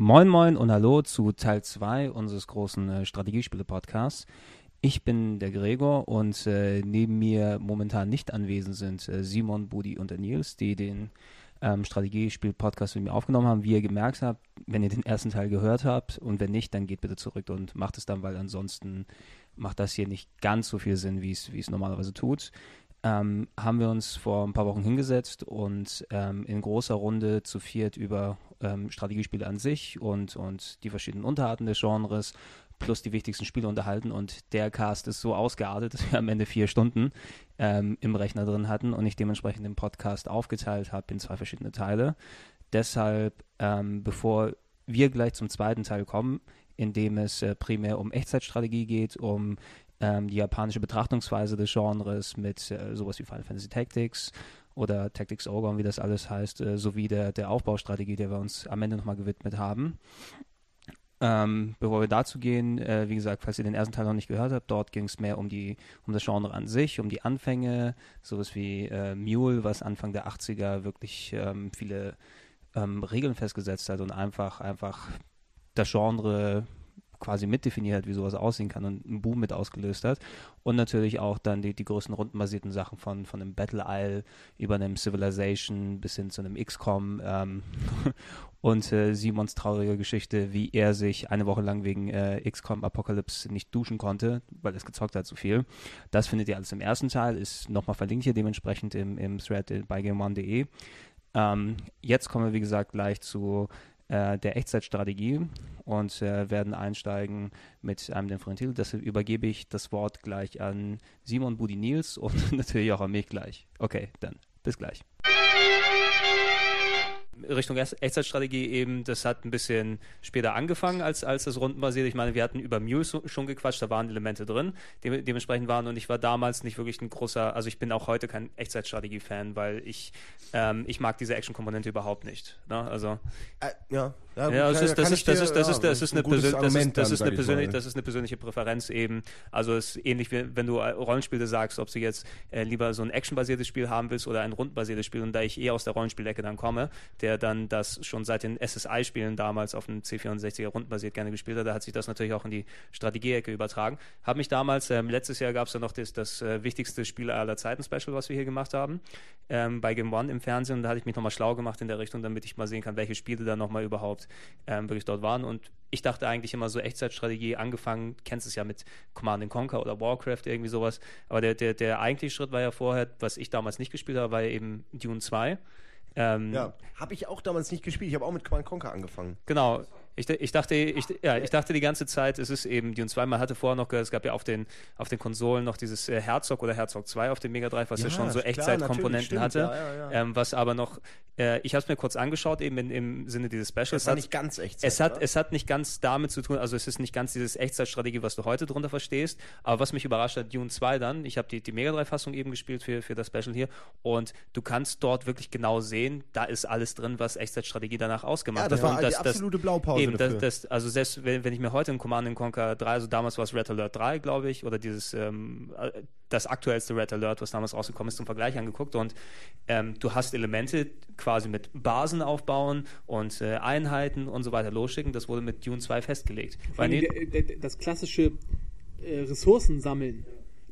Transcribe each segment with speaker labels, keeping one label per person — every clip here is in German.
Speaker 1: Moin Moin und Hallo zu Teil 2 unseres großen äh, Strategiespiele-Podcasts. Ich bin der Gregor und äh, neben mir momentan nicht anwesend sind äh, Simon, Budi und der Nils, die den ähm, Strategiespiel-Podcast mit mir aufgenommen haben. Wie ihr gemerkt habt, wenn ihr den ersten Teil gehört habt und wenn nicht, dann geht bitte zurück und macht es dann, weil ansonsten macht das hier nicht ganz so viel Sinn, wie es normalerweise tut. Ähm, haben wir uns vor ein paar Wochen hingesetzt und ähm, in großer Runde zu viert über ähm, Strategiespiele an sich und, und die verschiedenen Unterarten des Genres plus die wichtigsten Spiele unterhalten und der Cast ist so ausgeartet, dass wir am Ende vier Stunden ähm, im Rechner drin hatten und ich dementsprechend den Podcast aufgeteilt habe in zwei verschiedene Teile. Deshalb, ähm, bevor wir gleich zum zweiten Teil kommen, in dem es äh, primär um Echtzeitstrategie geht, um ähm, die japanische Betrachtungsweise des Genres mit äh, sowas wie Final Fantasy Tactics oder Tactics Ogre, wie das alles heißt, äh, sowie der, der Aufbaustrategie, der wir uns am Ende nochmal gewidmet haben. Ähm, bevor wir dazu gehen, äh, wie gesagt, falls ihr den ersten Teil noch nicht gehört habt, dort ging es mehr um die, um das Genre an sich, um die Anfänge, sowas wie äh, Mule, was Anfang der 80er wirklich ähm, viele ähm, Regeln festgesetzt hat und einfach, einfach das Genre quasi mitdefiniert hat, wie sowas aussehen kann und einen Boom mit ausgelöst hat. Und natürlich auch dann die, die größten rundenbasierten Sachen von, von einem Battle Isle über einem Civilization bis hin zu einem XCOM ähm, und äh, Simons traurige Geschichte, wie er sich eine Woche lang wegen äh, XCOM Apocalypse nicht duschen konnte, weil es gezockt hat zu viel. Das findet ihr alles im ersten Teil, ist nochmal verlinkt hier dementsprechend im, im Thread bei GameOne.de. Ähm, jetzt kommen wir, wie gesagt, gleich zu äh, der Echtzeitstrategie und äh, werden einsteigen mit einem Differential. Deshalb übergebe ich das Wort gleich an Simon Budi Nils und natürlich auch an mich gleich. Okay, dann bis gleich. Richtung Echtzeitstrategie eben, das hat ein bisschen später angefangen als, als das rundenbasierte. Ich meine, wir hatten über Mule schon gequatscht, da waren Elemente drin, de dementsprechend waren und ich war damals nicht wirklich ein großer, also ich bin auch heute kein Echtzeitstrategie-Fan, weil ich, ähm, ich mag diese Action-Komponente überhaupt nicht. Ne? Also,
Speaker 2: äh, ja.
Speaker 1: Ja, ja das, ist, das, ist, das, ist, das, ist, das, ist, eine, persönliche, das ist eine persönliche Präferenz eben. Also es ist ähnlich wie wenn du Rollenspiele sagst, ob du jetzt äh, lieber so ein actionbasiertes Spiel haben willst oder ein rundenbasiertes Spiel. Und da ich eh aus der Rollenspielecke dann komme, der dann das schon seit den SSI-Spielen damals auf dem C64er rundenbasiert gerne gespielt hat, da hat sich das natürlich auch in die Strategieecke übertragen. Habe mich damals, ähm, letztes Jahr gab es ja noch das, das äh, wichtigste Spiel aller Zeiten Special, was wir hier gemacht haben, ähm, bei Game One im Fernsehen. Und da hatte ich mich nochmal schlau gemacht in der Richtung, damit ich mal sehen kann, welche Spiele da nochmal überhaupt ähm, wirklich dort waren. Und ich dachte eigentlich immer so Echtzeitstrategie, angefangen, kennst es ja mit Command Conquer oder Warcraft, irgendwie sowas. Aber der, der, der eigentliche Schritt war ja vorher, was ich damals nicht gespielt habe, war ja eben Dune 2.
Speaker 2: Ähm, ja, habe ich auch damals nicht gespielt. Ich habe auch mit Command Conquer angefangen.
Speaker 1: Genau. Ich, ich, dachte, ich, ja, ich dachte die ganze Zeit, es ist eben Dune 2. Man hatte vorher noch gehört, es gab ja auf den, auf den Konsolen noch dieses äh, Herzog oder Herzog 2 auf dem Mega Drive, was ja, ja schon so Echtzeitkomponenten hatte. Ja, ähm, was aber noch, äh, ich habe es mir kurz angeschaut, eben in, im Sinne dieses Specials. Es
Speaker 2: war nicht ganz Echtzeit.
Speaker 1: Es hat, es hat nicht ganz damit zu tun, also es ist nicht ganz dieses Echtzeitstrategie, was du heute drunter verstehst. Aber was mich überrascht hat, Dune 2 dann, ich habe die, die Mega Drive-Fassung eben gespielt für, für das Special hier und du kannst dort wirklich genau sehen, da ist alles drin, was Echtzeitstrategie danach ausgemacht hat.
Speaker 2: Ja, das war das, die absolute Blaupause. Eben,
Speaker 1: das, das, also selbst wenn, wenn ich mir heute in Command Conquer 3, also damals war es Red Alert 3, glaube ich, oder dieses ähm, äh, das aktuellste Red Alert, was damals rausgekommen ist, zum Vergleich angeguckt und ähm, du hast Elemente quasi mit Basen aufbauen und äh, Einheiten und so weiter losschicken. Das wurde mit Dune 2 festgelegt.
Speaker 3: Weil das klassische äh, Ressourcen sammeln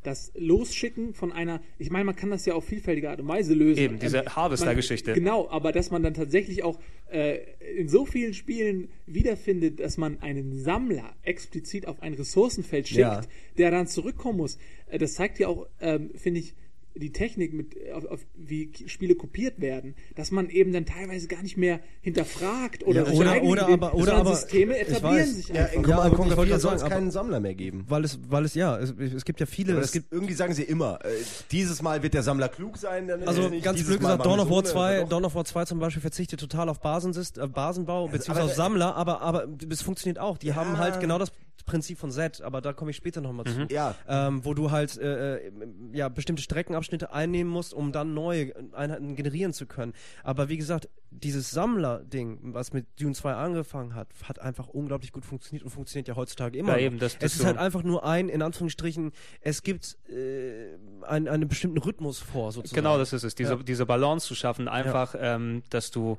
Speaker 3: das Losschicken von einer, ich meine, man kann das ja auf vielfältige Art und Weise lösen.
Speaker 1: Eben, diese ähm, Harvester-Geschichte.
Speaker 3: Genau, aber dass man dann tatsächlich auch äh, in so vielen Spielen wiederfindet, dass man einen Sammler explizit auf ein Ressourcenfeld schickt, ja. der dann zurückkommen muss. Äh, das zeigt ja auch, ähm, finde ich, die Technik, mit, auf, auf, wie Spiele kopiert werden, dass man eben dann teilweise gar nicht mehr hinterfragt oder
Speaker 2: ja, oder, oder aber oder aber
Speaker 3: Systeme etablieren sich
Speaker 2: ja,
Speaker 3: einfach.
Speaker 2: Ja, aber ich wollte soll es keinen Sammler mehr geben,
Speaker 4: weil es weil es ja es, es gibt ja viele.
Speaker 2: es gibt irgendwie sagen sie immer, äh, dieses Mal wird der Sammler klug sein.
Speaker 4: also ganz blöd gesagt, Dawn of War 2, Dawn of War 2 zum Beispiel verzichtet total auf Basensist, äh, Basenbau beziehungsweise auf Sammler, aber aber es funktioniert auch. Die haben halt genau das Prinzip von Z, aber da komme ich später nochmal
Speaker 1: Mhm.
Speaker 4: zu.
Speaker 2: Ja.
Speaker 4: Ähm, wo du halt äh, äh, ja, bestimmte Streckenabschnitte einnehmen musst, um dann neue Einheiten generieren zu können. Aber wie gesagt, dieses Sammler-Ding, was mit Dune 2 angefangen hat, hat einfach unglaublich gut funktioniert und funktioniert ja heutzutage immer
Speaker 1: Ja, eben, das- das
Speaker 4: es ist
Speaker 1: so-
Speaker 4: halt einfach nur ein, in Anführungsstrichen, es gibt äh, einen, einen bestimmten Rhythmus vor, sozusagen.
Speaker 1: Genau, das ist es. Diese,
Speaker 4: Ja.
Speaker 1: diese Balance zu schaffen, einfach, ähm, dass du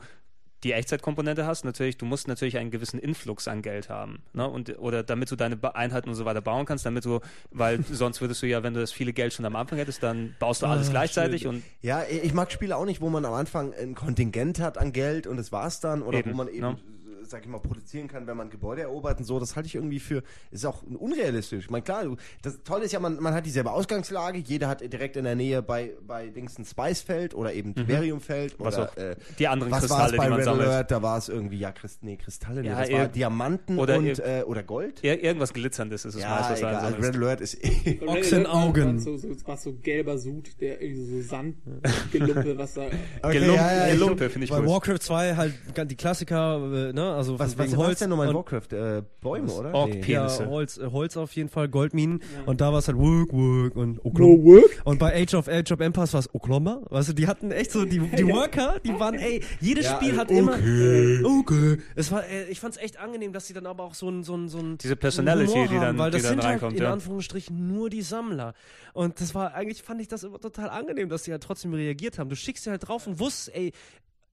Speaker 1: die Echtzeitkomponente hast, natürlich, du musst natürlich einen gewissen Influx an Geld haben. Ne? Und, oder damit du deine Einheiten und so weiter bauen kannst, damit du, weil sonst würdest du ja, wenn du das viele Geld schon am Anfang hättest, dann baust du alles
Speaker 4: Ah,
Speaker 1: gleichzeitig
Speaker 4: schön.
Speaker 1: und
Speaker 2: Ja, ich mag Spiele auch nicht, wo man am Anfang ein Kontingent hat an Geld und das war's dann. Oder
Speaker 1: Eben,
Speaker 2: wo man eben,
Speaker 1: ne?
Speaker 2: Sag ich mal, produzieren kann, wenn man Gebäude erobert und so. Das halte ich irgendwie für, ist auch unrealistisch. Ich meine, klar, das Tolle ist ja, man, man hat dieselbe Ausgangslage, jeder hat direkt in der Nähe bei, bei Dings ein Spicefeld oder eben Tiberiumfeld
Speaker 1: Mhm. Was
Speaker 2: oder
Speaker 1: auch
Speaker 2: äh,
Speaker 1: die anderen
Speaker 2: was
Speaker 1: Kristalle,
Speaker 2: bei
Speaker 1: die man
Speaker 2: Red
Speaker 1: sammelt.
Speaker 2: Alert? Da war es irgendwie, ja, Christ, nee, Kristalle, nee,
Speaker 1: Ja,
Speaker 2: das war Diamanten
Speaker 1: oder
Speaker 2: und, äh, oder Gold.
Speaker 1: Ir irgendwas Glitzerndes ist es
Speaker 2: Ja,
Speaker 1: meist, was
Speaker 2: egal.
Speaker 1: du
Speaker 2: Also
Speaker 1: einsammelst.
Speaker 2: Red Alert ist
Speaker 3: Red
Speaker 4: Ochsenaugen.
Speaker 3: So, so, war so gelber Sud, der irgendwie so Sandgelumpe, was da.
Speaker 2: Okay,
Speaker 1: Gelump,
Speaker 2: ja, ja, ich-
Speaker 1: Gelumpe, finde ich
Speaker 4: Bei
Speaker 1: gut.
Speaker 4: Warcraft 2 halt die Klassiker, äh, ne, also
Speaker 2: Was, was
Speaker 4: Holz
Speaker 2: denn nochmal in Warcraft? Äh, Bäume, oder?
Speaker 1: Ork
Speaker 2: Nee.
Speaker 4: Ja, Holz, äh, Holz auf jeden Fall, Goldminen und da war es halt Work, Work und
Speaker 3: No
Speaker 4: Oklahoma.
Speaker 3: work?
Speaker 4: Und bei Age of Age of Empires war es Oklahoma. Weißt du, die hatten echt so, die, die Worker, die waren, ey, jedes
Speaker 2: Ja,
Speaker 4: Spiel hat
Speaker 2: okay.
Speaker 4: immer, okay. Es war, äh, ich fand's echt angenehm, dass sie dann aber auch so ein, so ein, so ein
Speaker 1: Diese Personality,
Speaker 4: Humor
Speaker 1: die
Speaker 4: haben,
Speaker 1: dann-
Speaker 4: weil
Speaker 1: die
Speaker 4: das
Speaker 1: dann
Speaker 4: sind
Speaker 1: reinkommt,
Speaker 4: halt in
Speaker 1: ja.
Speaker 4: Anführungsstrichen nur die Sammler. Und das war, eigentlich fand ich das immer total angenehm, dass sie halt trotzdem reagiert haben. Du schickst sie halt drauf und wusstest, ey,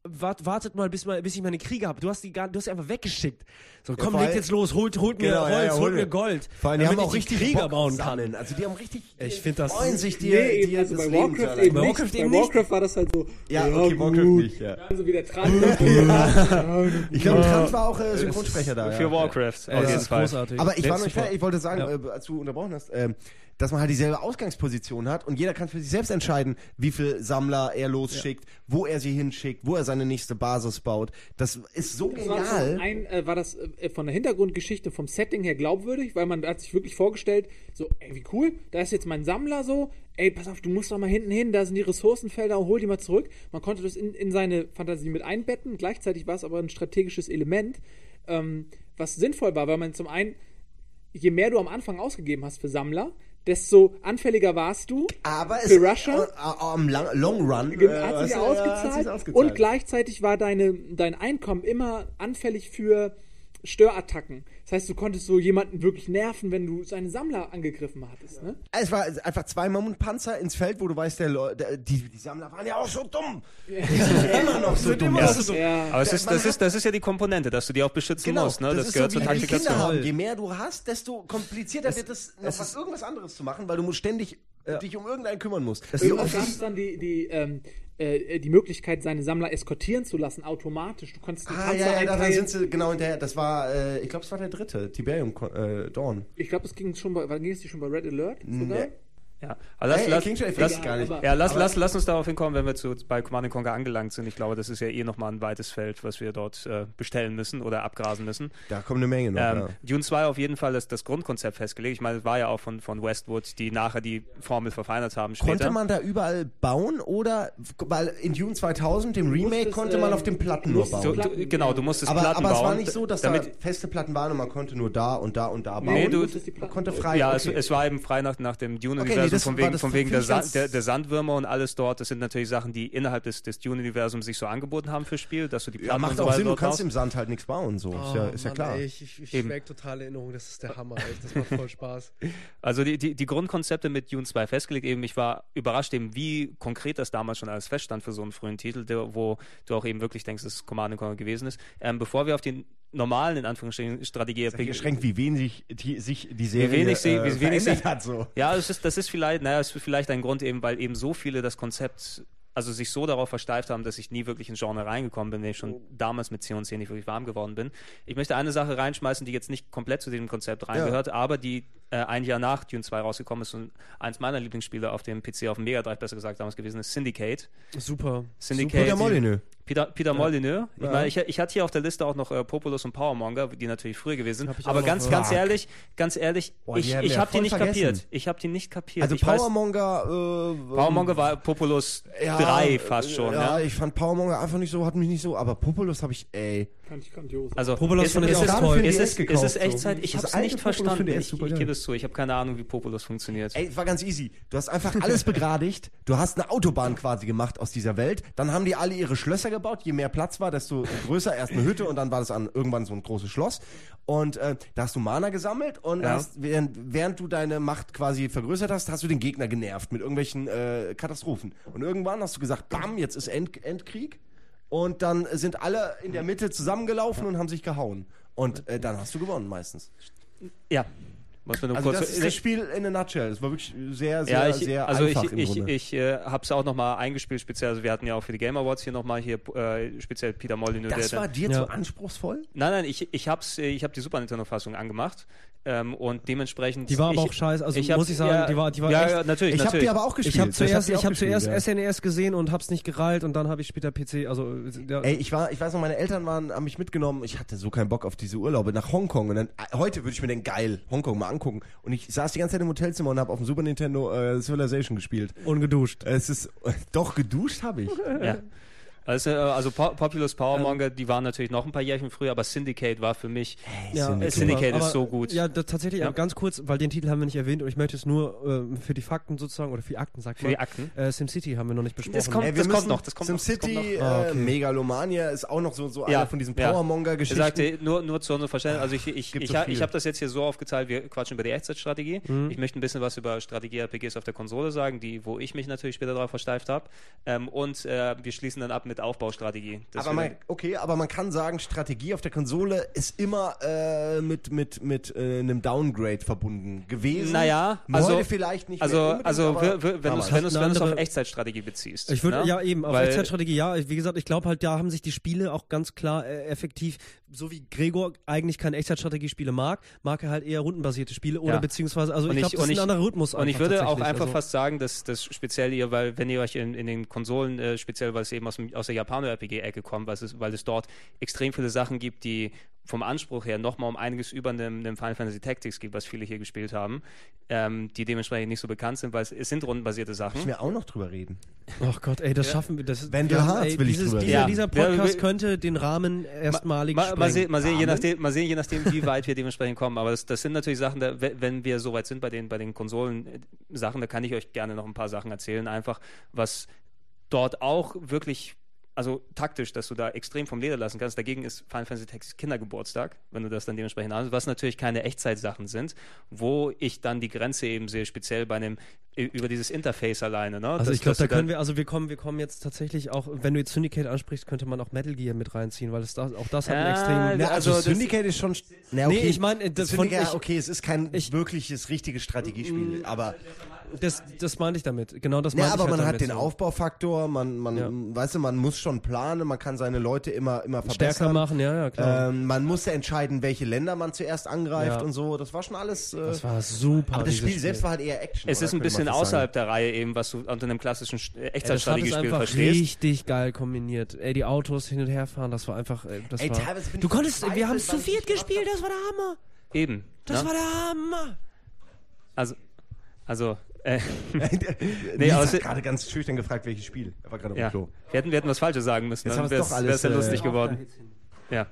Speaker 4: wart, wartet mal, bis, mal, bis ich meine Kriege habe. Du hast die gar, du hast sie einfach weggeschickt. So, komm,
Speaker 2: vor
Speaker 4: legt jetzt los, holt, holt mir
Speaker 2: Genau,
Speaker 4: Holz,
Speaker 2: ja, ja,
Speaker 4: holt
Speaker 2: hol
Speaker 4: mir. Gold.
Speaker 2: Vor allem, die haben
Speaker 4: damit
Speaker 2: auch
Speaker 4: ich
Speaker 2: richtig
Speaker 4: Krieger
Speaker 2: Bock
Speaker 4: bauen kann.
Speaker 2: Also die haben richtig,
Speaker 4: Ich find das-
Speaker 2: freuen sich dir,
Speaker 3: Nee,
Speaker 2: dir
Speaker 3: also
Speaker 2: das
Speaker 3: bei
Speaker 2: Leben
Speaker 3: Warcraft
Speaker 2: erleichtern.
Speaker 3: eben
Speaker 4: Bei
Speaker 3: nicht.
Speaker 4: Warcraft
Speaker 3: Bei
Speaker 4: eben nicht.
Speaker 3: Warcraft war das halt so.
Speaker 2: Ja, okay, Warcraft
Speaker 3: gut.
Speaker 2: nicht, ja.
Speaker 3: Dann so wie der Trank.
Speaker 2: Ich glaube, Trant war auch äh, Synchronsprecher da.
Speaker 1: Für
Speaker 2: ja.
Speaker 1: Warcraft,
Speaker 4: Ja,
Speaker 1: auf jeden Fall.
Speaker 4: großartig.
Speaker 2: Aber ich war noch nicht fertig. Ich wollte sagen,
Speaker 4: Ja.
Speaker 2: äh, als du unterbrochen hast, ähm, dass man halt dieselbe Ausgangsposition hat und jeder kann für sich selbst entscheiden, wie viel Sammler er losschickt, wo er sie hinschickt, wo er seine nächste Basis baut. Das ist so
Speaker 3: Das war,
Speaker 2: genial.
Speaker 3: einen, äh, war das äh, von der Hintergrundgeschichte, vom Setting her glaubwürdig, weil man hat sich wirklich vorgestellt, so, ey, wie cool, da ist jetzt mein Sammler so, ey, pass auf, du musst doch mal hinten hin, da sind die Ressourcenfelder, hol die mal zurück. Man konnte das in, in seine Fantasie mit einbetten, gleichzeitig war es aber ein strategisches Element, ähm, was sinnvoll war, weil man zum einen, je mehr du am Anfang ausgegeben hast für Sammler, desto anfälliger warst du.
Speaker 2: Aber
Speaker 3: Für Russia?
Speaker 2: äh, äh, am lang, Long Run äh,
Speaker 3: hat sich
Speaker 2: ja,
Speaker 3: ausgezahlt,
Speaker 2: sich's ausgezahlt.
Speaker 3: und gleichzeitig war deine, dein Einkommen immer anfällig für Störattacken. Das heißt, du konntest so jemanden wirklich nerven, wenn du seine Sammler angegriffen hattest. Ne?
Speaker 2: Es war einfach zwei Mammutpanzer ins Feld, wo du weißt, der, der, die, die Sammler waren ja auch so dumm. Die sind immer noch so dumm. Das ist
Speaker 3: Ja.
Speaker 1: Aber es ist, das, ist, das ist ja die Komponente, dass du die auch beschützen
Speaker 2: Genau,
Speaker 1: musst. Ne? Das,
Speaker 2: ist
Speaker 1: gehört
Speaker 2: so
Speaker 1: zur
Speaker 2: wie die Kinder
Speaker 1: Taktikation.
Speaker 2: haben. Je mehr du hast, desto komplizierter wird es, noch was, irgendwas anderes zu machen, weil du musst ständig äh, dich um irgendeinen kümmern musst.
Speaker 3: Irgendwann
Speaker 2: oft
Speaker 3: gab es dann die, die, ähm, äh, die Möglichkeit, seine Sammler eskortieren zu lassen, automatisch. Du konntest die
Speaker 2: Ah,
Speaker 3: Panzer
Speaker 2: ja, ja, da, sind sie genau hinterher. Das war, äh, ich glaube, es war der dritte, Tiberium äh, Dawn.
Speaker 3: Ich glaube, es ging schon bei, ging es nicht schon bei Red Alert sogar?
Speaker 2: Nee.
Speaker 1: Ja. Aber lass,
Speaker 2: Hey,
Speaker 1: lass,
Speaker 2: King Shade
Speaker 1: lass,
Speaker 2: gar nicht.
Speaker 3: aber-
Speaker 1: ja, lass, lass, lass uns darauf hinkommen, wenn wir zu, bei Command Conquer angelangt sind. Ich glaube, das ist ja eh nochmal ein weites Feld, was wir dort äh, bestellen müssen oder abgrasen müssen.
Speaker 2: Da kommt eine Menge noch.
Speaker 1: Ähm,
Speaker 2: ja.
Speaker 1: Dune 2 auf jeden Fall das, das Grundkonzept festgelegt. Ich meine, es war ja auch von, von Westwood, die nachher die Formel verfeinert haben später.
Speaker 2: Konnte man da überall bauen oder, weil in Dune 2000, dem Remake,
Speaker 3: musstest,
Speaker 2: konnte man
Speaker 3: ähm,
Speaker 2: auf den Platten nur bauen.
Speaker 1: Du, genau, du musstest
Speaker 2: Aber,
Speaker 1: Platten
Speaker 2: aber es
Speaker 1: bauen.
Speaker 2: war nicht so, dass
Speaker 1: damit,
Speaker 2: da feste Platten waren und man konnte nur da und da und da bauen.
Speaker 1: Nee,
Speaker 3: du
Speaker 1: du-
Speaker 3: die Platten
Speaker 2: konnte
Speaker 3: bauen.
Speaker 2: frei.
Speaker 1: Ja,
Speaker 2: okay.
Speaker 1: es, es war eben frei nach, nach dem
Speaker 2: Okay,
Speaker 1: Dune-Universum,
Speaker 2: nee, das
Speaker 1: von wegen,
Speaker 2: das
Speaker 1: von wegen der, Sand, der, der Sandwürmer und alles dort. Das sind natürlich Sachen, die innerhalb des, des Dune-Universums sich so angeboten haben fürs Spiel, dass du die Platten
Speaker 2: ja, macht
Speaker 1: so
Speaker 2: auch Sinn, du kannst im Sand halt nichts bauen, so. ist ja, ist ja
Speaker 4: Mann,
Speaker 2: klar.
Speaker 4: Ey, ich ich, ich
Speaker 1: Eben.
Speaker 4: schwelg total in Erinnerung, das ist der Hammer, echt. Das macht voll Spaß.
Speaker 1: Also die, die, die Grundkonzepte mit Dune 2 festgelegt. Eben, ich war überrascht, eben, wie konkret das damals schon alles feststand für so einen frühen Titel, der, wo du auch eben wirklich denkst, dass es Command Conquer gewesen ist. Ähm, bevor wir auf die normalen, in Anführungsstrichen, strategie
Speaker 2: Geschränkt, wie wenig die, sich die Serie
Speaker 1: wenig sie-
Speaker 2: äh,
Speaker 1: wie wenig
Speaker 2: verändert
Speaker 1: sie-
Speaker 2: hat. So.
Speaker 1: Ja, das ist, das ist vielleicht, naja, ist vielleicht ein Grund eben, weil eben so viele das Konzept, also sich so darauf versteift haben, dass ich nie wirklich ins Genre reingekommen bin, wenn ich schon damals mit C und C nicht wirklich warm geworden bin. Ich möchte eine Sache reinschmeißen, die jetzt nicht komplett zu diesem Konzept reingehört, aber die äh, ein Jahr nach Dune 2 rausgekommen ist und eins meiner Lieblingsspiele auf dem PC, auf dem Mega Drive besser gesagt damals gewesen ist, Syndicate.
Speaker 4: Super.
Speaker 1: Syndicate.
Speaker 2: Peter Molyneux.
Speaker 1: Peter, Peter Molyneux. Ich,
Speaker 2: Ja.
Speaker 1: meine, ich, ich hatte hier auf der Liste auch noch äh, Populous und Powermonger, die natürlich früher gewesen sind. Aber ganz, ganz ehrlich, ganz ehrlich,
Speaker 2: Boah,
Speaker 1: ich, ich habe die nicht
Speaker 2: vergessen.
Speaker 1: kapiert. Ich habe die nicht kapiert.
Speaker 2: Also
Speaker 1: ich weiß,
Speaker 2: Powermonger. Äh,
Speaker 1: Powermonger war Populous 3 fast schon.
Speaker 2: Ja,
Speaker 1: ne?
Speaker 2: ich fand Powermonger einfach nicht so, hat mich nicht so, aber Populous habe ich, ey.
Speaker 3: Fand ich grandios.
Speaker 1: Also,
Speaker 4: Populous
Speaker 1: ist,
Speaker 4: ich
Speaker 1: ist, ist, es,
Speaker 2: DS
Speaker 1: ist es
Speaker 2: gekauft,
Speaker 1: Echtzeit?
Speaker 2: so.
Speaker 1: Ich habe es nicht verstanden. Ich,
Speaker 2: super
Speaker 1: ich gebe es zu. Ich habe keine Ahnung, wie Populous funktioniert.
Speaker 2: Ey, war ganz easy. Du hast einfach alles begradigt. Du hast eine Autobahn quasi gemacht aus dieser Welt. Dann haben die alle ihre Schlösser gebaut. Je mehr Platz war, desto größer. Erst eine Hütte und dann war das an irgendwann so ein großes Schloss. Und äh, da hast du Mana gesammelt und
Speaker 1: Ja.
Speaker 2: hast, während, während du deine Macht quasi vergrößert hast, hast du den Gegner genervt mit irgendwelchen äh, Katastrophen. Und irgendwann hast du gesagt, bam, jetzt ist End Endkrieg. Und dann sind alle in der Mitte zusammengelaufen und haben sich gehauen. Und äh, dann hast du gewonnen meistens.
Speaker 1: Ja.
Speaker 2: Also
Speaker 1: kurz
Speaker 2: das ist das Spiel in a nutshell. Es war wirklich sehr, sehr,
Speaker 1: ja, ich,
Speaker 2: sehr
Speaker 1: also
Speaker 2: einfach
Speaker 1: ich,
Speaker 2: im
Speaker 1: ich,
Speaker 2: Grunde.
Speaker 1: ich äh, habe es auch nochmal eingespielt, speziell. Also wir hatten ja auch für die Game Awards hier nochmal hier äh, speziell Peter Molyneux.
Speaker 2: das
Speaker 1: der,
Speaker 2: war dir
Speaker 4: Ja.
Speaker 2: zu anspruchsvoll?
Speaker 1: Nein, nein, ich, ich habe ich hab die Super Nintendo-Fassung angemacht ähm, und dementsprend.
Speaker 4: Die war aber
Speaker 1: ich,
Speaker 4: auch scheiße, also
Speaker 1: ich
Speaker 4: muss ich sagen,
Speaker 1: ja,
Speaker 4: die war- die war
Speaker 1: ja,
Speaker 4: echt-
Speaker 1: Ja, natürlich,
Speaker 2: Ich habe die aber auch gespielt.
Speaker 4: Ich habe zuerst, ich hab zuerst
Speaker 2: ja.
Speaker 4: SNES gesehen und hab's nicht gereilt und dann habe ich später PC, also ja,
Speaker 2: Ey, ich war, ich weiß noch, meine Eltern waren, haben mich mitgenommen. Ich hatte so keinen Bock auf diese Urlaube nach Hongkong. Und dann, äh, heute würde ich mir den geil Hongkong mal angucken. Und ich saß die ganze Zeit im Hotelzimmer und habe auf dem Super Nintendo äh, Civilization gespielt.
Speaker 4: ungeduscht.
Speaker 2: Es ist, doch geduscht habe ich.
Speaker 1: Ja. Also, äh, also Po- Populous Powermonger, die waren natürlich noch ein paar Jährchen früher, aber Syndicate war für mich.
Speaker 4: Ja,
Speaker 2: Syndicate.
Speaker 1: Syndicate ist so gut.
Speaker 4: Ja, das, tatsächlich,
Speaker 1: Ja.
Speaker 4: aber ganz kurz, weil den Titel haben wir nicht erwähnt und ich möchte es nur äh, für die Fakten sozusagen, oder für die Akten, sagt
Speaker 1: Für
Speaker 4: man.
Speaker 1: die Akten.
Speaker 4: Äh, SimCity haben wir noch nicht besprochen.
Speaker 1: Das kommt-
Speaker 2: Ey,
Speaker 1: das kommt noch, das kommt noch,
Speaker 2: SimCity, äh,
Speaker 4: noch. Ah, okay.
Speaker 2: Megalomania ist auch noch so, so
Speaker 1: Ja,
Speaker 2: einer von diesen
Speaker 1: ja. Er
Speaker 2: Powermonger-Geschichten.
Speaker 1: sagte, nur, nur zu unserem Verständnis, also ich, ich,
Speaker 2: Gibt
Speaker 1: ich,
Speaker 2: so
Speaker 1: ich habe das jetzt hier so aufgeteilt, wir quatschen über die Echtzeitstrategie.
Speaker 2: Mhm.
Speaker 1: Ich möchte ein bisschen was über Strategie-RPGs auf der Konsole sagen, die, wo ich mich natürlich später darauf versteift habe. Ähm, und äh, wir schließen dann ab mit Aufbaustrategie. Das
Speaker 2: aber man, okay, aber man kann sagen, Strategie auf der Konsole ist immer äh, mit, mit, mit äh, einem Downgrade verbunden gewesen.
Speaker 1: Naja,
Speaker 2: Heute
Speaker 1: also,
Speaker 2: vielleicht nicht
Speaker 1: also, also wenn du es wenn du's- wenn du's auf Echtzeitstrategie beziehst.
Speaker 4: Ich würde,
Speaker 1: ne?
Speaker 4: ja eben, auf
Speaker 1: Weil-
Speaker 4: Echtzeitstrategie, ja, wie gesagt, ich glaube halt, da haben sich die Spiele auch ganz klar äh, effektiv, so wie Gregor eigentlich keine Echtzeitstrategiespiele mag, mag er halt eher rundenbasierte Spiele oder
Speaker 1: Ja.
Speaker 4: beziehungsweise, also
Speaker 1: Und
Speaker 4: ich glaube,
Speaker 1: ich-
Speaker 4: das
Speaker 1: und
Speaker 4: ist ein anderer Rhythmus
Speaker 1: Und ich würde auch einfach
Speaker 4: also.
Speaker 1: fast sagen, dass das speziell ihr, weil wenn ihr euch in, in den Konsolen, äh, speziell weil es eben aus, dem, aus der Japano-RPG-Ecke kommt, weil es, weil es dort extrem viele Sachen gibt, die vom Anspruch her nochmal um einiges über einem, einem Final Fantasy Tactics gibt, was viele hier gespielt haben, ähm, die dementsprechend nicht so bekannt sind, weil es, es sind rundenbasierte Sachen.
Speaker 2: Müssen wir auch noch drüber reden.
Speaker 4: Ach Gott, ey, das schaffen wir. Das,
Speaker 2: Wendell
Speaker 4: wir haben-
Speaker 2: Harz will ich
Speaker 4: dieses,
Speaker 2: drüber
Speaker 4: dieser,
Speaker 1: reden.
Speaker 4: dieser
Speaker 1: Ja,
Speaker 4: Podcast könnte den Rahmen erstmalig
Speaker 1: Mal, mal, sehen, mal, sehen, je nachdem, mal sehen, je nachdem, wie weit wir dementsprechend kommen. Aber das, das sind natürlich Sachen, da, we- wenn wir soweit sind bei den, bei den Konsolen-Sachen, da kann ich euch gerne noch ein paar Sachen erzählen, einfach was dort auch wirklich, also taktisch, dass du da extrem vom Leder lassen kannst. Dagegen ist Final Fantasy Tactics Kindergeburtstag, wenn du das dann dementsprechend anschaust, was natürlich keine Echtzeitsachen sind, wo ich dann die Grenze eben sehe, speziell bei einem, über dieses Interface alleine. Ne?
Speaker 4: Also
Speaker 1: Dass-
Speaker 4: ich glaube, da können wir, also wir kommen, wir kommen jetzt tatsächlich auch, wenn du jetzt Syndicate ansprichst, könnte man auch Metal Gear mit reinziehen, weil es da, auch das hat einen
Speaker 1: Ja,
Speaker 4: extremen.
Speaker 2: Na, also,
Speaker 1: also das-
Speaker 2: Syndicate ist schon. Na,
Speaker 4: Nee, ich meine, das von-
Speaker 2: Syndicate,
Speaker 4: ich-
Speaker 2: okay, es ist kein
Speaker 4: ich-
Speaker 2: wirkliches, richtiges Strategiespiel, aber.
Speaker 4: Das, das meinte ich damit. Genau das
Speaker 2: Ja,
Speaker 4: meinte
Speaker 2: aber
Speaker 4: ich halt
Speaker 2: man hat den
Speaker 4: so.
Speaker 2: Aufbaufaktor, man, man,
Speaker 4: Ja.
Speaker 2: weißt du, man muss schon planen, man kann seine Leute immer, immer verbessern.
Speaker 4: stärker machen, ja, ja, klar.
Speaker 2: Ähm, man muss entscheiden, welche Länder man zuerst angreift
Speaker 4: Ja.
Speaker 2: und so. Das war schon alles. Äh,
Speaker 4: das war super.
Speaker 2: aber das
Speaker 4: dieses
Speaker 2: Spiel selbst war halt eher Action.
Speaker 1: Es
Speaker 2: oder?
Speaker 1: ist ein
Speaker 2: man
Speaker 1: bisschen außerhalb der Reihe eben, was du unter einem klassischen Sch- äh,
Speaker 4: das
Speaker 1: Echtzeitstrategiespiel verstehst.
Speaker 4: richtig geil kombiniert. Ey, die Autos hin und her fahren, das war einfach, ey, das
Speaker 2: Ey,
Speaker 4: war. Du
Speaker 2: ich
Speaker 4: konntest, wir haben es zu
Speaker 2: ich
Speaker 4: viert gespielt, das war der Hammer.
Speaker 1: Eben.
Speaker 4: Das
Speaker 1: ne?
Speaker 4: war der Hammer.
Speaker 1: Also, also, äh,
Speaker 2: Nee,
Speaker 1: außer-
Speaker 2: hat gerade ganz schüchtern gefragt, welches Spiel. Er war gerade auf
Speaker 1: ja.
Speaker 2: dem Klo.
Speaker 1: Wir hätten, wir hätten was Falsches sagen müssen,
Speaker 2: Jetzt
Speaker 1: dann
Speaker 2: haben
Speaker 1: wäre es ja
Speaker 2: äh,
Speaker 1: lustig geworden. Ja.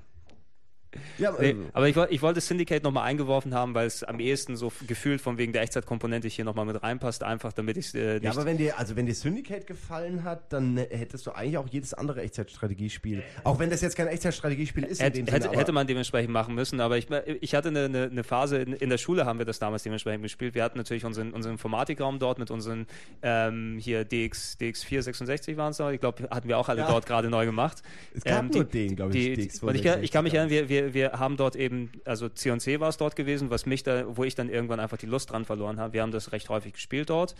Speaker 2: Ja,
Speaker 1: Nee,
Speaker 2: äh,
Speaker 1: aber ich, ich wollte Syndicate nochmal eingeworfen haben, weil es am ehesten so gefühlt von wegen der Echtzeitkomponente hier nochmal mit reinpasst, einfach damit ich äh, nicht.
Speaker 2: ja, aber wenn dir, also wenn dir Syndicate gefallen hat, dann äh, hättest du eigentlich auch jedes andere Echtzeitstrategiespiel. Auch wenn das jetzt kein Echtzeitstrategiespiel ist in
Speaker 1: Hätte,
Speaker 2: Sinne,
Speaker 1: hätte man dementsprechend machen müssen, aber ich, ich hatte eine, eine, eine Phase, in, in der Schule haben wir das damals dementsprechend gespielt. Wir hatten natürlich unseren, unseren Informatikraum dort mit unseren ähm, hier DX, DX466 waren es, ich glaube, hatten wir auch alle
Speaker 2: Ja.
Speaker 1: dort gerade neu gemacht.
Speaker 2: Es gab
Speaker 1: Ähm,
Speaker 2: nur den, glaube ich,
Speaker 1: die,
Speaker 2: DX
Speaker 1: und ich, ich kann mich erinnern, wir, wir, wir, wir haben dort eben, also C&C war es dort gewesen, was mich da, wo ich dann irgendwann einfach die Lust dran verloren habe. Wir haben das recht häufig gespielt dort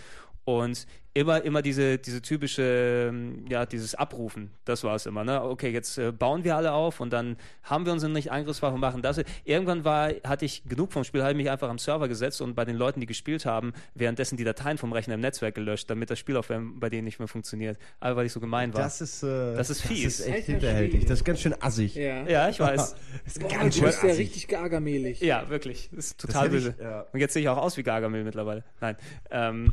Speaker 1: und immer, immer diese, diese typische, ähm, ja, dieses Abrufen, das war es immer, ne? Okay, jetzt äh, bauen wir alle auf und dann haben wir unsere nicht Angriffswaffe und machen das. Irgendwann war, hatte ich genug vom Spiel, habe mich einfach am Server gesetzt und bei den Leuten, die gespielt haben, währenddessen die Dateien vom Rechner im Netzwerk gelöscht, damit das Spiel auf bei denen nicht mehr funktioniert. Aber weil ich so gemein war.
Speaker 2: Das ist, äh,
Speaker 1: das ist fies.
Speaker 2: Das ist echt hinterhältig. Das ist ganz schön assig.
Speaker 3: Ja,
Speaker 1: ja ich weiß.
Speaker 2: das ist
Speaker 3: Boah,
Speaker 2: ganz
Speaker 3: du
Speaker 2: schön
Speaker 3: bist ja
Speaker 2: assig.
Speaker 3: richtig gargamelig.
Speaker 1: Ja, wirklich. Das ist total
Speaker 2: ich-
Speaker 1: böse.
Speaker 2: ja.
Speaker 1: Und jetzt sehe ich auch aus wie Gargamel mittlerweile. Nein. Ähm,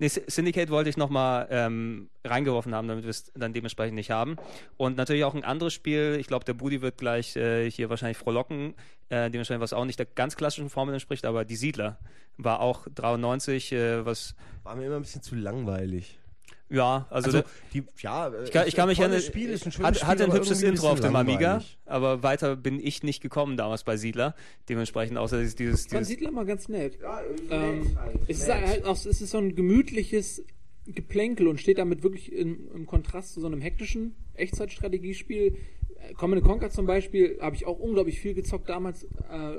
Speaker 1: nee, Sy- Syndicate wollte ich nochmal ähm, reingeworfen haben, damit wir es dann dementsprechend nicht haben. Und natürlich auch ein anderes Spiel. Ich glaube, der Budi wird gleich äh, hier wahrscheinlich frohlocken, äh, dementsprechend, was auch nicht der ganz klassischen Formel entspricht, aber die Siedler war auch 93, äh, was,
Speaker 2: War mir immer ein bisschen zu langweilig.
Speaker 1: Ja, also,
Speaker 2: Also, die, ja,
Speaker 1: ich kann, ich kann mich
Speaker 2: erinnern. Spiel ist ein schönes
Speaker 1: hat,
Speaker 2: Spiel,
Speaker 1: hatte ein hübsches
Speaker 2: ein
Speaker 1: Intro auf dem Amiga, aber weiter bin ich nicht gekommen damals bei Siedler. Dementsprechend außer dieses, dieses,
Speaker 3: Ich fand Siedler mal ganz nett.
Speaker 2: Ja,
Speaker 3: Ähm, es, ist halt auch, es ist so ein gemütliches Geplänkel und steht damit wirklich im, im Kontrast zu so einem hektischen Echtzeitstrategiespiel. Äh, Command Conquer zum Beispiel habe ich auch unglaublich viel gezockt, damals äh,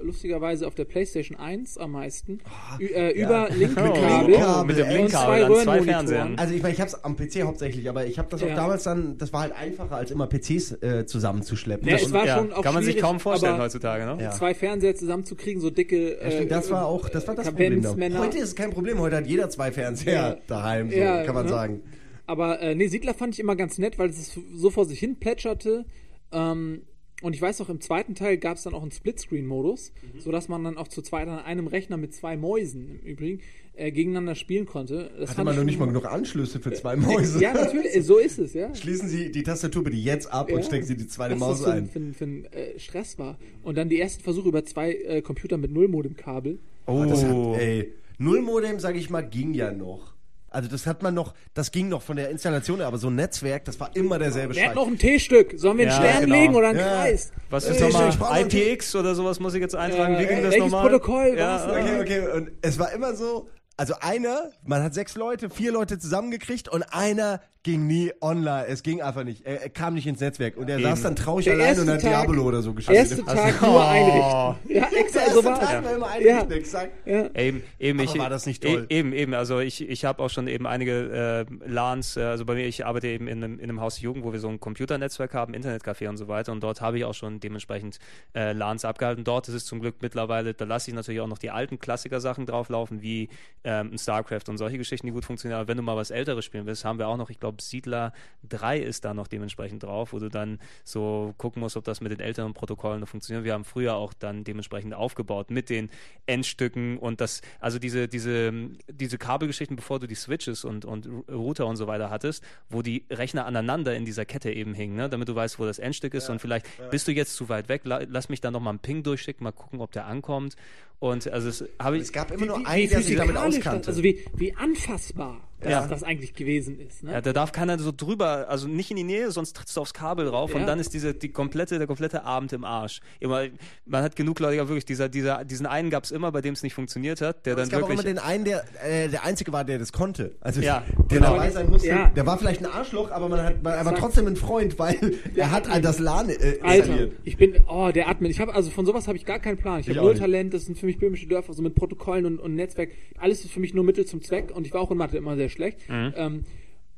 Speaker 3: lustigerweise auf der PlayStation 1 am meisten. Ü äh, Über Linkkabel
Speaker 2: Linkkabel,
Speaker 1: mit dem
Speaker 2: ey.
Speaker 3: und zwei
Speaker 1: Linkkabel an zwei. Fernsehern.
Speaker 2: Also ich meine, ich habe es am PC hauptsächlich, aber ich habe das auch
Speaker 3: Ja.
Speaker 2: damals dann, das war halt einfacher, als immer PCs äh, zusammenzuschleppen.
Speaker 3: Ja,
Speaker 2: Das-
Speaker 3: es war
Speaker 1: ja,
Speaker 3: schon auch
Speaker 1: kann man sich
Speaker 3: schwierig,
Speaker 1: kaum vorstellen
Speaker 3: aber
Speaker 1: heutzutage, ne?
Speaker 2: Ja.
Speaker 3: Zwei Fernseher zusammenzukriegen, so dicke.
Speaker 2: Ja, stimmt, das war auch, das war das Problem. Heute ist es kein Problem, heute hat jeder zwei Fernseher
Speaker 3: Ja.
Speaker 2: daheim, so,
Speaker 3: Ja,
Speaker 2: kann man
Speaker 3: ne?
Speaker 2: sagen.
Speaker 3: Aber äh, nee, Siedler fand ich immer ganz nett, weil es so vor sich hin plätscherte. Ähm, und ich weiß auch, im zweiten Teil gab es dann auch einen Splitscreen-Modus, sodass man dann auch zu zweit an einem Rechner mit zwei Mäusen im Übrigen äh, gegeneinander spielen konnte. Das
Speaker 2: Hatte man noch nicht mal genug Anschlüsse für zwei Mäuse.
Speaker 3: Ja, natürlich, so ist es, ja.
Speaker 2: Schließen Sie die Tastatur bitte jetzt ab und
Speaker 3: Ja.
Speaker 2: stecken Sie die zweite
Speaker 3: Was
Speaker 2: Maus
Speaker 3: das für, ein- für, ein- für ein äh, Stress war. Und dann die ersten Versuche über zwei äh, Computer mit Nullmodem-Kabel.
Speaker 2: Oh, das
Speaker 1: Oh.
Speaker 2: hat, ey, Nullmodem, sage ich mal, ging ja noch. Also das hat man noch, das ging noch von der Installation, her, aber so ein Netzwerk, das war immer derselbe
Speaker 3: Wer hat
Speaker 2: Scheiß.
Speaker 3: noch ein T-Stück? Sollen wir einen
Speaker 1: Ja,
Speaker 3: Stern
Speaker 1: genau.
Speaker 3: legen oder einen
Speaker 2: Ja.
Speaker 3: Kreis?
Speaker 1: Was
Speaker 2: Äh,
Speaker 1: ist nochmal? IPX oder sowas muss ich jetzt eintragen? Wie
Speaker 3: Äh,
Speaker 1: ging das nochmal?
Speaker 3: Protokoll
Speaker 1: Ja?
Speaker 2: Okay, okay, und es war immer so, also einer, man hat sechs Leute, vier Leute zusammengekriegt und einer ging nie online. Es ging einfach nicht. Er, er kam nicht ins Netzwerk und er
Speaker 1: Eben.
Speaker 2: saß dann traurig
Speaker 3: Der
Speaker 2: allein und hat
Speaker 3: Tag-
Speaker 2: Diablo oder so gespielt.
Speaker 3: Erste Tag
Speaker 1: Oh.
Speaker 3: nur einrichten. Ja,
Speaker 2: Der
Speaker 3: extra, so war
Speaker 2: Tag war immer
Speaker 3: Ja.
Speaker 2: einrichten, exakt.
Speaker 3: Ja.
Speaker 1: Eben, eben
Speaker 2: Aber
Speaker 1: ich,
Speaker 2: war das nicht toll?
Speaker 1: E eben, eben. Also ich, ich habe auch schon eben einige äh, LANs, äh, also bei mir, ich arbeite eben in einem, in einem Haus der Jugend, wo wir so ein Computernetzwerk haben, Internetcafé und so weiter. Und dort habe ich auch schon dementsprechend äh, LANs abgehalten. Dort ist es zum Glück mittlerweile, da lasse ich natürlich auch noch die alten Klassiker-Sachen drauflaufen, wie ähm, StarCraft und solche Geschichten, die gut funktionieren. Aber wenn du mal was Älteres spielen willst, haben wir auch noch, ich glaube, Siedler 3 ist da noch dementsprechend drauf, wo du dann so gucken musst, ob das mit den älteren Protokollen noch funktioniert. Wir haben früher auch dann dementsprechend aufgebaut mit den Endstücken und das, also diese, diese, diese Kabelgeschichten, bevor du die Switches und, und Router und so weiter hattest, wo die Rechner aneinander in dieser Kette eben hingen, ne? damit du weißt, wo das Endstück ist und vielleicht bist du jetzt zu weit weg, la lass mich dann nochmal einen Ping durchschicken, mal gucken, ob der ankommt. Und also es habe ich.
Speaker 2: Es gab immer nur einen, der sich damit auskannte.
Speaker 3: also wie, wie anfassbar das,
Speaker 1: Ja.
Speaker 3: das eigentlich gewesen ist. Ne?
Speaker 1: Ja, da darf keiner so drüber, also nicht in die Nähe, sonst trittst du aufs Kabel drauf
Speaker 3: Ja.
Speaker 1: und dann ist diese, die komplette, der komplette Abend im Arsch. Immer, man hat genug Leute, ja, wirklich, dieser, dieser, diesen einen gab es immer, bei dem es nicht funktioniert hat, der
Speaker 2: es
Speaker 1: dann
Speaker 2: gab auch immer
Speaker 1: wirklich.
Speaker 2: den einen, der äh, der einzige war, der das konnte. Also
Speaker 1: Ja,
Speaker 2: der
Speaker 1: genau.
Speaker 2: dabei sein musste.
Speaker 3: Ja.
Speaker 2: Der war vielleicht ein Arschloch, aber man hat man, aber trotzdem ein Freund, weil er hat all das LAN äh,
Speaker 3: Alter, ich bin, oh, der Admin. Ich habe also von sowas habe ich gar keinen Plan. Ich
Speaker 2: Ich
Speaker 3: habe null. Talent. Das sind für mich böhmische Dörfer, so mit Protokollen und, und Netzwerk. Alles ist für mich nur Mittel zum Zweck. Und ich war auch in Mathe immer sehr schlecht.
Speaker 2: Mhm.
Speaker 3: Ähm,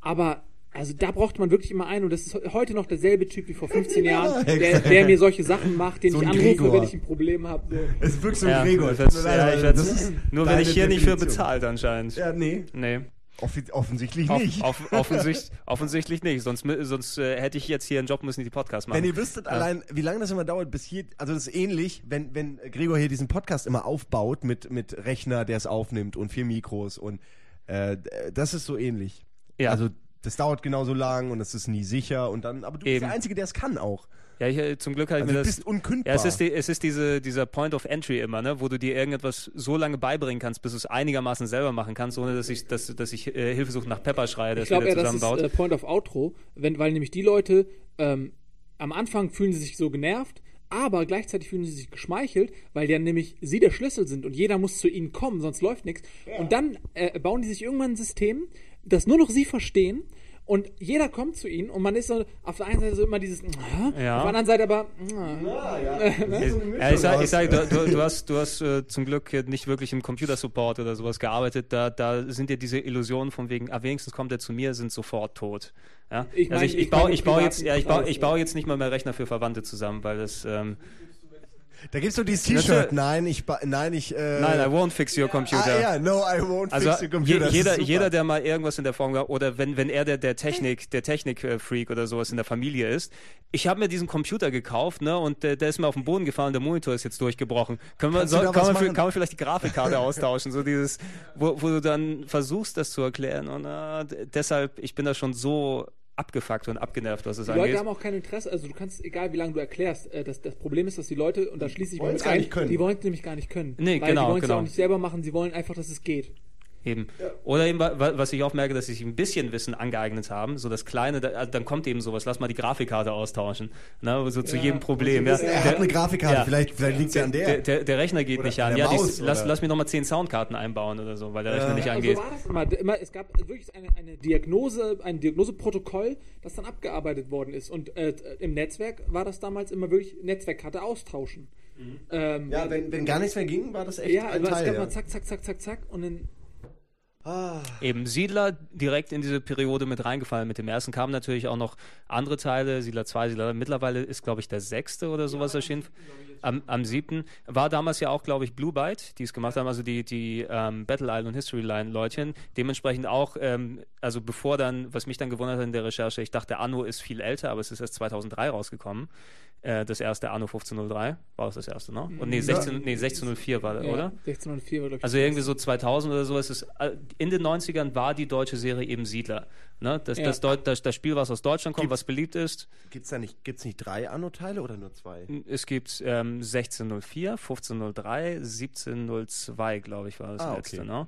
Speaker 3: aber also da braucht man wirklich immer einen und das ist heute noch derselbe Typ wie vor 15 Jahren, der, der mir solche Sachen macht, den
Speaker 2: So
Speaker 3: ich anrufe,
Speaker 2: Gregor.
Speaker 3: wenn ich ein Problem habe. So.
Speaker 2: Es ist wirklich so ein
Speaker 1: Ja,
Speaker 2: Gregor. leid,
Speaker 1: ja,
Speaker 2: das ist
Speaker 1: nur wenn ich hier nicht für
Speaker 2: Definition.
Speaker 1: bezahlt anscheinend.
Speaker 2: Ja, nee.
Speaker 1: Nee,
Speaker 2: Offi offensichtlich
Speaker 1: off,
Speaker 2: nicht.
Speaker 1: off, offensicht, offensichtlich nicht. Sonst, sonst äh, hätte ich jetzt hier einen Job müssen, die Podcast machen.
Speaker 2: Wenn ihr wüsstet allein, wie lange das immer dauert, bis hier, also das ist ähnlich, wenn, wenn Gregor hier diesen Podcast immer aufbaut mit, mit Rechner, der es aufnimmt und vier Mikros und äh, das ist so ähnlich.
Speaker 1: Ja.
Speaker 2: Also das dauert genauso lang und es ist nie sicher und dann, aber du bist
Speaker 1: Eben.
Speaker 2: der Einzige, der es kann auch.
Speaker 1: ja, ich, äh, zum Glück habe ich
Speaker 2: Also
Speaker 1: mir
Speaker 2: du
Speaker 1: das.
Speaker 2: bist unkündbar.
Speaker 1: Ja, es ist, die, es ist diese, dieser Point of Entry immer, ne, wo du dir irgendetwas so lange beibringen kannst, bis du es einigermaßen selber machen kannst, ohne dass ich, dass, dass ich äh, Hilfesucht nach Pepper schreie, der
Speaker 3: Ich
Speaker 1: es
Speaker 3: glaube
Speaker 1: wieder
Speaker 3: eher, das ist
Speaker 1: zusammenbaut.
Speaker 3: äh, Point of Outro, wenn, weil nämlich die Leute ähm, am Anfang fühlen sie sich so genervt, aber gleichzeitig fühlen sie sich geschmeichelt, weil ja nämlich sie der Schlüssel sind und jeder muss zu ihnen kommen, sonst läuft nichts. Und dann äh, bauen die sich irgendwann ein System, das nur noch sie verstehen Und jeder kommt zu ihnen und man ist so auf der einen Seite so immer dieses?
Speaker 1: Ja.
Speaker 3: auf der anderen Seite aber,
Speaker 1: Ja, ich sag, ich sag du, du, du hast, du hast äh, zum Glück nicht wirklich im Computersupport oder sowas gearbeitet. Da, da sind dir diese Illusionen von wegen, ah, wenigstens kommt er zu mir, sind sofort tot. Ja?
Speaker 3: Ich mein-
Speaker 1: also ich, ich,
Speaker 3: ich
Speaker 1: baue, ich baue jetzt, ja, ich baue, ich baue jetzt nicht mal mehr Rechner für Verwandte zusammen, weil das, ähm,
Speaker 2: Da gibt's so dieses T-Shirt. Nein, ich, nein, ich, äh,
Speaker 1: nein, I won't fix your computer.
Speaker 2: Ah, ja, no, I won't
Speaker 1: Also
Speaker 2: fix your
Speaker 1: je,
Speaker 2: computer. Ist
Speaker 1: jeder, jeder, der mal irgendwas in der Form oder wenn, wenn er der, der Technik, der Technik-Freak oder sowas in der Familie ist, ich habe mir diesen Computer gekauft, ne, und der, der ist mir auf den Boden gefallen, der Monitor ist jetzt durchgebrochen. Können wir,
Speaker 2: da
Speaker 1: kann, man,
Speaker 2: machen?
Speaker 1: kann man vielleicht die Grafikkarte austauschen, so dieses, wo, wo du dann versuchst, das zu erklären und äh, deshalb, ich bin da schon so abgefuckt und abgenervt, was es
Speaker 3: Die Leute
Speaker 1: angeht.
Speaker 3: haben auch kein Interesse, also du kannst, egal wie lange du erklärst, äh, das, das Problem ist, dass die Leute, und da schließe ich mich mit
Speaker 2: gar
Speaker 3: ein,
Speaker 2: nicht können.
Speaker 3: die wollen es nämlich gar nicht können.
Speaker 1: Nee,
Speaker 3: weil
Speaker 1: genau,
Speaker 3: die wollen es
Speaker 1: genau.
Speaker 3: auch nicht selber machen, sie wollen einfach, dass es geht.
Speaker 1: Eben. Oder eben, wa- wa- was ich auch merke, dass sie sich ein bisschen Wissen angeeignet haben, so das Kleine, da, also dann kommt eben sowas, lass mal die Grafikkarte austauschen, ne, so zu
Speaker 3: Ja,
Speaker 1: jedem Problem. Ja.
Speaker 2: Er hat eine Grafikkarte,
Speaker 1: Ja.
Speaker 2: vielleicht, vielleicht liegt's ja an der.
Speaker 1: Der, der, der Rechner geht
Speaker 2: Oder
Speaker 1: nicht an. Ja, die, lass, lass mir nochmal zehn Soundkarten einbauen oder so, weil der Rechner nicht
Speaker 3: Also
Speaker 1: angeht.
Speaker 3: war das immer, immer es gab wirklich eine, eine Diagnose, ein Diagnoseprotokoll, das dann abgearbeitet worden ist. Und äh, im Netzwerk war das damals immer wirklich Netzwerkkarte austauschen. Ähm,
Speaker 2: ja, wenn, wenn gar nichts mehr ging, war das echt
Speaker 3: ja,
Speaker 2: ein
Speaker 3: es
Speaker 2: Teil.
Speaker 3: gab
Speaker 2: ja.
Speaker 3: mal zack, zack, zack, zack, zack und dann
Speaker 1: Eben Siedler direkt in diese Periode mit reingefallen. Mit dem ersten kamen natürlich auch noch andere Teile, Siedler 2, Siedler 3. Mittlerweile ist, glaube ich, der sechste oder sowas erschienen. Am, am siebten. War damals ja auch, glaube ich, Blue Byte, die es gemacht haben, also die, die ähm, Battle Isle und History Line Leutchen. Dementsprechend auch, ähm, also bevor dann, was mich dann gewundert hat in der Recherche, ich dachte, Anno ist viel älter, aber es ist erst 2003 rausgekommen. Äh, das erste Anno 1503 war es das erste, ne? Und nee, 16, nee 1604 war,
Speaker 3: ja,
Speaker 1: oder?
Speaker 3: 1604 war, glaube ich.
Speaker 1: Also irgendwie so 2000 oder so ist es. äh, In den 90ern war die deutsche Serie eben Siedler. Ne? Das,
Speaker 3: Ja.
Speaker 1: das, das, das Spiel, was aus Deutschland kommt, was beliebt ist.
Speaker 2: Gibt's da nicht, gibt's nicht drei Anno-Teile oder nur zwei?
Speaker 1: Es gibt ähm, 1604, 1503, 1702, glaube ich, war das
Speaker 2: Ah, okay.
Speaker 1: letzte. Ne?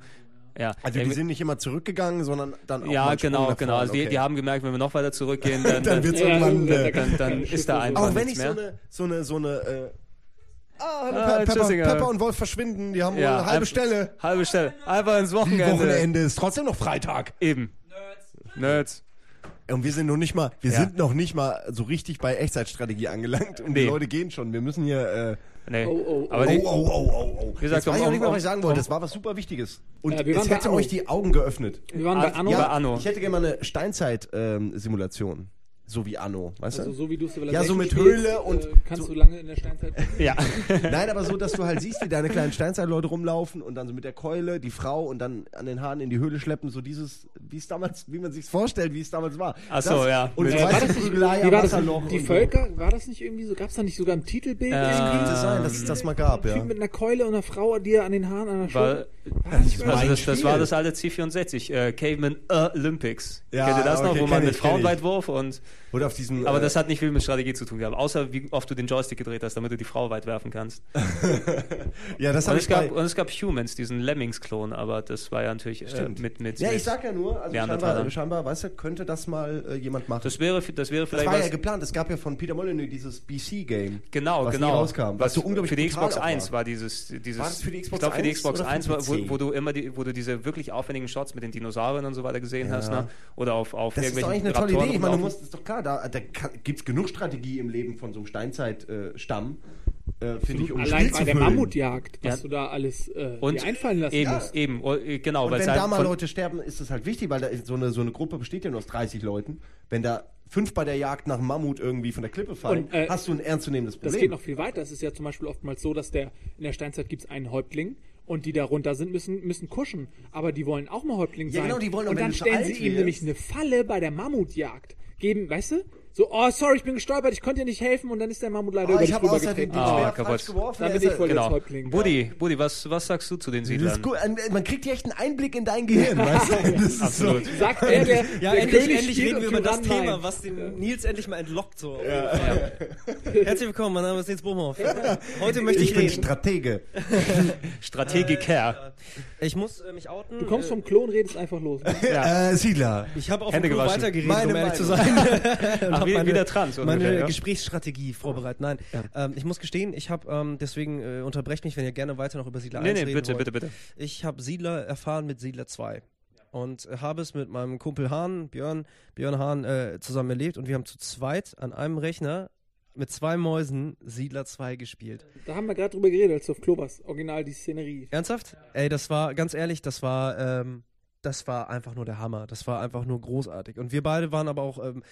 Speaker 1: Ja,
Speaker 2: Also die sind nicht immer zurückgegangen, sondern dann auch
Speaker 1: ja genau, genau. Also die,
Speaker 2: okay.
Speaker 1: die haben gemerkt, wenn wir noch weiter zurückgehen, dann,
Speaker 2: Dann
Speaker 1: dann,
Speaker 2: wird's
Speaker 3: Ja,
Speaker 2: Äh,
Speaker 1: dann, dann ist da einfach
Speaker 2: auch wenn ich so
Speaker 1: mehr.
Speaker 2: eine, so eine, so eine, äh, ah,
Speaker 1: Ah,
Speaker 2: Pe- Pepper,
Speaker 1: Tschüssinger.
Speaker 2: Pepper und Wolf verschwinden, die haben
Speaker 1: Ja,
Speaker 2: eine halbe
Speaker 1: ein-
Speaker 2: Stelle.
Speaker 1: Halbe Stelle. Einfach ins Wochenende.
Speaker 2: Wochenende ist trotzdem noch Freitag.
Speaker 1: Eben. Nerds.
Speaker 2: Und wir sind noch nicht mal, wir
Speaker 1: Ja.
Speaker 2: sind noch nicht mal so richtig bei Echtzeitstrategie angelangt und die
Speaker 1: Nee.
Speaker 2: Leute gehen schon. Wir müssen hier, äh,
Speaker 1: Nee.
Speaker 3: Oh, oh,
Speaker 1: Aber
Speaker 3: oh.
Speaker 1: die,
Speaker 2: oh, oh, oh, oh, oh.
Speaker 1: Wie gesagt,
Speaker 2: Jetzt weiß ich auch nicht mehr,
Speaker 1: um-
Speaker 2: was ich sagen wollte. Das war was super Wichtiges. Und
Speaker 3: Ja,
Speaker 2: es
Speaker 3: bei
Speaker 2: hätte euch die Augen geöffnet.
Speaker 3: Wir waren bei
Speaker 1: Ah,
Speaker 3: Anno,
Speaker 1: ja, Anno.
Speaker 2: ich hätte gerne mal eine Steinzeit-Simulation. So wie Anno, weißt
Speaker 3: also
Speaker 2: du?
Speaker 3: so wie du
Speaker 2: Ja, so mit
Speaker 3: spielst,
Speaker 2: Höhle und
Speaker 3: äh, kannst
Speaker 2: so-
Speaker 3: du lange in der Steinzeit.
Speaker 1: Ja.
Speaker 2: Nein, aber so, dass du halt siehst, wie deine kleinen Steinzeitleute rumlaufen und dann so mit der Keule die Frau und dann an den Haaren in die Höhle schleppen, so dieses, wie es damals, wie man sich's vorstellt, wie es damals war.
Speaker 1: Ach so,
Speaker 2: Das-
Speaker 1: ja.
Speaker 2: Und
Speaker 1: Äh,
Speaker 3: war
Speaker 2: weißt
Speaker 3: das
Speaker 2: du,
Speaker 3: nicht,
Speaker 2: Prügelei
Speaker 3: war das,
Speaker 2: Wasserloch.
Speaker 3: die. Völker, war das nicht irgendwie so, gab es da nicht sogar im Titelbild?
Speaker 1: Äh,
Speaker 3: irgendwie?
Speaker 2: Könnte sein, dass es das mal gab,
Speaker 3: Ein Typ
Speaker 2: ja.
Speaker 3: mit einer Keule und einer Frau, die an den Haaren an der Schulter. War das
Speaker 1: also das, das war das alte C64, äh, Caveman Olympics.
Speaker 2: Ja,
Speaker 1: Kennt ihr das noch,
Speaker 2: okay,
Speaker 1: wo man mit. Frauenweitwurf und
Speaker 2: Oder auf diesem.
Speaker 1: aber
Speaker 2: äh,
Speaker 1: das hat nicht viel mit Strategie zu tun gehabt, außer wie oft du den Joystick gedreht hast, damit du die Frau weit werfen kannst.
Speaker 2: ja, das
Speaker 1: Und es gab und es gab Humans, diesen Lemmings-Klon, aber das war ja natürlich äh, mit mit
Speaker 2: Ja, ich sag ja nur, also scheinbar, scheinbar, weißt du, könnte das mal äh, jemand machen.
Speaker 1: das wäre das wäre
Speaker 2: Das
Speaker 1: vielleicht
Speaker 2: war ja geplant. Es gab ja von Peter Molyneux dieses BC-Game.
Speaker 1: Genau,
Speaker 2: was
Speaker 1: genau.
Speaker 2: rauskam, was so unglaublich
Speaker 1: für die Xbox
Speaker 2: auch
Speaker 1: 1
Speaker 2: war.
Speaker 1: dieses, dieses
Speaker 2: War das für die Xbox
Speaker 1: ich glaube für die
Speaker 2: 1
Speaker 1: Xbox
Speaker 2: oder für
Speaker 1: 1, war, wo, wo du immer die, wo du diese wirklich aufwendigen Shots mit den Dinosauriern und so weiter gesehen hast,
Speaker 2: Ja.
Speaker 1: ne? Oder auf, auf
Speaker 2: Das ist doch
Speaker 1: irgendwelchen
Speaker 2: eigentlich eine tolle Idee. Ich meine, du musst, ist doch klar, da, da gibt es genug Strategie im Leben von so einem Steinzeit-Stamm, äh, finde ich, um ein
Speaker 3: Allein bei der. Mammutjagd, was
Speaker 1: Ja.
Speaker 3: du da alles äh,
Speaker 1: und
Speaker 3: dir einfallen lassen
Speaker 1: eben,
Speaker 3: musst.
Speaker 1: eben, oh, äh, genau,
Speaker 2: Und
Speaker 1: weil
Speaker 2: wenn
Speaker 1: halt
Speaker 2: da mal Leute sterben, ist das halt wichtig, weil da ist so eine, so eine Gruppe besteht ja nur aus 30 Leuten. Wenn da fünf bei der Jagd nach einem Mammut irgendwie von der Klippe fallen,
Speaker 3: Und, äh,
Speaker 2: hast du ein ernstzunehmendes
Speaker 3: Das
Speaker 2: Problem.
Speaker 3: geht noch viel weiter. Es ist ja zum Beispiel oftmals so, dass der in der Steinzeit gibt es einen Häuptling und die darunter sind, müssen, müssen kuschen. Aber die wollen auch mal Häuptling
Speaker 2: Ja,
Speaker 3: sein.
Speaker 2: genau, die wollen, und
Speaker 3: dann stellen sie ihm nämlich eine Falle bei der Mammutjagd. Geben, weißt du? So, oh, sorry, ich bin gestolpert, ich konnte dir nicht helfen und dann ist der Mammut leider
Speaker 2: oh,
Speaker 3: über
Speaker 2: ich
Speaker 3: dich
Speaker 2: habe außerdem
Speaker 3: rübergetreten.
Speaker 1: Ah, kaputt.
Speaker 2: falsch geworfen.
Speaker 3: Dann bin
Speaker 2: ist
Speaker 3: ich voll
Speaker 2: ja-
Speaker 1: genau.
Speaker 3: Häuptling.
Speaker 1: Buddy, Buddy, was, was sagst du zu den
Speaker 2: das
Speaker 1: Siedlern?
Speaker 2: ist gut. Äh, Man kriegt ja echt einen Einblick in dein Gehirn, weißt du? Das ist
Speaker 1: Absolut.
Speaker 3: Sagt er, der,
Speaker 4: Ja,
Speaker 3: der
Speaker 4: endlich,
Speaker 3: König
Speaker 4: endlich reden wir über das Thema,
Speaker 3: nein.
Speaker 4: was den Nils endlich mal entlockt. So. Herzlich willkommen, mein Name ist Nils Bohmhoff. Heute möchte
Speaker 2: Ich
Speaker 4: ich,
Speaker 2: bin
Speaker 4: reden.
Speaker 2: Stratege.
Speaker 1: Strategiker.
Speaker 4: Ich muss äh, mich outen.
Speaker 3: Du kommst vom Klon, redest einfach los.
Speaker 1: Ja.
Speaker 2: Äh, Siedler.
Speaker 4: ich habe auf
Speaker 1: Hände
Speaker 4: dem Klo weitergeredet,
Speaker 2: Meine
Speaker 4: um ehrlich zu sein. Und
Speaker 1: Ach,
Speaker 4: hab
Speaker 1: wie,
Speaker 4: meine,
Speaker 1: wie der Trans
Speaker 4: meine
Speaker 1: ungefähr, ja?
Speaker 4: Gesprächsstrategie vorbereitet. Nein, ähm, ich muss gestehen, ich habe, ähm, deswegen äh, unterbrecht mich, wenn ihr gerne weiter noch über Siedler
Speaker 1: Nee,
Speaker 4: 1
Speaker 1: nee,
Speaker 4: reden
Speaker 1: bitte,
Speaker 4: wollt.
Speaker 1: bitte, bitte.
Speaker 4: Ich habe Siedler erfahren mit Siedler 2. und habe es mit meinem Kumpel Hahn, Björn, Björn Hahn, äh, zusammen erlebt und wir haben zu zweit an einem Rechner mit zwei Mäusen Siedler 2 gespielt.
Speaker 3: Da haben wir gerade drüber geredet, als du auf Klo warst. Original die Szenerie.
Speaker 4: Ernsthaft? Ey, das war, ganz ehrlich, das war, ähm, das war einfach nur der Hammer. Das war einfach nur großartig. Und wir beide waren aber auch, ähm,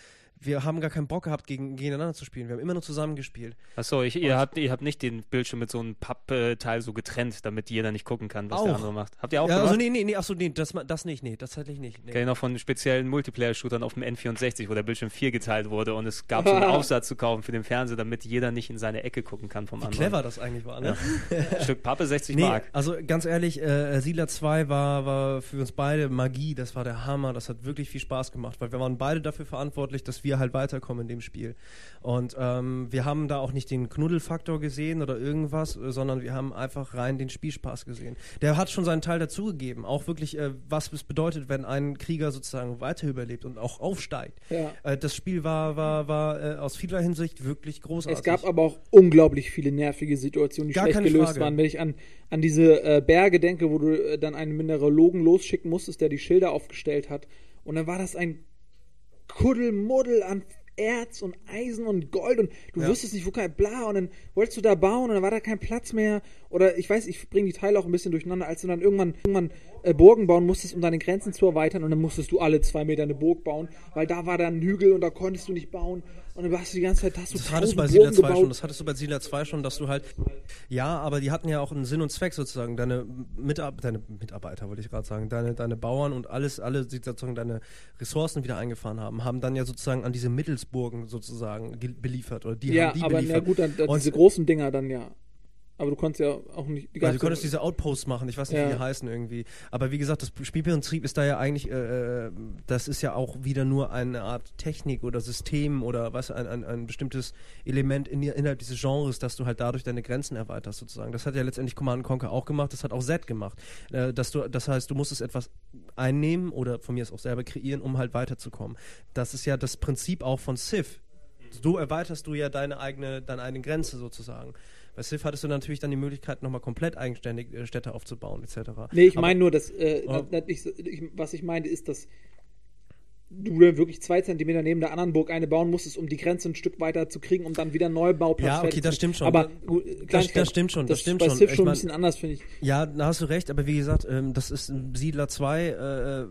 Speaker 4: wir haben gar keinen Bock gehabt, gegen, gegeneinander zu spielen. Wir haben immer nur zusammen gespielt.
Speaker 1: Achso, ich, ihr, habt, ihr habt nicht den Bildschirm mit so einem Pappteil so getrennt, damit jeder nicht gucken kann, was
Speaker 4: Auch.
Speaker 1: der andere macht. Habt ihr auch
Speaker 4: Ja,
Speaker 1: gemacht?
Speaker 4: also nee, nee, nee, achso, nee, das, das nicht, nee, das tatsächlich nicht. Nee.
Speaker 1: Kenn ich noch von speziellen Multiplayer-Shootern auf dem N64, wo der Bildschirm 4 geteilt wurde und es gab so einen Aufsatz zu kaufen für den Fernseher, damit jeder nicht in seine Ecke gucken kann vom
Speaker 4: Wie
Speaker 1: anderen.
Speaker 4: clever das eigentlich war, ne?
Speaker 1: Ein Stück Pappe 60
Speaker 4: Nee,
Speaker 1: Mark.
Speaker 4: also ganz ehrlich, äh, Siedler 2 war, war für uns beide Magie, das war der Hammer, das hat wirklich viel Spaß gemacht, weil wir waren beide dafür verantwortlich, dass wir halt weiterkommen in dem Spiel. Und ähm, wir haben da auch nicht den Knuddelfaktor gesehen oder irgendwas, äh, sondern wir haben einfach rein den Spielspaß gesehen. Der hat schon seinen Teil dazugegeben, auch wirklich, äh, was es bedeutet, wenn ein Krieger sozusagen weiter überlebt und auch aufsteigt.
Speaker 3: Ja.
Speaker 4: Äh, das Spiel war, war, war äh, aus vieler Hinsicht wirklich großartig.
Speaker 3: Es gab aber auch unglaublich viele nervige Situationen, die
Speaker 4: Gar
Speaker 3: schlecht gelöst
Speaker 4: Frage.
Speaker 3: waren. Wenn ich an, an diese äh, Berge denke, wo du äh, dann einen Mineralogen losschicken musstest, der die Schilder aufgestellt hat. Und dann war das ein Kuddelmuddel an Erz und Eisen und Gold und du
Speaker 4: Ja.
Speaker 3: wusstest nicht, wo kein bla und dann wolltest du da bauen und dann war da kein Platz mehr oder ich weiß, ich bringe die Teile auch ein bisschen durcheinander, als du dann irgendwann, irgendwann äh, Burgen bauen musstest, um deine Grenzen zu erweitern und dann musstest du alle zwei Meter eine Burg bauen, weil da war dann ein Hügel und da konntest du nicht bauen und dann warst du die ganze Zeit, hast du
Speaker 4: Das hattest du bei Siedler
Speaker 3: Burgen
Speaker 4: 2
Speaker 3: gebaut.
Speaker 4: schon, das hattest du bei Siedler 2 schon, dass du halt, ja, aber die hatten ja auch einen Sinn und Zweck sozusagen, deine, Mitab deine Mitarbeiter, wollte ich gerade sagen, deine, deine Bauern und alles, alle, die sozusagen deine Ressourcen wieder eingefahren haben, haben dann ja sozusagen an diese Mittelsburgen sozusagen ge- beliefert oder die
Speaker 3: ja,
Speaker 4: haben die
Speaker 3: aber na
Speaker 4: beliefert.
Speaker 3: gut, dann, dann
Speaker 4: Und-
Speaker 3: diese großen Dinger dann ja. Aber du konntest ja auch nicht die
Speaker 4: Also
Speaker 3: ganze
Speaker 4: du konntest diese Outposts machen, ich weiß nicht,
Speaker 3: Ja.
Speaker 4: wie die heißen irgendwie. Aber wie gesagt, das Spielprinzip ist da ja eigentlich, äh, äh, das ist ja auch wieder nur eine Art Technik oder System oder was, ein, ein, ein bestimmtes Element in, innerhalb dieses Genres, dass du halt dadurch deine Grenzen erweiterst sozusagen. Das hat ja letztendlich Command Conquer auch gemacht, das hat auch Z gemacht. Äh, dass du, das heißt, du musstest etwas einnehmen oder von mir aus auch selber kreieren, um halt weiterzukommen. Das ist ja das Prinzip auch von Civ. So erweiterst du ja deine eigene, deine eigene Grenze sozusagen. Bei Civ hattest du natürlich dann die Möglichkeit, nochmal komplett eigenständig äh, Städte aufzubauen, etc.
Speaker 3: Nee, ich meine nur, dass, äh,
Speaker 4: Ja.
Speaker 3: dass ich, ich, was ich meinte, ist, dass du dann wirklich zwei Zentimeter neben der anderen Burg eine bauen musstest, um die Grenze ein Stück weiter zu kriegen, um dann wieder einen Neubauplatz
Speaker 4: Ja, okay, das stimmt schon.
Speaker 3: Aber
Speaker 4: Das-
Speaker 3: gut,
Speaker 4: das- das stimmt schon, das stimmt
Speaker 3: bei
Speaker 4: schon.
Speaker 3: Civ
Speaker 4: Ich
Speaker 3: schon
Speaker 4: mein-
Speaker 3: ein bisschen anders, finde ich.
Speaker 4: Ja, da hast du recht, aber wie gesagt, ähm, das ist ein Siedler 2. Äh,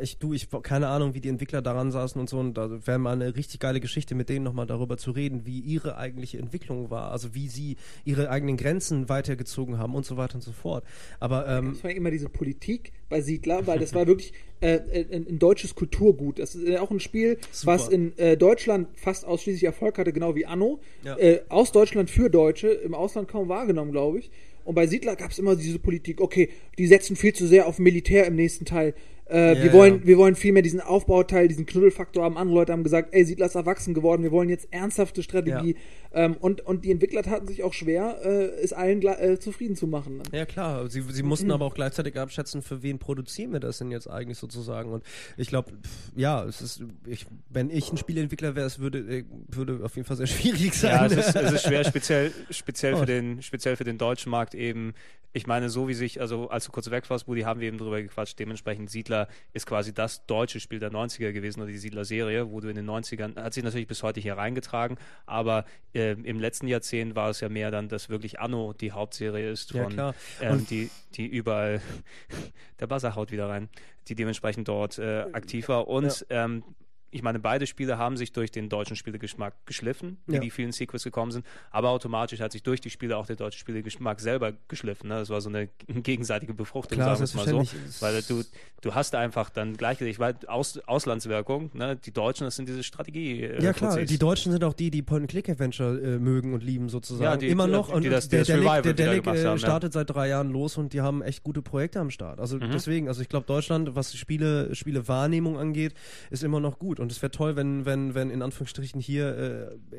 Speaker 4: ich, du, ich keine Ahnung, wie die Entwickler daran saßen und so. Und da wäre mal eine richtig geile Geschichte, mit denen nochmal darüber zu reden, wie ihre eigentliche Entwicklung war. Also wie sie ihre eigenen Grenzen weitergezogen haben und so weiter und so fort. Aber ähm,
Speaker 3: Das war immer diese Politik bei Siedler, weil das war wirklich äh, ein, ein deutsches Kulturgut. Das ist äh, auch ein Spiel,
Speaker 4: Super.
Speaker 3: was in äh, Deutschland fast ausschließlich Erfolg hatte, genau wie Anno.
Speaker 4: Ja.
Speaker 3: Äh, aus Deutschland für Deutsche, im Ausland kaum wahrgenommen, glaube ich. Und bei Siedler gab es immer diese Politik, okay, die setzen viel zu sehr auf Militär im nächsten Teil. Äh,
Speaker 4: Ja,
Speaker 3: wir, wollen,
Speaker 4: ja.
Speaker 3: wir wollen viel mehr diesen Aufbauteil, diesen Knuddelfaktor haben. Andere Leute haben gesagt, ey, Siedler ist erwachsen geworden, wir wollen jetzt ernsthafte Strategie. Ähm, und, und die Entwickler taten sich auch schwer, äh, es allen äh, zufrieden zu machen.
Speaker 4: Ja, klar. Sie, sie mussten aber auch gleichzeitig abschätzen, für wen produzieren wir das denn jetzt eigentlich sozusagen. Und ich glaube, ja, es ist, ich, wenn ich ein Spieleentwickler wäre, es würde, äh, würde auf jeden Fall sehr schwierig sein.
Speaker 1: Ja, es ist, es ist schwer, speziell, speziell,
Speaker 4: Oh.
Speaker 1: für den, speziell für den deutschen Markt eben. Ich meine, so wie sich, also als du kurz weg warst, Budi, haben wir eben drüber gequatscht. Dementsprechend Siedler ist quasi das deutsche Spiel der 90er gewesen oder die Siedler-Serie, wo du in den 90ern, hat sich natürlich bis heute hier reingetragen, aber äh, im letzten Jahrzehnt war es ja mehr dann, dass wirklich Anno die Hauptserie ist
Speaker 4: Ja,
Speaker 1: von,
Speaker 4: klar.
Speaker 1: ähm,
Speaker 4: Und-
Speaker 1: die, die überall, der Buzzer haut wieder rein, die dementsprechend dort äh, aktiv war und ähm, ich meine, beide Spiele haben sich durch den deutschen Spielegeschmack geschliffen, wie
Speaker 4: Ja.
Speaker 1: die vielen Sequels gekommen sind, aber automatisch hat sich durch die Spiele auch der deutsche Spielegeschmack selber geschliffen. Ne? Das war so eine gegenseitige Befruchtung,
Speaker 4: Klar,
Speaker 1: sagen wir es mal so. Weil du, du hast einfach dann gleichzeitig, weil Aus, Auslandswirkung, ne? die Deutschen, das sind diese Strategie. Äh,
Speaker 4: Ja klar,
Speaker 1: Fuzis.
Speaker 4: die Deutschen sind auch die, die Point-and-Click-Adventure äh, mögen und lieben sozusagen.
Speaker 1: Ja, die-
Speaker 4: Immer
Speaker 1: die-
Speaker 4: noch.
Speaker 1: die
Speaker 4: und
Speaker 1: das- die
Speaker 4: der
Speaker 1: das
Speaker 4: Delic, der Delic äh,
Speaker 1: haben, ja.
Speaker 4: startet seit drei Jahren los und die haben echt gute Projekte am Start. Also
Speaker 1: Mhm.
Speaker 4: deswegen, also ich glaube Deutschland, was Spiele, Spielewahrnehmung angeht, ist immer noch gut. Und es wäre toll, wenn, wenn, wenn in Anführungsstrichen hier, äh,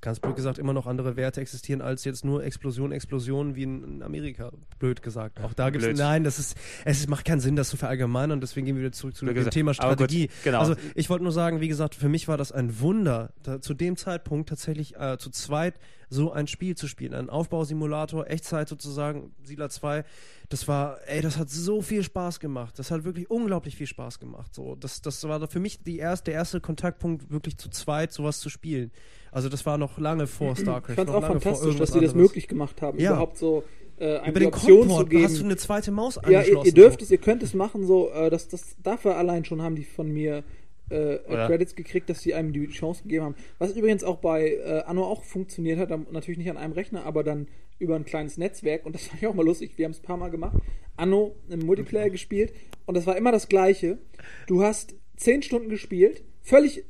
Speaker 4: ganz blöd gesagt, immer noch andere Werte existieren als jetzt nur Explosion, Explosion wie in, Amerika. Blöd gesagt. Auch da gibt es, nein, das ist, es ist- macht keinen Sinn, das zu verallgemeinern deswegen gehen wir wieder zurück zu
Speaker 1: Blöd
Speaker 4: dem
Speaker 1: gesagt.
Speaker 4: Thema
Speaker 1: Aber gut,
Speaker 4: Strategie.
Speaker 1: genau.
Speaker 4: Also ich wollte nur sagen, wie gesagt, für mich war das ein Wunder, da, zu dem Zeitpunkt tatsächlich äh, zu zweit so ein Spiel zu spielen. Ein Aufbausimulator, Echtzeit sozusagen, Siedler 2. Das war, ey, das hat so viel Spaß gemacht. Das hat wirklich unglaublich viel Spaß gemacht. So, das, das war für mich die erste, der erste Kontaktpunkt, wirklich zu zweit sowas zu spielen. Also das war noch lange vor StarCraft.
Speaker 3: Ich fand auch
Speaker 4: lange vor
Speaker 3: fantastisch, dass sie das möglich gemacht haben,
Speaker 4: Ja.
Speaker 3: überhaupt so äh,
Speaker 4: Über den
Speaker 3: Option zu geben.
Speaker 4: hast du eine zweite Maus
Speaker 3: ja, ihr,
Speaker 4: angeschlossen.
Speaker 3: ihr dürft es, ihr könnt es machen, so, äh, das, das dafür allein schon haben die von mir äh,
Speaker 1: Oder?
Speaker 3: Credits gekriegt, dass sie einem die Chance gegeben haben. Was übrigens auch bei äh, Anno auch funktioniert hat, natürlich nicht an einem Rechner, aber dann über ein kleines Netzwerk und das fand ich auch mal lustig. Wir haben es ein paar Mal gemacht. Anno im Multiplayer gespielt und das war immer das Gleiche. Du hast zehn Stunden gespielt, völlig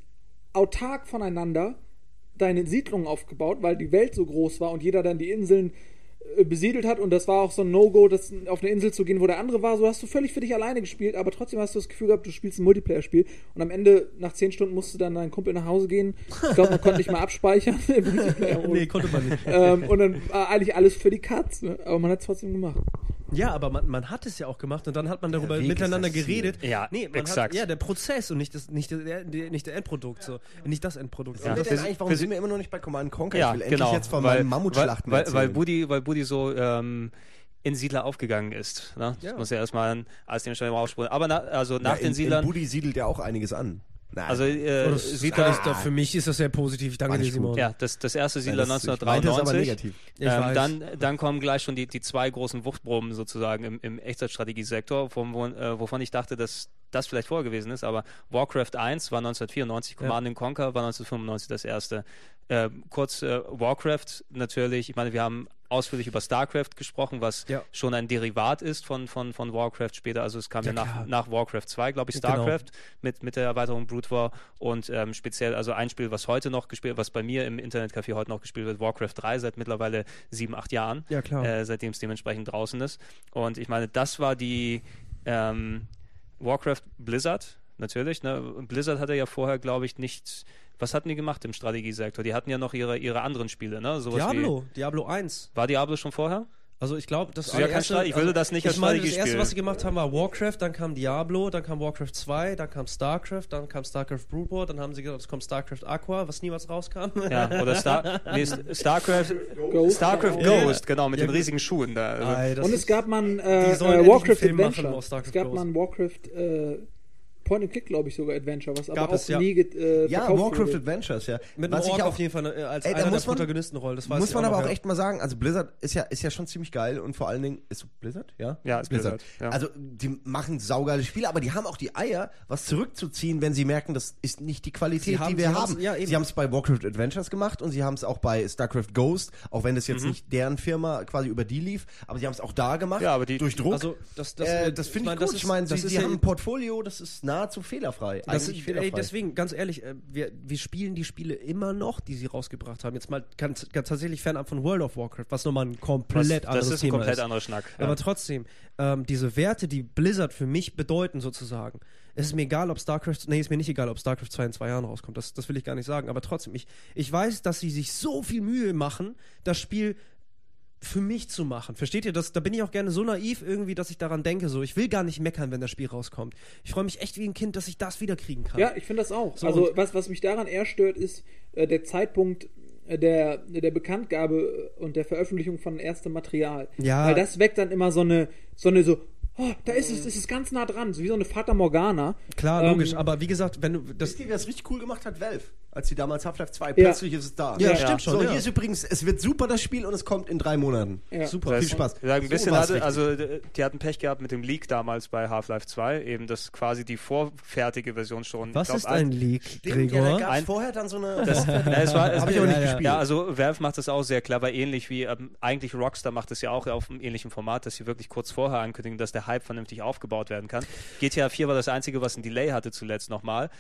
Speaker 3: autark voneinander deine Siedlungen aufgebaut, weil die Welt so groß war und jeder dann die Inseln äh, besiedelt hat und das war auch so ein No-Go, das auf eine Insel zu gehen, wo der andere war. So hast du völlig für dich alleine gespielt, aber trotzdem hast du das Gefühl gehabt, du spielst ein Multiplayer-Spiel und am Ende, nach zehn Stunden, musste dann dein Kumpel nach Hause gehen. Ich glaube, man konnte nicht mal abspeichern im Multiplayer.
Speaker 4: Nee, konnte man nicht.
Speaker 3: ähm, und dann war eigentlich alles für die Katz, ne? aber man hat es trotzdem gemacht.
Speaker 4: Ja, aber man, man hat es ja auch gemacht und dann hat man darüber miteinander
Speaker 2: Ziel.
Speaker 4: geredet.
Speaker 1: Ja,
Speaker 4: nee, man
Speaker 1: exakt.
Speaker 4: Hat, ja, der Prozess und nicht das, nicht der, der, nicht der Endprodukt, so. Nicht das Endprodukt.
Speaker 1: Ja.
Speaker 2: Ja,
Speaker 1: Wir-
Speaker 2: eigentlich, warum sind wir immer noch nicht bei Command Conquer?
Speaker 1: Ja,
Speaker 2: ich will endlich
Speaker 1: genau.
Speaker 2: jetzt von
Speaker 1: weil,
Speaker 2: meinen Mammutschlachten
Speaker 1: weil, weil, weil Budi, weil Budi so ähm, in Siedler aufgegangen ist. Ne? Das
Speaker 4: Ja.
Speaker 1: muss ja erstmal alles dementsprechend rausspulen. Aber na, also nach
Speaker 2: ja,
Speaker 1: den
Speaker 2: in,
Speaker 1: Siedlern,
Speaker 2: In Budi siedelt ja auch einiges an. Nein.
Speaker 1: also äh,
Speaker 4: Oh, das
Speaker 1: Siedler,
Speaker 4: ist, doch- für mich ist das sehr positiv. Danke dir. Simon.
Speaker 1: ja, das, das erste
Speaker 2: Nein,
Speaker 1: Siedler
Speaker 2: das- ich es aber
Speaker 1: 1993.
Speaker 2: negativ.
Speaker 4: Ich
Speaker 1: ähm,
Speaker 4: weiß.
Speaker 1: dann, dann kommen gleich schon die, die zwei großen Wuchtproben sozusagen im, im Echtzeitstrategiesektor, äh, wovon ich dachte, dass das vielleicht vorher gewesen ist, aber Warcraft 1 war 1994, Command and Conquer war 1995 das erste. Ähm, kurz äh, Warcraft natürlich, ich meine, wir haben ausführlich über StarCraft gesprochen, was
Speaker 4: Ja.
Speaker 1: schon ein Derivat ist von, von, von Warcraft später. Also es kam ja,
Speaker 4: Ja,
Speaker 1: nach, nach Warcraft 2, glaube ich,
Speaker 4: Genau.
Speaker 1: StarCraft mit, mit der Erweiterung Brood War und ähm, speziell, also ein Spiel, was heute noch gespielt, was bei mir im Internetcafé heute noch gespielt wird, Warcraft 3 seit mittlerweile sieben, acht Jahren,
Speaker 4: Ja,
Speaker 1: äh, seitdem es dementsprechend draußen ist. Und ich meine, das war die ähm, Warcraft Blizzard, natürlich. Ne? Blizzard hatte ja vorher, glaube ich, nicht. Was hatten die gemacht im Strategiesektor? Die hatten ja noch ihre, ihre anderen Spiele, ne? Sowas
Speaker 4: Diablo, Diablo 1.
Speaker 1: Wie, war Diablo schon vorher?
Speaker 4: Also ich glaube, das
Speaker 1: ist ja Strate- ich würde das nicht als
Speaker 4: ich meine, das erste, was sie gemacht haben, war Warcraft, dann kam Diablo, dann kam Warcraft 2, dann kam StarCraft, dann kam StarCraft Brood War, dann haben sie gesagt, es kommt StarCraft Aqua, was niemals rauskam.
Speaker 1: Ja, oder Star, nee, StarCraft,
Speaker 3: Ghost.
Speaker 1: StarCraft
Speaker 3: Ja.
Speaker 1: Ghost, genau, mit
Speaker 4: Ja,
Speaker 1: den riesigen Schuhen da. Also,
Speaker 4: Ei, das
Speaker 3: Und es gab
Speaker 4: Die
Speaker 3: äh,
Speaker 4: sollen
Speaker 3: äh, Warcraft Adventure.
Speaker 4: aus StarCraft
Speaker 3: es gab
Speaker 4: Ghost.
Speaker 3: mal ein Warcraft äh, Point-and-Click, glaube ich, sogar Adventure, was
Speaker 4: Gab
Speaker 3: aber auch
Speaker 4: es, ja.
Speaker 3: nie get, äh,
Speaker 2: ja, Warcraft
Speaker 3: wurde.
Speaker 2: Adventures, ja.
Speaker 4: Mit
Speaker 2: Was ich auch
Speaker 4: auf jeden Fall äh, als
Speaker 2: Ey, da
Speaker 4: einer der
Speaker 2: muss man-
Speaker 4: Protagonistenrollen, das weiß
Speaker 2: muss
Speaker 4: ich
Speaker 2: man
Speaker 4: auch
Speaker 2: aber
Speaker 4: noch,
Speaker 2: auch
Speaker 4: ja.
Speaker 2: echt mal sagen, also Blizzard ist ja, ist ja schon ziemlich geil und vor allen Dingen, ist Blizzard? Ja?
Speaker 1: Ja, ist Blizzard, ja.
Speaker 2: Also, die machen saugeile Spiele, aber die haben auch die Eier, was zurückzuziehen, wenn sie merken, das ist nicht die Qualität,
Speaker 4: haben-
Speaker 2: die wir haben. sie haben es bei Warcraft Adventures gemacht und sie haben es auch bei StarCraft Ghost, auch wenn das
Speaker 4: Mhm.
Speaker 2: jetzt nicht deren Firma quasi über die lief, aber sie haben es auch da gemacht,
Speaker 1: Ja, aber die-
Speaker 2: durch Druck.
Speaker 4: Also, das, das,
Speaker 2: äh, das
Speaker 4: ich
Speaker 2: finde ich, gut.
Speaker 4: das
Speaker 2: ich
Speaker 4: ist-
Speaker 2: meine, sie, haben ein Portfolio, das ist nahezu fehlerfrei.
Speaker 4: Das
Speaker 2: Eigentlich
Speaker 4: ist,
Speaker 2: fehlerfrei.
Speaker 4: ey, deswegen, ganz ehrlich, äh, wir, wir spielen die Spiele immer noch, die sie rausgebracht haben. Jetzt mal ganz, ganz tatsächlich fernab von World of Warcraft, was nochmal ein komplett
Speaker 1: das
Speaker 4: anderes
Speaker 1: ist ein
Speaker 4: Thema
Speaker 1: komplett
Speaker 4: ist.
Speaker 1: anderer Schnack. Ja.
Speaker 4: Aber trotzdem, ähm, diese Werte, die Blizzard für mich bedeuten, sozusagen. Es ist mir egal, ob StarCraft, nee, ist mir nicht egal, ob StarCraft 2 in zwei Jahren rauskommt. Das, das will ich gar nicht sagen. Aber trotzdem, ich, ich weiß, dass sie sich so viel Mühe machen, das Spiel für mich zu machen. Versteht ihr das? Da bin ich auch gerne so naiv irgendwie, dass ich daran denke, so, ich will gar nicht meckern, wenn das Spiel rauskommt. Ich freue mich echt wie ein Kind, dass ich das wiederkriegen kann.
Speaker 3: Ja, ich finde das auch.
Speaker 4: So,
Speaker 3: also was, was mich daran eher stört, ist äh, der Zeitpunkt äh, der, der Bekanntgabe und der Veröffentlichung von erstem Material.
Speaker 4: Ja.
Speaker 3: Weil das weckt dann immer so eine, so eine so, oh, da ist es, ist es ganz nah dran, so wie so eine Fata Morgana.
Speaker 4: Klar,
Speaker 3: Ähm,
Speaker 4: logisch, aber wie gesagt, wenn du das
Speaker 2: Wisst ihr, wer das richtig cool gemacht hat? Valve. Als sie damals Half-Life 2,
Speaker 3: Ja.
Speaker 2: plötzlich ist es da.
Speaker 4: Ja,
Speaker 3: Ja.
Speaker 4: stimmt schon.
Speaker 2: So,
Speaker 4: ja.
Speaker 2: hier ist übrigens, es wird super, das Spiel, und es kommt in drei Monaten.
Speaker 3: Ja.
Speaker 2: Super,
Speaker 1: Das
Speaker 2: viel
Speaker 1: heißt,
Speaker 2: Spaß.
Speaker 1: wir sagen, ein
Speaker 2: So
Speaker 1: bisschen
Speaker 2: war's
Speaker 1: hatte, also d- die hatten Pech gehabt mit dem Leak damals bei Half-Life 2, eben das quasi die vorfertige Version schon.
Speaker 4: Was
Speaker 1: ich glaub,
Speaker 4: ist ein Leak,
Speaker 2: Stimmt, Ja,
Speaker 4: Gregor?
Speaker 2: da es
Speaker 1: Ein-
Speaker 2: vorher dann so eine.
Speaker 1: Das, ja, es war, es
Speaker 2: Hab ich auch nicht
Speaker 4: ja, ja.
Speaker 2: gespielt.
Speaker 1: Ja, also Valve macht das auch sehr clever, ähnlich wie ähm, eigentlich Rockstar macht es ja auch auf einem ähnlichen Format, dass sie wirklich kurz vorher ankündigen, dass der Hype vernünftig aufgebaut werden kann. GTA 4 war das einzige, was ein Delay hatte zuletzt nochmal.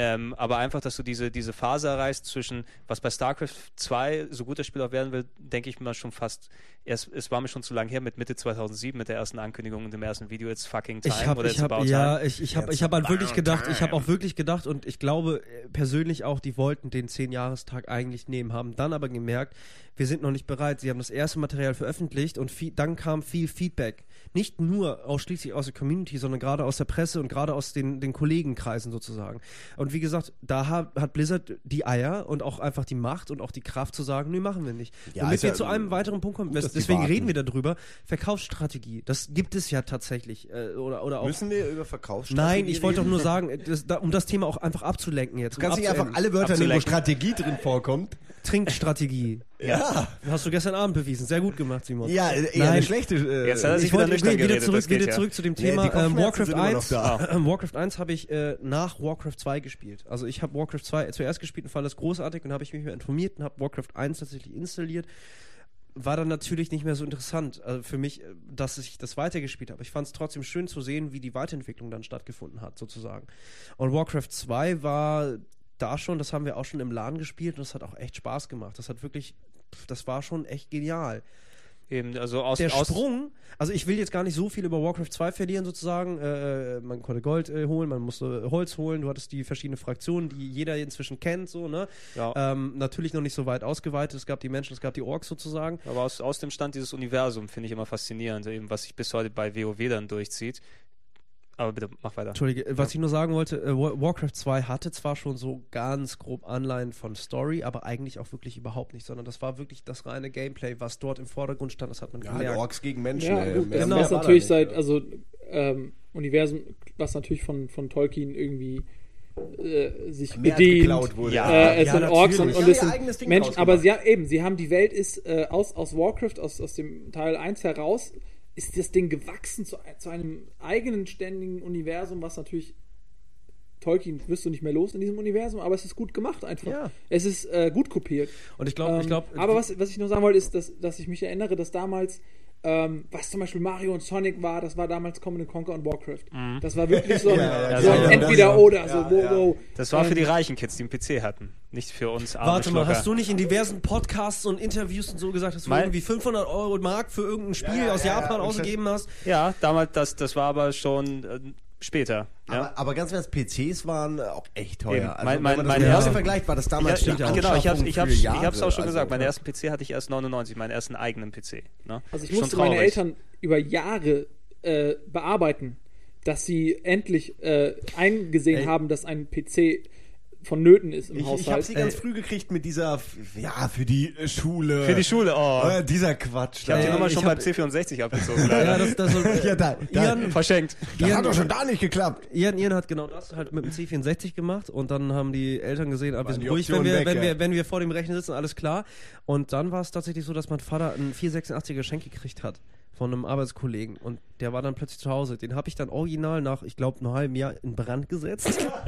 Speaker 1: Ähm, aber einfach, dass du diese, diese Phase erreichst zwischen, was bei StarCraft 2 so gut das Spiel auch werden will, denke ich mal schon fast, es, es war mir schon zu lang her mit Mitte 2007, mit der ersten Ankündigung und dem ersten Video, it's fucking time
Speaker 4: Ich habe,
Speaker 1: oder
Speaker 4: ich
Speaker 1: it's
Speaker 4: habe,
Speaker 1: about
Speaker 4: ja,
Speaker 1: time.
Speaker 4: ich, ich habe, ich habe halt wirklich gedacht, ich habe
Speaker 2: time.
Speaker 4: auch wirklich gedacht und ich glaube äh, persönlich auch, die wollten den 10-Jahrestag eigentlich nehmen, haben dann aber gemerkt, wir sind noch nicht bereit. Sie haben das erste Material veröffentlicht und viel, dann kam viel Feedback. Nicht nur ausschließlich aus der Community, sondern gerade aus der Presse und gerade aus den, den Kollegenkreisen sozusagen. Und wie gesagt, da hat, Blizzard die Eier und auch einfach die Macht und auch die Kraft zu sagen, nee, machen wir nicht.
Speaker 2: Ja,
Speaker 4: Damit wir
Speaker 2: ja,
Speaker 4: zu einem weiteren Punkt kommen,
Speaker 2: gut,
Speaker 4: deswegen reden wir darüber, Verkaufsstrategie, das gibt es ja tatsächlich. Äh, oder, oder auch
Speaker 2: Müssen wir über Verkaufsstrategie
Speaker 4: Nein, ich wollte doch nur sagen, das, da, um das Thema auch einfach abzulenken jetzt.
Speaker 2: Du kannst
Speaker 4: um
Speaker 2: nicht einfach alle Wörter nehmen, wo. Strategie drin vorkommt.
Speaker 4: Trinkstrategie.
Speaker 2: Ja.
Speaker 4: Hast du gestern Abend bewiesen. Sehr gut gemacht, Simon.
Speaker 2: Ja, eher
Speaker 4: Nein.
Speaker 2: eine schlechte. Äh,
Speaker 1: Jetzt hat er sich
Speaker 4: ich
Speaker 1: wieder
Speaker 4: wollte wieder,
Speaker 1: geredet,
Speaker 4: zurück, wieder
Speaker 1: ja.
Speaker 4: zurück zu dem
Speaker 2: Nee,
Speaker 4: Thema
Speaker 2: die
Speaker 4: ähm, Warcraft
Speaker 2: sind immer noch
Speaker 4: 1.
Speaker 2: da.
Speaker 4: Ähm, Warcraft 1 habe ich äh, nach Warcraft 2 gespielt. Also ich habe Warcraft 2 zuerst gespielt und fand das großartig und habe ich mich mehr informiert und habe Warcraft 1 tatsächlich installiert. War dann natürlich nicht mehr so interessant also für mich, äh, dass ich das weitergespielt habe. Ich fand es trotzdem schön zu sehen, wie die Weiterentwicklung dann stattgefunden hat, sozusagen. Und Warcraft 2 war da schon, das haben wir auch schon im Laden gespielt und das hat auch echt Spaß gemacht. Das hat wirklich, das war schon echt genial
Speaker 1: Eben, also aus,
Speaker 4: der Sprung, also ich will jetzt gar nicht so viel über Warcraft 2 verlieren sozusagen. Äh, man konnte Gold äh, holen, man musste Holz holen, du hattest die verschiedenen Fraktionen, die jeder inzwischen kennt, so, ne?
Speaker 1: Ja.
Speaker 4: Ähm, natürlich noch nicht so weit ausgeweitet. Es gab die Menschen, es gab die Orks sozusagen.
Speaker 1: Aber aus, aus dem Stand dieses Universum finde ich immer faszinierend, eben was sich bis heute bei WoW dann durchzieht. Aber bitte, mach weiter.
Speaker 4: Entschuldige, äh, was ich nur sagen wollte, äh, Wa- Warcraft 2 hatte zwar schon so ganz grob Anleihen von Story, aber eigentlich auch wirklich überhaupt nicht, sondern das war wirklich das reine Gameplay, was dort im Vordergrund stand, das hat man
Speaker 2: ja,
Speaker 4: gemerkt.
Speaker 2: Orks gegen Menschen.
Speaker 3: Ja,
Speaker 2: ey.
Speaker 3: gut,
Speaker 2: war da
Speaker 3: natürlich
Speaker 2: nicht,
Speaker 3: seit,
Speaker 2: ja.
Speaker 3: also ähm, Universum, was natürlich von, von Tolkien irgendwie äh, sich
Speaker 2: Mehr
Speaker 3: bedient.
Speaker 2: geklaut wurde.
Speaker 1: Ja.
Speaker 3: Äh, es
Speaker 4: Ja,
Speaker 3: sind Orks und, und es sind
Speaker 2: eigenes Ding
Speaker 3: Menschen, aber sie haben eben, sie haben die Welt ist äh, aus, aus Warcraft, aus, aus dem Teil 1 heraus, ist das Ding gewachsen zu, zu einem eigenen ständigen Universum, was natürlich Tolkien wirst du nicht mehr los in diesem Universum, aber es ist gut gemacht einfach.
Speaker 4: Ja.
Speaker 3: Es ist äh, gut kopiert.
Speaker 4: Und ich glaube, ich
Speaker 3: Ähm,
Speaker 4: glaube,
Speaker 3: aber was, was ich noch sagen wollte, ist, dass, dass ich mich erinnere, dass damals, ähm, was zum Beispiel Mario und Sonic war, das war damals Command Conquer und Warcraft. Das war wirklich so ein,
Speaker 2: Ja, ja,
Speaker 3: so ein
Speaker 1: ja,
Speaker 3: Entweder-Oder,
Speaker 2: das-
Speaker 3: so
Speaker 2: ja,
Speaker 3: wow, wow.
Speaker 1: Das war für
Speaker 3: Ähm,
Speaker 1: die reichen Kids, die einen PC hatten, nicht für uns arme
Speaker 4: Warte mal,
Speaker 1: Schlucker.
Speaker 4: hast du nicht in diversen Podcasts und Interviews und so gesagt, dass du
Speaker 1: Mein-
Speaker 4: irgendwie 500 Euro Mark für irgendein Spiel
Speaker 2: Ja, ja,
Speaker 4: aus
Speaker 2: ja, ja.
Speaker 4: Japan ausgegeben hast?
Speaker 1: Ja, damals, das, das war aber schon äh, später. Ja?
Speaker 2: Aber, aber ganz Ernst, PCs waren äh, auch echt teuer. Also,
Speaker 1: Mein-
Speaker 2: wenn
Speaker 1: mein-
Speaker 2: man das
Speaker 1: mein
Speaker 2: mit
Speaker 1: erster-
Speaker 2: heute vergleicht, war das damals
Speaker 1: ja,
Speaker 2: eine
Speaker 1: ja, genau, ich hab's,
Speaker 2: Anschaffung
Speaker 1: ich hab's, ich hab's auch schon
Speaker 2: Also,
Speaker 1: gesagt. Meinen
Speaker 2: ja.
Speaker 1: ersten PC hatte ich erst 99, meinen ersten eigenen PC. Ne?
Speaker 3: Also ich
Speaker 1: Schon
Speaker 3: musste meine
Speaker 1: traurig.
Speaker 3: Eltern über Jahre äh, bearbeiten, dass sie endlich äh, eingesehen
Speaker 4: Ey.
Speaker 3: haben, dass ein PC vonnöten ist im
Speaker 2: Ich, ich
Speaker 3: Haushalt.
Speaker 2: habe sie ganz früh gekriegt mit dieser, ja, für die äh, Schule.
Speaker 1: Für die Schule, oh.
Speaker 2: Äh, dieser Quatsch.
Speaker 1: Ich habe die
Speaker 4: Ja,
Speaker 1: Nummer
Speaker 4: ich
Speaker 1: schon
Speaker 4: hab-
Speaker 1: beim C64 abgezogen,
Speaker 4: Ja, das, das so,
Speaker 2: ja, da, da,
Speaker 4: Ian,
Speaker 1: Verschenkt.
Speaker 2: das
Speaker 4: Ian-
Speaker 2: hat doch schon da nicht geklappt.
Speaker 4: Ian, Ian hat genau das halt mit dem C64 gemacht und dann haben die Eltern gesehen, ah, wir sind ruhig, wenn wir,
Speaker 2: weg,
Speaker 4: wenn,
Speaker 2: ja.
Speaker 4: wir, wenn wir vor dem Rechner sitzen, alles klar. Und dann war es tatsächlich so, dass mein Vater einen 486er Geschenk gekriegt hat von einem Arbeitskollegen und der war dann plötzlich zu Hause. Den habe ich dann original nach, ich glaube, einem halben Jahr in Brand gesetzt.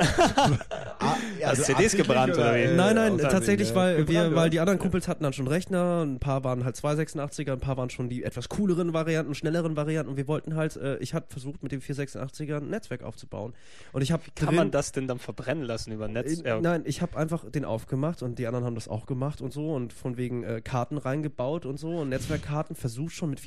Speaker 2: Ah, ja,
Speaker 1: Hast
Speaker 2: also
Speaker 1: CDs gebrannt oder wie?
Speaker 4: nein, nein, tatsächlich, weil, wir, weil die anderen Kumpels hatten dann schon Rechner, ein paar waren halt 286er, ein paar waren schon die etwas cooleren Varianten, schnelleren Varianten und wir wollten halt, äh, ich habe versucht mit dem 486er ein Netzwerk aufzubauen. Und ich habe
Speaker 1: Kann man das denn dann verbrennen lassen über Netz?
Speaker 4: Äh,
Speaker 1: Ja.
Speaker 4: Nein, ich habe einfach den aufgemacht und die anderen haben das auch gemacht und so und von wegen äh, Karten reingebaut und so und Netzwerkkarten versucht schon mit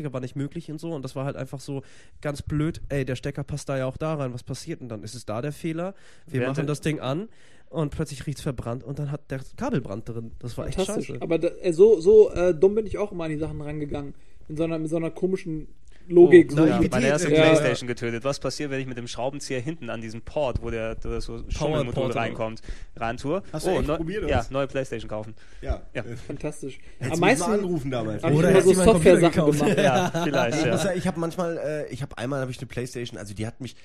Speaker 4: 486er war nicht möglich und so und das war halt einfach so ganz blöd, ey, der Stecker passt da ja auch da rein, was passiert denn dann? Ist es da der Fehler? Wir
Speaker 1: Während
Speaker 4: machen das Ding an und plötzlich riecht's verbrannt und dann hat der Kabelbrand drin. Das war echt scheiße.
Speaker 3: Aber da, so, so äh, dumm bin ich auch immer an die Sachen rangegangen. In so einer, mit so einer komischen Logik.
Speaker 4: Oh.
Speaker 1: Ja,
Speaker 4: Naivität,
Speaker 1: meine erste
Speaker 3: ja.
Speaker 1: Playstation getötet. Was passiert, wenn ich mit dem Schraubenzieher hinten an diesem Port, wo der, das so Schummelmodul
Speaker 4: oder?
Speaker 1: reinkommt, reintue?
Speaker 2: Hast du echt
Speaker 1: neu-
Speaker 2: probiert, oder
Speaker 1: Ja, neue Playstation kaufen.
Speaker 2: Ja.
Speaker 1: Ja.
Speaker 3: Fantastisch.
Speaker 2: Hättest
Speaker 3: Am meisten
Speaker 2: mal angerufen damals.
Speaker 4: Oder hätte
Speaker 3: so Software-Sachen gemacht.
Speaker 1: Ja, vielleicht, ja.
Speaker 2: ich habe manchmal, äh, ich habe einmal habe ich eine Playstation, also die hat mich,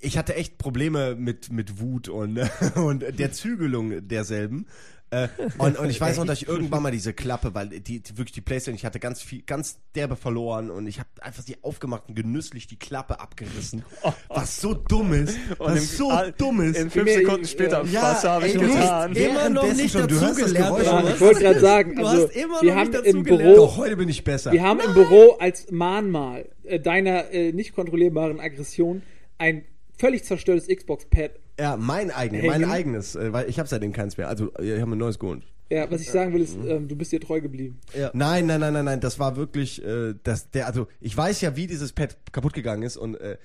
Speaker 2: ich hatte echt Probleme mit mit Wut und und der Zügelung derselben. Äh, und, und ich weiß noch, dass ich irgendwann mal diese Klappe, weil die, die wirklich die Playstation, ich hatte ganz viel, ganz derbe verloren und ich habe einfach sie aufgemacht und genüsslich die Klappe abgerissen. Was so dumm ist,
Speaker 1: Und
Speaker 2: was
Speaker 1: im-
Speaker 2: so
Speaker 1: all-
Speaker 2: dumm ist.
Speaker 1: In fünf Sekunden später,
Speaker 3: ja,
Speaker 1: was habe ich getan?
Speaker 2: hast
Speaker 4: Immer noch nicht
Speaker 2: schon,
Speaker 4: dazugelernt,
Speaker 2: Geräusch,
Speaker 3: Ja, ich wollte gerade sagen,
Speaker 4: Du
Speaker 3: also
Speaker 4: hast immer
Speaker 3: wir
Speaker 4: noch
Speaker 3: haben
Speaker 4: nicht
Speaker 3: im
Speaker 4: dazugelernt.
Speaker 3: Büro,
Speaker 2: Doch, heute bin ich besser.
Speaker 3: wir haben im Büro als Mahnmal äh, deiner äh, nicht kontrollierbaren Aggression ein völlig zerstörtes Xbox-Pad.
Speaker 2: Ja, mein eigenes,
Speaker 3: Hey,
Speaker 2: mein
Speaker 3: Junge.
Speaker 2: eigenes, äh, weil ich habe seitdem keins mehr. Also, ich habe ein neues geholt.
Speaker 3: Ja, was ich sagen will, ist, ähm, du bist dir treu geblieben.
Speaker 2: Nein, nein, nein, nein, nein, das war wirklich, äh, das, der, also ich weiß ja, wie dieses Pad kaputt gegangen ist und äh,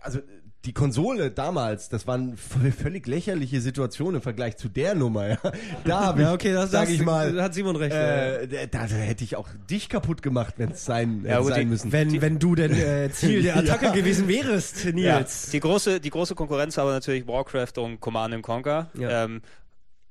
Speaker 2: also die Konsole damals, das waren völlig lächerliche Situationen im Vergleich zu der Nummer. Ja. Da habe ich,
Speaker 4: Ja, okay, das
Speaker 2: sag
Speaker 4: das-
Speaker 2: ich mal,
Speaker 4: da hat Simon recht.
Speaker 2: äh, da, da hätte ich auch dich kaputt gemacht, wenn es sein,
Speaker 1: Ja,
Speaker 2: sein
Speaker 1: die-
Speaker 2: müssen.
Speaker 4: wenn, wenn du denn äh, Ziel der Attacke
Speaker 2: Ja.
Speaker 4: gewesen wärst,
Speaker 1: Ja,
Speaker 4: Nils.
Speaker 1: die große, die große Konkurrenz war aber natürlich Warcraft und Command and Conquer.
Speaker 4: Ja.
Speaker 1: Ähm,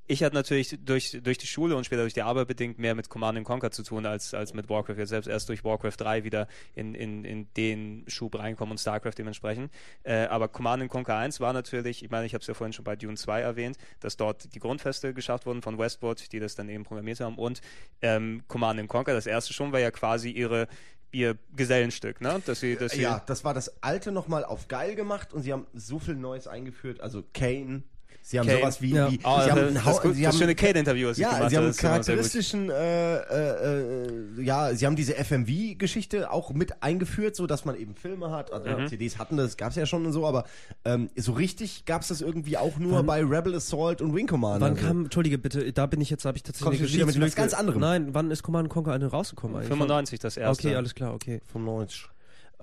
Speaker 1: ich hatte natürlich durch, durch die Schule und später durch die Arbeit bedingt mehr mit Command and Conquer zu tun als, als mit Warcraft. Jetzt selbst erst durch Warcraft 3 wieder in, in, in den Schub reinkommen und StarCraft dementsprechend. Äh, aber Command and Conquer 1 war natürlich, ich meine, ich habe es ja vorhin schon bei Dune 2 erwähnt, dass dort die Grundfeste geschafft wurden von Westwood, die das dann eben programmiert haben. Und ähm, Command and Conquer, das erste schon, war ja quasi ihre ihr Gesellenstück, ne? Dass sie, dass sie
Speaker 2: ja, das war das alte nochmal auf geil gemacht und sie haben so viel Neues eingeführt. Also Kane, sie haben
Speaker 1: Kane.
Speaker 2: sowas wie,
Speaker 4: Ja.
Speaker 2: wie
Speaker 1: Oh,
Speaker 2: sie haben
Speaker 1: das,
Speaker 2: einen
Speaker 1: das, gut,
Speaker 2: sie
Speaker 1: das
Speaker 2: haben-
Speaker 1: schöne Kate-Interview, was
Speaker 2: Ja,
Speaker 1: gemacht
Speaker 2: sie haben einen charakteristischen, äh, äh, äh, ja, sie haben diese FMV-Geschichte auch mit eingeführt, so dass man eben Filme hat. Also
Speaker 1: Mhm.
Speaker 2: CDs hatten das, gab es ja schon und so, aber ähm, so richtig gab es das irgendwie auch nur
Speaker 4: Wann-
Speaker 2: bei Rebel Assault und Wing Commander.
Speaker 4: Wann
Speaker 2: so.
Speaker 4: kam, entschuldige bitte, da bin ich jetzt, habe ich tatsächlich eine
Speaker 2: wieder mit was ganz anderem?
Speaker 4: Nein, wann ist Command Conquer eine rausgekommen eigentlich?
Speaker 1: 95 das erste.
Speaker 4: Okay, alles klar, okay.
Speaker 2: 95.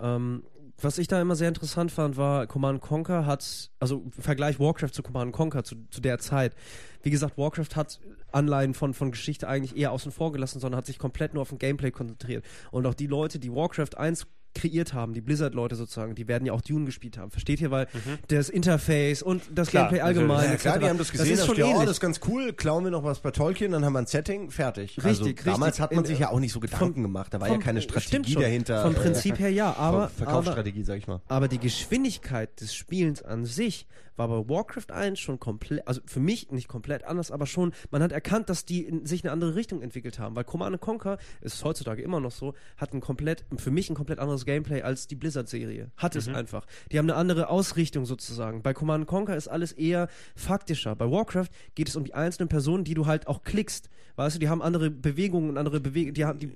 Speaker 4: Ähm, was ich da immer sehr interessant fand, war, Command Conquer hat, also Vergleich Warcraft zu Command Conquer zu, zu der Zeit. Wie gesagt, Warcraft hat Anleihen von, von Geschichte eigentlich eher außen vor gelassen, sondern hat sich komplett nur auf den Gameplay konzentriert. Und auch die Leute, die Warcraft 1 kreiert haben, die Blizzard-Leute sozusagen, die werden ja auch Dune gespielt haben. Versteht ihr? Weil das Interface und das
Speaker 1: Mhm. Klar,
Speaker 4: Gameplay allgemein.
Speaker 2: Ja, klar, die haben das gesehen,
Speaker 4: ist
Speaker 2: das
Speaker 4: schon
Speaker 2: ja, oh, das ist ganz cool, klauen wir noch was bei Tolkien, dann haben wir ein Setting, fertig. also,
Speaker 4: Richtig,
Speaker 2: Damals
Speaker 4: richtig.
Speaker 2: hat man sich ja auch nicht so Gedanken
Speaker 4: vom-
Speaker 2: gemacht, da war
Speaker 4: vom-
Speaker 2: ja keine Strategie dahinter.
Speaker 4: Vom
Speaker 2: äh,
Speaker 4: Prinzip her ja, aber, aber
Speaker 2: Verkaufsstrategie, sag ich mal.
Speaker 4: Aber die Geschwindigkeit des Spielens an sich war bei Warcraft 1 schon komplett, also für mich nicht komplett anders, aber schon, man hat erkannt, dass die in sich eine andere Richtung entwickelt haben, weil Command Conquer, ist heutzutage immer noch so, hat ein komplett, für mich ein komplett anderes Gameplay als die Blizzard-Serie. Hat es einfach. Die haben eine andere Ausrichtung sozusagen. Bei Command Conquer ist alles eher faktischer. Bei Warcraft geht es um die einzelnen Personen, die du halt auch klickst. Weißt du, die haben andere Bewegungen und andere Bewegungen, die haben, die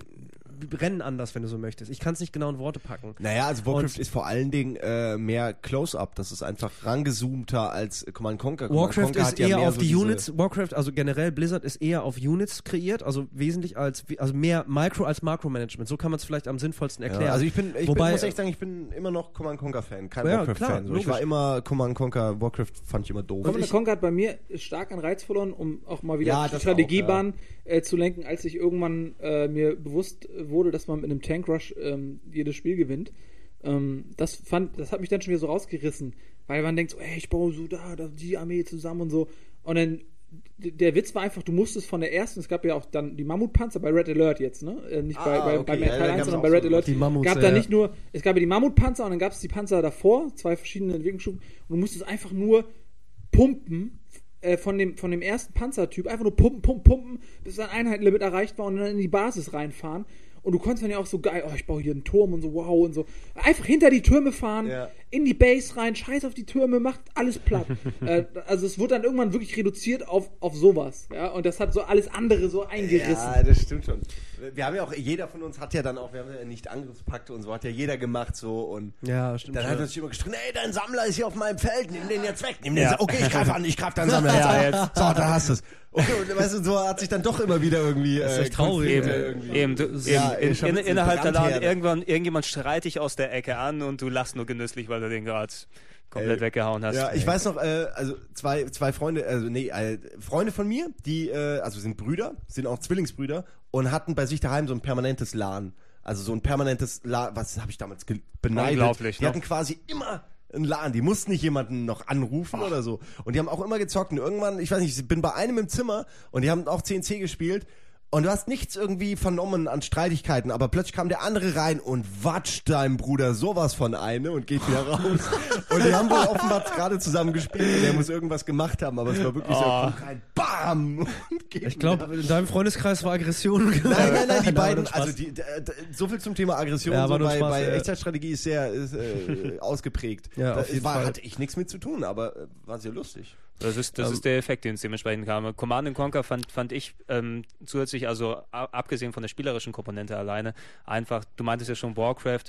Speaker 4: rennen anders, wenn du so möchtest. Ich kann es nicht genau in Worte packen.
Speaker 2: Naja, also Warcraft
Speaker 4: Und-
Speaker 2: ist vor allen Dingen äh, mehr Close-Up. Das ist einfach rangezoomter als Command Conquer. Command
Speaker 4: Warcraft
Speaker 2: Conquer
Speaker 4: ist
Speaker 2: hat ja
Speaker 4: eher
Speaker 2: mehr
Speaker 4: auf
Speaker 2: so
Speaker 4: die Units, Warcraft, also generell Blizzard ist eher auf Units kreiert, also wesentlich als, also mehr Micro als Makromanagement. So kann man es vielleicht am sinnvollsten erklären.
Speaker 2: Ja, also ich bin, ich
Speaker 4: Wobei-
Speaker 2: bin, muss echt sagen, ich bin immer noch Command Conquer Fan, kein
Speaker 4: Ja,
Speaker 2: Warcraft
Speaker 4: klar,
Speaker 2: Fan. So, ich war immer Command Conquer, Warcraft fand ich immer doof.
Speaker 3: Command Conquer hat bei mir stark an Reiz verloren, um auch mal wieder
Speaker 2: Ja,
Speaker 3: Strategiebahn äh, zu lenken, als ich irgendwann äh, mir bewusst wurde, dass man mit einem Tank Rush ähm, jedes Spiel gewinnt. Ähm, das fand, das hat mich dann schon wieder so rausgerissen, weil man denkt so, ey, ich baue so da, da die Armee zusammen und so. Und dann der Witz war einfach, du musstest von der ersten, es gab ja auch dann die Mammutpanzer bei Red Alert jetzt, ne? Äh, nicht bei,
Speaker 2: Ah,
Speaker 3: bei,
Speaker 2: okay.
Speaker 3: bei
Speaker 2: Ja,
Speaker 3: Teil
Speaker 2: da
Speaker 3: 1,
Speaker 2: gab's
Speaker 3: sondern bei Red
Speaker 2: so
Speaker 3: Alert.
Speaker 4: Die Mammuts,
Speaker 3: gab
Speaker 4: ja,
Speaker 3: da
Speaker 4: ja.
Speaker 3: nicht nur, es gab ja die Mammutpanzer und dann gab es die Panzer davor, zwei verschiedene Entwicklungsstufen und du musstest einfach nur pumpen äh, von, dem, von dem ersten Panzertyp, einfach nur pumpen, pumpen, pumpen, bis ein Einheitenlimit erreicht war und dann in die Basis reinfahren. Und du konntest dann ja auch so geil, oh, ich baue hier einen Turm und so, wow und so. Einfach hinter die Türme fahren,
Speaker 2: Ja.
Speaker 3: in die Base rein, scheiß auf die Türme, macht alles platt. äh, also es wurde dann irgendwann wirklich reduziert auf, auf sowas. Ja? Und das hat so alles andere so eingerissen.
Speaker 2: Ja, das stimmt schon. Wir haben ja auch, jeder von uns hat ja dann auch, wir haben ja nicht Angriffspakte und so, hat ja jeder gemacht so und
Speaker 4: ja, stimmt.
Speaker 2: dann
Speaker 4: schon.
Speaker 2: hat uns immer gestritten, ey, dein Sammler ist hier auf meinem Feld, nimm den jetzt weg, nimm den
Speaker 1: Ja.
Speaker 2: jetzt, okay, ich greife an, ich greife deinen Sammler
Speaker 1: Ja,
Speaker 2: an.
Speaker 1: jetzt.
Speaker 2: So, da hast du es. Okay, und weißt du, so hat sich dann doch immer wieder irgendwie
Speaker 4: ist
Speaker 2: äh,
Speaker 4: echt traurig.
Speaker 2: Konflikte
Speaker 1: Eben,
Speaker 2: irgendwie.
Speaker 1: eben, du,
Speaker 2: Ja,
Speaker 1: eben in, in, innerhalb der. Laden, irgendwann, irgendjemand schreit dich aus der Ecke an und du lachst nur genüsslich, weil du den gerade komplett
Speaker 2: Ey,
Speaker 1: weggehauen hast.
Speaker 2: Ja, ich weiß noch, äh, also zwei, zwei Freunde, also nee, äh, Freunde von mir, die, äh, also sind Brüder, sind auch Zwillingsbrüder und hatten bei sich daheim so ein permanentes LAN. Also so ein permanentes LAN, was habe ich damals beneidet.
Speaker 1: Unglaublich,
Speaker 2: Die
Speaker 1: ne?
Speaker 2: hatten quasi immer ein LAN, die mussten nicht jemanden noch anrufen oder so. Und die haben auch immer gezockt und irgendwann, ich weiß nicht, ich bin bei einem im Zimmer und die haben auch CNC gespielt. Und du hast nichts irgendwie vernommen an Streitigkeiten, aber plötzlich kam der andere rein und watscht deinem Bruder sowas von eine und geht wieder raus. und die haben wohl offenbar gerade zusammen gespielt und der muss irgendwas gemacht haben, aber es war wirklich so, er kommt rein, BAM! Und geht
Speaker 4: ich glaube, in deinem Freundeskreis war Aggression.
Speaker 2: Nein, nein, nein, die beiden, also die, so viel zum Thema Aggression,
Speaker 4: Ja,
Speaker 2: so
Speaker 4: war nur
Speaker 2: bei,
Speaker 4: Spaß,
Speaker 2: bei
Speaker 4: ja.
Speaker 2: Echtzeitstrategie ist sehr ist, äh, ausgeprägt.
Speaker 4: Ja,
Speaker 2: da
Speaker 4: auf jeden
Speaker 2: war,
Speaker 4: Fall.
Speaker 2: hatte ich nichts mit zu tun, aber äh, war sehr lustig.
Speaker 1: Das ist, das
Speaker 2: Ähm,
Speaker 1: ist der Effekt, den es dementsprechend kam. Command Conquer fand, fand ich ähm, zusätzlich, also abgesehen von der spielerischen Komponente alleine, einfach, du meintest ja schon Warcraft,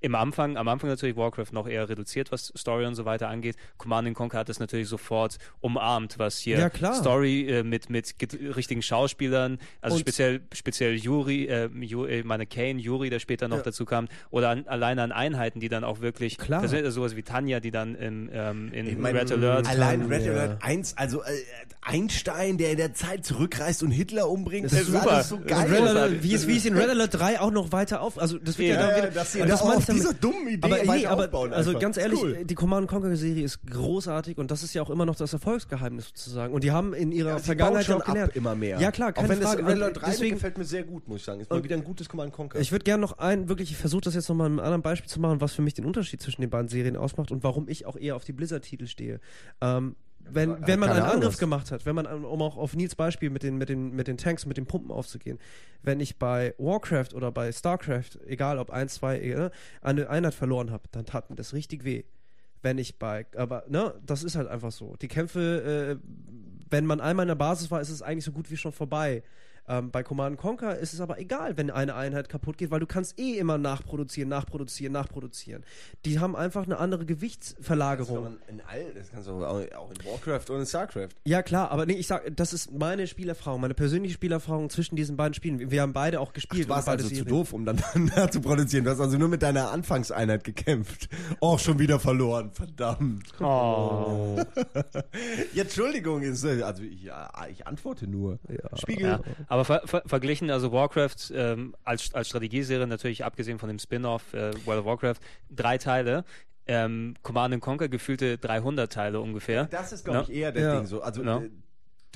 Speaker 1: im Anfang, am Anfang natürlich Warcraft noch eher reduziert, was Story und so weiter angeht. Command Conquer hat das natürlich sofort umarmt, was hier
Speaker 4: Ja, klar.
Speaker 1: Story äh, mit, mit richtigen Schauspielern, also
Speaker 4: Und-
Speaker 1: speziell, speziell Yuri, äh, Ju, äh, meine Kane, Yuri, der später noch
Speaker 4: Ja.
Speaker 1: dazu kam, oder an, alleine an Einheiten, die dann auch wirklich,
Speaker 4: Klar.
Speaker 1: persönlich- also sowas wie Tanja, die dann im, ähm, in
Speaker 2: Ich mein,
Speaker 1: Red Alert
Speaker 2: Allein Red
Speaker 4: ja.
Speaker 2: Alert 1, also äh, Einstein, der in der Zeit zurückreist und Hitler umbringt,
Speaker 4: Das ist super.
Speaker 2: alles so geil.
Speaker 4: Alert, wie, es, wie es in Red Alert 3 auch noch weiter auf. Also das wird ja,
Speaker 1: Ja,
Speaker 4: dann
Speaker 2: ja,
Speaker 4: wieder,
Speaker 2: dass sie
Speaker 4: und damit.
Speaker 2: dieser dummen Idee
Speaker 4: aber, nee, aber
Speaker 2: aufbauen
Speaker 4: also
Speaker 2: einfach.
Speaker 4: ganz ehrlich,
Speaker 2: cool.
Speaker 4: die Command Conquer Serie ist großartig und das ist ja auch immer noch das Erfolgsgeheimnis sozusagen. Und die haben in ihrer
Speaker 2: Ja,
Speaker 4: Vergangenheit
Speaker 2: schon
Speaker 4: gelernt.
Speaker 2: immer mehr.
Speaker 4: Ja klar, keine
Speaker 2: Auch wenn
Speaker 4: Frage.
Speaker 2: das Red Alert
Speaker 4: Und
Speaker 2: 3
Speaker 4: deswegen-
Speaker 2: gefällt mir sehr gut, muss ich sagen. Ist mal wieder ein gutes Command Conquer.
Speaker 4: Ich würde gerne noch ein, wirklich, ich versuche das jetzt nochmal mit einem anderen Beispiel zu machen, was für mich den Unterschied zwischen den beiden Serien ausmacht und warum ich auch eher auf die Blizzard-Titel stehe. Ähm, wenn,
Speaker 2: Äh,
Speaker 4: wenn man einen Angriff
Speaker 2: was-
Speaker 4: gemacht hat, wenn man, um auch auf Nils Beispiel mit den, mit den, mit den Tanks, mit den Pumpen aufzugehen, wenn ich bei Warcraft oder bei Starcraft, egal ob 1, 2, äh, eine Einheit verloren habe, dann tat mir das richtig weh. Wenn ich bei, aber, ne, das ist halt einfach so. Die Kämpfe, äh, wenn man einmal in der Basis war, ist es eigentlich so gut wie schon vorbei. Ähm, bei Command Conquer ist es aber egal, wenn eine Einheit kaputt geht, weil du kannst eh immer nachproduzieren, nachproduzieren, nachproduzieren. Die haben einfach eine andere Gewichtsverlagerung.
Speaker 2: in all, das kannst du auch auch in Warcraft und in Starcraft.
Speaker 4: Ja, klar, aber nee, ich sag, das ist meine Spielerfahrung, meine persönliche Spielerfahrung zwischen diesen beiden Spielen. Wir- Wir haben beide auch
Speaker 2: Du
Speaker 4: gespielt.
Speaker 2: warst
Speaker 4: und beide
Speaker 2: also zu doof, um dann da zu produzieren. Du hast also nur mit deiner Anfangseinheit gekämpft. Auch schon wieder verloren, verdammt.
Speaker 1: Oh.
Speaker 2: Ja, Entschuldigung, äh, also ich, ja, ich antworte nur. Spiegel.
Speaker 1: Ja, aber ver ver verglichen, also Warcraft ähm, als, als Strategieserie natürlich, abgesehen von dem Spin-off äh, World of Warcraft, drei Teile. Ähm, Command Conquer gefühlte 300 Teile ungefähr.
Speaker 2: Das ist, glaube
Speaker 1: Ja.
Speaker 2: ich, eher der
Speaker 4: Ja.
Speaker 2: Ding so. Also,
Speaker 1: Ja.
Speaker 2: äh,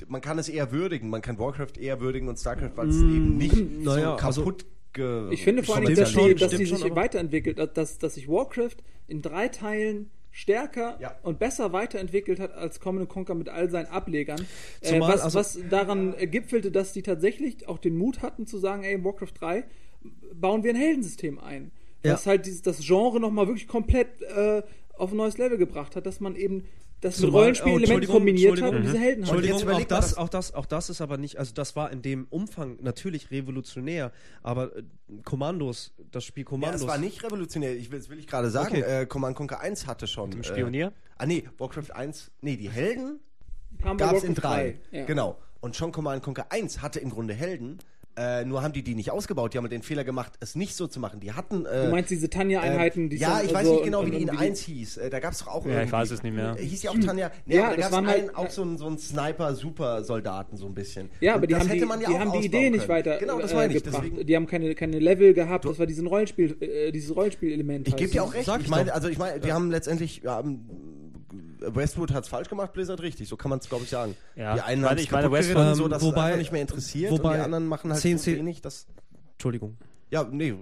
Speaker 2: man kann es eher würdigen. Man kann Warcraft eher würdigen und Starcraft, weil es eben nicht
Speaker 4: naja,
Speaker 2: so
Speaker 4: also-
Speaker 2: kaputt ge
Speaker 3: Ich finde vor allem, dass,
Speaker 2: kommerzialisiert
Speaker 3: die,
Speaker 2: wird.
Speaker 3: dass die
Speaker 4: stimmt
Speaker 3: sich weiterentwickelt, dass, dass sich Warcraft in drei Teilen stärker
Speaker 2: Ja.
Speaker 3: und besser weiterentwickelt hat als Command Conquer mit all seinen Ablegern. Äh,
Speaker 4: Zumal,
Speaker 3: was,
Speaker 4: also-
Speaker 3: was daran äh, gipfelte, dass die tatsächlich auch den Mut hatten zu sagen, ey, in Warcraft 3 bauen wir ein Heldensystem ein.
Speaker 4: Ja.
Speaker 3: Was halt dieses, das Genre nochmal wirklich komplett äh, auf ein neues Level gebracht hat, dass man eben das mit
Speaker 4: Zumal- oh,
Speaker 3: kombiniert hat und diese Helden hat.
Speaker 4: Entschuldigung,
Speaker 2: jetzt
Speaker 4: auch das,
Speaker 2: das-
Speaker 4: auch, das, auch das ist aber nicht, also das war in dem Umfang natürlich revolutionär, aber äh, Kommandos, das Spiel
Speaker 2: Ja,
Speaker 4: Kommandos.
Speaker 2: es war nicht revolutionär. Ich will, das will ich gerade sagen.
Speaker 4: Okay.
Speaker 2: Äh, Command Conquer 1 hatte schon.
Speaker 1: Dem
Speaker 2: Äh,
Speaker 1: Spionier?
Speaker 2: ah, nee, Warcraft 1. Nee, die Helden gab es in
Speaker 3: Warcraft
Speaker 2: 3.
Speaker 3: 3, ja.
Speaker 2: Genau. Und schon Command Conquer 1 hatte im Grunde Helden. Äh, nur haben die die nicht ausgebaut. Die haben den Fehler gemacht, es nicht so zu machen. Die hatten. Äh,
Speaker 3: Du meinst diese Tanja-Einheiten, die
Speaker 2: Ja, ich weiß
Speaker 3: so-
Speaker 2: nicht genau,
Speaker 3: und-
Speaker 2: wie die in
Speaker 3: wie
Speaker 2: 1 hieß. Äh, da gab es doch auch
Speaker 1: Ja, ich
Speaker 2: irgendwie-
Speaker 1: weiß es nicht mehr.
Speaker 2: Äh, Hieß die auch Tanja? Nee,
Speaker 3: Ja,
Speaker 2: aber da
Speaker 3: das
Speaker 2: gab es
Speaker 3: halt-
Speaker 2: auch so einen, so einen Sniper-Super-Soldaten, so ein bisschen.
Speaker 3: Ja, aber die
Speaker 2: das
Speaker 3: haben,
Speaker 2: hätte
Speaker 3: die,
Speaker 2: man ja
Speaker 3: die,
Speaker 2: auch
Speaker 3: haben die Idee nicht weiter
Speaker 2: Genau, das
Speaker 3: äh,
Speaker 2: meine ich.
Speaker 3: gebracht.
Speaker 2: Deswegen,
Speaker 3: Die haben keine, keine Level gehabt, das war diesen Rollenspiel, äh, dieses Rollenspielelement.
Speaker 2: Ich gebe dir auch recht. Ich
Speaker 4: ich
Speaker 2: meine, also ich meine, die haben letztendlich, ja, ähm, Westwood hat es falsch gemacht, Blizzard richtig. So kann man es, glaube ich, sagen.
Speaker 1: Ja.
Speaker 2: Die einen haben es kaputt
Speaker 1: Westwood-
Speaker 2: geritten, so, dass
Speaker 4: Ähm,
Speaker 2: es
Speaker 4: wobei-
Speaker 2: einfach nicht mehr interessiert
Speaker 4: wobei
Speaker 2: und die anderen machen halt
Speaker 4: 10,
Speaker 2: so
Speaker 4: 10
Speaker 2: wenig, dass...
Speaker 4: Entschuldigung.
Speaker 2: Ja, nee.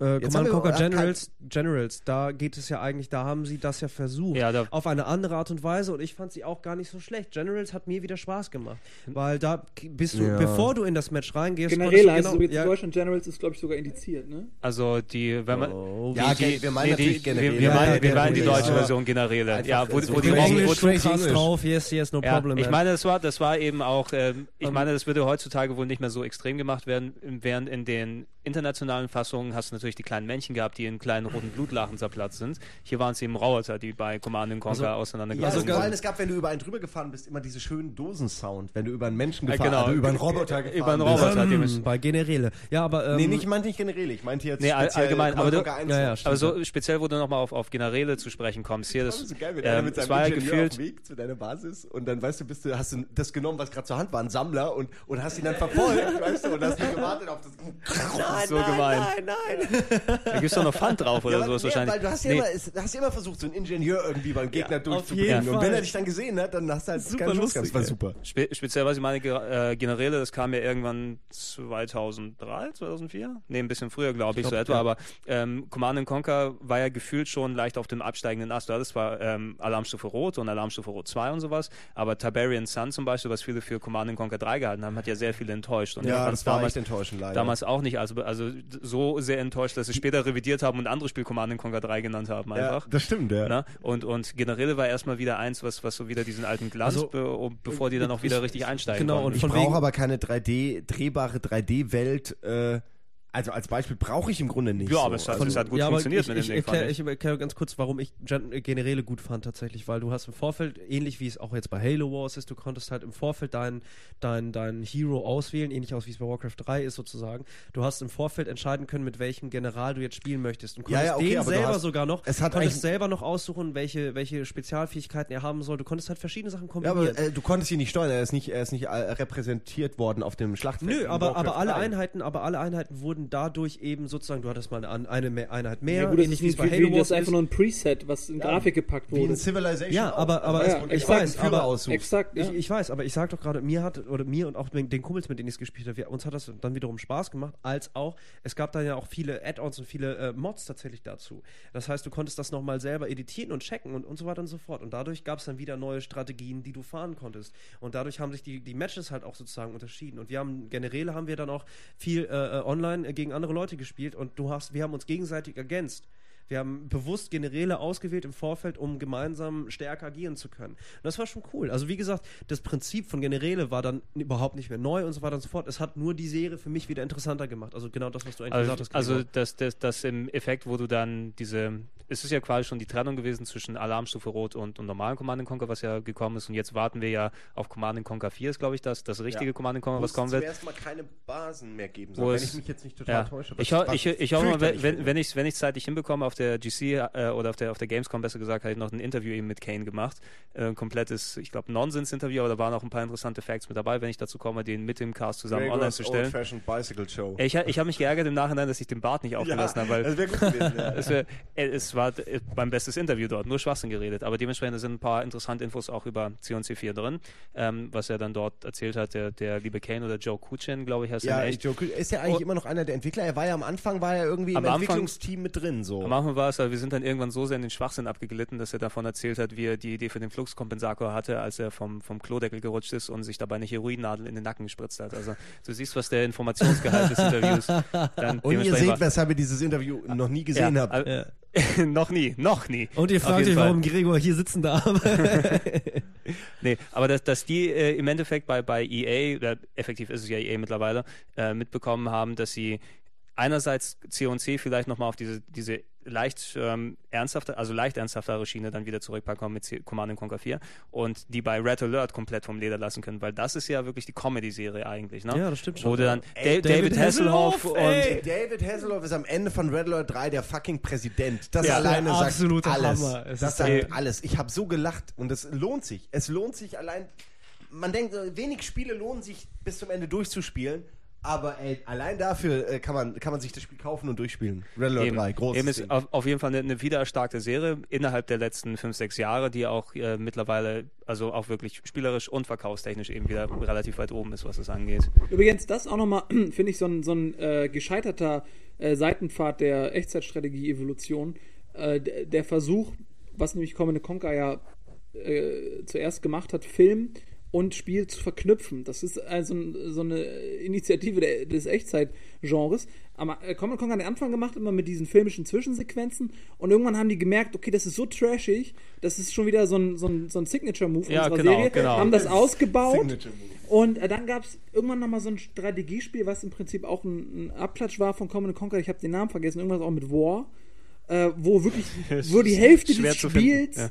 Speaker 4: Äh, Command Conquer Generals, Generals, da geht es ja eigentlich, da haben sie das ja versucht.
Speaker 1: Ja, da-
Speaker 4: auf eine andere Art und Weise und ich fand sie auch gar nicht so schlecht. Generals hat mir wieder Spaß gemacht. Weil da bist du,
Speaker 2: Ja.
Speaker 4: bevor du in das Match reingehst,
Speaker 3: Generell
Speaker 4: du
Speaker 3: heißt es so jetzt
Speaker 4: ja,
Speaker 3: Deutschland Generals ist, glaube ich, sogar indiziert, ne?
Speaker 1: Also die, wenn man.
Speaker 4: Oh,
Speaker 2: Ja,
Speaker 1: die,
Speaker 2: wir meinen
Speaker 1: die,
Speaker 2: natürlich
Speaker 1: die,
Speaker 2: Generäle.
Speaker 1: Wir, wir meinen,
Speaker 4: ja,
Speaker 1: wir meinen die deutsche
Speaker 2: ja.
Speaker 1: Version Generäle.
Speaker 2: Einfach
Speaker 1: Ja, wo,
Speaker 2: so
Speaker 1: wo die Rollen- wo-
Speaker 2: English, crazy
Speaker 4: krass drauf, yes, yes, no
Speaker 1: Ja,
Speaker 4: problem.
Speaker 1: ich meine, das war, das war eben auch, ähm, ich meine, das würde heutzutage wohl nicht mehr so extrem gemacht werden, während in den internationalen Fassungen hast du natürlich die kleinen Männchen gehabt, die in kleinen roten Blutlachen zerplatzt sind. Hier waren es eben Roboter, die bei Command Conquer
Speaker 4: Also-
Speaker 2: Ja,
Speaker 1: auseinandergegangen
Speaker 2: also vor allem,
Speaker 1: sind.
Speaker 2: es gab, wenn du über einen drüber gefahren bist, immer diese schönen Dosensound, wenn du über einen Menschen
Speaker 1: Ja,
Speaker 2: gefahren
Speaker 1: genau.
Speaker 2: also über einen Roboter gefahren
Speaker 1: Über einen
Speaker 2: bist.
Speaker 1: Roboter, die
Speaker 4: ähm, bei Generäle. Ja, aber ähm,
Speaker 2: Nee, nicht, ich meinte nicht generell, ich meinte jetzt
Speaker 1: Nee, allgemein, aber du-
Speaker 2: Conquer 1.
Speaker 4: Ja, ja.
Speaker 1: Aber so speziell, wo du nochmal auf, auf Generäle zu sprechen kommst, hier,
Speaker 2: Das
Speaker 1: das,
Speaker 2: ist so geil, wenn einer
Speaker 1: ähm,
Speaker 2: mit
Speaker 1: das
Speaker 2: seinem
Speaker 1: ja
Speaker 2: Ingenieur
Speaker 1: gefühlt,
Speaker 2: auf dem Weg zu deiner Basis und dann weißt du, bist du, hast du das genommen, was gerade zur Hand war, ein Sammler und, und hast ihn dann verfolgt, weißt du, und hast nicht gewartet auf das. Nein,
Speaker 1: so gemein.
Speaker 2: Nein, nein.
Speaker 1: da gibt's doch noch Pfand drauf oder
Speaker 2: Ja,
Speaker 1: sowas
Speaker 2: nee,
Speaker 1: wahrscheinlich.
Speaker 2: Weil du hast ja,
Speaker 1: Nee.
Speaker 2: immer, es- du hast ja immer versucht, so einen Ingenieur irgendwie beim Gegner
Speaker 4: auf
Speaker 2: durchzubringen. Und wenn er dich dann gesehen hat, dann hast du halt
Speaker 4: Super
Speaker 2: keine Chance
Speaker 4: lustig,
Speaker 2: gehabt. Das war super.
Speaker 1: Spe speziell, was ich meine, äh, Generäle, das kam ja irgendwann 2003, 2004? Nee, ein bisschen früher, glaube ich,
Speaker 4: glaub,
Speaker 1: so etwa.
Speaker 4: ja.
Speaker 1: Aber ähm, Command Conquer war ja gefühlt schon leicht auf dem absteigenden Ast. Du hattest zwar ähm, Alarmstufe Rot und Alarmstufe Rot 2 und sowas, aber Tiberian Sun zum Beispiel, was viele für Command Conquer 3 gehalten haben, hat ja sehr viele enttäuscht. Und ich
Speaker 2: Ja, das war
Speaker 1: damals,
Speaker 2: echt enttäuschend leider.
Speaker 1: damals auch nicht. Also, also so sehr enttäuscht, dass sie später revidiert haben und ein anderes Spiel Command Conquer 3 genannt haben
Speaker 2: ja,
Speaker 1: einfach.
Speaker 2: das stimmt, ja.
Speaker 1: Ne? Und, und Generäle war erstmal wieder eins, was, was so wieder diesen alten Glanz,
Speaker 4: Also,
Speaker 1: be bevor die dann auch wieder
Speaker 4: ich-
Speaker 1: richtig einsteigen
Speaker 4: genau,
Speaker 1: konnten.
Speaker 4: und
Speaker 2: Ich
Speaker 4: von
Speaker 2: brauche aber keine 3D, drehbare 3D-Welt, äh, also als Beispiel brauche ich im Grunde nicht.
Speaker 1: Ja,
Speaker 2: so.
Speaker 1: aber es hat,
Speaker 2: also,
Speaker 1: es hat gut
Speaker 4: ja,
Speaker 1: funktioniert
Speaker 4: ich,
Speaker 1: mit dem
Speaker 4: ich,
Speaker 1: Ding,
Speaker 4: erklär, ich erkläre ganz kurz, warum ich Gen Generäle gut fand tatsächlich, weil du hast im Vorfeld, ähnlich wie es auch jetzt bei Halo Wars ist, du konntest halt im Vorfeld deinen dein, dein Hero auswählen, ähnlich aus wie es bei Warcraft 3 ist sozusagen. Du hast im Vorfeld entscheiden können, mit welchem General du jetzt spielen möchtest und konntest
Speaker 2: Ja, ja, okay,
Speaker 4: den selber
Speaker 2: hast-
Speaker 4: sogar noch,
Speaker 2: es hat
Speaker 4: konntest selber noch aussuchen, welche, welche Spezialfähigkeiten er haben soll. Du konntest halt verschiedene Sachen
Speaker 2: Ja,
Speaker 4: kombinieren.
Speaker 2: aber äh, du konntest ihn nicht steuern, er ist nicht, er ist nicht äh, repräsentiert worden auf dem Schlachtfeld.
Speaker 4: Nö, aber, aber alle
Speaker 2: 3.
Speaker 4: Einheiten, aber alle Einheiten wurden dadurch eben sozusagen, du hattest mal eine, Einheit mehr,
Speaker 3: Ja, gut, das
Speaker 4: ähnlich
Speaker 3: ist,
Speaker 4: wie
Speaker 3: nicht,
Speaker 4: es bei
Speaker 3: wie,
Speaker 4: Halo
Speaker 3: wie,
Speaker 4: Wars
Speaker 3: das ist einfach nur ein Preset, was in Grafik gepackt
Speaker 2: Wie in
Speaker 3: wurde.
Speaker 2: Civilization.
Speaker 4: Ja, aber- aber-
Speaker 3: Ja, ich weiß,
Speaker 4: aber-.
Speaker 3: Exakt, ja.
Speaker 4: Ich, ich weiß, aber ich sag doch gerade, mir hat, oder mir und auch den, Kumpels, mit denen ich es gespielt habe, wir, uns hat das dann wiederum Spaß gemacht, als auch, es gab dann ja auch viele Add-ons und viele äh, Mods tatsächlich dazu. Das heißt, du konntest das nochmal selber editieren und checken und, und so weiter und so fort. Und dadurch gab es dann wieder neue Strategien, die du fahren konntest. Und dadurch haben sich die, die Matches halt auch sozusagen unterschieden. Und wir haben, generell haben wir dann auch viel äh, äh, online gegen andere Leute gespielt und du hast, wir haben uns gegenseitig ergänzt. Wir haben bewusst Generäle ausgewählt im Vorfeld, um gemeinsam stärker agieren zu können. Und das war schon cool. Also wie gesagt, das Prinzip von Generäle war dann überhaupt nicht mehr neu und so weiter und so fort. Es hat nur die Serie für mich wieder interessanter gemacht. Also genau das, was du eigentlich
Speaker 1: Also,
Speaker 4: gesagt hast.
Speaker 1: also das, das, das im Effekt, wo du dann diese, es ist ja quasi schon die Trennung gewesen zwischen Alarmstufe Rot und, und normalen Command Conquer, was ja gekommen ist. Und jetzt warten wir ja auf Command Conquer 4, ist glaube ich das, das richtige
Speaker 2: Ja.
Speaker 1: Command Conquer, was
Speaker 2: es
Speaker 1: kommen wird.
Speaker 2: zuerst mal keine Basen mehr geben soll, wenn
Speaker 1: es-
Speaker 2: ich mich jetzt nicht total
Speaker 1: Ja.
Speaker 2: täusche.
Speaker 1: Ich,
Speaker 2: was
Speaker 1: ich, ich hoffe mal, wenn, wenn ich es wenn ich's zeitlich hinbekomme, auf der GC äh, oder auf der, auf der Gamescom besser gesagt, habe ich noch ein Interview eben mit Kane gemacht. Äh, ein komplettes, ich glaube, Nonsens-Interview, aber da waren auch ein paar interessante Facts mit dabei, wenn ich dazu komme, den mit dem Cast zusammen online
Speaker 2: Gregor's
Speaker 1: zu stellen.
Speaker 2: Old-Fashioned Bicycle Show.
Speaker 1: Ich, ich habe mich geärgert im Nachhinein, dass ich den Bart nicht aufgelassen habe, weil
Speaker 2: gewesen. Ja.
Speaker 1: es, wär, äh, es war äh, beim bestes Interview dort, nur Schwachsinn geredet. Aber dementsprechend sind ein paar interessante Infos auch über C&C4 drin, ähm, was er dann dort erzählt hat, der, der liebe Kane oder Joe Kuchin, glaube ich, heißt
Speaker 2: Ja,
Speaker 1: er echt.
Speaker 2: Joe Kühn ist ja eigentlich
Speaker 1: Oh.
Speaker 2: immer noch einer der Entwickler. Er war ja am Anfang, war er irgendwie
Speaker 1: Am
Speaker 2: im
Speaker 1: Anfang-
Speaker 2: Entwicklungsteam mit drin. So.
Speaker 1: Am Anfang war es, aber wir sind dann irgendwann so sehr in den Schwachsinn abgeglitten, dass er davon erzählt hat, wie er die Idee für den Fluxkompensator hatte, als er vom, vom Klodeckel gerutscht ist und sich dabei eine Heroinnadel in den Nacken gespritzt hat. Also du siehst, was der Informationsgehalt des Interviews dann
Speaker 2: Und ihr seht,
Speaker 1: war.
Speaker 2: weshalb ihr dieses Interview noch nie gesehen
Speaker 1: ja,
Speaker 2: habt.
Speaker 1: äh, noch nie, noch nie.
Speaker 4: und ihr fragt euch,
Speaker 1: Fall.
Speaker 4: warum Gregor hier sitzen darf.
Speaker 1: Nee, aber dass, dass die äh, im Endeffekt bei, bei EA, oder effektiv ist es ja EA mittlerweile, äh, mitbekommen haben, dass sie einerseits C&C vielleicht nochmal auf diese, diese leicht ähm, ernsthafte, also leicht ernsthaftere Schiene dann wieder zurückbekommen mit C Command Conquer 4 und die bei Red Alert komplett vom Leder lassen können, weil das ist ja wirklich die Comedy-Serie eigentlich, ne?
Speaker 4: Ja, das stimmt
Speaker 1: Wo
Speaker 4: schon, ja.
Speaker 1: dann
Speaker 2: Ey,
Speaker 1: Da- David,
Speaker 4: David
Speaker 1: Hasselhoff
Speaker 4: Hasselhoff,
Speaker 1: und
Speaker 4: ey.
Speaker 2: David Hasselhoff ist am Ende von Red Alert 3 der fucking Präsident. Das
Speaker 1: Ja.
Speaker 2: alleine sagt
Speaker 4: absolute
Speaker 2: alles. Das
Speaker 4: ist
Speaker 2: sagt
Speaker 1: ey-
Speaker 2: alles. Ich habe so gelacht und es lohnt sich. Es lohnt sich allein. Man denkt, äh, wenig Spiele lohnen sich bis zum Ende durchzuspielen. Aber ey, allein dafür äh, kann, man, kann man sich das Spiel kaufen und durchspielen. Red Alert
Speaker 1: Eben,
Speaker 2: 3, großes
Speaker 1: eben ist
Speaker 2: Ding.
Speaker 1: auf, auf jeden Fall eine, eine wiedererstarkte Serie innerhalb der letzten fünf, sechs Jahre, die auch äh, mittlerweile, also auch wirklich spielerisch und verkaufstechnisch eben wieder relativ weit oben ist, was das angeht.
Speaker 3: Übrigens, das auch nochmal, finde ich, so ein, so ein äh, gescheiterter äh, Seitenpfad der Echtzeitstrategie-Evolution. Äh, der Versuch, was nämlich Command Conquer ja äh, zuerst gemacht hat, Film und Spiel zu verknüpfen. Das ist also so eine Initiative der, des Echtzeitgenres. Aber äh, Command Conquer hat den Anfang gemacht, immer mit diesen filmischen Zwischensequenzen. Und irgendwann haben die gemerkt, okay, das ist so trashig, das ist schon wieder so ein, so ein, so ein Signature-Move
Speaker 1: Ja,
Speaker 3: unserer
Speaker 1: genau,
Speaker 3: Serie.
Speaker 1: genau.
Speaker 3: Haben das ausgebaut. Und äh, dann gab es irgendwann nochmal so ein Strategiespiel, was im Prinzip auch ein, ein Abklatsch war von Command Conquer. Ich habe den Namen vergessen, irgendwas auch mit War. Äh, wo wirklich, wo die Hälfte des Spiels
Speaker 1: ja.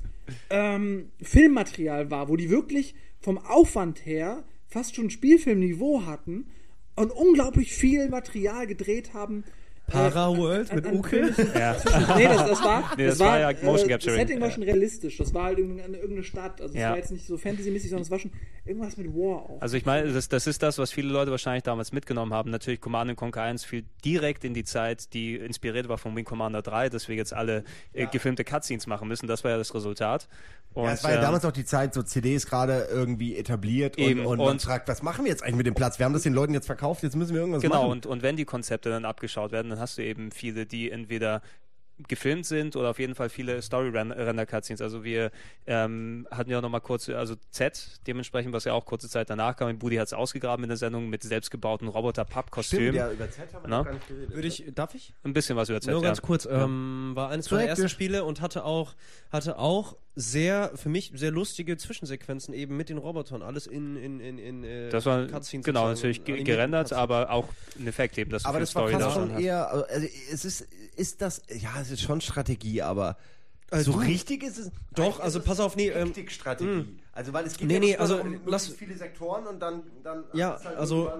Speaker 3: ähm, Filmmaterial war, wo die wirklich vom Aufwand her fast schon Spielfilmniveau hatten und unglaublich viel Material gedreht haben. Äh,
Speaker 4: Paraworld mit
Speaker 3: an
Speaker 4: Uke?
Speaker 3: filmischen-
Speaker 1: Ja.
Speaker 3: Nee, das, das war,
Speaker 1: Nee, das war ja Motion
Speaker 3: äh,
Speaker 1: Capturing.
Speaker 3: Das Setting war
Speaker 1: Ja.
Speaker 3: schon realistisch. Das war halt irgendeine, irgendeine Stadt. Also es
Speaker 1: Ja.
Speaker 3: war jetzt nicht so Fantasy-mäßig, sondern es war schon irgendwas mit War auch.
Speaker 1: Also ich meine, das, das ist das, was viele Leute wahrscheinlich damals mitgenommen haben. Natürlich Command Conquer 1 fiel direkt in die Zeit, die inspiriert war von Wing Commander 3, dass wir jetzt alle äh, gefilmte Cutscenes machen müssen. Das war ja das Resultat. Und,
Speaker 2: Ja, es war ja
Speaker 1: ähm,
Speaker 2: damals auch die Zeit, so CDs gerade irgendwie etabliert
Speaker 1: Eben,
Speaker 2: und, und, man
Speaker 1: und-
Speaker 2: fragt, was machen wir jetzt eigentlich mit dem Platz? Wir haben das den Leuten jetzt verkauft, jetzt müssen wir irgendwas
Speaker 1: Genau,
Speaker 2: machen.
Speaker 1: und, und wenn die Konzepte dann abgeschaut werden, dann hast du eben viele, die entweder gefilmt sind oder auf jeden Fall viele Story-Render-Cutscenes. Also wir ähm, hatten ja noch mal kurz, also Z, dementsprechend, was ja auch kurze Zeit danach kam. Budi hat es ausgegraben in der Sendung mit selbstgebauten Roboter-Papp-Kostüm.
Speaker 2: Stimmt, ja, über Z haben wir
Speaker 1: Na?
Speaker 2: noch gar nicht geredet.
Speaker 4: Würde ich, darf ich?
Speaker 1: Ein bisschen was über Z,
Speaker 4: Nur
Speaker 1: ja.
Speaker 4: ganz kurz, ähm, war eines meiner ersten
Speaker 2: ja.
Speaker 4: Spiele und hatte auch, hatte auch sehr, für mich sehr lustige Zwischensequenzen eben mit den Robotern. Alles in, in, in, in äh,
Speaker 1: Das war
Speaker 4: Cutscenes
Speaker 1: genau natürlich gerendert,
Speaker 4: Cutscenes.
Speaker 1: aber auch ein Effekt eben, dass du
Speaker 2: Aber das war
Speaker 1: Story
Speaker 2: fast
Speaker 1: da
Speaker 2: schon
Speaker 1: hast.
Speaker 2: eher, also es ist, ist das, ja, es ist schon Strategie, aber
Speaker 4: Also
Speaker 2: so richtig ist es.
Speaker 4: Doch, also
Speaker 2: ist
Speaker 4: pass auf, nee, ähm,
Speaker 2: Taktikstrategie. Also weil es geht
Speaker 4: Nee,
Speaker 2: ja
Speaker 4: nee, also,
Speaker 2: darum,
Speaker 4: lass-
Speaker 2: viele Sektoren und dann, dann
Speaker 4: Ja,
Speaker 2: halt
Speaker 4: also-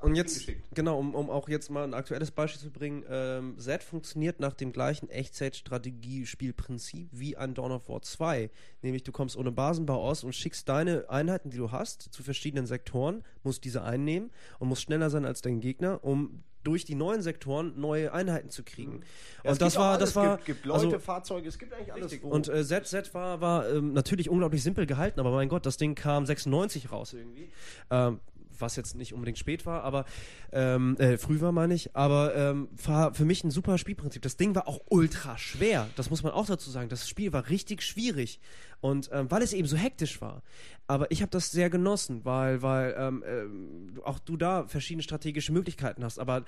Speaker 4: Und jetzt, genau, um, um auch jetzt mal ein aktuelles Beispiel zu bringen, ähm, Z funktioniert nach dem gleichen Echtzeit-Strategie-Spielprinzip wie ein Dawn of War 2. Nämlich du kommst ohne Basenbau aus und schickst deine Einheiten, die du hast, zu verschiedenen Sektoren, musst diese einnehmen und musst schneller sein als dein Gegner, um durch die neuen Sektoren neue Einheiten zu kriegen.
Speaker 2: Ja, es
Speaker 4: und das
Speaker 2: gibt auch
Speaker 4: war, das war,
Speaker 2: Es gibt, gibt Leute,
Speaker 4: also,
Speaker 2: Fahrzeuge, es gibt eigentlich alles.
Speaker 4: und äh, ZZ war, war ähm, natürlich unglaublich simpel gehalten, aber mein Gott, das Ding kam 96 raus irgendwie. Ähm, was jetzt nicht unbedingt spät war, aber ähm, äh, früh war, meine ich, aber ähm, war für mich ein super Spielprinzip. Das Ding war auch ultra schwer, das muss man auch dazu sagen. Das Spiel war richtig schwierig und ähm, weil es eben so hektisch war. Aber ich habe das sehr genossen, weil, weil ähm, ähm, auch du da verschiedene strategische Möglichkeiten hast, aber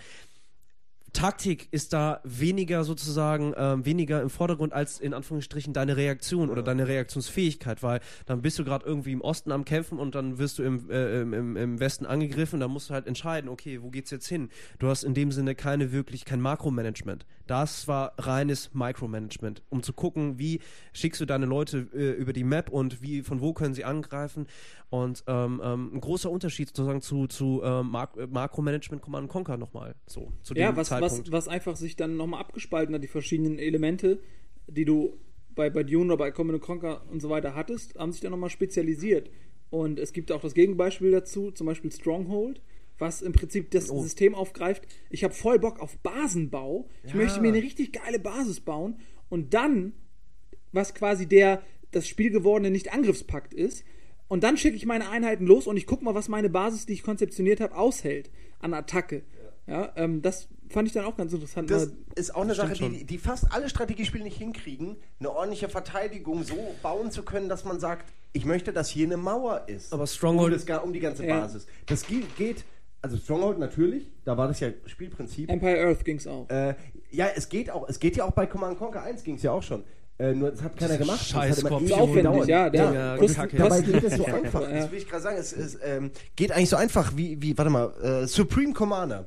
Speaker 4: Taktik ist da weniger sozusagen, ähm, weniger im Vordergrund als in Anführungsstrichen deine Reaktion oder deine Reaktionsfähigkeit, weil dann bist du gerade irgendwie im Osten am Kämpfen und dann wirst du im, äh, im, im, im Westen angegriffen, dann musst du halt entscheiden, okay, wo geht's jetzt hin? Du hast in dem Sinne keine wirklich, kein Makromanagement. Das war reines Micromanagement, um zu gucken, wie schickst du deine Leute äh, über die Map und wie, von wo können sie angreifen. Und ähm, ähm, ein großer Unterschied sozusagen zu, zu ähm, Mak äh, Makromanagement Command Conquer nochmal. So, zu
Speaker 3: Ja,
Speaker 4: dem
Speaker 3: was, was,
Speaker 4: Zeitpunkt.
Speaker 3: was einfach sich dann nochmal abgespalten hat, die verschiedenen Elemente, die du bei, bei Dune oder bei Command Conquer und so weiter hattest, haben sich dann nochmal spezialisiert. Und es gibt auch das Gegenbeispiel dazu, zum Beispiel Stronghold, was im Prinzip das
Speaker 4: Oh.
Speaker 3: System aufgreift. Ich habe voll Bock auf Basenbau. Ich möchte mir eine richtig geile Basis bauen und dann, was quasi der das Spiel gewordene Nicht-Angriffspakt ist, und dann schicke ich meine Einheiten los und ich gucke mal, was meine Basis, die ich konzeptioniert habe, aushält an Attacke. Ja, ähm, das fand ich dann auch ganz interessant.
Speaker 2: Das
Speaker 3: mal-
Speaker 2: ist auch eine Sache, die, die fast alle Strategiespiele nicht hinkriegen, eine ordentliche Verteidigung so bauen zu können, dass man sagt, ich möchte, dass hier eine Mauer ist.
Speaker 4: Aber Stronghold-
Speaker 2: um, das, ga- um die ganze
Speaker 3: Ja.
Speaker 2: Basis. Das ge- geht, also Stronghold natürlich, da war das ja Spielprinzip.
Speaker 3: Empire Earth ging es auch.
Speaker 2: Äh, ja, es geht auch, es geht ja auch bei Command Conquer 1 ging es ja auch schon. Äh, nur das hat keiner gemacht.
Speaker 4: scheiß
Speaker 2: das hat immer
Speaker 3: aufwendig, ja, der
Speaker 4: Ja,
Speaker 3: Kosten,
Speaker 4: Kacke.
Speaker 2: Dabei geht es so einfach. Das will ich gerade sagen. Es, es ähm, geht eigentlich so einfach wie, wie warte mal, äh, Supreme Commander.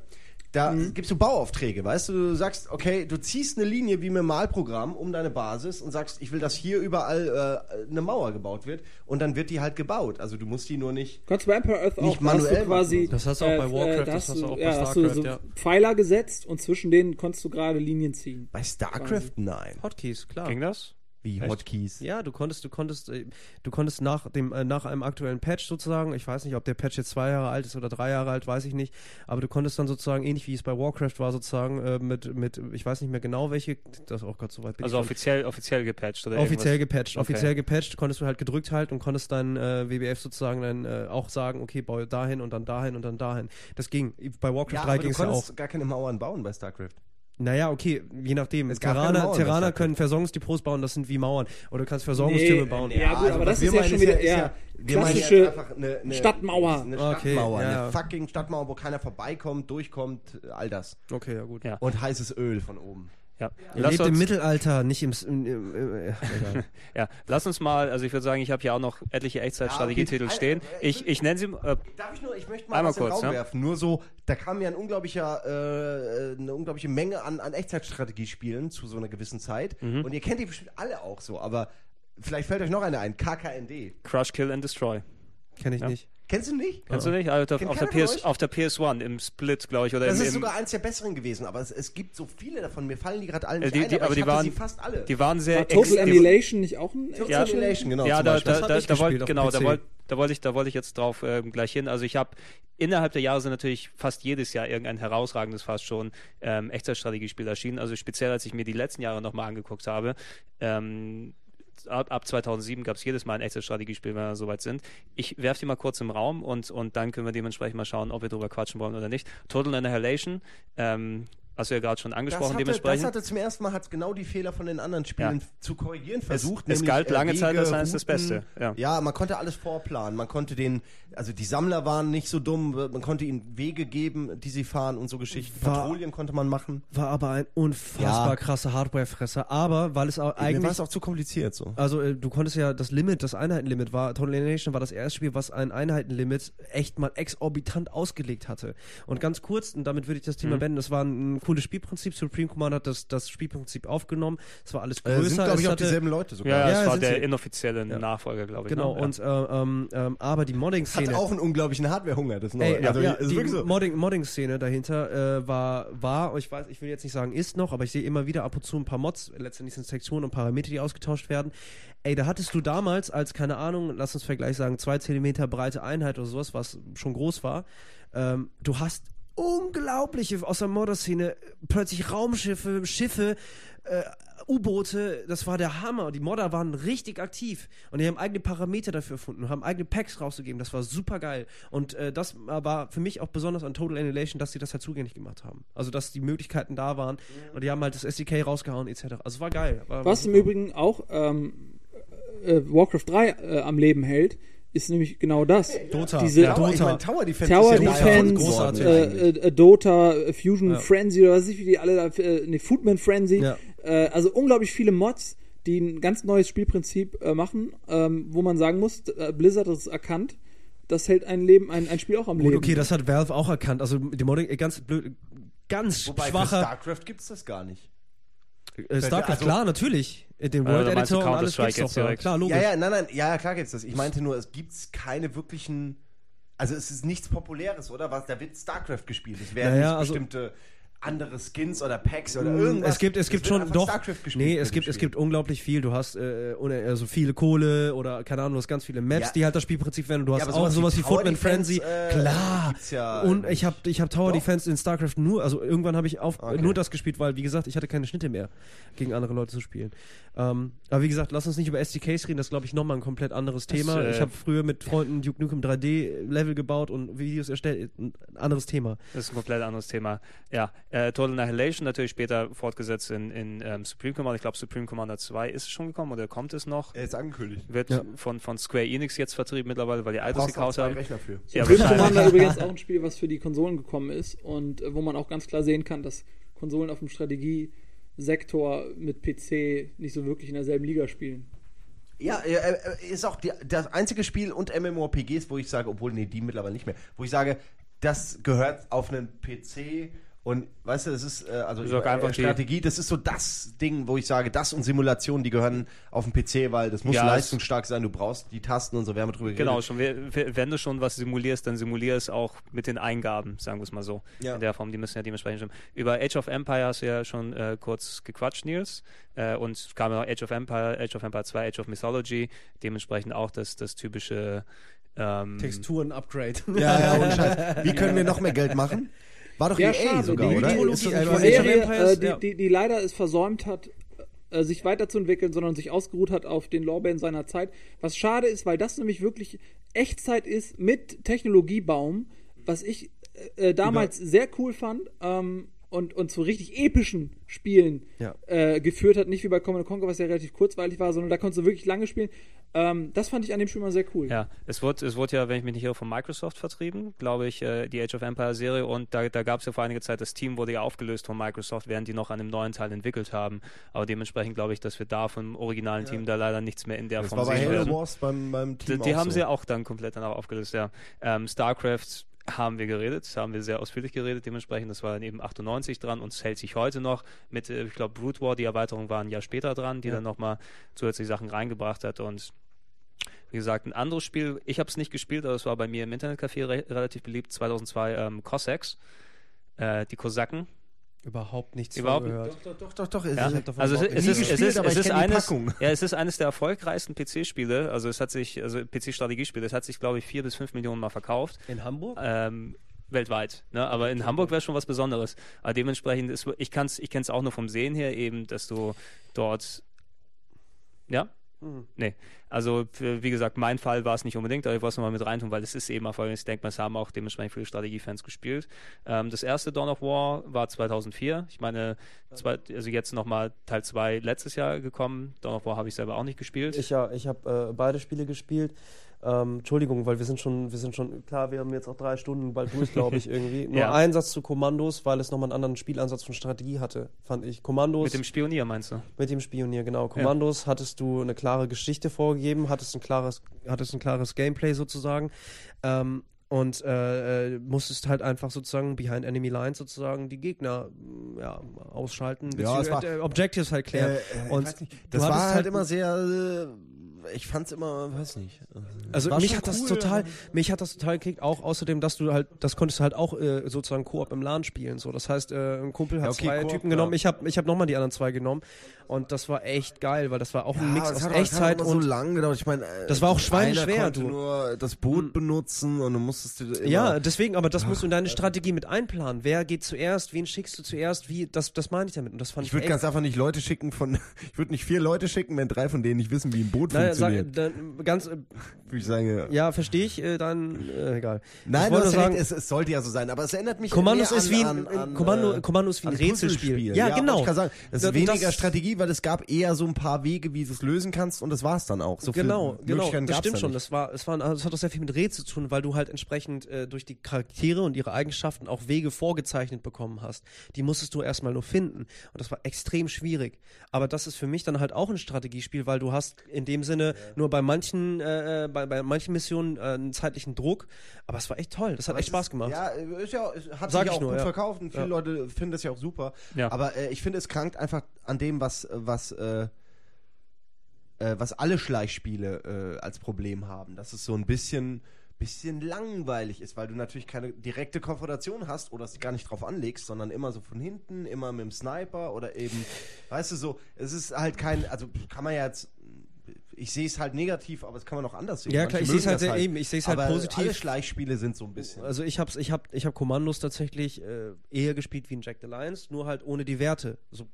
Speaker 2: Da
Speaker 3: Mhm.
Speaker 2: gibst du Bauaufträge, weißt du? Du sagst, okay, du ziehst eine Linie wie im Malprogramm um deine Basis und sagst, ich will, dass hier überall äh, eine Mauer gebaut wird und dann wird die halt gebaut. Also du musst die nur nicht.
Speaker 3: Kannst du bei Empire Earth auch,
Speaker 2: manuell
Speaker 3: du quasi.
Speaker 4: Das hast du auch bei Warcraft,
Speaker 3: da
Speaker 4: das hast du auch bei
Speaker 3: ja, hast du
Speaker 4: Starcraft,
Speaker 3: so
Speaker 4: ja.
Speaker 3: Pfeiler gesetzt und zwischen denen konntest du gerade Linien ziehen.
Speaker 2: Bei StarCraft nein.
Speaker 4: Hotkeys, klar.
Speaker 1: Ging das?
Speaker 2: Wie
Speaker 1: Echt?
Speaker 2: Hotkeys.
Speaker 4: Ja, du konntest, du konntest, äh, du konntest nach dem, äh, nach einem aktuellen Patch sozusagen, ich weiß nicht, ob der Patch jetzt zwei Jahre alt ist oder drei Jahre alt, weiß ich nicht, aber du konntest dann sozusagen, ähnlich wie es bei Warcraft war, sozusagen, äh, mit, mit, ich weiß nicht mehr genau welche, das auch Gott so weit bin
Speaker 1: Also
Speaker 4: ich schon.
Speaker 1: offiziell, offiziell gepatcht oder
Speaker 4: Offiziell
Speaker 1: irgendwas?
Speaker 4: gepatcht,
Speaker 1: Okay.
Speaker 4: offiziell gepatcht, konntest du halt gedrückt halten und konntest dein äh, WBF sozusagen dann äh, auch sagen, okay, baue dahin und dann dahin und dann dahin. Das ging. Bei Warcraft
Speaker 2: Ja,
Speaker 4: 3
Speaker 2: aber
Speaker 4: ging
Speaker 2: du
Speaker 4: es ja auch.
Speaker 2: konntest gar keine Mauern bauen bei StarCraft.
Speaker 4: Naja, okay, je nachdem.
Speaker 2: Es
Speaker 4: Terraner,
Speaker 2: Mauern
Speaker 4: Terraner können Versorgungsdepots bauen, das sind wie Mauern. Oder du kannst Versorgungstürme
Speaker 3: Nee,
Speaker 4: bauen.
Speaker 3: nee, Ja, gut, aber das
Speaker 2: was wir
Speaker 3: ist ja
Speaker 2: meinen,
Speaker 3: schon wieder eher klassische
Speaker 2: eine, eine
Speaker 3: Stadtmauer.
Speaker 2: Eine
Speaker 4: Okay,
Speaker 2: Stadtmauer,
Speaker 4: ja, ja.
Speaker 2: eine fucking Stadtmauer, wo keiner vorbeikommt, durchkommt, all das.
Speaker 4: Okay, ja gut.
Speaker 1: Ja.
Speaker 2: Und heißes Öl von oben.
Speaker 1: Ja.
Speaker 4: Ihr
Speaker 1: Lass
Speaker 4: lebt im
Speaker 1: uns,
Speaker 4: Mittelalter, nicht im... Im, im, im äh, egal.
Speaker 1: ja, lass uns mal, also ich würde sagen, ich habe hier auch noch etliche Echtzeitstrategietitel
Speaker 2: Ja, okay.
Speaker 1: stehen.
Speaker 2: Ein-
Speaker 1: Ich, ich nenne sie, äh,
Speaker 2: Darf ich nur, ich möchte mal
Speaker 1: Einmal
Speaker 2: was in den
Speaker 1: kurz,
Speaker 2: Raum
Speaker 1: ja.
Speaker 2: werfen. Nur so, da kam ja ein unglaublicher, äh, eine unglaubliche Menge an, an Echtzeitstrategiespielen zu so einer gewissen Zeit.
Speaker 1: Mhm.
Speaker 2: Und ihr kennt die bestimmt alle auch so, aber vielleicht fällt euch noch eine ein, KKND.
Speaker 1: Crush, Kill and Destroy.
Speaker 4: Kenn ich
Speaker 1: Ja.
Speaker 4: nicht.
Speaker 2: Kennst du nicht?
Speaker 1: Kennst du nicht? Also auf, auf, der PS, auf der PS1 im Split, glaube ich, oder
Speaker 2: Das
Speaker 1: im,
Speaker 2: ist sogar eins der besseren gewesen, aber es, es gibt so viele davon. Mir fallen die gerade alle
Speaker 1: äh,
Speaker 2: nicht
Speaker 1: die,
Speaker 2: ein,
Speaker 1: die,
Speaker 2: aber,
Speaker 1: aber
Speaker 2: ich
Speaker 1: die waren,
Speaker 2: sie fast alle.
Speaker 1: die waren sehr
Speaker 3: War Total Annihilation nicht auch ein
Speaker 2: Total
Speaker 1: Ja.
Speaker 2: Annihilation, genau.
Speaker 1: ja, da, da, da,
Speaker 4: ich
Speaker 1: da
Speaker 4: auf
Speaker 1: genau, da wollte da wollte ich, da wollte ich jetzt drauf ähm, gleich hin. Also ich habe innerhalb der Jahre sind natürlich fast jedes Jahr irgendein herausragendes fast schon ähm, Echtzeitstrategiespiel erschienen. Also speziell als ich mir die letzten Jahre nochmal angeguckt habe. Ähm, ab, ab 2007 gab es jedes Mal ein Echtzeitstrategiespiel, wenn wir soweit sind. Ich werfe die mal kurz im Raum und, und dann können wir dementsprechend mal schauen, ob wir drüber quatschen wollen oder nicht. Total Annihilation, ähm, hast du ja gerade schon
Speaker 2: Das
Speaker 1: angesprochen,
Speaker 2: hatte,
Speaker 1: dementsprechend.
Speaker 2: das hatte zum ersten Mal hat's genau die Fehler von den anderen Spielen
Speaker 1: Ja.
Speaker 2: zu korrigieren
Speaker 1: es,
Speaker 2: versucht.
Speaker 1: es
Speaker 2: nämlich,
Speaker 1: galt
Speaker 2: äh,
Speaker 1: lange Zeit
Speaker 2: Wege,
Speaker 1: als eines das
Speaker 2: Routen.
Speaker 1: Beste. Ja.
Speaker 2: Ja, man konnte alles vorplanen. Man konnte den, also die Sammler waren nicht so dumm. Man konnte ihnen Wege geben, die sie fahren und so Geschichten.
Speaker 4: War-
Speaker 2: Patrouillen konnte man machen.
Speaker 4: War aber ein unfassbar
Speaker 2: Ja.
Speaker 4: krasser Hardware-Fresser. Aber weil es auch
Speaker 2: Mir war
Speaker 4: eigentlich
Speaker 2: es auch zu kompliziert so.
Speaker 4: Also äh, du konntest ja das Limit, das Einheitenlimit war, Total Annihilation war das erste Spiel, was ein Einheitenlimit echt mal exorbitant ausgelegt hatte. Und ganz kurz, und damit würde ich das Thema
Speaker 1: Mhm.
Speaker 4: beenden, es war ein cooles Spielprinzip, Supreme Command hat das, das Spielprinzip aufgenommen, es war alles
Speaker 2: Äh,
Speaker 4: größer,
Speaker 2: sind, glaube ich, auch
Speaker 4: hatte,
Speaker 2: dieselben Leute sogar.
Speaker 1: Ja, ja,
Speaker 4: Ja,
Speaker 1: es war der
Speaker 4: sie.
Speaker 1: inoffizielle Nachfolger, glaube ich.
Speaker 4: genau,
Speaker 1: ne? ja.
Speaker 4: und äh, ähm, ähm, aber die
Speaker 2: Hat
Speaker 4: Modding-Szene...
Speaker 2: auch einen unglaublichen Hardwarehunger, das neue.
Speaker 4: Ey,
Speaker 2: also,
Speaker 4: ja,
Speaker 2: ist
Speaker 4: die
Speaker 2: so.
Speaker 4: Modding- Modding-Szene dahinter äh, war, war, ich weiß, ich will jetzt nicht sagen, ist noch, aber ich sehe immer wieder ab und zu ein paar Mods, letztendlich sind Sektionen und Parameter, die ausgetauscht werden. Ey, da hattest du damals als, keine Ahnung, lass uns Vergleich sagen, zwei Zentimeter breite Einheit oder sowas, was schon groß war, ähm, du hast unglaubliche, aus der Modder-Szene, plötzlich Raumschiffe, Schiffe, äh, U-Boote, das war der Hammer. Die Modder waren richtig aktiv und die haben eigene Parameter dafür erfunden, haben eigene Packs rausgegeben. Das war super geil. Und äh, das war für mich auch besonders an Total Annihilation, dass sie das halt zugänglich gemacht haben. Also, dass die Möglichkeiten da waren und die haben halt das SDK rausgehauen, etc. Also, war geil. War,
Speaker 3: Was im Übrigen auch ähm, äh, Warcraft 3 äh, am Leben hält, ist nämlich genau das.
Speaker 4: Dota.
Speaker 3: Diese
Speaker 4: Ja,
Speaker 2: Tower, ich
Speaker 4: Dota.
Speaker 2: meine, Tower Defense
Speaker 3: Tower
Speaker 2: ist ja
Speaker 3: Defense, äh,
Speaker 2: eigentlich.
Speaker 3: äh, Dota, äh, Fusion
Speaker 4: Ja.
Speaker 3: Frenzy oder was weiß ich, wie die alle da, äh, ne, Foodman Frenzy.
Speaker 4: Ja.
Speaker 3: Äh, also unglaublich viele Mods, die ein ganz neues Spielprinzip äh, machen, ähm, wo man sagen muss, äh, Blizzard hat es erkannt. Das hält ein Leben, ein, ein Spiel auch am
Speaker 4: Gut,
Speaker 3: Leben.
Speaker 4: okay, das hat Valve auch erkannt. Also, die Modding, äh, ganz blöd, ganz
Speaker 2: Wobei für
Speaker 4: schwacher.
Speaker 2: StarCraft gibt es das gar nicht.
Speaker 4: Äh, StarCraft,
Speaker 2: also-
Speaker 4: klar, natürlich. Äh, Den
Speaker 1: Also,
Speaker 4: World
Speaker 1: du
Speaker 4: Editor und alles
Speaker 1: Counter-Strike
Speaker 4: gibt's doch da.
Speaker 1: direkt?
Speaker 4: Klar, logisch.
Speaker 2: Ja, ja, nein, nein, ja, klar gibt's das. Ich meinte nur, es gibt keine wirklichen. Also es ist nichts Populäres, oder? Was, da wird StarCraft gespielt. Es werden
Speaker 4: Ja, ja,
Speaker 2: nicht
Speaker 4: also-
Speaker 2: bestimmte andere Skins oder Packs oder
Speaker 4: Mm,
Speaker 2: irgendwas.
Speaker 4: Es gibt, es gibt schon doch.
Speaker 2: StarCraft gespielt
Speaker 4: nee, es gibt, es gibt unglaublich viel. Du hast äh, also viele Kohle oder keine Ahnung, du hast ganz viele Maps,
Speaker 2: Ja.
Speaker 4: die halt das Spielprinzip werden. Du hast auch sowas wie
Speaker 2: Tower
Speaker 4: Footman Frenzy.
Speaker 2: äh,
Speaker 4: Klar.
Speaker 2: ja
Speaker 4: Und ich habe ich hab Tower
Speaker 2: Doch.
Speaker 4: Defense in StarCraft nur, also irgendwann habe ich auf,
Speaker 2: Okay.
Speaker 4: nur das gespielt, weil wie gesagt, ich hatte keine Schnitte mehr, gegen andere Leute zu spielen. Ähm, aber wie gesagt, lass uns nicht über SDKs reden, das ist glaube ich nochmal ein komplett anderes Thema.
Speaker 1: äh,
Speaker 4: ich habe früher mit Freunden Duke Nukem 3D Level gebaut und Videos erstellt, ein anderes Thema.
Speaker 1: Das ist ein komplett anderes Thema. Ja, äh, Total Annihilation natürlich später fortgesetzt in, in ähm, Supreme Commander. Ich glaube, Supreme Commander 2 ist schon gekommen oder kommt es noch?
Speaker 2: Er ist angekündigt.
Speaker 1: Wird
Speaker 4: Ja.
Speaker 1: von, von Square Enix jetzt vertrieben mittlerweile, weil die altes gekauft haben.
Speaker 2: Rechner für.
Speaker 1: Ja, wahrscheinlich.
Speaker 3: Commander übrigens auch ein Spiel, was für die Konsolen gekommen ist und äh, wo man auch ganz klar sehen kann, dass Konsolen auf dem Strategiesektor mit PC nicht so wirklich in derselben Liga spielen.
Speaker 2: Ja, äh, äh, ist auch die, das einzige Spiel und MMORPGs, wo ich sage, obwohl, nee, die mittlerweile nicht mehr, wo ich sage, das gehört auf einen PC und, weißt du, das ist, äh, also
Speaker 1: ist auch
Speaker 2: äh,
Speaker 1: einfach die-
Speaker 2: Strategie, das ist so das Ding, wo ich sage, das und Simulation, die gehören auf den PC, weil das muss
Speaker 1: Ja,
Speaker 2: leistungsstark sein, du brauchst die Tasten und so, wir haben drüber geredet.
Speaker 1: Genau, schon, we- we- wenn du schon was simulierst, dann simulier es auch mit den Eingaben, sagen wir es mal so.
Speaker 2: Ja.
Speaker 1: In der Form, die müssen ja dementsprechend stimmen. Über Age of Empire hast du ja schon äh, kurz gequatscht, Nils. Äh, und es kam ja auch Age of Empire, Age of Empire 2, Age of Mythology, dementsprechend auch das, das typische ähm,
Speaker 4: Texturen-Upgrade.
Speaker 2: Ja, ja, ohne Scheiß. Wie können wir noch mehr Geld machen? War doch
Speaker 3: Ja,
Speaker 2: EA
Speaker 3: schade.
Speaker 2: sogar,
Speaker 3: die,
Speaker 2: oder?
Speaker 3: Die,
Speaker 2: Ist
Speaker 3: die, die, Serie, äh, die, die, die leider es versäumt hat, äh, sich weiterzuentwickeln, sondern sich ausgeruht hat auf den Lorbeeren seiner Zeit. Was schade ist, weil das nämlich wirklich Echtzeit ist mit Technologiebaum, was ich äh, äh, damals sehr cool fand ähm, und, und zu richtig epischen Spielen
Speaker 4: Ja.
Speaker 3: äh, geführt hat. Nicht wie bei Command Conquer, was ja relativ kurzweilig war, sondern da konntest du wirklich lange spielen. Ähm, das fand ich an dem Spiel mal sehr cool.
Speaker 1: Ja, es wurde, es wurde ja, wenn ich mich nicht irre, von Microsoft vertrieben, glaube ich, äh, die Age of Empire Serie. Und da, da gab es ja vor einiger Zeit, das Team wurde ja aufgelöst von Microsoft, während die noch an einem neuen Teil entwickelt haben. Aber dementsprechend glaube ich, dass wir da vom originalen Team da leider nichts mehr in der
Speaker 2: Das
Speaker 1: Form
Speaker 2: war bei
Speaker 1: sehen
Speaker 2: Halo
Speaker 1: werden.
Speaker 2: Wars beim, beim
Speaker 1: Die,
Speaker 2: Team
Speaker 1: die
Speaker 2: auch
Speaker 1: haben
Speaker 2: so.
Speaker 1: sie ja auch dann komplett danach aufgelöst, ja. Ähm, StarCraft haben wir geredet, haben wir sehr ausführlich geredet, dementsprechend. Das war dann eben 98 dran und es hält sich heute noch mit, äh, ich glaube, Brood War, die Erweiterung war ein Jahr später dran, die dann nochmal zusätzliche Sachen reingebracht hat und wie gesagt, ein anderes Spiel, ich habe es nicht gespielt, aber es war bei mir im Internetcafé re relativ beliebt, 2002 ähm, Cossacks, äh, die Kosaken.
Speaker 4: Überhaupt nichts
Speaker 1: Überhaupt-
Speaker 4: gehört.
Speaker 2: Doch, doch, doch, doch.
Speaker 1: Ja,
Speaker 2: ist,
Speaker 4: hab davon
Speaker 1: also es, es, ist, es, ist, es, eines,
Speaker 2: Packung.
Speaker 1: ja, es ist eines der erfolgreichsten PC-Spiele, also es hat sich, also PC-Strategiespiele, es hat sich, glaube ich, vier bis fünf Millionen Mal verkauft.
Speaker 4: In Hamburg?
Speaker 1: Ähm, weltweit. Ne? Aber in Hamburg wäre schon was Besonderes. Aber dementsprechend ist, ich kann's, ich kenne es auch nur vom Sehen her eben, dass du dort, ja, Nee, also für, wie gesagt, mein Fall war es nicht unbedingt, aber ich wollte es nochmal mit reintun, weil es ist eben erfolgreich. Ich denke mal, es haben auch dementsprechend viele Strategiefans gespielt. Ähm, das erste Dawn of War war 2004. Ich meine, zwei, also jetzt nochmal Teil 2 letztes Jahr gekommen. Dawn of War habe ich selber auch nicht gespielt.
Speaker 4: Ich ja, ich habe äh, beide Spiele gespielt. Ähm, Entschuldigung, weil wir sind schon, wir sind schon, klar, wir haben jetzt auch drei Stunden bald durch, glaube ich, irgendwie. Nur
Speaker 1: Ja.
Speaker 4: ein Satz zu Kommandos, weil es nochmal einen anderen Spielansatz von Strategie hatte, fand ich. Kommandos
Speaker 1: mit dem Spionier meinst du?
Speaker 4: mit dem Spionier, genau. Kommandos hattest du eine klare Geschichte vorgegeben, hattest ein klares, hattest ein klares Gameplay sozusagen. Ähm, und äh, äh, musstest halt einfach sozusagen behind enemy lines sozusagen die Gegner mm, ja, ausschalten,
Speaker 2: Ja, war-
Speaker 4: äh, Objectives halt klären.
Speaker 2: Äh, äh,
Speaker 4: und
Speaker 2: nicht. Das war
Speaker 4: hattest
Speaker 2: halt immer sehr. Ich fand's immer, weiß nicht.
Speaker 4: Also
Speaker 2: War
Speaker 4: mich hat das
Speaker 2: cool,
Speaker 4: total,
Speaker 2: aber-
Speaker 4: mich hat das total gekickt, auch außerdem, dass du halt, das konntest du halt auch äh, sozusagen Koop im LAN spielen. So, das heißt, äh, ein Kumpel hat
Speaker 2: Ja, okay,
Speaker 4: zwei Typen genommen, ich habe ich hab nochmal die anderen zwei genommen und das war echt geil, weil das war auch ein Mix aus
Speaker 2: hat
Speaker 4: Echtzeit und
Speaker 2: so lang gedauert. Ich meine, äh,
Speaker 4: Das war auch
Speaker 2: konnte
Speaker 4: du.
Speaker 2: nur das Boot benutzen und du musstest du
Speaker 4: ja, deswegen, aber das musst du in deine Strategie mit einplanen. Wer geht zuerst, wen schickst du zuerst, wie, das, das meine ich damit. Und das fand
Speaker 2: Ich
Speaker 4: ich,
Speaker 2: würde ganz einfach nicht Leute schicken von, ich würde nicht vier Leute schicken, wenn drei von denen nicht wissen, wie ein Boot
Speaker 4: Naja, sag,
Speaker 2: funktioniert.
Speaker 4: dann, ganz, äh,
Speaker 2: Würde ich sagen, ja.
Speaker 4: ja, verstehe ich, äh, dann, äh, egal.
Speaker 2: Nein,
Speaker 4: ich
Speaker 2: ja
Speaker 4: sagen,
Speaker 2: recht, es, es sollte ja so sein, aber es erinnert mich
Speaker 4: Kommandos ist wie ein,
Speaker 2: an,
Speaker 4: Kommando,
Speaker 2: äh,
Speaker 4: Kommando ist wie ein Rätselspiel. Ja,
Speaker 2: wollte
Speaker 4: genau.
Speaker 2: Ich kann sagen, es ist weniger
Speaker 4: das-
Speaker 2: Weil es gab eher so ein paar Wege, wie du es lösen kannst und das war's dann auch. So
Speaker 4: genau, genau, das stimmt
Speaker 2: da
Speaker 4: schon.
Speaker 2: nicht.
Speaker 4: Das war, es war, also es hat auch sehr viel mit Rätsel zu tun, weil du halt entsprechend äh, durch die Charaktere und ihre Eigenschaften auch Wege vorgezeichnet bekommen hast. Die musstest du erstmal nur finden und das war extrem schwierig. Aber das ist für mich dann halt auch ein Strategiespiel, weil du hast in dem Sinne nur bei manchen, äh, äh, bei, bei manchen Missionen äh, einen zeitlichen Druck. Aber es war echt toll. Das hat
Speaker 2: Aber
Speaker 4: echt
Speaker 2: es
Speaker 4: Spaß
Speaker 2: ist-
Speaker 4: gemacht.
Speaker 2: Ja, ist ja, es hat
Speaker 4: Sag
Speaker 2: sich
Speaker 4: ich
Speaker 2: auch
Speaker 4: nur,
Speaker 2: gut
Speaker 4: ja.
Speaker 2: verkauft und viele
Speaker 4: Ja.
Speaker 2: Leute finden das ja auch super.
Speaker 1: Ja.
Speaker 2: Aber äh, ich finde, es krankt einfach an dem, was, was, äh, äh, was alle Schleichspiele äh, als Problem haben. Dass es so ein bisschen, bisschen langweilig ist, weil du natürlich keine direkte Konfrontation hast oder es gar nicht drauf anlegst, sondern immer so von hinten, immer mit dem Sniper oder eben, weißt du so, es ist halt kein, also kann man ja jetzt. Ich sehe es halt negativ, aber es kann man auch anders sehen.
Speaker 4: Ja,
Speaker 2: Manche
Speaker 4: klar, ich sehe es halt
Speaker 2: das
Speaker 4: sehr eben, ich sehe es halt
Speaker 2: aber
Speaker 4: positiv.
Speaker 2: Alle Schleichspiele sind so ein bisschen.
Speaker 4: Also ich habe ich hab, ich hab Kommandos tatsächlich äh, eher gespielt wie in Jack the Lions, nur halt ohne die Werte, so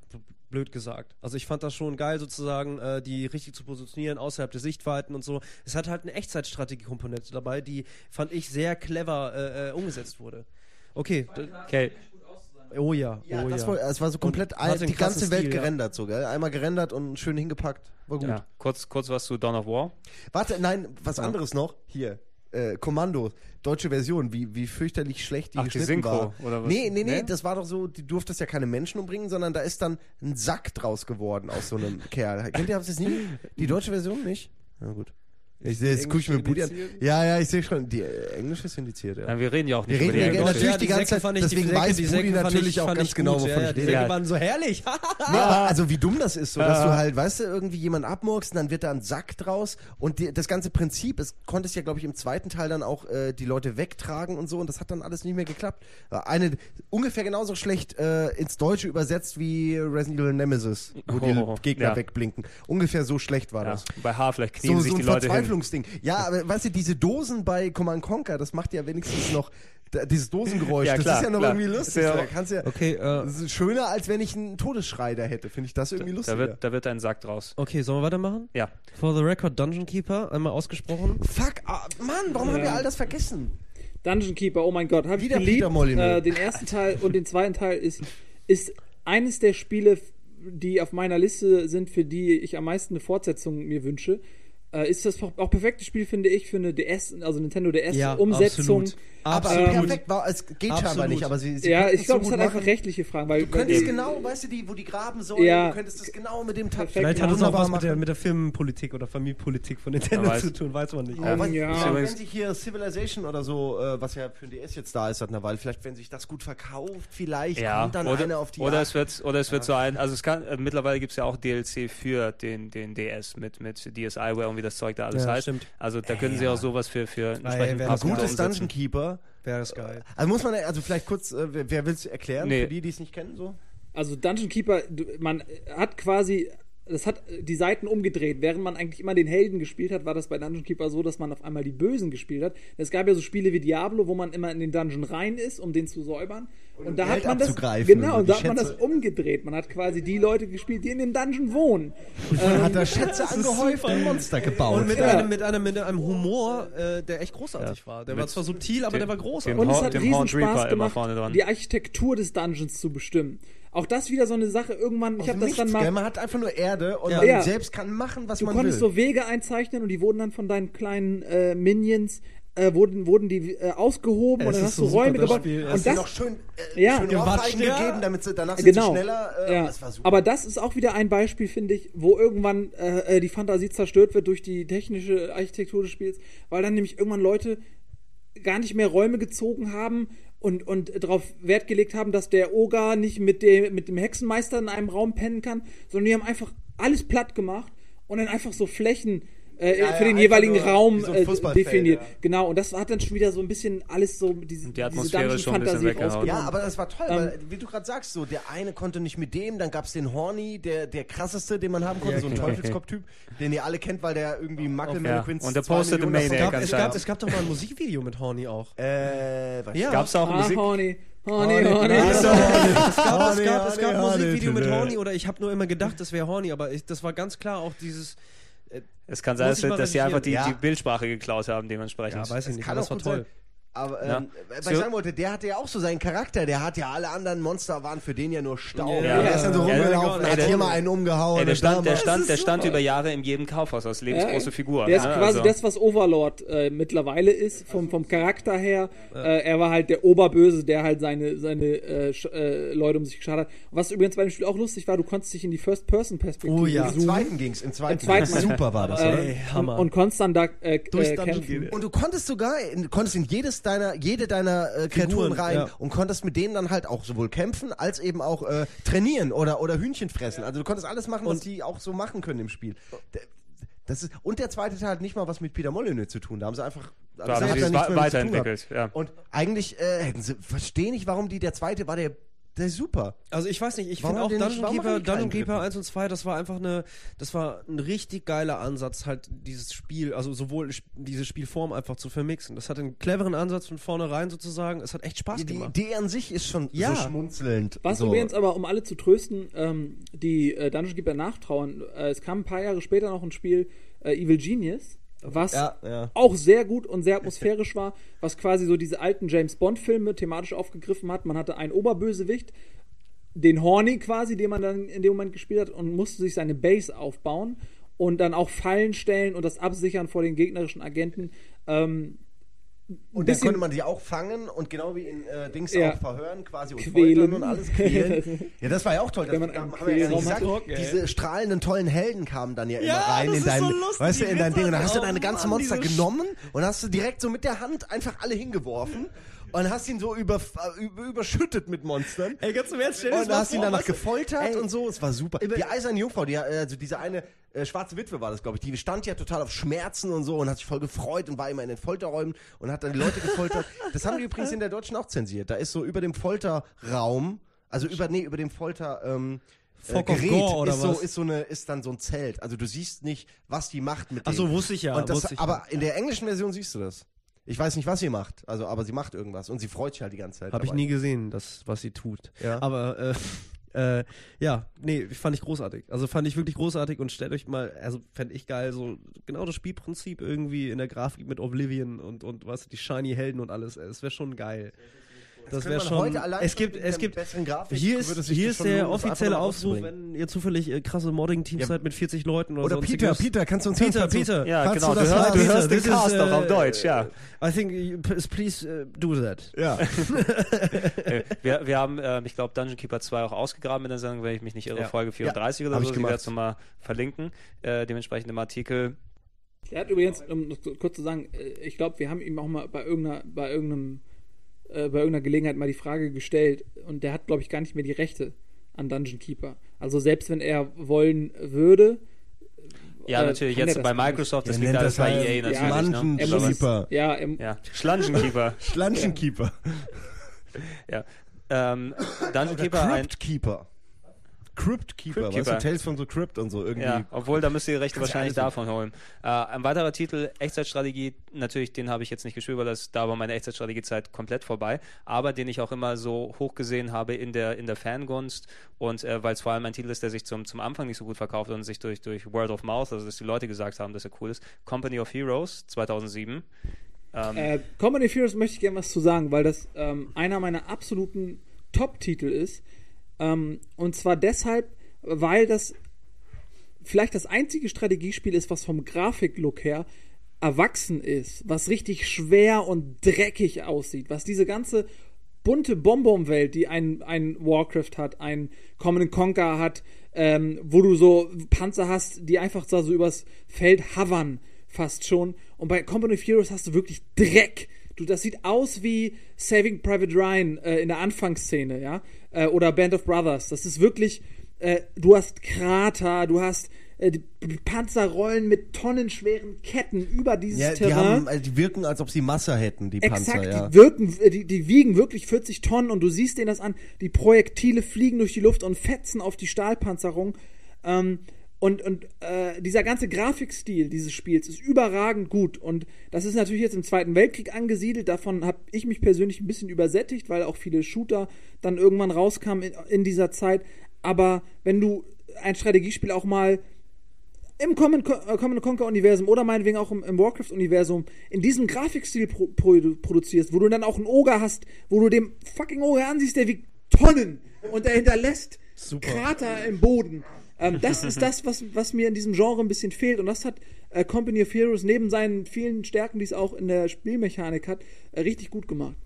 Speaker 4: blöd gesagt. Also ich fand das schon geil sozusagen, äh, die richtig zu positionieren außerhalb der Sichtweiten und so. Es hat halt eine Echtzeitstrategie-Komponente dabei, die fand ich sehr clever äh, äh, umgesetzt wurde. Okay,
Speaker 1: Okay,
Speaker 4: oh ja,
Speaker 2: Ja,
Speaker 4: oh
Speaker 2: das
Speaker 4: ja.
Speaker 2: War, es war so komplett all,
Speaker 4: einen
Speaker 2: die ganze Welt
Speaker 4: Stil, ja.
Speaker 2: gerendert, so, gell? Einmal gerendert und schön hingepackt. War gut.
Speaker 1: ja. Kurz, kurz was zu Dawn of War.
Speaker 2: Warte, nein, was anderes noch. Hier. Äh, Kommando, deutsche Version, wie, wie fürchterlich schlecht die
Speaker 1: Ach, die
Speaker 2: geschnitten
Speaker 1: Synchro,
Speaker 2: war.
Speaker 1: oder was?
Speaker 2: Nee, nee, nee,
Speaker 1: Nee?
Speaker 2: das war doch so, du durftest ja keine Menschen umbringen, sondern da ist dann ein Sack draus geworden aus so einem Kerl. Kennt ihr, habt ihr das nie? Die deutsche Version nicht? Na gut. Ich sehe, jetzt gucke ich mir Budi an. Ja, ja, ich sehe schon. Die äh, Englische ist indiziert, ja.
Speaker 1: Ja, wir reden ja auch
Speaker 2: Wir
Speaker 1: nicht
Speaker 2: reden ja
Speaker 1: über die englische.
Speaker 2: natürlich die ganze Zeit, deswegen weiß Budi natürlich auch ganz genau, wovon ich
Speaker 4: die
Speaker 2: rede.
Speaker 4: Säcke waren so herrlich.
Speaker 2: Nee, aber also wie dumm das ist, so dass du halt, weißt du, irgendwie jemand abmurkst und dann wird da ein Sack draus und die, das ganze Prinzip, es konntest ja, glaube ich, im zweiten Teil dann auch äh, die Leute wegtragen und so und das hat dann alles nicht mehr geklappt. War Eine ungefähr genauso schlecht äh, ins Deutsche übersetzt wie Resident Evil Nemesis, wo die
Speaker 1: Oh,
Speaker 2: Gegner
Speaker 1: ja.
Speaker 2: wegblinken. Ungefähr so schlecht war
Speaker 1: Ja.
Speaker 2: das.
Speaker 1: Bei H vielleicht knien
Speaker 2: So,
Speaker 1: sich
Speaker 2: so
Speaker 1: die Leute hin.
Speaker 2: Verzweiflungsding. Ja, aber weißt du, diese Dosen bei Command Conquer, das macht ja wenigstens noch da- dieses Dosengeräusch,
Speaker 1: Ja,
Speaker 2: das
Speaker 1: klar,
Speaker 2: ist ja noch
Speaker 1: klar.
Speaker 2: irgendwie lustig.
Speaker 1: Ja.
Speaker 2: Da kannst ja,
Speaker 4: Okay, äh,
Speaker 2: das ist schöner, als wenn ich einen Todesschrei da hätte. Finde ich das irgendwie
Speaker 1: Da
Speaker 2: lustiger.
Speaker 1: wird, da wird ein Sack draus.
Speaker 4: okay, sollen wir weitermachen?
Speaker 1: Ja.
Speaker 4: For the record, Dungeon Keeper, einmal ausgesprochen.
Speaker 2: Fuck, ah, Mann, warum haben wir all das vergessen?
Speaker 3: Dungeon Keeper, oh mein Gott, habe ich
Speaker 2: Wieder
Speaker 3: geliebt. Äh, den ersten Teil und den zweiten Teil ist, ist eines der Spiele, die auf meiner Liste sind, für die ich am meisten eine Fortsetzung mir wünsche. Äh, ist das auch perfektes Spiel, finde ich, für eine DS, also Nintendo DS Umsetzung.
Speaker 4: absolut.
Speaker 2: Aber
Speaker 4: Absolut.
Speaker 2: perfekt war, es geht scheinbar
Speaker 4: Absolut.
Speaker 2: nicht, aber sie, sie
Speaker 3: Ja, ich glaube,
Speaker 2: so
Speaker 3: es
Speaker 2: gut
Speaker 3: hat einfach
Speaker 2: machen.
Speaker 3: rechtliche Fragen, weil
Speaker 2: Du könntest
Speaker 3: weil-
Speaker 2: genau, weißt du, die, wo die graben sollen,
Speaker 3: Ja.
Speaker 2: du könntest das genau mit dem Takt
Speaker 3: Perfekt.
Speaker 4: Vielleicht hat es auch was mit der, mit der Firmenpolitik oder Familienpolitik von Nintendo
Speaker 1: Ja, weiß-
Speaker 4: zu tun, weiß man nicht.
Speaker 2: Oh, was,
Speaker 3: Ja.
Speaker 2: ja. Wenn sich hier Civilization oder so, äh, was ja für den DS jetzt da ist seit einer Weile, vielleicht wenn sich das gut verkauft, vielleicht
Speaker 1: Ja,
Speaker 2: kommt dann
Speaker 1: oder,
Speaker 2: einer auf die
Speaker 1: oder es wird, oder es wird so ein, also es kann, äh, mittlerweile gibt es ja auch DLC für den, den DS mit, mit DSiWare und wie das Zeug da alles
Speaker 4: Ja,
Speaker 1: heißt.
Speaker 4: stimmt.
Speaker 1: Also da können sie auch sowas für, für entsprechend
Speaker 4: wäre
Speaker 2: Aber
Speaker 4: das
Speaker 1: passende
Speaker 2: gutes. Dungeon Keeper.
Speaker 4: Wäre das geil.
Speaker 2: Also muss man, also vielleicht kurz, äh, wer, will es erklären,
Speaker 1: Nee.
Speaker 2: für die, die es nicht kennen, so?
Speaker 3: Also Dungeon Keeper, man hat quasi das hat die Seiten umgedreht. Während man eigentlich immer den Helden gespielt hat, war das bei Dungeon Keeper so, dass man auf einmal die Bösen gespielt hat. Es gab ja so Spiele wie Diablo, wo man immer in den Dungeon rein ist, um den zu säubern. Und,
Speaker 2: um
Speaker 3: da hat
Speaker 2: Geld
Speaker 3: man das genau,
Speaker 2: und
Speaker 3: und da hat man das umgedreht. Man hat quasi die Leute gespielt, die in dem Dungeon wohnen.
Speaker 2: Man hat da Schätze angehäuft und Monster gebaut.
Speaker 4: Und mit,
Speaker 3: Ja.
Speaker 4: einem, mit, einem, mit einem Humor, äh, der echt großartig war. Der war
Speaker 1: Mit
Speaker 4: zwar subtil, aber
Speaker 1: dem-
Speaker 4: der war großartig.
Speaker 3: Und es hat riesen Spaß
Speaker 1: immer
Speaker 3: gemacht,
Speaker 1: vorne dran.
Speaker 3: die Architektur des Dungeons zu bestimmen. Auch das wieder so eine Sache. Irgendwann, ich habe das dann mal.
Speaker 2: gell? Man hat einfach nur Erde und
Speaker 4: Ja.
Speaker 2: man
Speaker 3: Ja.
Speaker 2: selbst kann machen, was
Speaker 3: Du
Speaker 2: man
Speaker 3: konntest
Speaker 2: will.
Speaker 3: so Wege einzeichnen und die wurden dann von deinen kleinen äh, Minions äh, wurden, wurden die äh, ausgehoben
Speaker 4: Es
Speaker 3: und dann hast
Speaker 4: so
Speaker 3: du Räume
Speaker 4: super, das
Speaker 3: gebaut.
Speaker 4: Spiel.
Speaker 3: Und
Speaker 2: Hast du
Speaker 3: das,
Speaker 2: noch schön, äh,
Speaker 3: Ja.
Speaker 2: schön Ohrfeigen
Speaker 4: ja.
Speaker 2: gegeben, damit sie, danach sind sie
Speaker 3: genau.
Speaker 2: schneller. Äh,
Speaker 3: ja.
Speaker 2: Das war super.
Speaker 3: Aber das ist auch wieder ein Beispiel, finde ich, wo irgendwann äh, äh, die Fantasie zerstört wird durch die technische Architektur des Spiels, weil dann nämlich irgendwann Leute gar nicht mehr Räume gezogen haben und, und darauf Wert gelegt haben, dass der Oger nicht mit dem, mit dem Hexenmeister in einem Raum pennen kann, sondern die haben einfach alles platt gemacht und dann einfach so Flächen äh,
Speaker 2: Ja,
Speaker 3: für
Speaker 2: ja,
Speaker 3: den jeweiligen Raum
Speaker 2: so
Speaker 3: äh, definiert.
Speaker 2: ja.
Speaker 3: Genau, und das hat dann schon wieder so ein bisschen alles so diese,
Speaker 1: Die Atmosphäre
Speaker 3: diese
Speaker 1: schon ein bisschen
Speaker 3: Dungeon-Fantasie
Speaker 1: weggehauen.
Speaker 3: rausgenommen.
Speaker 2: Ja, aber das war toll,
Speaker 3: Ähm,
Speaker 2: weil, wie du gerade sagst, so, der eine konnte nicht mit dem, dann gab es den Horny, der, der krasseste, den man haben konnte,
Speaker 4: Ja,
Speaker 2: so ein
Speaker 1: okay.
Speaker 2: Teufelskopf-Typ, den ihr alle kennt, weil der irgendwie Muckle
Speaker 1: Ja,
Speaker 2: Mannequins
Speaker 1: und der postet eine
Speaker 2: davon-
Speaker 4: es,
Speaker 1: Maniac
Speaker 4: gab, es,
Speaker 1: anscheinend.
Speaker 4: gab, es gab doch mal ein Musikvideo mit Horny auch.
Speaker 2: Äh,
Speaker 4: Ja.
Speaker 1: Gab's auch
Speaker 3: Ah,
Speaker 1: Musik?
Speaker 3: Horny, Horny,
Speaker 2: Horny,
Speaker 3: Horny.
Speaker 2: Horny.
Speaker 4: Es gab, es gab, es gab ein
Speaker 2: Horny,
Speaker 4: Musikvideo mit
Speaker 2: Horny.
Speaker 4: Horny oder ich habe nur immer gedacht, das wäre Horny, aber ich, das war ganz klar auch dieses.
Speaker 1: Es kann sein, dass, sie einfach die,
Speaker 2: recherchieren.
Speaker 1: die Bildsprache geklaut haben, dementsprechend.
Speaker 4: Ja, weiß ich
Speaker 2: Das
Speaker 4: nicht,
Speaker 2: kann
Speaker 4: das
Speaker 2: auch
Speaker 4: war toll.
Speaker 2: sein. Aber ähm,
Speaker 1: Ja.
Speaker 2: was ich sagen wollte, der hatte ja auch so seinen Charakter. Der hat ja alle anderen Monster waren für den ja nur Staub.
Speaker 4: Ja.
Speaker 2: Der ist dann so
Speaker 1: Ja,
Speaker 2: rumgelaufen,
Speaker 1: ey,
Speaker 2: hat
Speaker 1: der-
Speaker 2: hier mal einen umgehauen.
Speaker 1: Ey, der
Speaker 2: und
Speaker 1: stand, der stand, der stand über Jahre in jedem Kaufhaus als lebensgroße
Speaker 3: Ja,
Speaker 1: Figur.
Speaker 3: Der ist
Speaker 1: ne?
Speaker 3: quasi
Speaker 1: Also-
Speaker 3: das, was Overlord äh, mittlerweile ist, vom, vom Charakter her. Äh, er war halt der Oberböse, der halt seine, seine äh, äh, Leute um sich geschart hat. Was übrigens bei dem Spiel auch lustig war, du konntest dich in die First-Person-Perspektive
Speaker 4: Oh ja.
Speaker 2: Im
Speaker 3: zoomen
Speaker 2: zweiten ging's, im zweiten,
Speaker 3: Im zweiten
Speaker 2: ging's. Super war das, oder?
Speaker 3: äh,
Speaker 4: Ey,
Speaker 3: und,
Speaker 4: Hammer.
Speaker 3: und konntest dann da äh,
Speaker 4: Durchs
Speaker 3: äh,
Speaker 4: Dungeon
Speaker 3: kämpfen.
Speaker 2: Und du konntest sogar, in, konntest in jedes deiner, jede deiner äh, Kreaturen
Speaker 4: Figuren,
Speaker 2: rein
Speaker 4: ja.
Speaker 2: und konntest mit denen dann halt auch sowohl kämpfen als eben auch äh, trainieren oder, oder Hühnchen fressen. Also du konntest alles machen, was
Speaker 4: Und-
Speaker 2: die auch so machen können im Spiel. Das ist, und der zweite Teil hat nicht mal was mit Peter Molyneux zu tun. Da haben sie einfach
Speaker 1: Da haben sie es weiterentwickelt, ja.
Speaker 2: Und eigentlich äh, hätten sie, verstehe nicht, warum die, der zweite war der, der ist super.
Speaker 4: Also ich weiß nicht, ich finde auch
Speaker 2: die
Speaker 4: Dungeon Keeper,
Speaker 2: die
Speaker 4: Dungeon Keeper
Speaker 2: Griffen?
Speaker 4: 1 und 2, das war einfach eine, das war ein richtig geiler Ansatz, halt dieses Spiel, also sowohl diese Spielform einfach zu vermixen. Das hat einen cleveren Ansatz von vornherein sozusagen, es hat echt Spaß
Speaker 2: Die, die
Speaker 4: gemacht.
Speaker 2: Idee an sich ist schon
Speaker 4: Ja.
Speaker 2: so schmunzelnd.
Speaker 3: Was
Speaker 2: so.
Speaker 3: übrigens aber, um alle zu trösten, ähm, die äh, Dungeon Keeper nachtrauern, äh, es kam ein paar Jahre später noch ein Spiel, äh, Evil Genius, was
Speaker 2: Ja, ja.
Speaker 3: auch sehr gut und sehr atmosphärisch war, was quasi so diese alten James Bond-Filme thematisch aufgegriffen hat. Man hatte einen Oberbösewicht, den Horny quasi, den man dann in dem Moment gespielt hat und musste sich seine Base aufbauen und dann auch Fallen stellen und das absichern vor den gegnerischen Agenten. Ähm,
Speaker 2: Und dann konnte man die auch fangen und genau wie in äh, Dings
Speaker 3: Ja.
Speaker 2: auch verhören quasi und
Speaker 3: Quälen.
Speaker 2: foltern und alles quälen. ja, das war ja auch toll. Das
Speaker 3: man
Speaker 2: haben wir ja gesagt.
Speaker 3: hat.
Speaker 2: Diese strahlenden tollen Helden kamen dann ja immer
Speaker 4: Ja,
Speaker 2: rein
Speaker 4: das
Speaker 2: in dein,
Speaker 4: so lustig,
Speaker 2: weißt du, in dein Ding. Und dann hast du deine ganzen
Speaker 4: Mann,
Speaker 2: Monster genommen und hast du direkt so mit der Hand einfach alle hingeworfen und hast ihn so über, über, überschüttet mit Monstern.
Speaker 4: Ey, ganz im Ernst, stell
Speaker 2: Und hast ihn danach gefoltert
Speaker 4: ey,
Speaker 2: und so, es war super. Die eiserne Jungfrau, die, äh, also diese eine äh, schwarze Witwe war das, glaube ich, die stand ja total auf Schmerzen und so und hat sich voll gefreut und war immer in den Folterräumen und hat dann die Leute gefoltert. das haben die übrigens in der Deutschen auch zensiert. Da ist so über dem Folterraum, also über, nee, über dem Folter, ähm, äh,
Speaker 4: Fog
Speaker 2: Gerät
Speaker 4: Gore oder
Speaker 2: ist, so, ist so eine ist dann so ein Zelt. Also du siehst nicht, was die macht mit
Speaker 4: Ach so, wusste ich ja,
Speaker 2: das,
Speaker 4: wusste ich
Speaker 2: aber in der englischen Version siehst du das. Ich weiß nicht, was sie macht, also aber sie macht irgendwas und sie freut sich halt die ganze Zeit.
Speaker 4: Habe ich nie gesehen, das, was sie tut.
Speaker 2: Ja.
Speaker 4: Aber äh, äh, ja, nee, fand ich großartig. Also fand ich wirklich großartig und stellt euch mal, also fände ich geil, so genau das Spielprinzip irgendwie in der Grafik mit Oblivion und, und was, die Shiny Helden und alles. Es wäre schon geil. Das wäre schon.
Speaker 2: heute allein
Speaker 4: es gibt, es gibt.
Speaker 2: Grafik
Speaker 4: Hier ist, hier ist der offizielle
Speaker 2: mal
Speaker 4: Aufruf, wenn ihr zufällig äh, krasse Modding-Teams
Speaker 2: Ja.
Speaker 4: seid mit 40 Leuten oder,
Speaker 2: Oder
Speaker 4: sonstiges.
Speaker 2: Peter, Peter, kannst du uns
Speaker 4: Peter,
Speaker 2: du-
Speaker 4: Peter.
Speaker 1: Ja,
Speaker 2: Kannst
Speaker 1: genau.
Speaker 2: du
Speaker 1: Du,
Speaker 2: das
Speaker 1: hörst, du hörst den
Speaker 4: This is,
Speaker 1: Cast doch auf
Speaker 4: äh,
Speaker 1: Deutsch, ja.
Speaker 4: I think, please uh, do that.
Speaker 2: Ja.
Speaker 1: Äh, wir, wir haben, ähm, ich glaube, Dungeon Keeper 2 auch ausgegraben in der Sendung, wenn ich mich nicht irre,
Speaker 4: Ja.
Speaker 1: Folge 34
Speaker 2: hab
Speaker 1: oder
Speaker 2: ich
Speaker 1: so. Werde es nochmal verlinken, äh, dementsprechend im Artikel.
Speaker 3: Er hat übrigens, um kurz zu sagen, ich glaube, wir haben ihm auch mal bei irgendeiner, bei irgendeinem, äh, bei irgendeiner Gelegenheit mal die Frage gestellt und der hat, glaube ich, gar nicht mehr die Rechte an Dungeon Keeper. Also selbst wenn er wollen würde,
Speaker 1: Ja,
Speaker 3: Äh,
Speaker 1: natürlich, jetzt bei? Microsoft, das liegt
Speaker 2: nennt
Speaker 1: alles
Speaker 2: das
Speaker 1: bei
Speaker 2: halt
Speaker 1: EA natürlich. Ne?
Speaker 3: er muss es,
Speaker 2: Keeper.
Speaker 3: ja,
Speaker 1: Ja, Schlangenkeeper.
Speaker 2: Schlangenkeeper.
Speaker 1: ja. Ähm, Dungeon Keeper, ein,
Speaker 2: Cryptkeeper. Crypt Keeper,
Speaker 1: Crypt
Speaker 2: weißt du,
Speaker 1: Keeper.
Speaker 2: Tales from the Crypt und so irgendwie.
Speaker 1: Ja, obwohl da müsst ihr die Rechte wahrscheinlich davon holen. Äh, ein weiterer Titel, Echtzeitstrategie, natürlich, den habe ich jetzt nicht gespielt, weil das, da war meine Echtzeitstrategiezeit komplett vorbei, aber den ich auch immer so hoch gesehen habe in der, in der Fangunst und äh, weil es vor allem ein Titel ist, der sich zum, zum Anfang nicht so gut verkauft und sich durch, durch Word of Mouth, also dass die Leute gesagt haben, dass er cool ist, Company of Heroes 2007. Ähm,
Speaker 3: Äh, Company of Heroes möchte ich gerne was zu sagen, weil das ähm, einer meiner absoluten Top-Titel ist. Ähm, und zwar deshalb, weil das vielleicht das einzige Strategiespiel ist, was vom Grafiklook her erwachsen ist, was richtig schwer und dreckig aussieht, was diese ganze bunte Bonbon-Welt, die ein, ein Warcraft hat, ein Common Conquer hat, ähm, wo du so Panzer hast, die einfach so, übers Feld hovern, fast schon. Und bei Company of Heroes hast du wirklich Dreck. Du, das sieht aus wie Saving Private Ryan äh, in der Anfangsszene, ja, äh, oder Band of Brothers. Das ist wirklich, äh, du hast Krater, du hast äh, die Panzer rollen mit tonnenschweren Ketten über dieses
Speaker 2: Ja, die,
Speaker 3: Terrain.
Speaker 2: haben, also die wirken, als ob sie Masse hätten, die Panzer,
Speaker 3: Exakt,
Speaker 2: ja.
Speaker 3: die wirken, äh, die, die wiegen wirklich 40 Tonnen und du siehst denen das an. Die Projektile fliegen durch die Luft und fetzen auf die Stahlpanzerung. Ähm, und und äh, dieser ganze Grafikstil dieses Spiels ist überragend gut. Und das ist natürlich jetzt im Zweiten Weltkrieg angesiedelt. Davon habe ich mich persönlich ein bisschen übersättigt, weil auch viele Shooter dann irgendwann rauskamen in, in dieser Zeit. Aber wenn du ein Strategiespiel auch mal im Common, Co- äh, Common Conquer Universum oder meinetwegen auch im, im Warcraft Universum in diesem Grafikstil pro, produ- produzierst, wo du dann auch einen Oger hast, wo du dem fucking Oger ansiehst, der wiegt Tonnen und er hinterlässt Krater im Boden. Ähm, das ist das, was, was mir in diesem Genre ein bisschen fehlt und das hat äh, Company of Heroes neben seinen vielen Stärken, die es auch in der Spielmechanik hat, äh, richtig gut gemacht.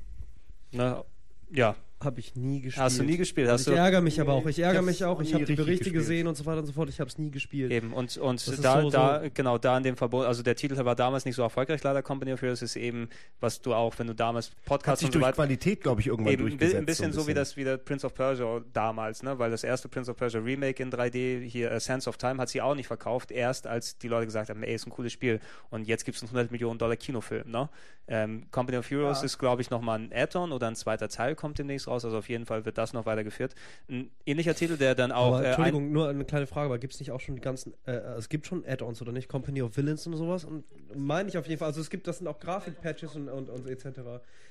Speaker 1: na, ja,
Speaker 4: Habe ich nie gespielt.
Speaker 1: hast du nie gespielt. Hast
Speaker 4: ich
Speaker 1: du,
Speaker 4: ärgere mich aber auch. Ich ärgere mich auch. Ich habe die Berichte
Speaker 2: gespielt.
Speaker 4: gesehen und so weiter und so fort. Ich habe es nie gespielt.
Speaker 1: Eben, und, und da,
Speaker 4: so-
Speaker 1: da,
Speaker 4: so-
Speaker 1: genau, da in dem Verbot, also der Titel war damals nicht so erfolgreich, leider Company of Heroes ist eben, was du auch, wenn du damals Podcasts und so
Speaker 2: durch
Speaker 1: weiter.
Speaker 2: Qualität, glaube ich, irgendwann
Speaker 1: Eben, ein
Speaker 2: durchgesetzt.
Speaker 1: ein bisschen so wie das wie der Prince of Persia damals, ne? Weil das erste Prince of Persia Remake in 3D, hier äh, Sense of Time, hat sie auch nicht verkauft, erst als die Leute gesagt haben, ey, ist ein cooles Spiel. Und jetzt gibt es einen 100 Millionen Dollar Kinofilm, ne? Ähm, Company of Heroes ist, glaube ich, nochmal ein Add-on oder ein zweiter Teil kommt demnächst raus. Also auf jeden Fall wird das noch weitergeführt. Ein ähnlicher Titel, der dann auch.
Speaker 4: Aber,
Speaker 1: äh, ein,
Speaker 4: Entschuldigung, nur eine kleine Frage, aber gibt es nicht auch schon die ganzen, äh, es gibt schon Add-ons oder nicht? Company of Villains und sowas? Und meine ich auf jeden Fall, also es gibt, das sind auch Grafik-Patches und, und, und etc.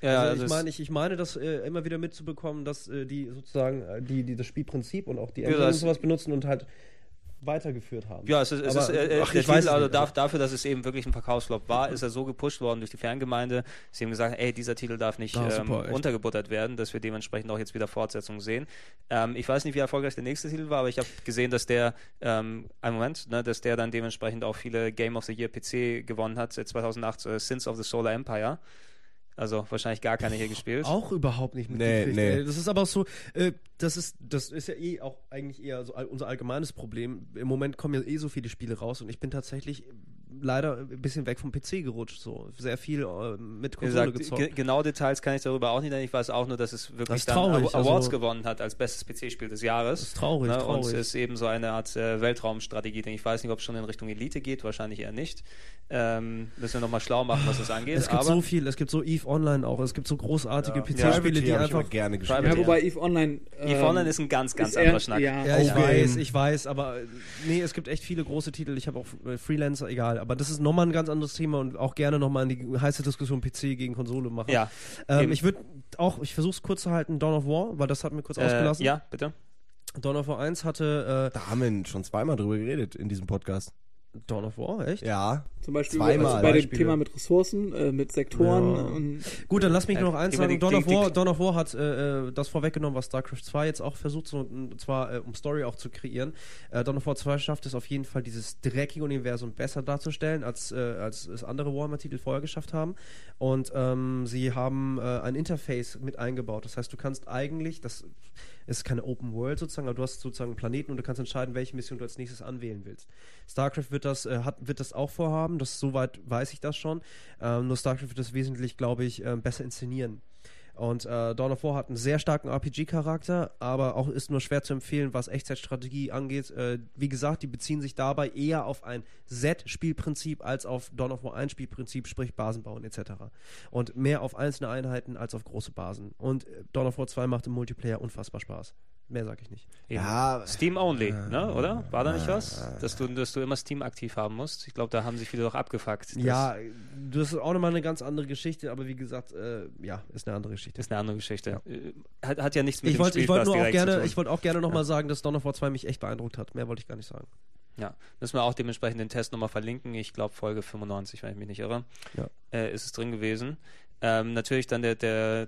Speaker 1: Ja,
Speaker 4: also
Speaker 1: also
Speaker 4: ich meine, ich, ich meine das äh, immer wieder mitzubekommen, dass äh, die sozusagen äh, die, die das Spielprinzip und auch die Engine und sowas benutzen und halt weitergeführt haben.
Speaker 1: Ja, es ist, es
Speaker 4: Aber,
Speaker 1: ist äh, äh,
Speaker 4: ach,
Speaker 1: der
Speaker 4: ich weiß
Speaker 1: Titel, also
Speaker 4: nicht.
Speaker 1: darf, dafür, dass es eben wirklich ein Verkaufsflop war, ist er so gepusht worden durch die Fangemeinde. Sie haben gesagt, ey, dieser Titel darf nicht
Speaker 4: Ah,
Speaker 1: ähm,
Speaker 4: super,
Speaker 1: untergebuttert werden, dass wir dementsprechend auch jetzt wieder Fortsetzungen sehen. Ähm, ich weiß nicht, wie erfolgreich der nächste Titel war, aber ich habe gesehen, dass der, ähm, einen Moment, ne, dass der dann dementsprechend auch viele Game of the Year PC gewonnen hat, äh, 2008, äh, Sins of the Solar Empire. Also wahrscheinlich gar keine hier gespielt.
Speaker 4: Auch überhaupt nicht
Speaker 2: Nee,
Speaker 4: mitgekriegt.
Speaker 2: nee.
Speaker 4: ey. Das ist aber auch so, äh, das ist, das ist ja eh auch eigentlich eher so all, unser allgemeines Problem. Im Moment kommen ja eh so viele Spiele raus und ich bin tatsächlich leider ein bisschen weg vom PC gerutscht. So sehr viel äh, mit Konsole
Speaker 1: gesagt,
Speaker 4: gezockt.
Speaker 1: ge genau Details kann ich darüber auch nicht nennen. Ich weiß auch nur, dass es wirklich
Speaker 4: Das traurig,
Speaker 1: Aw- Awards
Speaker 4: also-
Speaker 1: gewonnen hat als bestes PC-Spiel des Jahres.
Speaker 4: Das ist traurig,
Speaker 1: ne?
Speaker 4: traurig.
Speaker 1: Und es ist eben so eine Art äh, Weltraumstrategie. Denn ich weiß nicht, ob es schon in Richtung Elite geht, wahrscheinlich eher nicht. Ähm, müssen wir nochmal schlau machen, was das angeht.
Speaker 4: Es gibt
Speaker 1: aber
Speaker 4: so viel, es gibt so EVE Online auch, es gibt so großartige PC-Spiele,
Speaker 2: Privateer
Speaker 4: die einfach.
Speaker 2: gerne gespielt.
Speaker 3: Ja, wobei EVE Online.
Speaker 1: EVE
Speaker 3: ähm,
Speaker 1: Online ist ein ganz, ganz anderer
Speaker 3: eher-
Speaker 1: Schnack.
Speaker 3: Ja,
Speaker 4: Ja, ich weiß, ich weiß, aber äh, nee, es gibt echt viele große Titel. Ich habe auch äh, Freelancer, egal. Aber das ist nochmal ein ganz anderes Thema und auch gerne nochmal in die heiße Diskussion PC gegen Konsole machen.
Speaker 1: Ja,
Speaker 4: Ähm, ich würde auch, ich versuche es kurz zu halten, Dawn of War, weil das hat mir kurz
Speaker 1: äh,
Speaker 4: ausgelassen.
Speaker 1: ja, bitte.
Speaker 4: Dawn of War 1 hatte
Speaker 2: Da haben wir schon zweimal drüber geredet in diesem Podcast.
Speaker 4: Dawn of War, echt?
Speaker 2: Ja.
Speaker 3: Zum Beispiel
Speaker 2: Zweimal
Speaker 3: also bei dem
Speaker 2: Beispiele.
Speaker 3: Thema mit Ressourcen, äh, mit Sektoren
Speaker 4: Ja.
Speaker 3: und
Speaker 4: Gut, dann lass mich
Speaker 1: Äh,
Speaker 4: noch eins sagen. Dawn, of War, Dawn of War hat äh, äh, das vorweggenommen, was StarCraft 2 jetzt auch versucht, so, und zwar äh, um Story auch zu kreieren. Äh, Dawn of War 2 schafft es auf jeden Fall, dieses dreckige Universum besser darzustellen, als, äh, als es andere Warhammer-Titel vorher geschafft haben. Und ähm, sie haben äh, ein Interface mit eingebaut. Das heißt, du kannst eigentlich, das ist keine Open World sozusagen, aber du hast sozusagen einen Planeten und du kannst entscheiden, welche Mission du als nächstes anwählen willst. StarCraft wird das, äh, hat, wird das auch vorhaben, das soweit weiß ich das schon. Ähm, nur StarCraft wird das wesentlich, glaube ich, ähm, besser inszenieren. Und äh, Dawn of War hat einen sehr starken RPG-Charakter, aber auch ist nur schwer zu empfehlen, was Echtzeitstrategie angeht. Äh, wie gesagt, die beziehen sich dabei eher auf ein Set-Spielprinzip als auf Dawn of War 1 Spielprinzip, sprich Basen bauen etc. Und mehr auf einzelne Einheiten als auf große Basen. Und äh, Dawn of War 2 macht im Multiplayer unfassbar Spaß. Mehr sage ich nicht.
Speaker 2: Ja,
Speaker 1: Steam only, ne? oder? War da nicht was? Dass du, dass du immer Steam aktiv haben musst? Ich glaube, da haben sich viele doch abgefuckt. Das
Speaker 4: Ja, das ist auch nochmal eine ganz andere Geschichte, aber wie gesagt, äh, ja, ist eine andere Geschichte.
Speaker 1: Ist eine andere Geschichte. Äh, Hat, hat ja nichts mit
Speaker 4: Ich
Speaker 1: dem
Speaker 4: wollte ich wollt auch
Speaker 1: direkt zu
Speaker 4: gerne,
Speaker 1: tun.
Speaker 4: ich wollte auch gerne nochmal sagen, dass Dawn of War 2 mich echt beeindruckt hat. Mehr wollte ich gar nicht sagen.
Speaker 1: Ja, müssen wir auch dementsprechend den Test nochmal verlinken. Ich glaube, Folge 95, wenn ich mich nicht irre,
Speaker 4: Ja.
Speaker 1: äh, ist es drin gewesen. Ähm, natürlich dann der, der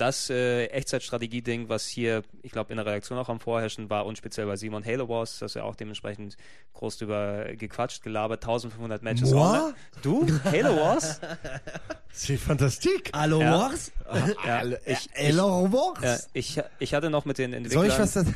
Speaker 1: das äh, Echtzeitstrategie-Ding, was hier, ich glaube, in der Reaktion auch am Vorherrschen war und speziell bei Simon Halo Wars, das ja auch dementsprechend groß drüber gequatscht, gelabert, 1500 Matches.
Speaker 2: Moi?
Speaker 1: online. Du? Halo Wars?
Speaker 2: c'est fantastique.
Speaker 4: Hallo,
Speaker 1: Ja.
Speaker 4: Wars?
Speaker 1: ja,
Speaker 2: Ich, Hello, Wars.
Speaker 1: ja, ich, ich hatte noch mit den Entwicklern...
Speaker 2: Soll ich was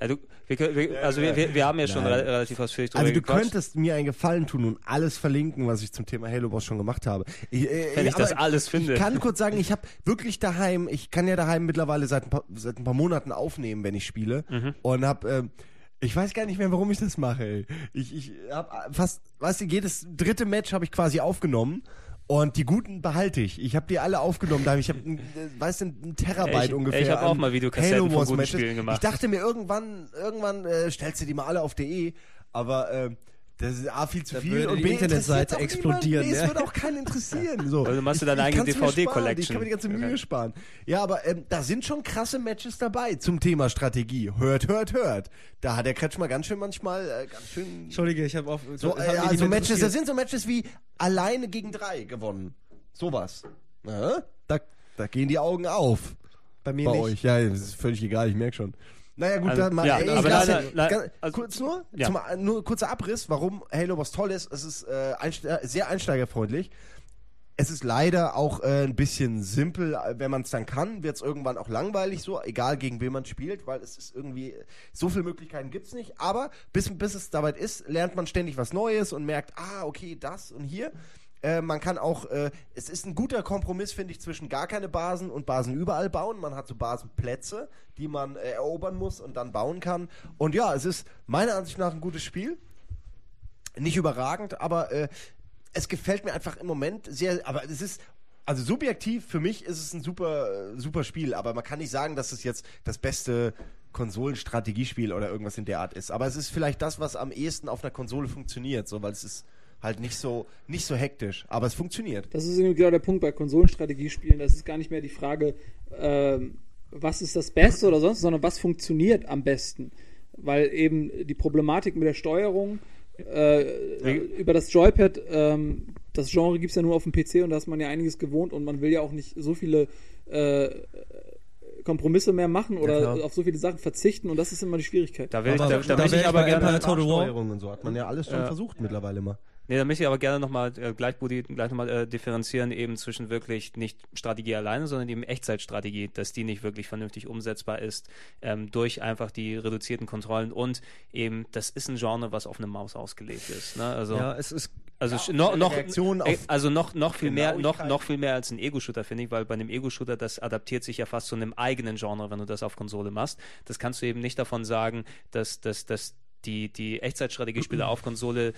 Speaker 1: Ja, du, wir, wir, also wir, wir, haben ja schon
Speaker 2: Nein.
Speaker 1: re relativ ausführlich drüber
Speaker 2: Also du
Speaker 1: gequatscht.
Speaker 2: könntest mir einen Gefallen tun und alles verlinken, was ich zum Thema Halo Wars schon gemacht habe. Ich, äh,
Speaker 1: Wenn ich das
Speaker 2: aber
Speaker 1: alles finde.
Speaker 2: Ich kann kurz sagen, ich habe wirklich daheim, ich kann ja daheim mittlerweile seit ein paar, seit ein paar Monaten aufnehmen, wenn ich spiele.
Speaker 1: Mhm.
Speaker 2: Und habe, ähm, ich weiß gar nicht mehr, warum ich das mache. Ey. Ich, ich habe fast, weißt du, jedes dritte Match habe ich quasi aufgenommen. Und die guten behalte ich. Ich habe die alle aufgenommen. Da ich habe, weißt du, ein Terabyte
Speaker 1: Ich-
Speaker 2: ungefähr.
Speaker 1: ich hab auch mal Videokassetten von guten. Spielen gemacht.
Speaker 2: Ich dachte mir irgendwann, irgendwann äh, stellst du die mal alle auf DE. Aber äh, das ist A viel zu
Speaker 4: Da
Speaker 2: viel
Speaker 4: würde
Speaker 2: und
Speaker 4: die
Speaker 2: B
Speaker 4: Internetseite explodieren,
Speaker 2: niemanden. Nee,
Speaker 4: ja.
Speaker 2: es würde auch keinen interessieren. So.
Speaker 1: Also du machst dir deine eigene. DVD-Collection.
Speaker 2: Ich kann mir die ganze Mühe
Speaker 1: Okay.
Speaker 2: sparen. Ja, aber ähm, da sind schon krasse Matches dabei zum Thema Strategie. Hört, hört, hört. Da hat der Kretschmer ganz schön manchmal äh, ganz schön
Speaker 4: Entschuldige, ich habe auf.
Speaker 2: so, äh,
Speaker 4: nicht
Speaker 2: also Matches, das sind so Matches wie alleine gegen drei gewonnen. Sowas. Ja? Da, da gehen die Augen auf
Speaker 4: bei mir
Speaker 2: bei
Speaker 4: nicht.
Speaker 2: euch. Ja, das ist völlig egal, ich merke schon. Naja, gut,
Speaker 1: Also,
Speaker 2: dann mal.
Speaker 1: ja,
Speaker 2: ey,
Speaker 1: aber
Speaker 2: ganz-
Speaker 1: nein, nein,
Speaker 2: ganz-
Speaker 1: also-
Speaker 2: kurz nur,
Speaker 1: ja.
Speaker 2: zum, nur kurzer Abriss, warum Halo was toll ist. Es ist äh, einste sehr einsteigerfreundlich. Es ist leider auch äh, ein bisschen simpel, wenn man es dann kann, wird es irgendwann auch langweilig, so, egal gegen wen man spielt, weil es ist irgendwie, so viele Möglichkeiten gibt's nicht, aber bis, bis es soweit ist, lernt man ständig was Neues und merkt, ah, okay, das und hier. Äh, man kann auch, äh, es ist ein guter Kompromiss, finde ich, zwischen gar keine Basen und Basen überall bauen. Man hat so Basenplätze, die man äh, erobern muss und dann bauen kann. Und ja, es ist meiner Ansicht nach ein gutes Spiel. Nicht überragend, aber äh, es gefällt mir einfach im Moment sehr, aber es ist, also subjektiv für mich ist es ein super, äh, super Spiel, aber man kann nicht sagen, dass es jetzt das beste Konsolenstrategiespiel oder irgendwas in der Art ist. Aber es ist vielleicht das, was am ehesten auf einer Konsole funktioniert, so, weil es ist halt nicht so, nicht so hektisch, aber es funktioniert.
Speaker 3: Das ist genau der Punkt bei Konsolenstrategiespielen. Das ist gar nicht mehr die Frage, ähm, was ist das Beste oder sonst, sondern was funktioniert am besten. Weil eben die Problematik mit der Steuerung äh, über das Joypad, ähm, das Genre gibt es ja nur auf dem PC und da ist man ja einiges gewohnt und man will ja auch nicht so viele äh, Kompromisse mehr machen oder
Speaker 4: klar.
Speaker 3: auf so viele Sachen verzichten und das ist immer die Schwierigkeit.
Speaker 1: Da will ich,
Speaker 4: Aber
Speaker 1: da,
Speaker 4: da
Speaker 1: da
Speaker 4: wär
Speaker 1: möchte ich
Speaker 4: ich
Speaker 1: aber
Speaker 4: bei
Speaker 1: gerne,
Speaker 4: Total War.
Speaker 2: Und so hat man ja alles schon
Speaker 1: Ja.
Speaker 2: versucht mittlerweile mal.
Speaker 1: Nee, da möchte ich aber gerne nochmal äh, gleich, Budi, gleich nochmal äh, differenzieren, eben zwischen wirklich nicht Strategie alleine, sondern eben Echtzeitstrategie, dass die nicht wirklich vernünftig umsetzbar ist, ähm, durch einfach die reduzierten Kontrollen und eben, das ist ein Genre, was auf eine Maus ausgelegt ist. Ne? Also,
Speaker 4: Ja, es ist.
Speaker 1: Also sch- noch, noch, äh, also noch, noch viel mehr, noch, noch viel mehr als ein Ego-Shooter, finde ich, weil bei einem Ego-Shooter, das adaptiert sich ja fast zu einem eigenen Genre, wenn du das auf Konsole machst. Das kannst du eben nicht davon sagen, dass, dass, dass die, die Echtzeitstrategiespiele auf Konsole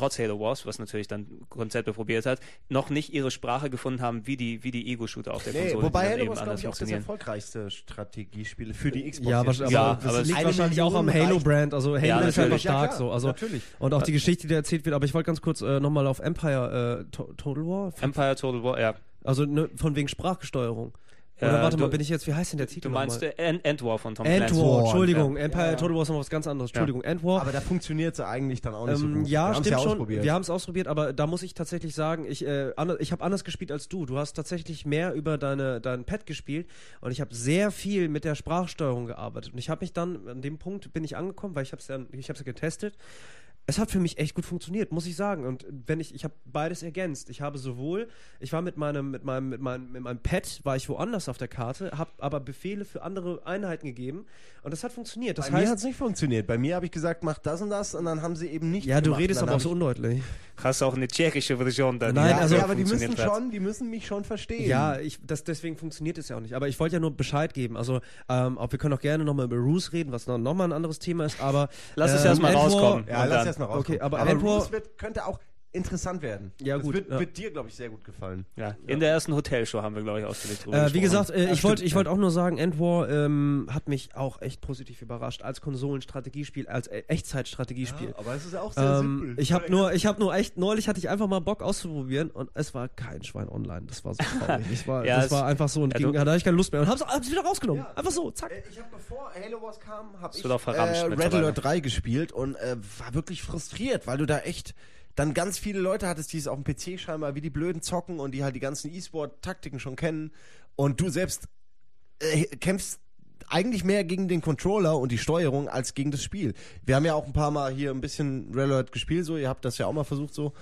Speaker 1: trotz Halo Wars, was natürlich dann Konzepte probiert hat, noch nicht ihre Sprache gefunden haben, wie die, wie die Ego-Shooter auf der
Speaker 2: Nee,
Speaker 1: Konsole,
Speaker 2: wobei Halo
Speaker 1: eben
Speaker 2: Wars, glaube
Speaker 1: anders
Speaker 2: ich, auch das erfolgreichste Strategiespiel für die Xbox.
Speaker 4: Ja,
Speaker 2: jetzt.
Speaker 4: aber,
Speaker 1: Ja,
Speaker 4: aber
Speaker 1: aber
Speaker 4: liegt wahrscheinlich auch am Halo-Brand. Also Halo
Speaker 1: Ja,
Speaker 4: ist einfach
Speaker 1: natürlich.
Speaker 4: stark
Speaker 2: Ja, klar,
Speaker 4: so. Also,
Speaker 2: natürlich.
Speaker 4: Und auch die Geschichte, die erzählt wird. Aber ich wollte ganz kurz äh, nochmal auf Empire äh, To- Total War.
Speaker 1: Empire Total War, ja.
Speaker 4: Also ne, von wegen Sprachgesteuerung. Oder
Speaker 1: Äh,
Speaker 4: warte mal,
Speaker 1: du-
Speaker 4: bin ich jetzt, wie heißt denn der Titel
Speaker 1: Du meinst
Speaker 4: nochmal?
Speaker 1: äh, End, End War von Tom
Speaker 4: End
Speaker 1: Clancy.
Speaker 4: War,
Speaker 2: War,
Speaker 4: Entschuldigung.
Speaker 2: ja.
Speaker 4: Empire
Speaker 2: Ja, ja.
Speaker 4: Total War ist noch was ganz anderes. Entschuldigung, End War.
Speaker 2: Aber da funktioniert sie eigentlich dann auch nicht so
Speaker 4: Ähm,
Speaker 2: gut.
Speaker 4: ja,
Speaker 2: Wir
Speaker 4: stimmt schon.
Speaker 2: ausprobiert.
Speaker 4: Wir haben es ausprobiert, aber da muss ich tatsächlich sagen, ich, äh, ich habe anders gespielt als du. Du hast tatsächlich mehr über deine, dein Pad gespielt und ich habe sehr viel mit der Sprachsteuerung gearbeitet. Und ich habe mich dann, an dem Punkt bin ich angekommen, weil ich habe es ja, ich hab's ja getestet. Es hat für mich echt gut funktioniert, muss ich sagen. Und wenn ich, ich habe beides ergänzt. Ich habe sowohl, ich war mit meinem, mit meinem, mit meinem, mit meinem Pad, war ich woanders auf der Karte, habe aber Befehle für andere Einheiten gegeben und das hat funktioniert. Das
Speaker 2: Bei mir
Speaker 4: heißt,
Speaker 2: hat es nicht funktioniert. Bei mir habe ich gesagt, mach das und das und dann haben sie eben nicht
Speaker 4: ja, du
Speaker 2: gemacht.
Speaker 4: redest aber auch so
Speaker 2: ich-
Speaker 4: undeutlich.
Speaker 1: Hast du auch eine tschechische Version dann?
Speaker 4: Nein,
Speaker 2: Ja,
Speaker 4: also
Speaker 2: ja, aber die müssen schon, die müssen mich schon verstehen.
Speaker 4: Ja, ich, das, deswegen funktioniert es ja auch nicht. Aber ich wollte ja nur Bescheid geben. Also, ähm, auch wir können auch gerne nochmal über Roos reden, was noch, noch mal ein anderes Thema ist, aber.
Speaker 1: Lass es
Speaker 4: ähm,
Speaker 1: erst mal
Speaker 4: Endwar-
Speaker 1: rauskommen.
Speaker 2: Ja, lass
Speaker 1: dann-
Speaker 2: erst mal raus.
Speaker 4: Okay, aber-
Speaker 2: aber wird, könnte auch interessant werden.
Speaker 4: Ja,
Speaker 2: Das
Speaker 4: gut,
Speaker 2: Wird,
Speaker 4: ja.
Speaker 2: wird dir, glaube ich, sehr gut gefallen.
Speaker 1: Ja, in der ersten Hotelshow haben wir, glaube ich, drüber
Speaker 4: Äh, wie
Speaker 1: gesprochen.
Speaker 4: gesagt, äh,
Speaker 2: Ja,
Speaker 4: ich wollte ich
Speaker 2: ja.
Speaker 4: wollte auch nur sagen, Endwar ähm, hat mich auch echt positiv überrascht als Konsolenstrategiespiel, als äh, Echtzeitstrategiespiel.
Speaker 2: aber es ist auch
Speaker 4: Ähm, ich habe nur, ich habe nur echt neulich hatte ich einfach mal Bock auszuprobieren und es war kein Schwein online. Das war so traurig. Es war,
Speaker 1: Ja,
Speaker 4: das
Speaker 1: es-
Speaker 4: war einfach so und
Speaker 1: ja,
Speaker 4: ging, da hatte ich keine Lust mehr und hab's, hab's wieder rausgenommen.
Speaker 2: Ja.
Speaker 4: Einfach so, zack.
Speaker 2: Äh, Ich habe bevor Halo Wars kam, habe ich äh, Red. Alert 3 gespielt und äh, war wirklich frustriert, weil du da echt dann ganz viele Leute hattest, die es auf dem PC scheinbar wie die Blöden zocken und die halt die ganzen E-Sport-Taktiken schon kennen und du selbst äh, kämpfst eigentlich mehr gegen den Controller und die Steuerung als gegen das Spiel. Wir haben ja auch ein paar Mal hier ein bisschen Red Alert gespielt, so ihr habt das ja auch mal versucht so.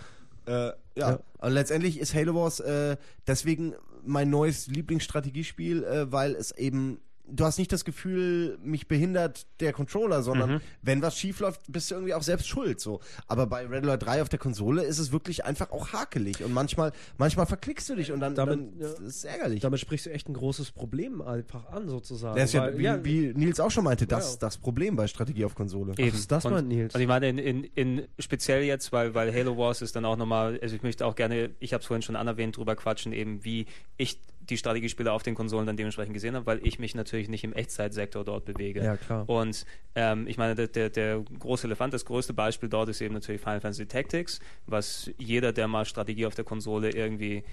Speaker 2: Äh, ja.
Speaker 4: Ja.
Speaker 2: Und letztendlich ist Halo Wars äh, deswegen mein neues Lieblingsstrategiespiel, äh, weil es eben du hast nicht das Gefühl, mich behindert der Controller, sondern
Speaker 1: Mhm.
Speaker 2: wenn was schief läuft, bist du irgendwie auch selbst schuld. So. Aber bei Red Alert 3 auf der Konsole ist es wirklich einfach auch hakelig und manchmal, manchmal verklickst du dich und dann,
Speaker 4: Damit-
Speaker 2: dann
Speaker 4: ja.
Speaker 2: ist ärgerlich.
Speaker 4: Damit sprichst du echt ein großes Problem einfach an, sozusagen.
Speaker 2: Das ist ja,
Speaker 4: Weil-
Speaker 2: wie, wie Nils auch schon meinte, das
Speaker 4: Ja.
Speaker 2: das Problem bei Strategie auf Konsole.
Speaker 1: Eben.
Speaker 4: ist das
Speaker 1: und,
Speaker 4: mal, Nils?
Speaker 1: Und ich meine, in, in, in speziell jetzt, weil, weil Halo Wars ist dann auch nochmal, also ich möchte auch gerne, ich habe es vorhin schon anerwähnt, drüber quatschen, eben wie ich die Strategiespiele auf den Konsolen dann dementsprechend gesehen habe, weil ich mich natürlich nicht im Echtzeitsektor dort bewege.
Speaker 4: Ja, klar.
Speaker 1: Und ähm, ich meine, der, der, der große Elefant, das größte Beispiel dort ist eben natürlich Final Fantasy Tactics, was jeder, der mal Strategie auf der Konsole irgendwie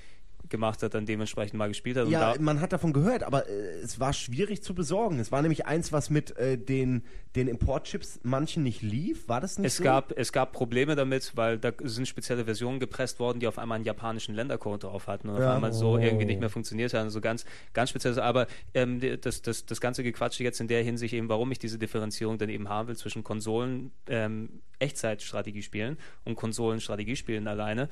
Speaker 1: gemacht hat, dann dementsprechend mal gespielt hat.
Speaker 2: Ja,
Speaker 1: da,
Speaker 2: man hat davon gehört, aber äh, es war schwierig zu besorgen. Es war nämlich eins, was mit äh, den, den Importchips manchen nicht lief. War das nicht
Speaker 1: Es
Speaker 2: so?
Speaker 1: gab, es gab Probleme damit, weil da sind spezielle Versionen gepresst worden, die auf einmal einen japanischen Ländercode drauf hatten und
Speaker 2: Ja.
Speaker 1: auf einmal so
Speaker 4: Oh.
Speaker 1: irgendwie nicht mehr funktioniert haben. So ganz, ganz speziell. Aber ähm, das, das, das ganze Gequatsche jetzt in der Hinsicht eben, warum ich diese Differenzierung dann eben haben will zwischen Konsolen, ähm, Echtzeitstrategiespielen und Konsolen-Strategiespielen alleine,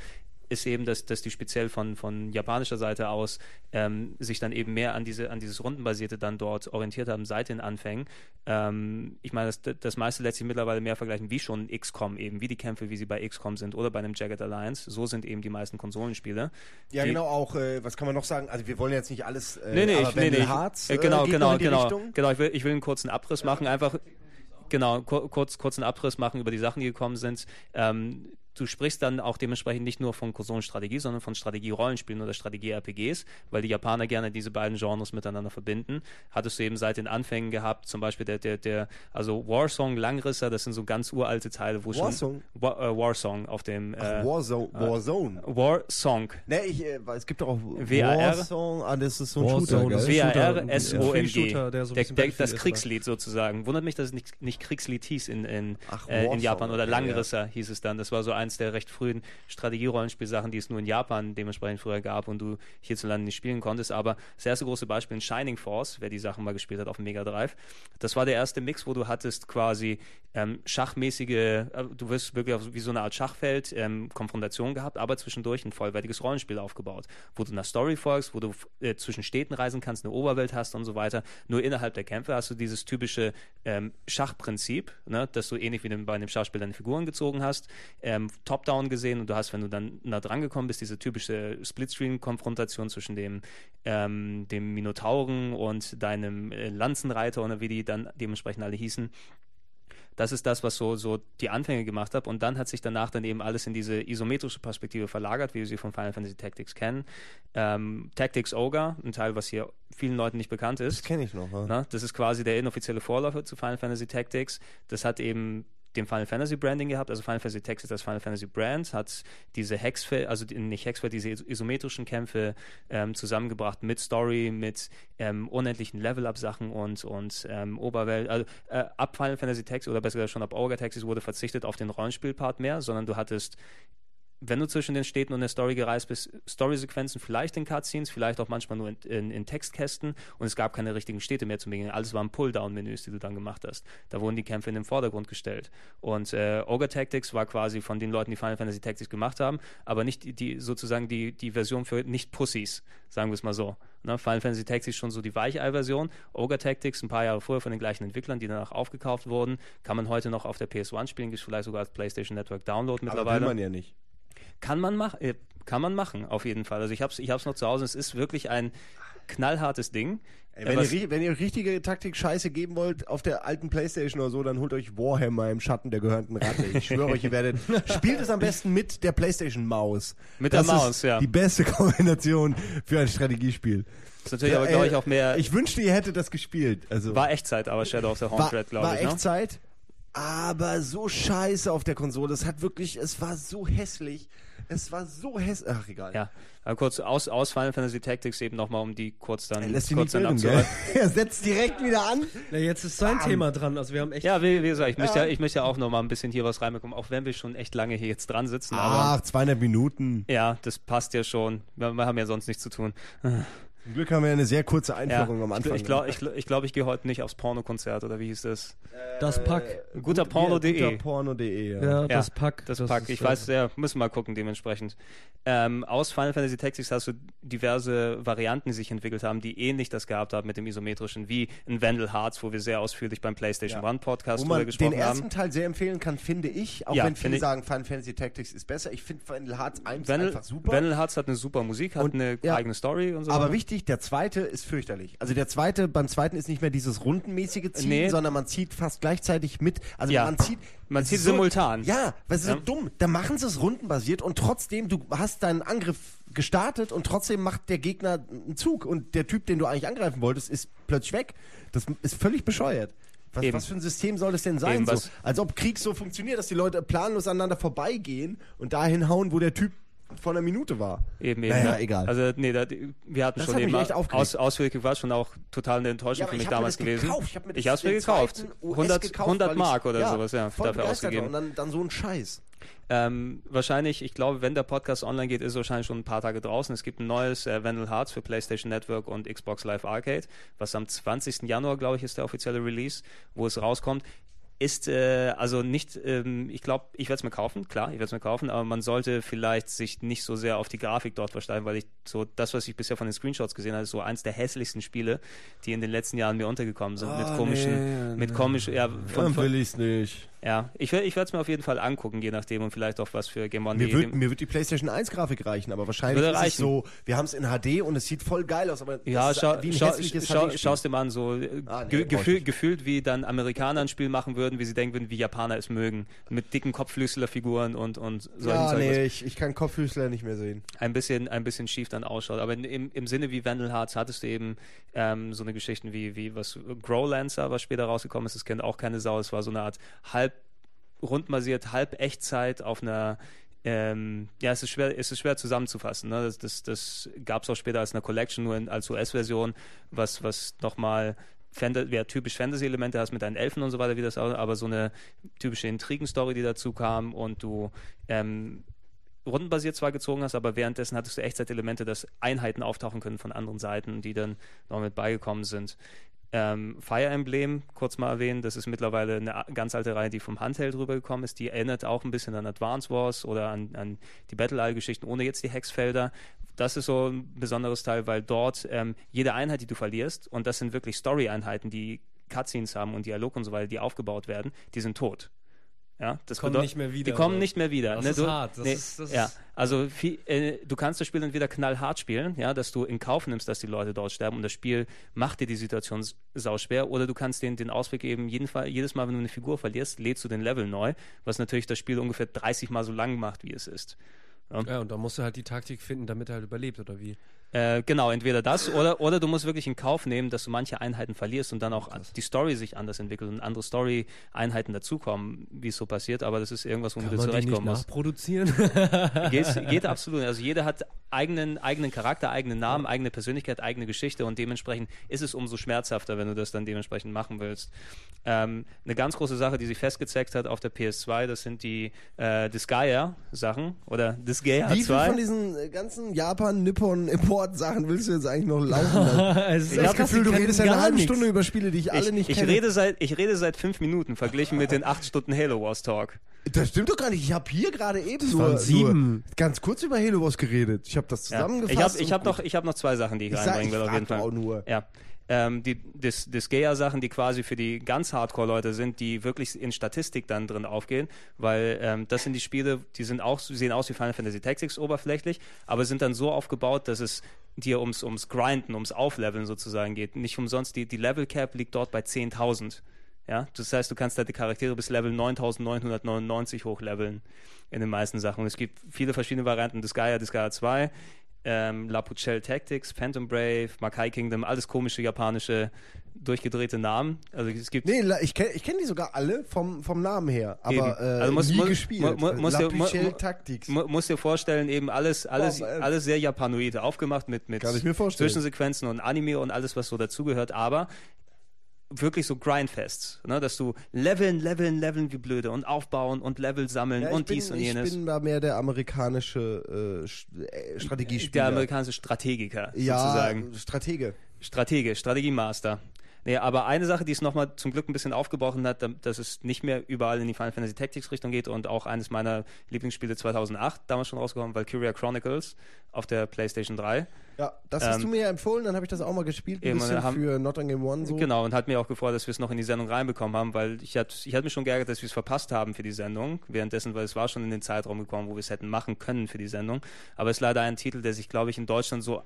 Speaker 1: ist eben, dass, dass die speziell von, von japanischer Seite aus ähm, sich dann eben mehr an, diese, an dieses Rundenbasierte dann dort orientiert haben seit den Anfängen. Ähm, ich meine, das, das meiste lässt sich mittlerweile mehr vergleichen wie schon XCOM eben, wie die Kämpfe, wie sie bei XCOM sind oder bei einem Jagged Alliance. So sind eben die meisten Konsolenspiele.
Speaker 2: Ja, genau, auch, äh, was kann man noch sagen? Also, wir wollen jetzt nicht alles. Äh,
Speaker 1: Nee, nee,
Speaker 2: aber
Speaker 1: ich, nee, nee.
Speaker 2: Hearts,
Speaker 1: äh, genau,
Speaker 2: äh,
Speaker 1: genau,
Speaker 2: in die
Speaker 1: genau.
Speaker 2: Richtung.
Speaker 1: Genau, ich will, ich will einen kurzen Abriss machen, einfach. Genau, kur kurz, kurzen Abriss machen über die Sachen, die gekommen sind. Ähm, du sprichst dann auch dementsprechend nicht nur von Konsolenstrategie, sondern von Strategie-Rollenspielen oder Strategie-RPGs, weil die Japaner gerne diese beiden Genres miteinander verbinden. Hattest du eben seit den Anfängen gehabt, zum Beispiel der, der, der, also Warsong, Langrisser, das sind so ganz uralte Teile, wo
Speaker 2: Warsong?
Speaker 1: schon. Wa äh, Warsong auf dem.
Speaker 2: Ach,
Speaker 1: Äh,
Speaker 2: Warzone. Warzone.
Speaker 1: Warsong.
Speaker 2: Ne, ich, äh, es gibt doch auch
Speaker 1: WAR.
Speaker 2: Warzone. Ah, das ist so ein Shooter,
Speaker 4: Warzone,
Speaker 2: gell?
Speaker 4: das ist Shooter, ein
Speaker 1: W-A-R-S-O-N-G.
Speaker 4: Free-Shooter, der so ein
Speaker 1: Der,
Speaker 4: bisschen
Speaker 1: der,
Speaker 4: Battlefield
Speaker 1: das
Speaker 4: ist,
Speaker 1: Kriegslied sozusagen. Wundert mich, dass es nicht, nicht Kriegslied hieß in, in,
Speaker 2: Ach,
Speaker 1: äh, in
Speaker 2: Warsong,
Speaker 1: Japan oder Langrisser hieß es dann. Das war so eins der recht frühen Strategie-Rollenspielsachen, die es nur in Japan dementsprechend früher gab und du hierzulande nicht spielen konntest. Aber das erste große Beispiel in Shining Force, wer die Sachen mal gespielt hat auf dem Mega Drive, das war der erste Mix, wo du hattest quasi ähm, schachmäßige, äh, du wirst wirklich auf, wie so eine Art Schachfeld ähm, Konfrontation gehabt, aber zwischendurch ein vollwertiges Rollenspiel aufgebaut, wo du einer Story folgst, wo du äh, zwischen Städten reisen kannst, eine Oberwelt hast und so weiter. Nur innerhalb der Kämpfe hast du dieses typische ähm, Schachprinzip, ne, dass du ähnlich wie bei einem Schachspiel deine Figuren gezogen hast, ähm, top-down gesehen und du hast, wenn du dann nah dran gekommen bist, diese typische Splitscreen-Konfrontation zwischen dem, ähm, dem Minotauren und deinem äh, Lanzenreiter oder wie die dann dementsprechend alle hießen. Das ist das, was so, so die Anfänge gemacht hat. Und dann hat sich danach dann eben alles in diese isometrische Perspektive verlagert, wie wir sie von Final Fantasy Tactics kennen. Ähm, Tactics Ogre, ein Teil, was hier vielen Leuten nicht bekannt ist.
Speaker 2: Das kenne ich noch. Ja.
Speaker 1: Ne? Das ist quasi der inoffizielle Vorläufer zu Final Fantasy Tactics. Das hat eben dem Final Fantasy Branding gehabt, also Final Fantasy Tactics als Final Fantasy Brand, hat diese Hexfeld, also nicht Hexfeld, diese is- isometrischen Kämpfe ähm, zusammengebracht mit Story, mit ähm, unendlichen Level-Up-Sachen und, und ähm, Oberwelt. Also äh, ab Final Fantasy Tactics oder besser gesagt schon ab Ogre Tactics wurde verzichtet auf den Rollenspielpart mehr, sondern du hattest wenn du zwischen den Städten und der Story gereist bist, Storysequenzen vielleicht in Cutscenes, vielleicht auch manchmal nur in, in, in, Textkästen und es gab keine richtigen Städte mehr zu begegnen. Alles waren Pull-Down-Menüs, die du dann gemacht hast. Da wurden die Kämpfe in den Vordergrund gestellt. Und äh, Ogre Tactics war quasi von den Leuten, die Final Fantasy Tactics gemacht haben, aber nicht die, die sozusagen die, die Version für Nicht-Pussys, sagen wir es mal so. Ne? Final Fantasy Tactics schon so die Weichei-Version. Ogre Tactics, ein paar Jahre vorher von den gleichen Entwicklern, die danach aufgekauft wurden, kann man heute noch auf der PS1 spielen, gibt es vielleicht sogar als PlayStation Network Download mittlerweile. Aber
Speaker 2: will man ja nicht.
Speaker 1: Kann man, mach, äh, kann man machen, auf jeden Fall. Also ich habe es ich hab's noch zu Hause. Es ist wirklich ein knallhartes Ding.
Speaker 2: Ey, wenn, ihr, wenn, ihr, richtige Taktik-Scheiße geben wollt auf der alten Playstation oder so, dann holt euch Warhammer im Schatten der gehörnten Ratte. Ich schwöre euch, ihr werdet. Spielt es am besten mit der Playstation-Maus.
Speaker 1: Mit das der Maus, ja.
Speaker 2: Die beste Kombination für ein Strategiespiel.
Speaker 1: Das ist natürlich ja, aber, glaube ich, auch mehr.
Speaker 2: Ich wünschte, ihr hättet das gespielt. Also
Speaker 1: war Echtzeit, aber Shadow of the Haunted, glaube ich.
Speaker 2: War ne? Echtzeit, aber so scheiße auf der Konsole. Es hat wirklich, es war so hässlich. Es war so hässlich. Ach, egal.
Speaker 1: Ja. Aber kurz aus, aus Final Fantasy Tactics eben nochmal, um die kurz dann, er
Speaker 2: lässt
Speaker 1: kurz
Speaker 2: dann abzuhalten. Er setzt direkt wieder an.
Speaker 4: Ja, jetzt ist sein Bam. Thema dran. Also wir haben echt.
Speaker 1: Ja, wie, wie gesagt, ich, ja. Möchte ja, ich möchte ja auch nochmal ein bisschen hier was reinbekommen, auch wenn wir schon echt lange hier jetzt dran sitzen.
Speaker 2: Ach, 200 Minuten.
Speaker 1: Ja, das passt ja schon. Wir, wir haben ja sonst nichts zu tun.
Speaker 2: Zum Glück haben wir eine sehr kurze Einführung ja, am Anfang.
Speaker 1: Ich glaube, ich, ich, glaub, ich gehe heute nicht aufs Pornokonzert oder wie hieß das?
Speaker 4: Das Pack.
Speaker 1: Äh, Guterporno.de.
Speaker 2: Ja, Guterporno.de,
Speaker 4: ja. ja. das Pack.
Speaker 1: Das, das Pack. Ich weiß, ja, müssen wir mal gucken dementsprechend. Ähm, aus Final Fantasy Tactics hast du diverse Varianten, die sich entwickelt haben, die ähnlich das gehabt haben mit dem isometrischen, wie in Vandal Hearts, wo wir sehr ausführlich beim PlayStation One Podcast
Speaker 2: drüber gesprochen haben. den ersten Teil sehr empfehlen kann, finde ich, auch wenn viele sagen, Final Fantasy Tactics ist besser. Ich finde Vandal Hearts 1 Vandal, einfach super.
Speaker 1: Vandal Hearts hat eine super Musik, hat und, eine eigene Story und so.
Speaker 2: Aber wichtig, der zweite ist fürchterlich. Also der zweite, beim zweiten ist nicht mehr dieses rundenmäßige Ziehen, nee. sondern man zieht fast gleichzeitig mit. Also
Speaker 1: ja.
Speaker 2: man zieht.
Speaker 1: Man zieht so, simultan.
Speaker 2: Ja, weil es ist ja. so dumm. Da machen sie es rundenbasiert und trotzdem, du hast deinen Angriff gestartet und trotzdem macht der Gegner einen Zug und der Typ, den du eigentlich angreifen wolltest, ist plötzlich weg. Das ist völlig bescheuert. Was, was, für ein System soll das denn sein? So? Als ob Krieg so funktioniert, dass die Leute planlos aneinander vorbeigehen und dahin hauen, wo der Typ vor einer Minute war.
Speaker 1: Eben, eben.
Speaker 2: Naja, ja. egal.
Speaker 1: Also, nee, da, wir hatten
Speaker 2: das
Speaker 1: schon
Speaker 2: hat
Speaker 1: eben
Speaker 2: aus,
Speaker 1: ausführlich war schon auch total eine Enttäuschung ja, für mich damals gewesen.
Speaker 2: Gekauft. Ich habe mir,
Speaker 1: ich hab's mir gekauft. 100, gekauft, 100 Mark oder ja, sowas, ja, dafür ausgegeben.
Speaker 2: Und dann, dann so ein Scheiß.
Speaker 1: Ähm, wahrscheinlich, ich glaube, wenn der Podcast online geht, ist wahrscheinlich schon ein paar Tage draußen. Es gibt ein neues äh, Vandal Hearts für PlayStation Network und Xbox Live Arcade, was am 20. Januar, glaube ich, ist der offizielle Release, wo es rauskommt ist äh, also nicht, ähm, ich glaube, ich werde es mir kaufen, klar, ich werde es mir kaufen, aber man sollte vielleicht sich nicht so sehr auf die Grafik dort versteifen, weil ich so, das, was ich bisher von den Screenshots gesehen habe, ist so eins der hässlichsten Spiele, die in den letzten Jahren mir untergekommen sind, oh, mit komischen, nee, mit komischen, ja,
Speaker 2: von, Dann will ich es nicht.
Speaker 1: Ja, ich, ich werde es mir auf jeden Fall angucken, je nachdem und vielleicht auch was für Game One.
Speaker 2: Mir, wird, mir wird die PlayStation 1 Grafik reichen, aber wahrscheinlich
Speaker 1: ist es
Speaker 2: so, wir haben es in HD und es sieht voll geil aus, aber
Speaker 1: ja, schau, schau, schau, schau es dir mal an, so ah, nee, gefühl, gefühlt wie dann Amerikaner ein Spiel machen würden, wie sie denken würden, wie Japaner es mögen, mit dicken Kopflüsseler-Figuren und und
Speaker 2: so. Ja, nee, ich, ich kann Kopflüsseler nicht mehr sehen.
Speaker 1: Ein bisschen, ein bisschen schief dann ausschaut, aber im, im Sinne wie Vandal Hearts hattest du eben ähm, so eine Geschichte wie wie was Growlancer, was später rausgekommen ist, das kennt auch keine Sau, es war so eine Art halb rundbasiert, halb Echtzeit auf einer ähm, ja, es ist schwer, es ist schwer zusammenzufassen. Ne? Das, das, das gab es auch später als eine Collection, nur in, als US-Version, was, was nochmal Fanta ja, typisch Fantasy-Elemente hast mit deinen Elfen und so weiter, wie das auch, aber so eine typische Intrigen-Story, die dazu kam und du ähm, rundenbasiert zwar gezogen hast, aber währenddessen hattest du Echtzeitelemente, dass Einheiten auftauchen können von anderen Seiten, die dann noch mit beigekommen sind. Ähm, Fire Emblem, kurz mal erwähnen, das ist mittlerweile eine ganz alte Reihe, die vom Handheld rübergekommen ist. Die erinnert auch ein bisschen an Advance Wars oder an, an die Battle-Eye-Geschichten, ohne jetzt die Hexfelder. Das ist so ein besonderes Teil, weil dort ähm, jede Einheit, die du verlierst, und das sind wirklich Story-Einheiten, die Cutscenes haben und Dialog und so weiter, die aufgebaut werden, die sind tot. Ja, das
Speaker 4: kommen nicht mehr wieder.
Speaker 1: Die kommen nicht mehr wieder.
Speaker 4: Das
Speaker 1: ne?
Speaker 4: ist
Speaker 1: du,
Speaker 4: hart. Das
Speaker 1: nee,
Speaker 4: ist, das
Speaker 1: ja, also viel, äh, du kannst das Spiel entweder knallhart spielen, ja, dass du in Kauf nimmst, dass die Leute dort sterben und das Spiel macht dir die Situation sau schwer, oder du kannst den, den Ausweg geben, jeden Fall, jedes Mal, wenn du eine Figur verlierst, lädst du den Level neu, was natürlich das Spiel ungefähr 30 Mal so lang macht, wie es ist.
Speaker 4: Ja, ja und da musst du halt die Taktik finden, damit er halt überlebt, oder wie?
Speaker 1: Äh, genau, entweder das oder, oder du musst wirklich in Kauf nehmen, dass du manche Einheiten verlierst und dann auch die Story sich anders entwickelt und andere Story-Einheiten dazukommen, wie es so passiert. Aber das ist irgendwas, womit
Speaker 4: Kann
Speaker 1: du zurechtkommen musst.
Speaker 4: nachproduzieren?
Speaker 1: Geht, geht absolut. Also jeder hat eigenen, eigenen Charakter, eigenen Namen, eigene Persönlichkeit, eigene Geschichte und dementsprechend ist es umso schmerzhafter, wenn du das dann dementsprechend machen willst. Ähm, eine ganz große Sache, die sich festgezeigt hat auf der PS2, das sind die äh, Disgaea-Sachen oder Disgaea
Speaker 2: Wie viel
Speaker 1: 2.
Speaker 2: von diesen äh, ganzen Japan-Nippon-Import-Sachen willst du jetzt eigentlich noch laufen lassen? Ich habe das Gefühl, du redest ja eine halbe
Speaker 4: nichts.
Speaker 2: Stunde über Spiele, die ich alle
Speaker 1: ich,
Speaker 2: nicht
Speaker 1: ich
Speaker 2: kenne.
Speaker 1: rede seit ich rede seit fünf Minuten verglichen mit den acht Stunden Halo Wars Talk.
Speaker 2: Das stimmt doch gar nicht. Ich habe hier gerade eben nur,
Speaker 4: sieben.
Speaker 2: nur ganz kurz über Halo Wars geredet. Ich habe das
Speaker 1: Ja.
Speaker 2: zusammengefasst.
Speaker 1: Ich habe ich hab noch ich habe noch zwei Sachen, die ich,
Speaker 2: Ich,
Speaker 1: reinbringen
Speaker 2: ich
Speaker 1: will auf jeden Fall.
Speaker 2: auch nur.
Speaker 1: Ja. Ähm, die Dis Disgaea-Sachen, die quasi für die ganz Hardcore-Leute sind, die wirklich in Statistik dann drin aufgehen, weil ähm, das sind die Spiele, die sind auch, sehen aus wie Final Fantasy Tactics oberflächlich, aber sind dann so aufgebaut, dass es dir ums, ums Grinden, ums Aufleveln sozusagen geht. Nicht umsonst, die, die Level Cap liegt dort bei 10.000. Ja, das heißt, du kannst deine Charaktere bis Level 9999 hochleveln in den meisten Sachen. Und es gibt viele verschiedene Varianten. Disgaea, Disgaea 2, ähm, Lapucelle Tactics, Phantom Brave, Makai Kingdom, alles komische japanische durchgedrehte Namen. Also es gibt
Speaker 2: Nee, la- ich kenne ich kenn die sogar alle vom, vom Namen her, aber äh,
Speaker 1: Also muss-
Speaker 2: nie
Speaker 1: muss-
Speaker 2: gespielt.
Speaker 1: mu- mu- muss
Speaker 2: La Pucelle Tactics.
Speaker 1: mu musst dir vorstellen, eben alles, alles,
Speaker 2: äh,
Speaker 1: alles sehr japanoid aufgemacht mit, mit. Zwischensequenzen und Anime und alles, was so dazugehört, aber wirklich so Grindfests, ne? dass du leveln, leveln, leveln wie blöde und aufbauen und Level sammeln
Speaker 2: Ja, ich
Speaker 1: und
Speaker 2: bin,
Speaker 1: dies und
Speaker 2: ich
Speaker 1: jenes.
Speaker 2: bin da mehr der amerikanische äh, äh, Strategiespieler.
Speaker 1: Der amerikanische Strategiker
Speaker 2: ja,
Speaker 1: sozusagen.
Speaker 2: Stratege.
Speaker 1: Stratege, Strategiemaster. Nee, aber eine Sache, die es nochmal zum Glück ein bisschen aufgebrochen hat, dass es nicht mehr überall in die Final Fantasy Tactics Richtung geht und auch eines meiner Lieblingsspiele 2008, damals schon rausgekommen, Valkyria Chronicles auf der PlayStation 3.
Speaker 2: Ja, das hast
Speaker 1: Ähm,
Speaker 2: du mir ja empfohlen, dann habe ich das auch mal gespielt, ein
Speaker 1: eben,
Speaker 2: bisschen
Speaker 1: haben-
Speaker 2: für Not on Game One so.
Speaker 1: Genau, und hat mir auch gefreut, dass wir es noch in die Sendung reinbekommen haben, weil ich hatte ich hatte mich schon geärgert, dass wir es verpasst haben für die Sendung. Währenddessen, weil es war schon in den Zeitraum gekommen, wo wir es hätten machen können für die Sendung. Aber es ist leider ein Titel, der sich, glaube ich, in Deutschland so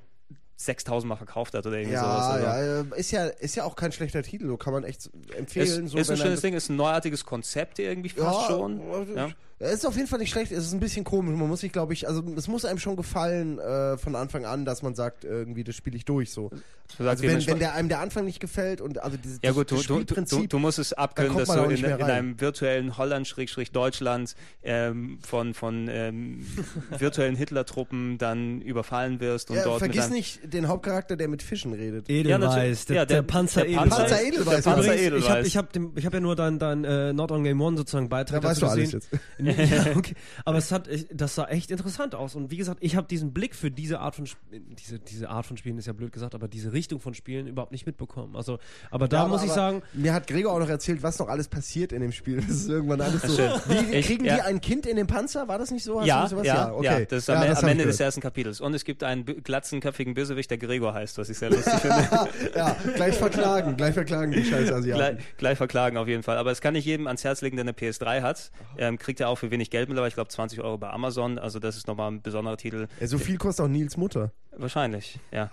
Speaker 1: 6000 Mal verkauft hat oder irgendwie sowas.
Speaker 2: Ja,
Speaker 1: Also.
Speaker 2: ja, äh, ist ja, ist ja auch kein schlechter Titel, so kann man echt empfehlen.
Speaker 1: Ist,
Speaker 2: so,
Speaker 1: ist ein schönes Ding, ist ein neuartiges Konzept irgendwie fast
Speaker 2: ja,
Speaker 1: schon.
Speaker 2: äh,
Speaker 1: Ja.
Speaker 2: Es ist auf jeden Fall nicht schlecht, es ist ein bisschen komisch. Man muss sich, glaube ich, also es muss einem schon gefallen äh, von Anfang an, dass man sagt, irgendwie, das spiele ich durch so.
Speaker 1: Du
Speaker 2: Also wenn, wenn der, einem der Anfang nicht gefällt und also dieses
Speaker 1: ja gut, du,
Speaker 2: das
Speaker 1: du, du, du,
Speaker 2: Spielprinzip,
Speaker 1: du musst es abkönnen, dass du in, in einem virtuellen Holland-Deutschland ähm, von, von ähm, virtuellen Hitler-Truppen dann überfallen wirst und
Speaker 2: ja,
Speaker 1: dort
Speaker 2: vergiss nicht den Hauptcharakter, der mit Fischen redet.
Speaker 4: Edelweiß,
Speaker 1: natürlich.
Speaker 4: der,
Speaker 1: Ja,
Speaker 4: der,
Speaker 1: der-
Speaker 4: Panzer
Speaker 1: der
Speaker 4: Edelweiß.
Speaker 2: Panzer Edelweiß,
Speaker 1: der Panzer
Speaker 2: übrigens.
Speaker 4: Ich habe
Speaker 1: Edelweiß.
Speaker 4: ich hab ich hab ja nur dein, dein äh, Not on Game One sozusagen Beitrag
Speaker 2: Da weißt
Speaker 4: dazu
Speaker 2: du alles
Speaker 4: gesehen.
Speaker 2: jetzt.
Speaker 4: ja, okay. Aber es hat, ich- das sah echt interessant aus. Und wie gesagt, ich habe diesen Blick für diese Art von Sp- diese, diese Art von Spielen ist ja blöd gesagt, aber diese Richtung von Spielen überhaupt nicht mitbekommen. Also, aber da
Speaker 2: Ja, aber-
Speaker 4: muss ich sagen,
Speaker 2: Mir hat Gregor auch noch erzählt, was noch alles passiert in dem Spiel. Das ist irgendwann alles so.
Speaker 1: Schön.
Speaker 2: Wie,
Speaker 1: Ich-
Speaker 2: kriegen
Speaker 1: ja.
Speaker 2: die ein Kind in den Panzer? War das nicht so? Hast
Speaker 1: Ja,
Speaker 2: nicht sowas?
Speaker 1: ja,
Speaker 2: okay.
Speaker 1: ja, das ist am,
Speaker 2: Ja,
Speaker 1: am Ende des ersten Kapitels. Und es gibt einen glatzenköpfigen Bösewicht, der Gregor heißt, was ich sehr lustig finde.
Speaker 2: Ja, gleich verklagen, gleich verklagen die scheiß
Speaker 1: gleich,
Speaker 2: Asiaten.
Speaker 1: gleich verklagen auf jeden Fall. Aber es kann ich jedem ans Herz legen, der eine PS3 hat. Ähm, kriegt er auch für wenig Geld mittlerweile, ich glaube 20 Euro bei Amazon. Also das ist nochmal ein besonderer Titel.
Speaker 2: Ja, so viel kostet auch Nils Mutter.
Speaker 1: Wahrscheinlich, ja.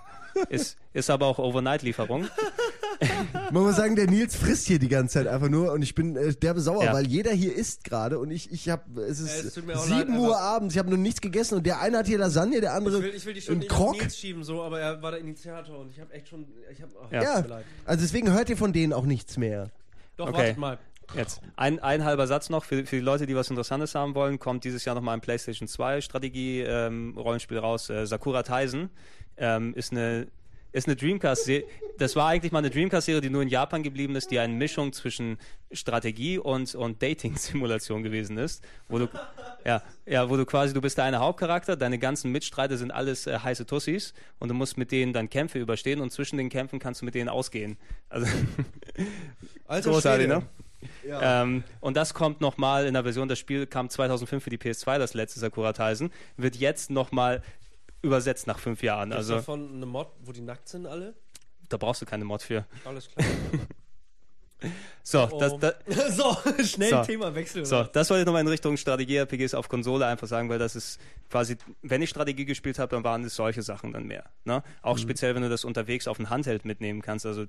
Speaker 1: Ist, ist aber auch Overnight-Lieferung.
Speaker 2: Man muss sagen, der Nils frisst hier die ganze Zeit einfach nur und ich bin äh, derbe sauer,
Speaker 1: Ja.
Speaker 2: weil jeder hier isst gerade und ich, ich habe, es
Speaker 4: Ja, es
Speaker 2: ist
Speaker 4: tut mir auch
Speaker 2: 7
Speaker 4: leid,
Speaker 2: Uhr
Speaker 4: aber-
Speaker 2: abends, ich habe noch nichts gegessen und der eine hat hier Lasagne, der andere einen Krog.
Speaker 4: schieben, so, aber er war der Initiator und ich habe echt schon, ich habe,
Speaker 1: Ja.
Speaker 2: Ja, also deswegen hört ihr von denen auch nichts mehr.
Speaker 4: Doch,
Speaker 1: Okay.
Speaker 4: wartet mal.
Speaker 1: Jetzt ein, ein halber Satz noch für, für die Leute, die was Interessantes haben wollen, kommt dieses Jahr nochmal ein PlayStation 2 Strategie ähm, Rollenspiel raus. Äh, Sakura Taisen ähm, ist eine ist eine Dreamcast-Serie. Das war eigentlich mal eine Dreamcast-Serie, die nur in Japan geblieben ist, die eine Mischung zwischen Strategie und, und Dating-Simulation gewesen ist. Wo du, ja, ja, wo du quasi, du bist der eine Hauptcharakter, deine ganzen Mitstreiter sind alles äh, heiße Tussis und du musst mit denen dann Kämpfe überstehen und zwischen den Kämpfen kannst du mit denen ausgehen. Also,
Speaker 2: Alter
Speaker 1: großartig,
Speaker 2: Schwede.
Speaker 1: ne?
Speaker 2: Ja.
Speaker 1: Ähm, und das kommt nochmal in der Version, das Spiel kam 2005 für die PS2, das letzte Sakura Taisen, wird jetzt nochmal übersetzt nach fünf Jahren.
Speaker 4: Gibt's
Speaker 1: Also
Speaker 4: davon eine Mod, wo die nackt sind alle?
Speaker 1: da brauchst du keine Mod für.
Speaker 4: Alles klar.
Speaker 1: So, das,
Speaker 4: Oh.
Speaker 1: das,
Speaker 4: so, schnell
Speaker 1: So.
Speaker 4: Themawechsel.
Speaker 1: so, das wollte ich nochmal in Richtung Strategie-RPGs auf Konsole einfach sagen, weil das ist quasi, wenn ich Strategie gespielt habe, dann waren es solche Sachen dann mehr. Ne? Auch speziell, wenn du das unterwegs auf ein Handheld mitnehmen kannst, also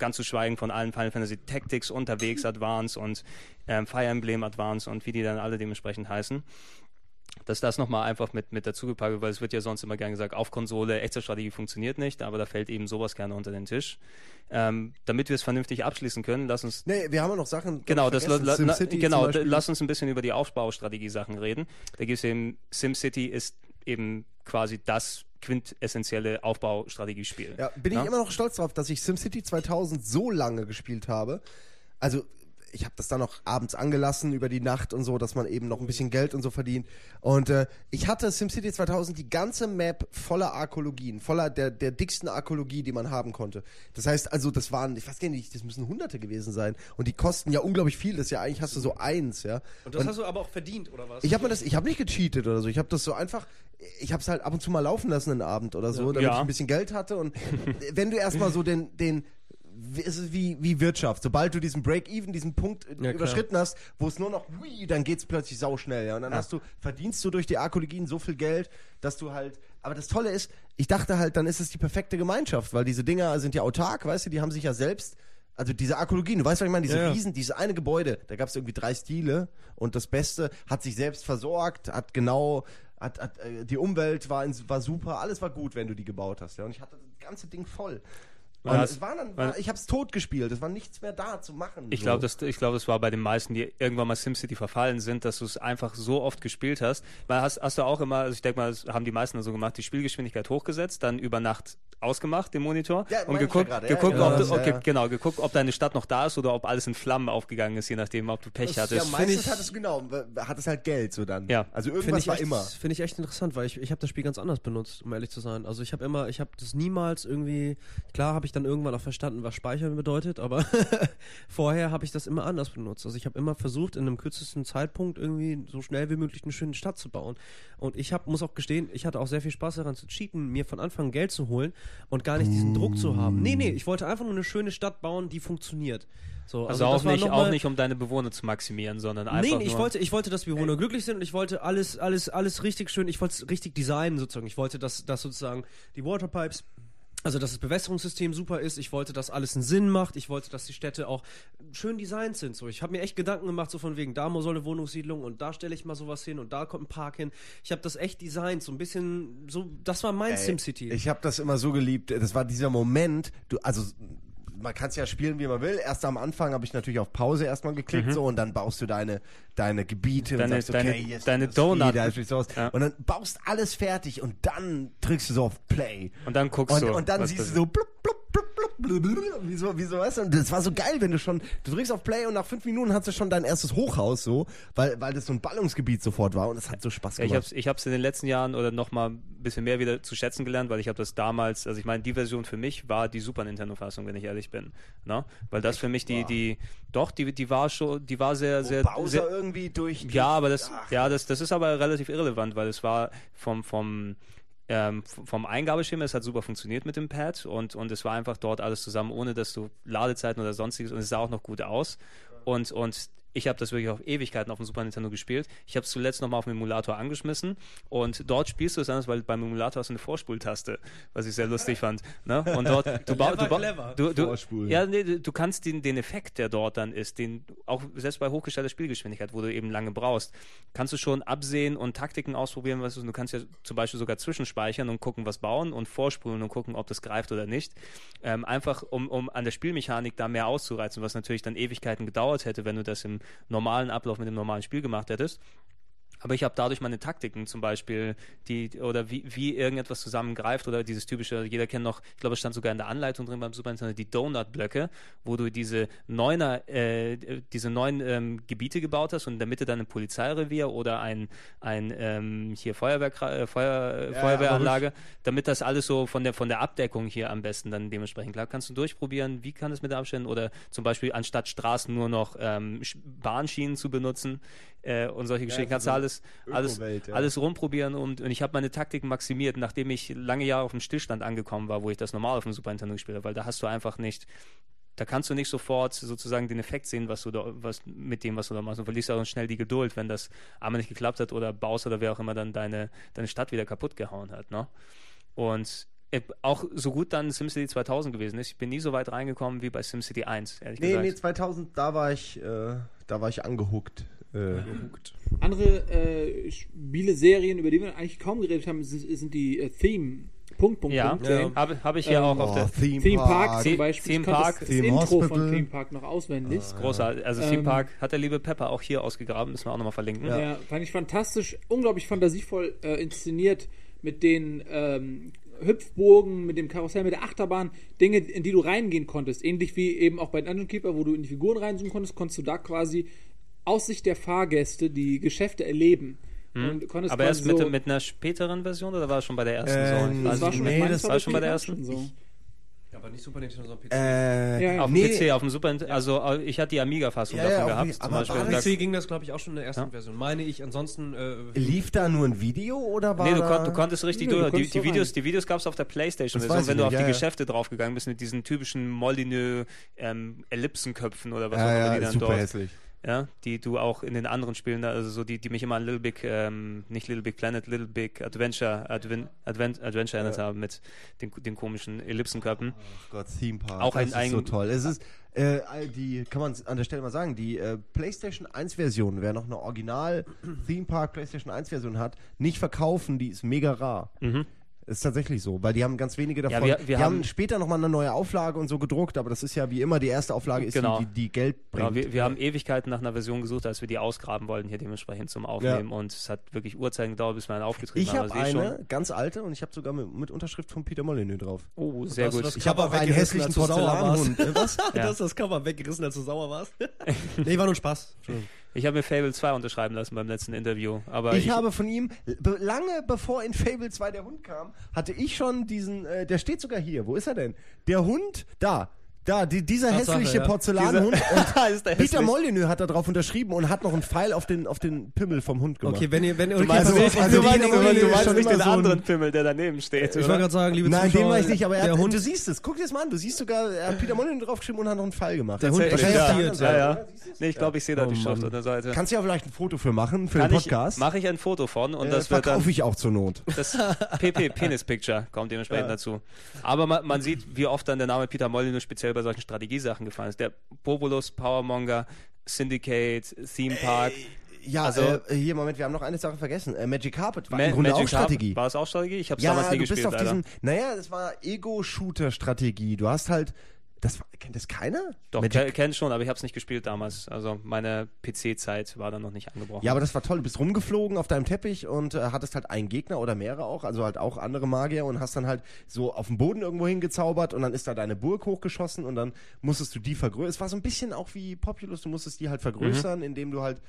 Speaker 1: ganz zu schweigen von allen Final Fantasy Tactics, unterwegs Advance und ähm, Fire Emblem Advance und wie die dann alle dementsprechend heißen. Dass das nochmal einfach mit, mit dazugepackt wird, weil es wird ja sonst immer gerne gesagt, auf Konsole, echte Strategie funktioniert nicht, aber da fällt eben sowas gerne unter den Tisch. Ähm, damit wir es vernünftig abschließen können, lass uns.
Speaker 2: Nee, wir haben ja noch Sachen.
Speaker 1: Genau, das, la, la, genau lass uns ein bisschen über die Aufbaustrategie-Sachen reden. Da gibt es eben, SimCity ist eben quasi das quintessentielle Aufbaustrategiespiel.
Speaker 2: Ja, bin ich
Speaker 1: Ja?
Speaker 2: immer noch stolz drauf, dass ich SimCity 2000 so lange gespielt habe. Also ich habe das dann noch abends angelassen über die Nacht und so, dass man eben noch ein bisschen Geld und so verdient. Und äh, ich hatte SimCity 2000 die ganze Map voller Arkologien, voller der, der dicksten Arkologie, die man haben konnte. Das heißt also, das waren, ich weiß gar nicht, das müssen Hunderte gewesen sein. Und die kosten ja unglaublich viel. Das ist ja eigentlich hast du so eins, ja.
Speaker 4: Und das hast du aber auch verdient, oder was?
Speaker 2: Ich habe mir das, ich habe nicht gecheatet oder so. Ich habe das so einfach, ich habe es halt ab und zu mal laufen lassen einen Abend oder so, damit
Speaker 1: Ja.
Speaker 2: ich ein bisschen Geld hatte. Und wenn du erstmal so den, den, es ist wie, wie Wirtschaft. Sobald du diesen Break-Even, diesen Punkt äh,
Speaker 4: klar.
Speaker 2: überschritten hast, wo es nur noch, hui, dann geht's plötzlich sauschnell, ja. Und dann hast du, verdienst du durch die Arkologien so viel Geld, dass du halt, aber das Tolle ist, ich dachte halt, dann ist es die perfekte Gemeinschaft, weil diese Dinger sind ja autark, weißt du, die haben sich ja selbst, also diese Arkologien, du weißt, was ich meine, diese
Speaker 4: Ja, ja.
Speaker 2: Riesen, dieses eine Gebäude, da gab es irgendwie drei Stile und das Beste hat sich selbst versorgt, hat genau, hat, hat, äh, die Umwelt war, in, war super, alles war gut, wenn du die gebaut hast. Ja? Und ich hatte das ganze Ding voll. Und es war dann, war, ich habe es tot gespielt, es war nichts mehr da zu machen.
Speaker 1: Ich
Speaker 2: so.
Speaker 1: glaube, das, ich glaube, das war bei den meisten, die irgendwann mal SimCity verfallen sind, dass du es einfach so oft gespielt hast. Weil hast, hast du auch immer, also ich denke mal, das haben die meisten so gemacht, die Spielgeschwindigkeit hochgesetzt, dann über Nacht ausgemacht, den Monitor,
Speaker 2: Ja,
Speaker 1: und geguckt,
Speaker 2: ja ja,
Speaker 1: geguckt,
Speaker 2: genau
Speaker 1: ob, du,
Speaker 2: das, ja,
Speaker 1: okay,
Speaker 2: ja.
Speaker 1: genau, geguckt, ob deine Stadt noch da ist oder ob alles in Flammen aufgegangen ist, je nachdem, ob du Pech
Speaker 2: ja,
Speaker 1: hattest.
Speaker 2: meistens
Speaker 4: ich-
Speaker 2: hat es genau, hat es halt Geld so dann.
Speaker 1: Ja.
Speaker 2: Also
Speaker 4: Finde
Speaker 2: irgendwas
Speaker 4: ich,
Speaker 2: war
Speaker 4: echt,
Speaker 2: immer.
Speaker 4: finde ich echt interessant, weil ich, ich habe das Spiel ganz anders benutzt, um ehrlich zu sein. Also ich habe immer, ich habe das niemals irgendwie, klar habe ich dann irgendwann auch verstanden, was Speichern bedeutet, aber vorher habe ich das immer anders benutzt. Also ich habe immer versucht, in einem kürzesten Zeitpunkt irgendwie so schnell wie möglich eine schöne Stadt zu bauen. Und ich hab, muss auch gestehen, ich hatte auch sehr viel Spaß daran zu cheaten, mir von Anfang an Geld zu holen und gar nicht diesen Druck zu haben. Nee, nee, ich wollte einfach nur eine schöne Stadt bauen, die funktioniert. So,
Speaker 1: also
Speaker 4: das
Speaker 1: auch nicht, auch nicht, um deine Bewohner zu maximieren, sondern einfach
Speaker 4: Nee, ich
Speaker 1: nur,
Speaker 4: wollte, ich wollte, dass Bewohner glücklich sind und ich wollte alles, alles, alles richtig schön, ich wollte es richtig designen sozusagen. Ich wollte, dass, dass sozusagen die Waterpipes, also dass das Bewässerungssystem super ist, ich wollte, dass alles einen Sinn macht, ich wollte, dass die Städte auch schön designt sind. So, ich habe mir echt Gedanken gemacht, so von wegen, da soll eine Wohnungssiedlung und da stelle ich mal sowas hin und da kommt ein Park hin. Ich habe das echt designt, so ein bisschen, so, das war mein
Speaker 2: Ey,
Speaker 4: SimCity.
Speaker 2: Ich habe das immer so geliebt. Das war dieser Moment, du, also man kann es ja spielen, wie man will. Erst am Anfang habe ich natürlich auf Pause erstmal geklickt so und dann baust du deine, deine Gebiete
Speaker 1: Deine-
Speaker 2: und sagst, okay,
Speaker 1: deine-
Speaker 2: hier ist
Speaker 1: deine Donut-. Ja.
Speaker 2: Und dann baust alles fertig und dann drückst du so auf Play.
Speaker 1: und dann guckst
Speaker 2: Und,
Speaker 1: du.
Speaker 2: und dann siehst du so blub, blub, wie so, wie so, weißt du, und das war so geil, wenn du schon, du drückst auf Play und nach fünf Minuten hast du schon dein erstes Hochhaus so, weil, weil das so ein Ballungsgebiet sofort war und es hat so Spaß
Speaker 1: ich
Speaker 2: gemacht.
Speaker 1: habe es ich hab's in den letzten Jahren oder noch mal ein bisschen mehr wieder zu schätzen gelernt, weil ich habe das damals, also ich meine, die Version für mich war die Super Nintendo-Fassung, wenn ich ehrlich bin. Ne? Weil das für mich die, die, doch, die, die war schon, die war sehr, sehr,
Speaker 2: Bowser
Speaker 1: sehr
Speaker 2: irgendwie durch.
Speaker 1: ja, aber das,
Speaker 2: Ach,
Speaker 1: ja, das, das ist aber relativ irrelevant, weil es war vom, vom, ähm, vom Eingabeschema, es hat super funktioniert mit dem Pad und, und es war einfach dort alles zusammen, ohne dass du Ladezeiten oder sonstiges und es sah auch noch gut aus. Und, und ich habe das wirklich auf Ewigkeiten auf dem Super Nintendo gespielt. Ich habe es zuletzt nochmal auf dem Emulator angeschmissen und dort spielst du es anders, weil beim Emulator hast du eine Vorspultaste, was ich sehr lustig fand. Ne? Und dort, du, ba du, ba
Speaker 4: clever.
Speaker 1: du, du,
Speaker 2: Vorspulen.
Speaker 1: ja, nee, du kannst den, den Effekt, der dort dann ist, den auch selbst bei hochgestellter Spielgeschwindigkeit, wo du eben lange brauchst, kannst du schon absehen und Taktiken ausprobieren, was du, du kannst ja zum Beispiel sogar zwischenspeichern und gucken, was bauen und vorspulen und gucken, ob das greift oder nicht. Ähm, einfach um, um an der Spielmechanik da mehr auszureizen, was natürlich dann Ewigkeiten gedauert hätte, wenn du das im normalen Ablauf mit dem normalen Spiel gemacht hättest. Aber ich habe dadurch meine Taktiken zum Beispiel, die, oder wie, wie irgendetwas zusammengreift oder dieses typische, jeder kennt noch, ich glaube, es stand sogar in der Anleitung drin beim Super Nintendo, die Donut-Blöcke, wo du diese neuner, äh, diese neun ähm, Gebiete gebaut hast und in der Mitte dann ein Polizeirevier oder ein, ein ähm, hier Feuerwehr, äh, Feuer,
Speaker 2: Ja,
Speaker 1: Feuerwehranlage, damit das alles so von der, von der Abdeckung hier am besten dann dementsprechend klar. Kannst du durchprobieren, wie kann es mit der Abständen oder zum Beispiel anstatt Straßen nur noch ähm, Sch- Bahnschienen zu benutzen äh, und solche Geschichten. Kannst du alles, alles,
Speaker 2: ja.
Speaker 1: alles rumprobieren und, und ich habe meine Taktik maximiert, nachdem ich lange Jahre auf dem Stillstand angekommen war, wo ich das normal auf dem Super Nintendo gespielt habe, weil da hast du einfach nicht, da kannst du nicht sofort sozusagen den Effekt sehen, was du da, was mit dem, was du da machst. Und verlierst auch schnell die Geduld, wenn das einmal nicht geklappt hat oder Bowser oder wer auch immer dann deine, deine Stadt wieder kaputt gehauen hat. Ne? Und äh, auch so gut dann SimCity 2000 gewesen ist, ich bin nie so weit reingekommen wie bei SimCity 1, ehrlich
Speaker 2: Nee,
Speaker 1: gesagt.
Speaker 2: nee, 2000, da war ich, äh, da war ich angehuckt. Äh,
Speaker 3: Andere äh, Spiele-Serien, über die wir eigentlich kaum geredet haben, sind, sind die äh, Theme. Punkt, Punkt,
Speaker 1: Ja,
Speaker 3: Punkt.
Speaker 4: Ja.
Speaker 3: Serien.
Speaker 1: habe hab ich hier
Speaker 3: Ähm,
Speaker 1: auch auf
Speaker 2: oh,
Speaker 1: der
Speaker 2: Theme,
Speaker 3: Theme Park zum
Speaker 1: The-
Speaker 3: Beispiel.
Speaker 1: Theme Park,
Speaker 3: das, das
Speaker 2: Theme
Speaker 3: Intro
Speaker 2: Hospital.
Speaker 3: von Theme Park noch auswendig.
Speaker 1: großartig. Also
Speaker 3: Ähm,
Speaker 1: Theme Park hat der liebe Pepper auch hier ausgegraben, müssen wir auch nochmal verlinken.
Speaker 3: Ja. fand ich fantastisch, unglaublich fantasievoll äh, inszeniert mit den ähm, Hüpfburgen, mit dem Karussell, mit der Achterbahn, Dinge, in die du reingehen konntest. Ähnlich wie eben auch bei Dungeon Keeper, wo du in die Figuren reinzoomen konntest, konntest du da quasi aus Sicht der Fahrgäste die Geschäfte erleben. Und konntest
Speaker 1: Aber erst
Speaker 3: quasi
Speaker 1: mit,
Speaker 3: so,
Speaker 1: mit einer späteren Version oder war es schon bei der ersten
Speaker 2: Ähm,
Speaker 1: so?
Speaker 3: das war schon,
Speaker 2: nee, das
Speaker 3: war
Speaker 1: schon bei der ersten?
Speaker 3: so.
Speaker 4: Aber nicht Super Nintendo, sondern PC.
Speaker 2: äh,
Speaker 3: Ja, ja.
Speaker 1: Auf dem
Speaker 2: nee,
Speaker 1: PC, auf dem Super Nintendo, also äh, ich hatte die Amiga-Fassung
Speaker 2: Ja,
Speaker 1: davon gehabt, zum
Speaker 2: aber
Speaker 1: Beispiel.
Speaker 4: PC ging das, glaube ich, auch schon in der ersten
Speaker 1: Ja.
Speaker 4: Version. Meine ich, ansonsten. Äh,
Speaker 2: Lief da nur ein Video oder war
Speaker 1: Nee, du, kon du konntest richtig
Speaker 3: Nö, du
Speaker 1: durch. Die, die Videos,
Speaker 3: rein.
Speaker 1: die Videos gab es auf der Playstation.
Speaker 2: Das
Speaker 1: Version,
Speaker 2: weiß
Speaker 1: wenn du auf die. Geschäfte draufgegangen bist mit diesen typischen Molyneux ähm, Ellipsenköpfen oder was auch
Speaker 2: ja,
Speaker 1: immer
Speaker 2: ja,
Speaker 1: die dann
Speaker 2: super
Speaker 1: dort,
Speaker 2: hässlich.
Speaker 1: Ja, die du auch in den anderen Spielen, also so die, die mich immer an Little Big, ähm, nicht Little Big Planet, Little Big Adventure, Advent, Advent, Adventure erinnert haben mit den, den komischen Ellipsenköpfen.
Speaker 2: Oh Gott, Theme Park.
Speaker 1: Auch ein
Speaker 2: das ist so toll. Es ist, äh, die, kann man an der Stelle mal sagen, die äh, PlayStation 1 Version, wer noch eine Original Theme Park PlayStation 1 Version hat, nicht verkaufen, die ist mega rar. Ist tatsächlich so, weil die haben ganz wenige davon.
Speaker 1: Mhm. wir- wir
Speaker 2: die haben,
Speaker 1: haben-
Speaker 2: später nochmal eine neue Auflage und so gedruckt, aber das ist ja wie immer die erste Auflage ist
Speaker 1: Genau.
Speaker 2: die, die, die Geld bringt.
Speaker 1: Genau, wir, wir haben Ewigkeiten nach einer Version gesucht, als wir die ausgraben wollten, hier dementsprechend zum Aufnehmen. Und es hat wirklich Uhrzeiten gedauert, bis wir einen aufgetrieben
Speaker 2: ich
Speaker 1: haben.
Speaker 2: habe
Speaker 1: aber sie
Speaker 2: eine,
Speaker 1: schon-
Speaker 2: ganz alte, und ich habe sogar mit, mit Unterschrift von Peter Molyneux drauf.
Speaker 1: Oh, sehr gut.
Speaker 4: das
Speaker 2: Ich habe
Speaker 4: Cover
Speaker 2: auch einen hässlichen? Porzellanhund. Was?
Speaker 4: Du hast das Cover weggerissen, als du sauer warst. nee, war nur Spaß. Entschuldigung.
Speaker 1: Ich habe mir Fable 2 unterschreiben lassen beim letzten Interview. Aber
Speaker 2: Ich, habe von ihm, lange bevor in Fable 2 der Hund kam, hatte ich schon diesen, äh, der steht sogar hier. Wo ist er denn? Der Hund, da. Da, die, dieser
Speaker 4: Tatsache,
Speaker 2: hässliche
Speaker 4: ja.
Speaker 2: Porzellanhund.
Speaker 1: Der
Speaker 2: Peter? Molyneux hat da drauf unterschrieben und hat noch einen Pfeil auf den, auf den Pimmel vom Hund gemacht.
Speaker 4: Okay, wenn ihr, wenn ihr,
Speaker 1: Du
Speaker 4: okay,
Speaker 1: meinst
Speaker 4: pass
Speaker 1: nicht,
Speaker 4: auf,
Speaker 2: also
Speaker 1: du meinst, du meinst, du meinst nicht den
Speaker 2: so
Speaker 1: anderen Pimmel, der daneben steht,
Speaker 4: ich wollte gerade sagen, liebe
Speaker 2: Nein,
Speaker 4: Zuschauer,
Speaker 2: den war ich nicht, aber er
Speaker 4: der
Speaker 2: hat,
Speaker 4: Hund,
Speaker 2: du siehst es, guck dir das mal an, du siehst sogar, er hat Peter Molyneux draufgeschrieben und hat noch einen Pfeil gemacht.
Speaker 4: Der Hund
Speaker 1: Tatsächlich,
Speaker 2: Wahrscheinlich
Speaker 1: ja.
Speaker 2: der
Speaker 1: ja, ja. Nee, ich glaube, ich sehe da
Speaker 4: Oh
Speaker 1: die Schrift an der Seite.
Speaker 2: Kannst du ja vielleicht ein Foto für machen, für
Speaker 1: Kann
Speaker 2: den Podcast.
Speaker 1: mache ich ein Foto von und
Speaker 2: Äh,
Speaker 1: das wird dann
Speaker 2: verkaufe ich auch zur Not.
Speaker 1: das PP Penis Picture kommt dementsprechend dazu. Aber man, man sieht, wie oft dann der Name Peter Molyneux speziell bei solchen Strategiesachen gefallen ist. Der Populus, Powermonger, Syndicate, Theme Park.
Speaker 2: Ja,
Speaker 1: Also-
Speaker 2: äh, hier, Moment, wir haben noch eine Sache vergessen. Äh, Magic Carpet war
Speaker 1: Ma-
Speaker 2: im Grunde
Speaker 1: Magic
Speaker 2: auch Strategie.
Speaker 1: Carpet- War es auch Strategie? Ich habe es
Speaker 2: ja,
Speaker 1: damals nie
Speaker 2: du bist auf diesem, naja, das war Ego-Shooter-Strategie. Du hast halt, das kennt das keiner?
Speaker 1: Doch,
Speaker 2: Magic
Speaker 1: ke- kenn schon, aber ich habe es nicht gespielt damals. Also meine PC-Zeit war dann noch nicht angebrochen.
Speaker 2: Ja, aber das war toll. Du bist rumgeflogen auf deinem Teppich und äh, hattest halt einen Gegner oder mehrere auch, also halt auch andere Magier und hast dann halt so auf dem Boden irgendwo hingezaubert und dann ist da deine Burg hochgeschossen und dann musstest du die vergrößern. Es war so ein bisschen auch wie Populous, du musstest die halt vergrößern, indem du halt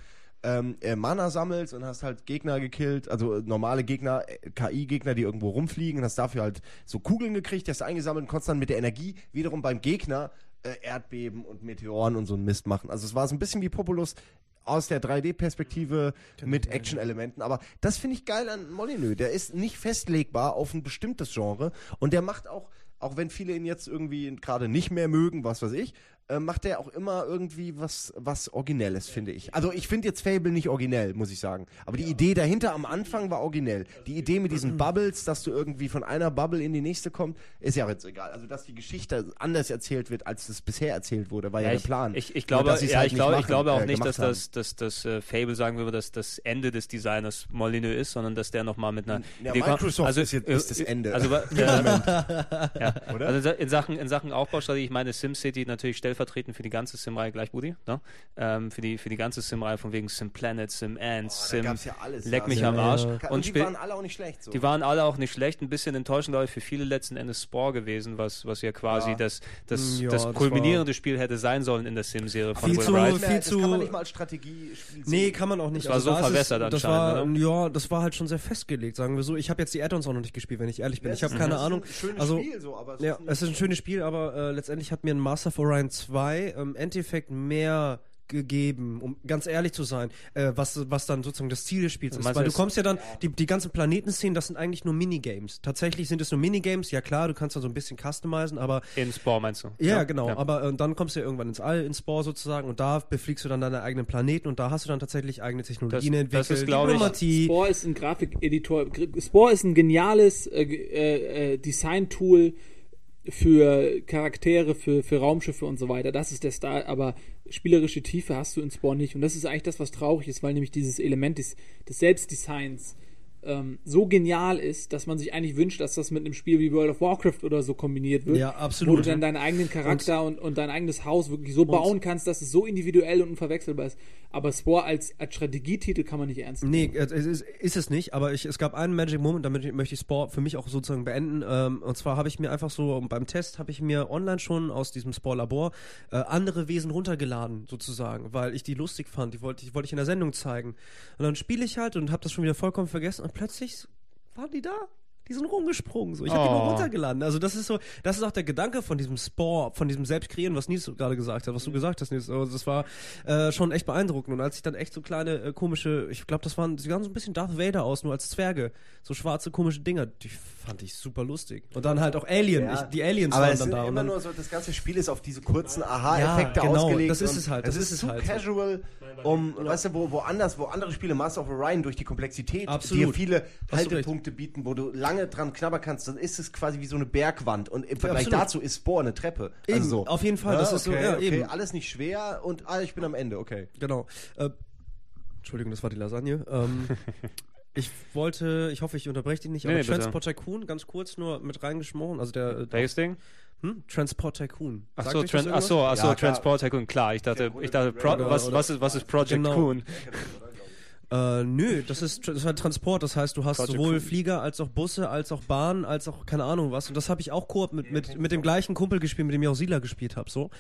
Speaker 2: ähm, äh, Mana sammelst und hast halt Gegner gekillt, also äh, normale Gegner, äh, KI-Gegner, die irgendwo rumfliegen und hast dafür halt so Kugeln gekriegt, die hast du eingesammelt und konntest dann mit der Energie wiederum beim Gegner äh, Erdbeben und Meteoren und so einen Mist machen. Also es war so ein bisschen wie Populous aus der 3D-Perspektive mit Action-Elementen. Aber das finde ich geil an Molyneux. Der ist nicht festlegbar auf ein bestimmtes Genre und der macht auch, auch wenn viele ihn jetzt irgendwie gerade nicht mehr mögen, was weiß ich, äh, macht er auch immer irgendwie was, was Originelles, finde ich. Also ich finde jetzt Fable nicht originell, muss ich sagen. Aber die Idee dahinter am Anfang war originell. Die Idee mit diesen Bubbles, dass du irgendwie von einer Bubble in die nächste kommst, ist ja jetzt egal. Also dass die Geschichte anders erzählt wird, als es bisher erzählt wurde, war ja,
Speaker 1: Ja,
Speaker 2: der
Speaker 1: ich,
Speaker 2: Plan.
Speaker 1: Ich, ich
Speaker 2: Nur,
Speaker 1: glaube,
Speaker 2: sie's
Speaker 1: ja,
Speaker 2: halt
Speaker 1: ich, glaube, ich
Speaker 2: machen,
Speaker 1: glaube auch
Speaker 2: äh,
Speaker 1: nicht, dass das, dass das äh, Fable sagen würde, dass das Ende des Designers Molyneux ist, sondern dass der nochmal mit einer
Speaker 2: Ja. Microsoft ist jetzt- ist das
Speaker 1: äh,
Speaker 2: Ende.
Speaker 1: Also, äh, ja. also in Sachen in Sachen Aufbaustrategie, ich meine SimCity natürlich stellvertretend für die ganze Sim-Reihe gleich, Budi, ne? ähm, für die für die ganze Sim-Reihe von wegen Sim Planet, Sim Ants,
Speaker 2: da
Speaker 1: Sim
Speaker 2: gab's ja alles,
Speaker 1: Leck
Speaker 2: ja.
Speaker 1: mich
Speaker 2: Ja,
Speaker 1: am Arsch
Speaker 2: Und,
Speaker 1: und
Speaker 2: die waren alle auch nicht schlecht. So.
Speaker 1: die waren alle auch nicht schlecht, ein bisschen enttäuschend, glaube ich, für viele letzten Endes Spore gewesen, was, was ja quasi
Speaker 2: Ja.
Speaker 1: das, das,
Speaker 4: Ja,
Speaker 1: das
Speaker 4: das
Speaker 1: kulminierende Spiel hätte sein sollen in der Sim-Serie von
Speaker 4: Viel
Speaker 1: Will
Speaker 4: zu-
Speaker 1: Wright.
Speaker 4: Viel
Speaker 2: das
Speaker 4: zu-
Speaker 2: kann man nicht mal als Strategiespiel
Speaker 4: Nee,
Speaker 2: sehen.
Speaker 4: kann man auch nicht.
Speaker 1: Das war so
Speaker 4: da ist
Speaker 1: verwässert
Speaker 4: es, das war,
Speaker 1: anscheinend,
Speaker 4: Ja, das war halt schon sehr festgelegt, sagen wir so. Ich habe jetzt die Add-ons auch noch nicht gespielt, wenn ich ehrlich bin.
Speaker 2: Ja,
Speaker 4: ich habe
Speaker 2: ist-
Speaker 4: keine
Speaker 2: ist
Speaker 4: Ahnung.
Speaker 2: Ein schönes
Speaker 4: Also,
Speaker 2: Spiel, so, aber es
Speaker 4: Ja,
Speaker 2: ist
Speaker 4: es ist ein schönes Spiel, aber äh, letztendlich hat mir ein Master of Orion 2 im Endeffekt mehr gegeben, um ganz ehrlich zu sein, äh, was, was dann sozusagen das Ziel des Spiels ist. Weil
Speaker 1: du
Speaker 4: kommst ja dann, die, die ganzen Planetenszenen, das sind eigentlich nur Minigames. Tatsächlich sind es nur Minigames, ja klar, du kannst dann so ein bisschen customizen, aber
Speaker 1: In Spore meinst du?
Speaker 4: ja, genau.
Speaker 1: Ja.
Speaker 4: Aber äh, dann kommst du ja irgendwann ins All, ins Spore sozusagen, und da befliegst du dann deine eigenen Planeten und da hast du dann tatsächlich eigene Technologien
Speaker 1: Das-
Speaker 4: entwickelt,
Speaker 1: das ist, glaub ich-.
Speaker 3: Spore ist ein Grafikeditor. Gr- Spore ist ein geniales äh, äh, äh, Design-Tool, für Charaktere, für, für Raumschiffe und so weiter. Das ist der Style, aber spielerische Tiefe hast du in Spawn nicht. Und das ist eigentlich das, was traurig ist, weil nämlich dieses Element des, des Selbstdesigns ähm, so genial ist, dass man sich eigentlich wünscht, dass das mit einem Spiel wie World of Warcraft oder so kombiniert wird.
Speaker 4: Ja, absolut.
Speaker 3: Wo du dann deinen eigenen Charakter und, und, dein eigenes Haus wirklich so bauen kannst, dass es so individuell und unverwechselbar ist. Aber Spore als, als Strategietitel kann man nicht ernst nehmen.
Speaker 4: Nee, es ist, ist es nicht, aber ich, es gab einen Magic Moment, damit möchte ich Spore für mich auch sozusagen beenden. Ähm, und zwar habe ich mir einfach so beim Test habe ich mir online schon aus diesem Spore-Labor äh, andere Wesen runtergeladen, sozusagen, weil ich die lustig fand. Die wollte ich, wollte ich in der Sendung zeigen. Und dann spiele ich halt und habe das schon wieder vollkommen vergessen und plötzlich waren die da. Die sind rumgesprungen. So. Ich habe die nur
Speaker 1: Oh.
Speaker 4: runtergeladen. Also das ist so, das ist auch der Gedanke von diesem Spore, von diesem Selbstkreieren, was Nils gerade gesagt hat, was du gesagt hast, Nils. Also das war äh, schon echt beeindruckend. Und als ich dann echt so kleine, äh, komische, ich glaube, das waren, sie sahen so ein bisschen Darth Vader aus, nur als Zwerge. So schwarze, komische Dinger. Die fand ich super lustig. Und dann halt auch Alien.
Speaker 2: Ja.
Speaker 4: Ich, die Aliens
Speaker 2: aber
Speaker 4: waren
Speaker 2: es
Speaker 4: dann
Speaker 2: sind
Speaker 4: da. Und
Speaker 2: immer
Speaker 4: dann,
Speaker 2: nur so, das ganze Spiel ist auf diese kurzen Aha-Effekte
Speaker 4: Ja, genau,
Speaker 2: ausgelegt.
Speaker 4: das ist es halt, das
Speaker 2: Es
Speaker 4: ist es
Speaker 2: zu
Speaker 4: halt.
Speaker 2: casual, um, weißt du, wo, woanders, wo andere Spiele Master of Orion durch die Komplexität
Speaker 4: Absolut.
Speaker 2: dir viele Haltepunkte bieten, wo du lange dran knabbern kannst, dann ist es quasi wie so eine Bergwand. Und im Vergleich
Speaker 4: absolut.
Speaker 2: dazu ist Spore eine Treppe.
Speaker 4: Eben,
Speaker 2: also so.
Speaker 4: auf jeden Fall, das ist so, ja,
Speaker 2: okay,
Speaker 4: eben.
Speaker 2: alles nicht schwer und ah, ich bin am Ende, okay.
Speaker 4: Genau. Äh, Entschuldigung, das war die Lasagne. Ähm, ich wollte, ich hoffe, ich unterbreche dich nicht, aber
Speaker 1: nee.
Speaker 4: Transport Tycoon, ganz kurz nur mit reingeschmoren. Also der äh,
Speaker 1: Welches Ding?
Speaker 4: Hm? Transport Tycoon.
Speaker 1: Ach
Speaker 4: Sagt
Speaker 1: so,
Speaker 4: euch das
Speaker 1: Tran ach so, ach so
Speaker 2: Ja, klar.
Speaker 1: Transport Tycoon, klar. Ich dachte, ich dachte Pro
Speaker 4: Oder-
Speaker 1: was,
Speaker 4: oder-
Speaker 1: was, ist, was ist Project
Speaker 4: Genau.
Speaker 1: Coon?
Speaker 4: Äh, nö, das ist, das ist halt Transport. Das heißt, du hast
Speaker 1: Project
Speaker 4: sowohl
Speaker 1: Cool.
Speaker 4: Flieger als auch Busse, als auch Bahn, als auch keine Ahnung was. Und das habe ich auch Koop mit, mit, mit dem gleichen Kumpel gespielt, mit dem ich auch Sila gespielt habe. So.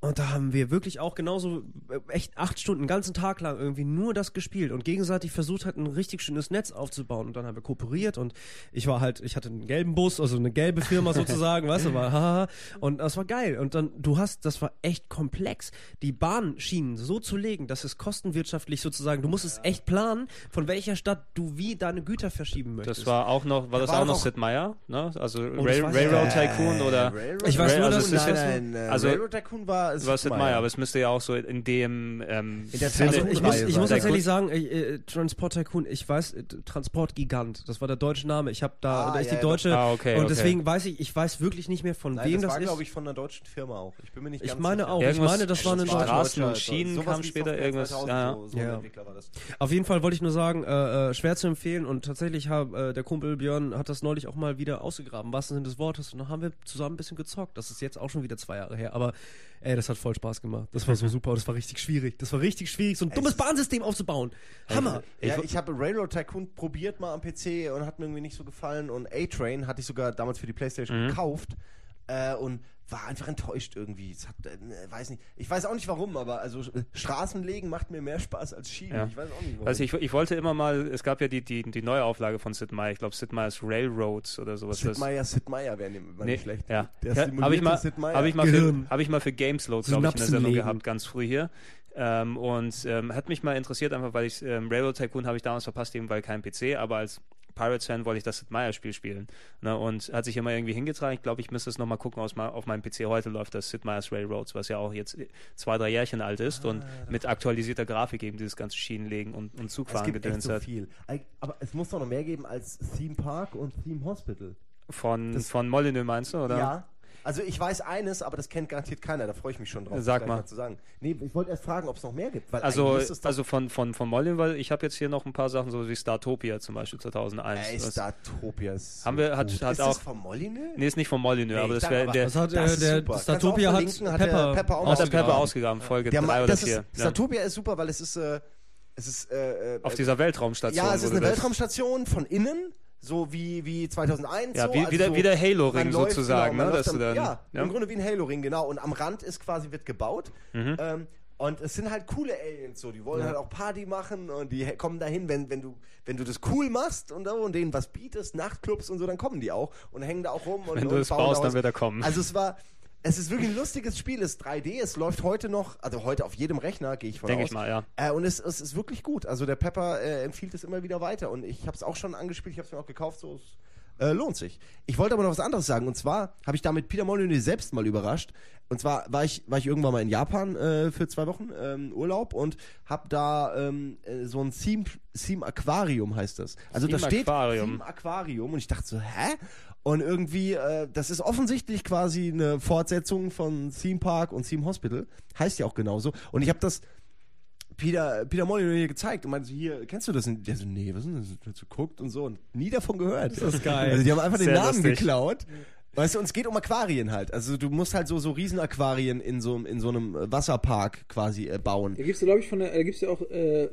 Speaker 4: Und da haben wir wirklich auch genauso äh, echt acht Stunden, einen ganzen Tag lang irgendwie nur das gespielt und gegenseitig versucht halt ein richtig schönes Netz aufzubauen. Und dann haben wir kooperiert und ich war halt, ich hatte einen gelben Bus, also eine gelbe Firma sozusagen, weißt du, war haha. Und das war geil. Und dann, du hast, das war echt komplex, die Bahnschienen so zu legen, dass es kostenwirtschaftlich sozusagen, du musst es echt planen, von welcher Stadt du wie deine Güter verschieben möchtest.
Speaker 1: Das war auch noch, war das
Speaker 2: war
Speaker 1: auch noch Sid Meier? Ne? Also
Speaker 4: das
Speaker 1: Rail, Railroad. Tycoon oder
Speaker 2: Railroad
Speaker 4: Ich weiß nur,
Speaker 1: also
Speaker 4: dass-
Speaker 1: ist
Speaker 2: nein, nein,
Speaker 1: also
Speaker 2: Railroad Tycoon war
Speaker 1: es war Sid Meier, aber es müsste ja auch so in dem ähm,
Speaker 2: In der
Speaker 1: Sinne-
Speaker 4: Also ich muss, ich muss tatsächlich sagen, äh, äh, Transport Tycoon, ich weiß, äh, Transport Gigant, das war der deutsche Name. Ich habe da,
Speaker 2: Ah,
Speaker 4: da ist
Speaker 2: ja,
Speaker 4: die
Speaker 2: ja,
Speaker 4: deutsche
Speaker 1: Ah, okay,
Speaker 4: und
Speaker 1: okay.
Speaker 4: deswegen weiß ich, ich weiß wirklich nicht mehr von
Speaker 2: Nein,
Speaker 4: wem
Speaker 2: das
Speaker 4: das,
Speaker 2: war,
Speaker 4: ist.
Speaker 2: glaube ich, von einer deutschen Firma auch. Ich bin mir nicht
Speaker 4: Ich
Speaker 2: ganz
Speaker 4: meine
Speaker 2: sicher.
Speaker 4: auch. Ich
Speaker 1: Irgendwas-
Speaker 4: meine, das war eine
Speaker 2: Das
Speaker 4: deutsche.
Speaker 1: Straßen und
Speaker 2: deutscher-
Speaker 1: Schienen kam später, irgendwas,
Speaker 2: 2000,
Speaker 1: ja.
Speaker 2: So, so
Speaker 4: Ja.
Speaker 2: ein Entwickler war das.
Speaker 4: Auf jeden Fall wollte ich nur sagen, äh, äh, schwer zu empfehlen und tatsächlich hab, äh, der Kumpel Björn hat das neulich auch mal wieder ausgegraben, was Sinne des Wortes und dann haben wir zusammen ein bisschen gezockt. Das ist jetzt auch schon wieder zwei Jahre her, aber ey, das hat voll Spaß gemacht. Das war so super, das war richtig schwierig. Das war richtig schwierig, so ein dummes Bahnsystem aufzubauen. Hammer.
Speaker 2: Ja, ich habe Railroad Tycoon probiert mal am PC und hat mir irgendwie nicht so gefallen. Und A-Train hatte ich sogar damals für die Playstation gekauft äh, und war einfach enttäuscht irgendwie. Es hat, äh, weiß nicht. Ich weiß auch nicht warum, aber also äh, Straßen legen macht mir mehr Spaß als Schienen.
Speaker 1: Ja.
Speaker 2: Ich weiß auch nicht warum.
Speaker 1: Also ich, ich wollte immer mal, es gab ja die, die, die neue Auflage von Sid Meier, ich glaube Sid Meier's Railroads oder sowas.
Speaker 2: Sid Meier, Sid Meier wäre
Speaker 1: Nee,
Speaker 2: nicht schlecht.
Speaker 1: ja.
Speaker 2: Der
Speaker 1: ja habe ich mal,
Speaker 2: Sid Meier.
Speaker 1: hab ich mal für,
Speaker 4: Gehirn.
Speaker 1: hab ich mal für Gamesload, glaube ich, in der Sendung gehabt, ganz früh hier. Ähm, und ähm, hat mich mal interessiert, einfach weil ich ähm, Railroad Tycoon habe ich damals verpasst, eben weil kein PC, aber als Pirates-Fan wollte ich das Sid Meier-Spiel spielen. Ne? Und hat sich immer irgendwie hingetragen. Ich glaube, ich müsste es nochmal gucken, aus, auf meinem PC heute läuft das Sid Meier's Railroads, was ja auch jetzt zwei, drei Jährchen alt ist und mit aktualisierter Grafik eben dieses ganze Schienenlegen und, und Zugfahren gedöns
Speaker 2: so
Speaker 1: hat.
Speaker 2: viel. Aber es muss doch noch mehr geben als Theme Park und Theme Hospital.
Speaker 1: Von,
Speaker 2: Das-
Speaker 1: von Molyneux meinst du, oder?
Speaker 2: Ja. Also ich weiß eines, aber das kennt garantiert keiner. Da freue ich mich schon drauf.
Speaker 1: Sag mal.
Speaker 2: zu sagen. Nee, ich wollte erst fragen, ob es noch mehr gibt. Weil
Speaker 1: Also, also von, von, von Molyneux, weil ich habe jetzt hier noch ein paar Sachen, so wie Startopia zum Beispiel 2001.
Speaker 2: Ey, Startopia ist
Speaker 1: Haben wir- hat-
Speaker 2: gut.
Speaker 1: hat
Speaker 2: ist
Speaker 1: auch-
Speaker 2: das von Molyneux?
Speaker 1: Nee, ist nicht von Molyneux,
Speaker 2: Nee,
Speaker 1: aber das wäre der.
Speaker 4: Das hat
Speaker 2: Das ist
Speaker 4: der
Speaker 2: auch
Speaker 4: hat
Speaker 2: hat der
Speaker 4: Pepper,
Speaker 2: Pepper auch
Speaker 1: Hat der Pepper
Speaker 2: ausgegraben.
Speaker 1: ausgegraben, Folge
Speaker 2: Der
Speaker 1: 3
Speaker 2: Ma-
Speaker 1: oder
Speaker 2: das
Speaker 1: 4.
Speaker 2: ist, Statopia ist super, weil es ist, äh, es ist, äh, äh,
Speaker 1: Auf dieser Weltraumstation.
Speaker 2: ja, es ist eine Weltraumstation von innen, so wie, wie 2001.
Speaker 1: Ja,
Speaker 2: so,
Speaker 1: wie-
Speaker 2: also
Speaker 1: wie der-
Speaker 2: so,
Speaker 1: wie der Halo-Ring sozusagen,
Speaker 2: man
Speaker 1: ne, dass du
Speaker 2: am-
Speaker 1: dann-
Speaker 2: ja,
Speaker 1: ja.
Speaker 2: im Grunde wie ein Halo-Ring, genau. Und am Rand ist quasi, wird gebaut.
Speaker 1: Mhm.
Speaker 2: Ähm, und es sind halt coole Aliens so, die wollen halt auch Party machen und die kommen dahin, wenn, wenn du wenn du das cool machst und, und denen was bietest, Nachtclubs und so, dann kommen die auch und hängen da auch rum und
Speaker 1: Wenn du
Speaker 2: und
Speaker 1: es
Speaker 2: bauen
Speaker 1: baust, dann wird er kommen.
Speaker 2: Also es war es ist wirklich ein lustiges Spiel, es ist 3D, es läuft heute noch, also heute auf jedem Rechner, gehe ich von
Speaker 1: Denke
Speaker 2: aus.
Speaker 1: ich mal, ja.
Speaker 2: Äh, und es, es ist wirklich gut. Also der Pepper äh, empfiehlt es immer wieder weiter. Und ich habe es auch schon angespielt, ich habe es mir auch gekauft, so Äh, lohnt sich. Ich wollte aber noch was anderes sagen. Und zwar habe ich damit Peter Molyneux selbst mal überrascht. Und zwar war ich, war ich irgendwann mal in Japan äh, für zwei Wochen ähm, Urlaub und habe da ähm, äh, so ein Theme, Theme Aquarium heißt das. Also da
Speaker 1: Theme
Speaker 2: steht
Speaker 1: Aquarium.
Speaker 2: Theme Aquarium und ich dachte so, hä? Und irgendwie, äh, das ist offensichtlich quasi eine Fortsetzung von Theme Park und Theme Hospital. Heißt ja auch genauso. Und ich habe das Peter, Peter Molyneux hier gezeigt und meinte so, hier, kennst du das? Und der so, nee, was ist denn das? So guckt und so und nie davon gehört.
Speaker 4: Das ist geil.
Speaker 2: Also die haben einfach den
Speaker 1: Sehr
Speaker 2: Namen
Speaker 1: lustig.
Speaker 2: geklaut. Weißt du, und es geht um Aquarien halt. Also du musst halt so, so Riesenaquarien in so, in so einem Wasserpark quasi äh, bauen.
Speaker 3: Da gibt's ja, glaube ich, von der, da gibt's ja auch äh,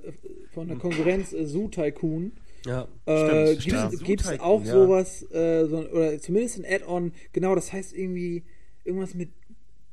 Speaker 3: von der Konkurrenz äh, Zoo Tycoon.
Speaker 4: Ja.
Speaker 3: Äh,
Speaker 2: Stimmt,
Speaker 3: gibt es
Speaker 2: Zoo
Speaker 3: auch
Speaker 2: ja.
Speaker 3: sowas, äh, so, oder zumindest ein Add-on, genau, das heißt irgendwie irgendwas mit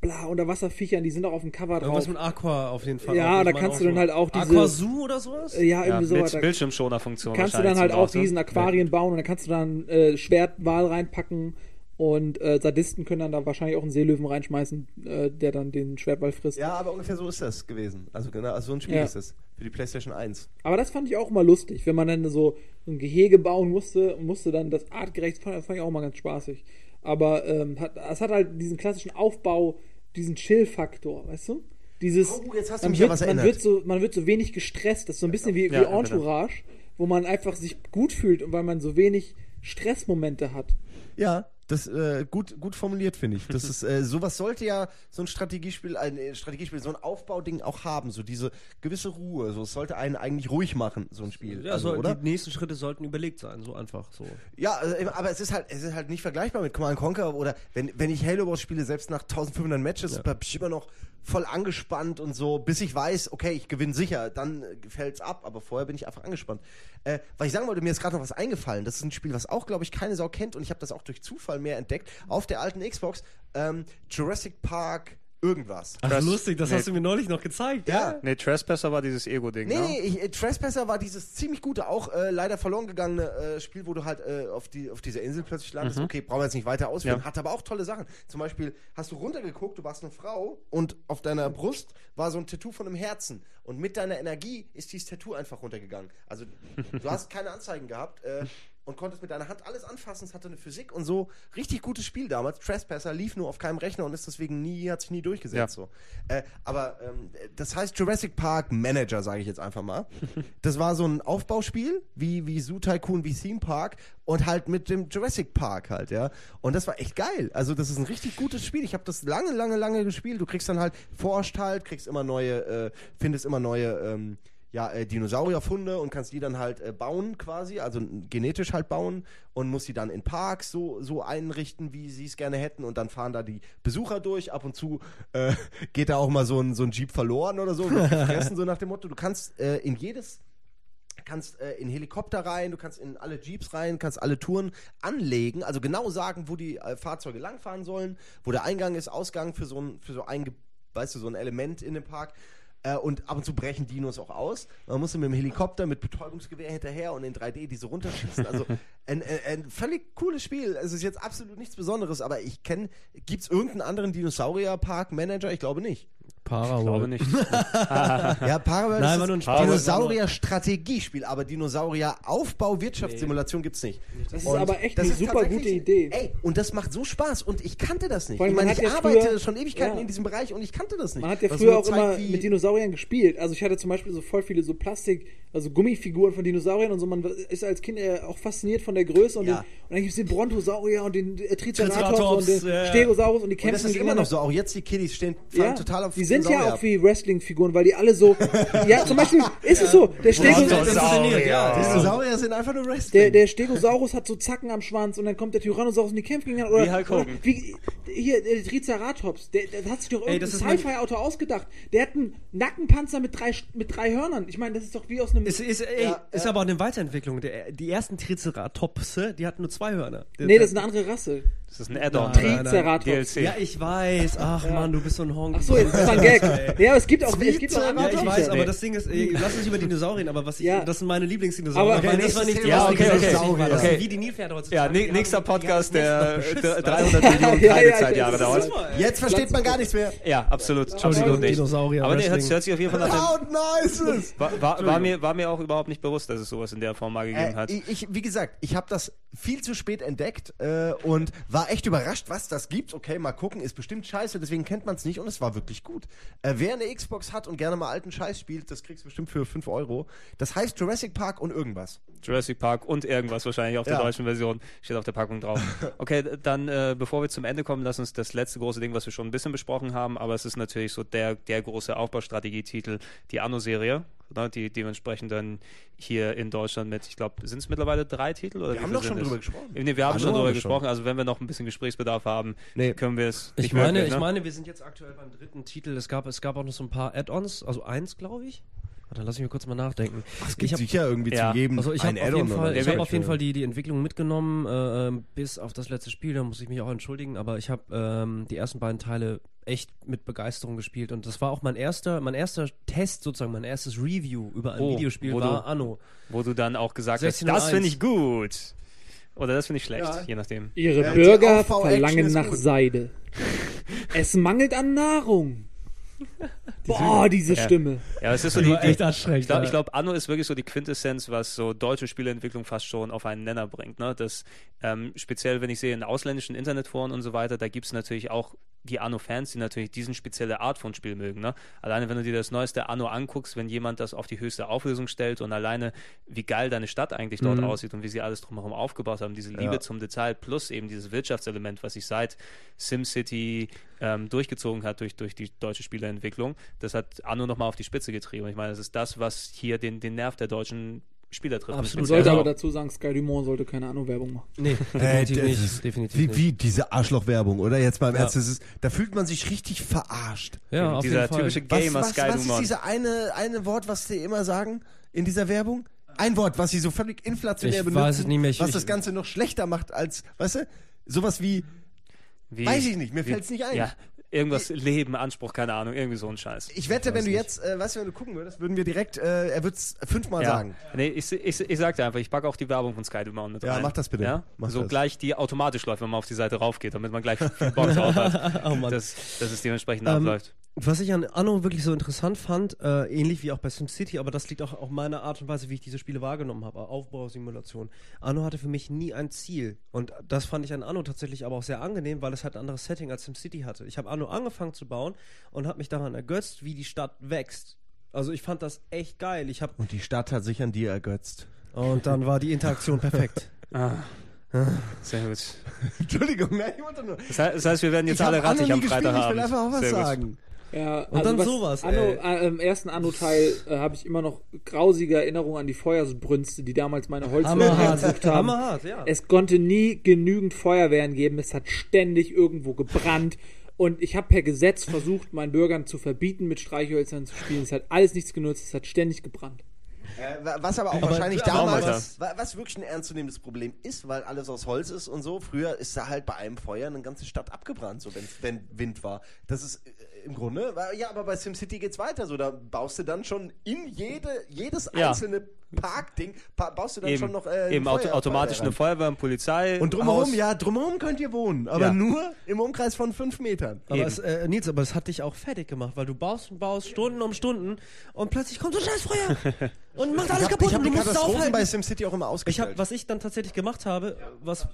Speaker 3: bla, Unterwasserviechern, die sind auch auf dem Cover drauf.
Speaker 4: Irgendwas mit Aqua auf jeden Fall.
Speaker 3: Ja,
Speaker 4: auch.
Speaker 3: Da kannst du dann halt auch diese-
Speaker 4: Aquazoo oder sowas?
Speaker 3: Äh, ja,
Speaker 1: Ja,
Speaker 3: irgendwie sowas. Da
Speaker 1: mit Bildschirmschoner-Funktion.
Speaker 3: kannst du dann halt auch
Speaker 1: Auto.
Speaker 3: diesen Aquarien bauen und dann kannst du dann äh, Schwertwal reinpacken und äh, Sadisten können dann da wahrscheinlich auch einen Seelöwen reinschmeißen, äh, der dann den Schwertwal frisst.
Speaker 2: Ja, aber ungefähr so ist das gewesen. Also genau, also so ein Spiel
Speaker 3: Ja.
Speaker 2: ist es. Für die PlayStation 1.
Speaker 3: Aber das fand ich auch immer lustig, wenn man dann so ein Gehege bauen musste und musste dann das artgerecht, das fand ich auch mal ganz spaßig. Aber ähm, hat, es hat halt diesen klassischen Aufbau, diesen Chill-Faktor, weißt du? Dieses,
Speaker 2: Oh, jetzt hast du
Speaker 3: man,
Speaker 2: mich
Speaker 3: wird,
Speaker 2: an was
Speaker 3: man,
Speaker 2: erinnert.
Speaker 3: wird so, man wird so wenig gestresst, das ist so ein bisschen wie,
Speaker 1: Ja,
Speaker 3: wie
Speaker 1: ja, genau.
Speaker 3: Entourage, wo man einfach sich gut fühlt und weil man so wenig Stressmomente hat.
Speaker 2: Ja, das äh, gut, gut formuliert, finde ich. Das ist, äh, sowas sollte ja so ein Strategiespiel, ein äh, Strategiespiel, so ein Aufbauding auch haben, so diese gewisse Ruhe. So, es sollte einen eigentlich ruhig machen, so ein Spiel.
Speaker 4: Ja,
Speaker 2: also,
Speaker 4: so,
Speaker 2: oder?
Speaker 4: die nächsten Schritte sollten überlegt sein, so einfach so.
Speaker 2: Ja, äh, aber es ist halt, es ist halt nicht vergleichbar mit Command Conquer oder wenn, wenn ich Halo Wars spiele, selbst nach 1500 Matches,
Speaker 4: Ja.
Speaker 2: bleib ich immer noch voll angespannt und so, bis ich weiß, okay, ich gewinne sicher, dann äh, fällt's ab, aber vorher bin ich einfach angespannt. Äh, weil ich sagen wollte, mir ist gerade noch was eingefallen. Das ist ein Spiel, was auch, glaube ich, keine Sau kennt und ich habe das auch durch Zufall mehr entdeckt. Auf der alten Xbox, ähm, Jurassic Park irgendwas.
Speaker 4: Ach,
Speaker 1: Krass.
Speaker 4: lustig, das
Speaker 1: Nee.
Speaker 4: hast du mir neulich noch gezeigt.
Speaker 2: Ja.
Speaker 1: Nee, Trespasser war dieses Ego-Ding,
Speaker 2: Nee,
Speaker 1: ne?
Speaker 2: nee, ich, äh, Trespasser war dieses ziemlich gute, auch äh, leider verloren gegangene äh, Spiel, wo du halt äh, auf, die, auf dieser Insel plötzlich landest. Okay, brauchen wir jetzt nicht weiter ausführen.
Speaker 1: Ja.
Speaker 2: Hat aber auch tolle Sachen. Zum Beispiel hast du runtergeguckt, du warst eine Frau und auf deiner Brust war so ein Tattoo von einem Herzen. Und mit deiner Energie ist dieses Tattoo einfach runtergegangen. Also du hast keine Anzeigen gehabt. Und konntest mit deiner Hand alles anfassen. Es hatte eine Physik und so. Richtig gutes Spiel damals. Trespasser lief nur auf keinem Rechner und ist deswegen nie, hat sich nie durchgesetzt.
Speaker 1: Ja.
Speaker 2: So. Äh, aber ähm, das heißt Jurassic Park Manager, sage ich jetzt einfach mal. Das war so ein Aufbauspiel, wie, wie Zoo Tycoon, wie Theme Park und halt mit dem Jurassic Park halt, ja. Und das war echt geil. Also das ist ein richtig gutes Spiel. Ich habe das lange, lange, lange gespielt. Du kriegst dann halt, forscht halt, kriegst immer neue, äh, findest immer neue, ähm, ja, äh, Dinosaurierfunde und kannst die dann halt äh, bauen quasi, also genetisch halt bauen und musst die dann in Parks so, so einrichten, wie sie es gerne hätten und dann fahren da die Besucher durch. Ab und zu äh, geht da auch mal so ein, so ein Jeep verloren oder so, gefressen, so nach dem Motto. Du kannst äh, in jedes kannst äh, in Helikopter rein, du kannst in alle Jeeps rein, kannst alle Touren anlegen, also genau sagen, wo die äh, Fahrzeuge langfahren sollen, wo der Eingang ist, Ausgang für so ein, für so ein, weißt du, so ein Element in dem Park. Äh, und ab und zu brechen Dinos auch aus. Man muss mit dem Helikopter mit Betäubungsgewehr hinterher und in 3D diese runterschießen. Also ein, ein, ein völlig cooles Spiel. Es ist jetzt absolut nichts Besonderes, aber ich kenne, gibt es irgendeinen anderen Dinosaurier-Park-Manager? Ich glaube nicht.
Speaker 4: Para
Speaker 1: Ich glaube nicht.
Speaker 2: Ja, Parabel
Speaker 4: Nein,
Speaker 2: ist
Speaker 4: ein
Speaker 2: das. Dinosaurier-Strategiespiel, aber Dinosaurier-Aufbau-Wirtschaftssimulation gibt's nicht.
Speaker 3: Das ist
Speaker 2: Und
Speaker 3: aber echt
Speaker 2: das
Speaker 3: eine
Speaker 2: ist
Speaker 3: super gute Idee.
Speaker 2: Ey, und das macht so Spaß und ich kannte das nicht.
Speaker 3: Allem,
Speaker 2: ich meine, ich
Speaker 3: ja
Speaker 2: arbeite
Speaker 3: früher-
Speaker 2: schon Ewigkeiten
Speaker 3: ja.
Speaker 2: in diesem Bereich und ich kannte das nicht.
Speaker 3: Man hat ja früher auch immer mit Dinosauriern gespielt. Also ich hatte zum Beispiel so voll viele so Plastik, also Gummifiguren von Dinosauriern und so. Man ist als Kind auch fasziniert von der Größe und,
Speaker 2: Ja.
Speaker 3: den, und dann gibt es den Brontosaurier und den äh, Triceratops,
Speaker 4: Triceratops,
Speaker 3: und den. Stegosaurus und die
Speaker 2: Und
Speaker 3: kämpfen
Speaker 2: das ist immer noch so. Auch jetzt die Kiddies stehen fahren
Speaker 3: Ja,
Speaker 2: total auf
Speaker 3: die sind ja auch wie Wrestling-Figuren, weil die alle so. ja, zum Beispiel ist es so. Der, Stego,
Speaker 4: Inszeniert, ja.
Speaker 2: Dinosaurier sind einfach nur
Speaker 3: der,
Speaker 2: Wrestling.
Speaker 3: der Stegosaurus hat so Zacken am Schwanz und dann kommt der Tyrannosaurus und die kämpfen gegeneinander. Oder,
Speaker 1: Wie Hulk Hogan.
Speaker 3: wie, hier, der Triceratops, der, der hat sich doch irgendein Sci-Fi-Auto ausgedacht. Der hat einen Nackenpanzer mit drei, mit drei Hörnern. Ich meine, das ist doch wie aus einem.
Speaker 4: Ist, ist, ey,
Speaker 2: Ja,
Speaker 4: ist aber auch eine Weiterentwicklung. Der, die ersten Triceratopse, die hatten nur zwei Hörner. Der-
Speaker 3: nee, das ist eine andere Rasse.
Speaker 1: Das ist ein Add-on.
Speaker 4: Nein, nein, nein.
Speaker 3: Triceratops.
Speaker 1: DLC.
Speaker 4: Ja, ich weiß. Ach Mann, du bist so ein Honk.
Speaker 3: Ach so, jetzt ist das ein Gag. Ja, aber es gibt auch, es gibt auch
Speaker 4: Ja,
Speaker 3: andere
Speaker 4: ich weiß, aber das Ding ist, ey, lass uns über Dinosaurier, aber was ich,
Speaker 3: Ja.
Speaker 4: das sind meine Lieblingsdinosaurier.
Speaker 3: Aber- Okay,
Speaker 4: das war nicht
Speaker 1: Ja, okay, okay. Okay.
Speaker 4: sind wie die Nilpferde heutzutage.
Speaker 1: Ja, ne, nächster Podcast, der,
Speaker 4: das Nest
Speaker 1: der
Speaker 4: beschissen.
Speaker 1: 300 Millionen
Speaker 3: Ja, ja, das
Speaker 1: dauert.
Speaker 2: Jetzt versteht man gar nichts mehr.
Speaker 1: Ja, absolut.
Speaker 4: Entschuldigung,
Speaker 1: absolut nicht.
Speaker 4: Dinosaurier,
Speaker 1: Aber nee, hört, sich auf jeden Fall nach
Speaker 2: How nice
Speaker 1: war, mir, war mir auch überhaupt nicht bewusst, dass es sowas in der Form mal gegeben
Speaker 2: Äh,
Speaker 1: hat.
Speaker 2: ich, wie gesagt, ich habe das viel zu spät entdeckt äh, und war echt überrascht, was das gibt. Okay, mal gucken, ist bestimmt scheiße, deswegen kennt man es nicht und es war wirklich gut. Äh, wer eine Xbox hat und gerne mal alten Scheiß spielt, das kriegst du bestimmt für 5 Euro. Das heißt Jurassic Park und irgendwas.
Speaker 1: Jurassic Park und irgendwas wahrscheinlich auf der
Speaker 2: Ja.
Speaker 1: deutschen Version steht auf der Packung drauf. Okay, dann äh, bevor wir zum Ende kommen, lass uns das letzte große Ding, was wir schon ein bisschen besprochen haben, aber es ist natürlich so der, der große Aufbaustrategietitel, die Anno-Serie, die dementsprechend dann hier in Deutschland mit, ich glaube, sind es mittlerweile drei Titel? Oder
Speaker 2: Wir haben doch schon
Speaker 1: es?
Speaker 2: drüber gesprochen.
Speaker 1: Nee, wir haben
Speaker 2: Anno
Speaker 1: schon drüber
Speaker 2: schon.
Speaker 1: gesprochen, also wenn wir noch ein bisschen Gesprächsbedarf haben,
Speaker 2: Nee.
Speaker 1: können wir es
Speaker 4: Ich meine,
Speaker 1: wirklich,
Speaker 4: ich
Speaker 1: ne?
Speaker 4: meine, wir sind jetzt aktuell beim dritten Titel. Es gab, es gab auch noch so ein paar Add-ons, also eins, glaube ich. Warte, lass mich mal kurz mal nachdenken.
Speaker 2: Es gibt
Speaker 4: ich hab,
Speaker 2: sicher irgendwie
Speaker 1: Ja.
Speaker 2: zu jedem
Speaker 4: also ich
Speaker 2: ein
Speaker 4: habe auf jeden Fall, ich habe auf jeden Fall die, die Entwicklung mitgenommen, äh, ähm, bis auf das letzte Spiel. Da muss ich mich auch entschuldigen, aber ich habe ähm, die ersten beiden Teile echt mit Begeisterung gespielt und das war auch mein erster, mein erster Test sozusagen, mein erstes Review über ein
Speaker 1: Oh,
Speaker 4: Videospiel
Speaker 1: wo
Speaker 4: war
Speaker 1: du-
Speaker 4: Anno.
Speaker 1: wo du dann auch gesagt hast,
Speaker 4: 16:01.
Speaker 1: das finde ich gut. Oder das finde ich schlecht,
Speaker 2: Ja.
Speaker 1: je nachdem.
Speaker 3: Ihre
Speaker 2: Ja,
Speaker 3: Bürger verlangen nach
Speaker 2: gut.
Speaker 3: Seide. es mangelt an Nahrung. Boah, diese
Speaker 1: Ja.
Speaker 3: Stimme.
Speaker 1: Ja, es ist so
Speaker 4: Die
Speaker 1: die,
Speaker 4: echt anstrengend,
Speaker 1: Ich glaube, glaub, Anno ist wirklich so die Quintessenz, was so deutsche Spieleentwicklung fast schon auf einen Nenner bringt. Ne? Das, ähm, speziell, wenn ich sehe in ausländischen Internetforen und so weiter, da gibt es natürlich auch die Anno-Fans, die natürlich diesen spezielle Art von Spiel mögen. Ne? Alleine, wenn du dir das neueste Anno anguckst, wenn jemand das auf die höchste Auflösung stellt und alleine, wie geil deine Stadt eigentlich dort
Speaker 4: Mhm.
Speaker 1: aussieht und wie sie alles drumherum aufgebaut haben, diese Liebe
Speaker 2: Ja.
Speaker 1: zum Detail plus eben dieses Wirtschaftselement, was sich seit SimCity ähm, durchgezogen hat durch, durch die deutsche Spieleentwicklung, das hat Anno nochmal auf die Spitze getrieben. Ich meine, das ist das, was hier den, den Nerv der deutschen Spieler trifft.
Speaker 4: Absolut.
Speaker 3: Man sollte aber
Speaker 1: auch-
Speaker 3: dazu sagen, Sky Dumont sollte keine Anno-Werbung machen.
Speaker 4: Nee,
Speaker 2: Äh,
Speaker 4: definitiv
Speaker 2: das
Speaker 4: nicht. definitiv
Speaker 2: Wie,
Speaker 4: nicht.
Speaker 2: wie diese Arschlochwerbung, oder? Jetzt mal im
Speaker 4: Ja.
Speaker 2: Ernst, ist, da fühlt man sich richtig verarscht.
Speaker 4: Ja, auf
Speaker 1: dieser
Speaker 4: jeden Fall.
Speaker 1: typische
Speaker 2: Was,
Speaker 1: Gamer
Speaker 2: was,
Speaker 1: Sky
Speaker 2: was ist
Speaker 1: Dumont.
Speaker 2: diese eine, eine Wort, was sie immer sagen in dieser Werbung? Ein Wort, was sie so völlig inflationär
Speaker 4: Ich
Speaker 2: benutzen,
Speaker 4: weiß es nicht mehr. Ich-
Speaker 2: was
Speaker 4: ich-
Speaker 2: das Ganze noch schlechter macht als, weißt du, sowas wie,
Speaker 1: Wie,
Speaker 2: weiß ich nicht, mir
Speaker 1: wie-
Speaker 2: fällt's nicht ein.
Speaker 1: Ja, irgendwas Leben, Anspruch, keine Ahnung, irgendwie so ein Scheiß.
Speaker 2: Ich wette, wenn du jetzt, äh, weißt du, wenn du gucken würdest, würden wir direkt, äh, er wird's fünfmal
Speaker 1: ja.
Speaker 2: sagen.
Speaker 1: Nee, ich, ich, ich sag dir einfach, ich packe auch die Werbung von Sky Dumont mit
Speaker 2: Ja,
Speaker 1: rein.
Speaker 2: mach das bitte.
Speaker 1: Ja?
Speaker 2: Mach
Speaker 1: so
Speaker 2: das.
Speaker 1: gleich die automatisch läuft, wenn man auf die Seite raufgeht, damit man gleich viel Bock drauf hat.
Speaker 4: Oh
Speaker 1: dass, dass es dementsprechend
Speaker 4: Ähm,
Speaker 1: abläuft.
Speaker 4: Was ich an Anno wirklich so interessant fand, äh, ähnlich wie auch bei SimCity, aber das liegt auch auf meiner Art und Weise, wie ich diese Spiele wahrgenommen habe, Aufbausimulation. Anno hatte für mich nie ein Ziel. Und das fand ich an Anno tatsächlich aber auch sehr angenehm, weil es halt ein anderes Setting als SimCity hatte. Ich habe Anno angefangen zu bauen und habe mich daran ergötzt, wie die Stadt wächst. Also ich fand das echt geil. Ich habe
Speaker 2: Und die Stadt hat sich an dir ergötzt.
Speaker 4: und dann war die Interaktion perfekt.
Speaker 1: Ah, sehr gut.
Speaker 2: Entschuldigung, nein, ich wollte nur.
Speaker 1: Das heißt, das heißt wir werden jetzt
Speaker 2: ich hab
Speaker 1: alle rattig am
Speaker 2: gespielt,
Speaker 1: Freitagabend.
Speaker 2: Ich will einfach auch was
Speaker 1: Sehr gut.
Speaker 3: Ja,
Speaker 4: Und dann
Speaker 3: was
Speaker 4: sowas,
Speaker 3: Anno, äh, Im ersten Anno-Teil äh, habe ich immer noch grausige Erinnerungen an die Feuersbrünste, die damals meine
Speaker 4: Hammerhart,
Speaker 3: heimgesucht haben.
Speaker 4: hammerhart, ja.
Speaker 3: Es konnte nie genügend Feuerwehren geben. Es hat ständig irgendwo gebrannt. Und ich habe per Gesetz versucht, meinen Bürgern zu verbieten, mit Streichhölzern zu spielen. Es hat alles nichts genutzt. Es hat ständig gebrannt.
Speaker 2: Äh, wa- was aber auch
Speaker 4: Aber-
Speaker 2: wahrscheinlich
Speaker 4: aber
Speaker 2: damals,
Speaker 1: was-
Speaker 2: wa- was wirklich ein ernstzunehmendes Problem ist, weil alles aus Holz ist und so. Früher ist da halt bei einem Feuer eine ganze Stadt abgebrannt, so wenn, wenn Wind war. Das ist äh, im Grunde, war- ja, aber bei SimCity geht's weiter. So, da baust du dann schon in jede, jedes
Speaker 1: Ja.
Speaker 2: einzelne Parkding, pa baust du dann
Speaker 1: Eben,
Speaker 2: schon noch äh,
Speaker 1: eben
Speaker 2: Feuer-
Speaker 1: automatisch
Speaker 2: Feuerwehr
Speaker 1: eine Feuerwehr, eine Polizei.
Speaker 2: Und drumherum,
Speaker 1: Haus.
Speaker 2: ja, drumherum könnt ihr wohnen, aber
Speaker 1: Ja.
Speaker 2: nur im Umkreis von fünf Metern.
Speaker 4: Aber
Speaker 1: Eben.
Speaker 4: es, äh, Nils, aber es hat dich auch fertig gemacht, weil du baust und baust Stunden um Stunden und plötzlich kommt so ein scheiß Feuer und macht alles
Speaker 2: Ich habe
Speaker 4: kaputt
Speaker 2: hab
Speaker 4: und
Speaker 2: die
Speaker 4: du musst es
Speaker 2: Katastrophen
Speaker 4: aufhalten.
Speaker 2: bei SimCity auch immer
Speaker 4: Ich
Speaker 2: ausgestellt.
Speaker 4: hab, was ich dann tatsächlich gemacht habe, was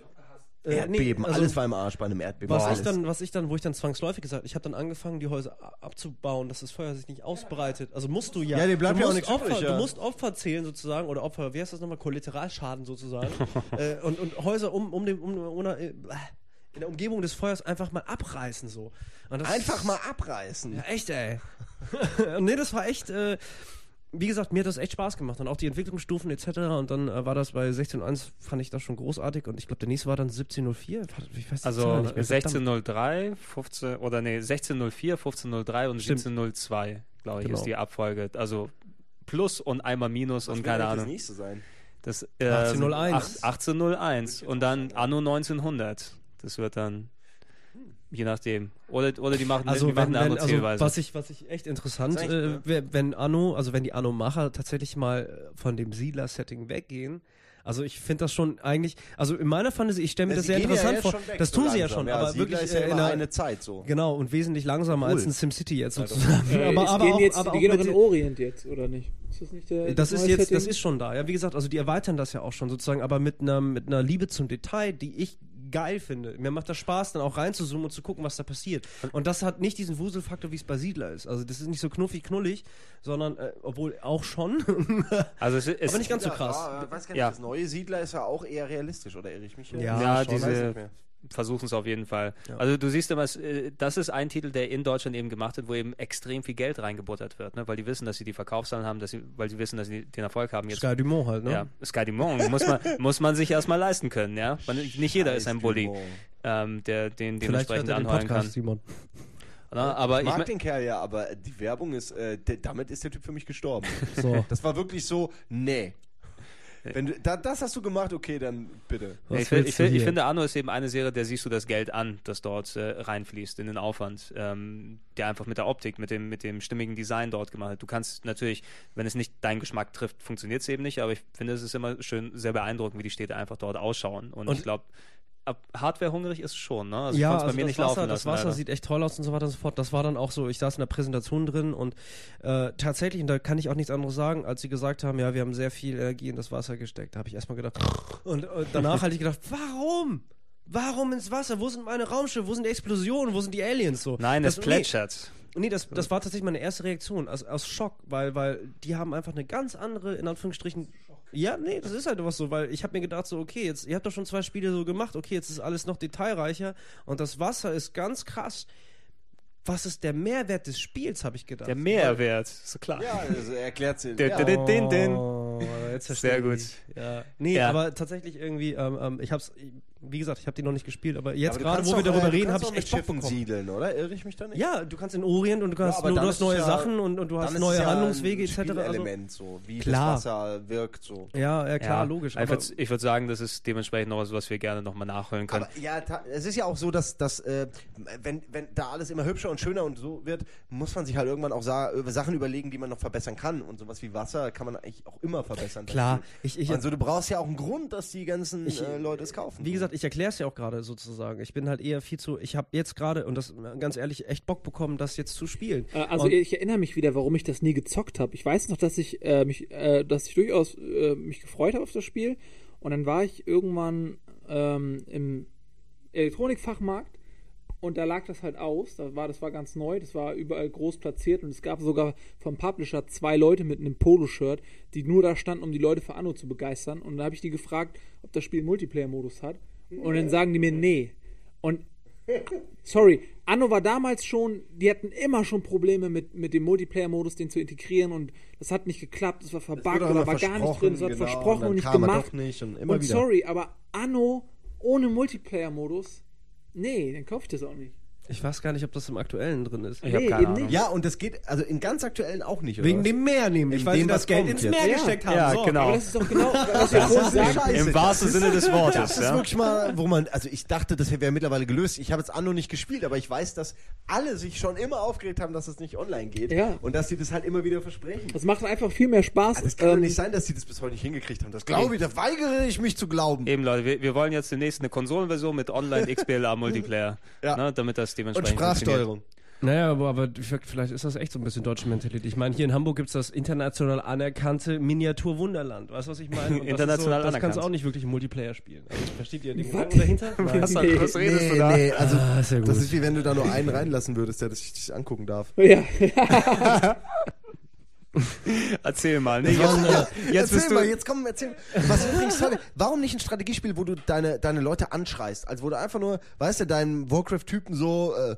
Speaker 4: äh,
Speaker 2: Erdbeben,
Speaker 4: nee, also
Speaker 2: alles war im Arsch bei einem Erdbeben.
Speaker 4: was
Speaker 2: alles.
Speaker 4: ich dann, was ich dann, wo ich dann zwangsläufig gesagt, ich habe dann angefangen, die Häuser abzubauen, dass das Feuer sich nicht ausbreitet. Also musst du ja.
Speaker 2: Ja, dir bleibt ja auch nichts
Speaker 4: Opfer,
Speaker 2: übrig, ja.
Speaker 4: Du musst Opfer zählen sozusagen oder Opfer, wie heißt das nochmal, Kollateralschaden sozusagen äh, und, und Häuser um um dem um, um, äh, in der Umgebung des Feuers einfach mal abreißen so.
Speaker 2: Einfach mal abreißen.
Speaker 4: Ja, echt, ey. Nee, das war echt, äh, wie gesagt, mir hat das echt Spaß gemacht. Und auch die Entwicklungsstufen etc. Und dann äh, war das bei 16.1, fand ich das schon großartig. Und ich glaube, der nächste war dann 17.04. Ich weiß
Speaker 1: Also
Speaker 4: nicht mehr. Verdammt.
Speaker 1: 1603, 15 oder nee, 1604, 1503 und
Speaker 4: Stimmt.
Speaker 1: 1702, glaube ich,
Speaker 4: Genau.
Speaker 1: ist die Abfolge. Also Plus und einmal Minus und keine
Speaker 2: Das
Speaker 1: Ahnung.
Speaker 2: nächste sein.
Speaker 1: Das, äh,
Speaker 4: 1801.
Speaker 1: ach- 1801 und dann Anno 1900. Das wird dann je nachdem. Oder, oder die machen,
Speaker 4: Also,
Speaker 1: die machen
Speaker 4: wenn,
Speaker 1: eine andere
Speaker 4: also
Speaker 1: Zielweise.
Speaker 4: was, ich, was ich echt interessant,
Speaker 2: Das echt,
Speaker 4: äh,
Speaker 2: ne?
Speaker 4: wenn Anno, also wenn die Anno-Macher tatsächlich mal äh, von dem Siedler-Setting weggehen, also ich finde das schon eigentlich, also in meiner Fantasie, ich stelle mir
Speaker 2: Ja,
Speaker 4: das sehr
Speaker 2: ja
Speaker 4: interessant
Speaker 2: jetzt
Speaker 4: vor.
Speaker 2: weg,
Speaker 4: das
Speaker 2: so
Speaker 4: tun sie ja schon,
Speaker 2: Ja,
Speaker 4: aber
Speaker 2: Siedler
Speaker 4: wirklich
Speaker 2: ist ja
Speaker 4: äh, in
Speaker 2: immer
Speaker 4: einer,
Speaker 2: eine Zeit so.
Speaker 4: Genau, und wesentlich langsamer
Speaker 2: Cool.
Speaker 4: als in SimCity jetzt sozusagen.
Speaker 3: Äh,
Speaker 4: aber aber
Speaker 3: gehen
Speaker 4: auch,
Speaker 3: jetzt,
Speaker 4: aber
Speaker 3: die
Speaker 4: auch
Speaker 3: gehen doch in
Speaker 4: den-
Speaker 3: Orient jetzt, oder nicht? Ist das nicht der
Speaker 4: Das
Speaker 3: das
Speaker 4: ist jetzt, das
Speaker 3: Setting?
Speaker 4: ist schon da. Ja, wie gesagt, also die erweitern das ja auch schon sozusagen, aber mit einer, mit einer Liebe zum Detail, die ich geil finde. Mir macht das Spaß, dann auch reinzuzoomen und zu gucken, was da passiert. Und das hat nicht diesen Wuselfaktor, wie es bei Siedler ist. Also das ist nicht so knuffig, knullig, sondern, äh, obwohl auch schon,
Speaker 1: Also es, es
Speaker 4: aber nicht ganz so
Speaker 2: Ja,
Speaker 4: krass.
Speaker 2: Ja, ich weiß gar nicht,
Speaker 1: Ja.
Speaker 2: das neue Siedler ist ja auch eher realistisch, oder irre ich mich?
Speaker 4: Ja,
Speaker 1: ja.
Speaker 2: Weiß
Speaker 1: diese
Speaker 2: nicht mehr.
Speaker 1: Versuchen es auf jeden Fall.
Speaker 4: Ja.
Speaker 1: Also du siehst immer, äh, das ist ein Titel, der in Deutschland eben gemacht wird, wo eben extrem viel Geld reingebuttert wird, ne? weil die wissen, dass sie die Verkaufszahlen haben, dass sie, weil sie wissen, dass sie den Erfolg haben. Jetzt
Speaker 4: Sky Dumont halt, ne?
Speaker 1: Ja, Sky Dumont muss man, muss man sich erstmal leisten können, ja. Man, nicht jeder ist ein
Speaker 2: Dumont.
Speaker 1: ähm, der den dementsprechend
Speaker 4: er
Speaker 1: anheuern kann.
Speaker 4: Podcast, Simon.
Speaker 1: Na, aber
Speaker 2: ich
Speaker 1: ich,
Speaker 2: mag
Speaker 1: mein-
Speaker 2: den Kerl ja, aber die Werbung ist, äh, damit ist der Typ für mich gestorben.
Speaker 4: So.
Speaker 2: Das war wirklich so, nee. Wenn du, da, das hast du gemacht, okay, dann bitte.
Speaker 4: Was
Speaker 1: ich, ich, ich finde, Anno ist eben eine Serie, der siehst du das Geld an, das dort äh, reinfließt in den Aufwand, ähm, der einfach mit der Optik, mit dem, mit dem stimmigen Design dort gemacht hat. Du kannst natürlich, wenn es nicht deinen Geschmack trifft, funktioniert es eben nicht, aber ich finde, es ist immer schön, sehr beeindruckend, wie die Städte einfach dort ausschauen. Und,
Speaker 4: Und-
Speaker 1: ich glaube, hardwarehungrig ist es schon, ne? Also
Speaker 4: ja, also
Speaker 1: bei mir
Speaker 4: das
Speaker 1: nicht
Speaker 4: Wasser,
Speaker 1: laufen
Speaker 4: das
Speaker 1: lassen.
Speaker 4: Wasser
Speaker 1: leider.
Speaker 4: sieht echt toll aus und so weiter und so fort. Das war dann auch so, ich saß in der Präsentation drin und äh, tatsächlich, und da kann ich auch nichts anderes sagen, als sie gesagt haben, ja, wir haben sehr viel Energie in das Wasser gesteckt, da habe ich erstmal gedacht, und, und danach hatte ich gedacht, warum? Warum ins Wasser? Wo sind meine Raumschiffe? Wo sind die Explosionen? Wo sind die Aliens? So,
Speaker 1: Nein, es
Speaker 4: das,
Speaker 1: plätschert.
Speaker 4: Nee, nee das, das war tatsächlich meine erste Reaktion, aus, aus Schock, weil, weil die haben einfach eine ganz andere, in Anführungsstrichen, ja, nee, das ist halt was so, weil ich habe mir gedacht, so, okay, jetzt, ihr habt doch schon zwei Spiele so gemacht, okay, jetzt ist alles noch detailreicher und das Wasser ist ganz krass. Was ist der Mehrwert des Spiels, habe ich gedacht.
Speaker 1: Der Mehrwert, ist so klar.
Speaker 2: Ja, also erklärt sie. Ja.
Speaker 1: den, den.
Speaker 4: Oh, jetzt
Speaker 1: Sehr
Speaker 4: verstehe
Speaker 1: gut.
Speaker 4: ich. Ja. Nee,
Speaker 1: Ja.
Speaker 4: aber tatsächlich irgendwie, ähm, ähm, ich hab's, wie gesagt, ich habe die noch nicht gespielt, aber jetzt gerade, wo wir darüber
Speaker 2: äh,
Speaker 4: reden, habe ich echt Bock bekommen.
Speaker 2: siedeln, oder? Irre ich mich da nicht?
Speaker 4: Ja, du kannst in Orient und du hast,
Speaker 2: aber
Speaker 4: du, hast neue
Speaker 2: ja-
Speaker 4: Sachen und, und du hast neue
Speaker 2: es ja
Speaker 4: Handlungswege
Speaker 2: ein
Speaker 4: etc. Also,
Speaker 2: Spielelement, so, wie
Speaker 4: Klar.
Speaker 2: das Wasser wirkt, so.
Speaker 4: ja, ja, klar,
Speaker 1: Ja,
Speaker 4: logisch.
Speaker 1: Ich
Speaker 4: Aber,
Speaker 1: würde würd sagen, das ist dementsprechend noch was, was wir gerne nochmal nachholen können.
Speaker 2: Aber ja, es ist ja auch so, dass, dass äh, wenn, wenn da alles immer hübscher und schöner und so wird, muss man sich halt irgendwann auch sa über Sachen überlegen, die man noch verbessern kann. Und sowas wie Wasser kann man eigentlich auch immer verbessern.
Speaker 4: klar, ich, ich,
Speaker 2: also du brauchst ja auch einen Grund, dass die ganzen
Speaker 4: Ich-
Speaker 2: äh, Leute es kaufen.
Speaker 4: Wie gesagt, ich erkläre es ja auch gerade sozusagen. Ich bin halt eher viel zu. Ich habe jetzt gerade, und das ganz ehrlich, echt Bock bekommen, das jetzt zu spielen.
Speaker 3: Äh, Also
Speaker 4: und,
Speaker 3: ich erinnere mich wieder, warum ich das nie gezockt habe. Ich weiß noch, dass ich äh, mich, äh, dass ich durchaus äh, mich gefreut habe auf das Spiel. Und dann war ich irgendwann ähm, im Elektronikfachmarkt und da lag das halt aus. Da war, das war ganz neu, das war überall groß platziert und es gab sogar vom Publisher zwei Leute mit einem Poloshirt, die nur da standen, um die Leute für Anno zu begeistern. Und da habe ich die gefragt, ob das Spiel Multiplayer-Modus hat. Und dann sagen die mir, nee. Und sorry, Anno war damals schon, die hatten immer schon Probleme mit, mit dem Multiplayer-Modus, den zu integrieren und das hat nicht geklappt, es war verbuggt oder war gar nicht drin, es hat
Speaker 2: genau,
Speaker 3: versprochen und, nicht gemacht.
Speaker 2: Nicht und immer
Speaker 3: und sorry, aber Anno ohne Multiplayer-Modus, nee, dann kaufe ich das auch nicht.
Speaker 4: Ich weiß gar nicht, ob das im aktuellen drin ist.
Speaker 1: Ich hab
Speaker 3: nee,
Speaker 1: keine
Speaker 3: eben
Speaker 1: Ahnung.
Speaker 3: nicht.
Speaker 2: Ja, und das geht, also in ganz aktuellen auch nicht, oder
Speaker 4: Wegen dem Meer nämlich,
Speaker 2: In
Speaker 4: weil
Speaker 2: dem,
Speaker 4: sie das Geld ins
Speaker 2: jetzt.
Speaker 4: Meer
Speaker 3: Ja.
Speaker 4: gesteckt haben.
Speaker 1: Ja,
Speaker 4: so.
Speaker 1: genau.
Speaker 3: Aber das ist doch genau, was wir vorhin
Speaker 2: scheiße.
Speaker 1: Im wahrsten Sinne des Wortes.
Speaker 2: Das ist
Speaker 1: ja.
Speaker 2: wirklich mal, wo man, also ich dachte, das wäre mittlerweile gelöst. Ich habe jetzt Anno nicht gespielt, aber ich weiß, dass alle sich schon immer aufgeregt haben, dass es nicht online geht.
Speaker 3: Ja.
Speaker 2: Und dass sie das halt immer wieder versprechen.
Speaker 3: Das macht einfach viel mehr Spaß.
Speaker 2: Das kann doch
Speaker 3: Ähm,
Speaker 2: nicht sein, dass sie das bis heute nicht hingekriegt haben. Das glaube ich, da weigere ich mich zu glauben.
Speaker 1: Eben, Leute, wir, wir wollen jetzt demnächst eine Konsolenversion mit Online XBLA Multiplayer.
Speaker 2: Ja.
Speaker 1: ne, damit das
Speaker 2: Und
Speaker 1: dementsprechend
Speaker 2: Sprachsteuerung.
Speaker 4: Naja, aber, aber vielleicht ist das echt so ein bisschen deutsche Mentalität. Ich meine, hier in Hamburg gibt es das international anerkannte Miniatur-Wunderland. Weißt du, was ich meine? Und das
Speaker 1: International
Speaker 4: so, Das kannst du auch nicht wirklich im Multiplayer spielen. Also, versteht ihr den? Gedanken dahinter?
Speaker 1: Was,
Speaker 3: Nee.
Speaker 1: was redest
Speaker 2: Nee,
Speaker 1: du da?
Speaker 2: nee, also
Speaker 4: Ah, ist ja gut.
Speaker 2: das ist wie wenn du da nur einen reinlassen würdest, der das sich angucken darf.
Speaker 3: Ja,
Speaker 1: Erzähl mal.
Speaker 2: Ja,
Speaker 1: jetzt,
Speaker 2: ja.
Speaker 1: jetzt
Speaker 2: erzähl
Speaker 1: bist du.
Speaker 2: mal, jetzt komm, erzähl. Was übrigens warum nicht ein Strategiespiel, wo du deine, deine Leute anschreist? Also wo du einfach nur, weißt du, deinen Warcraft-Typen so, äh,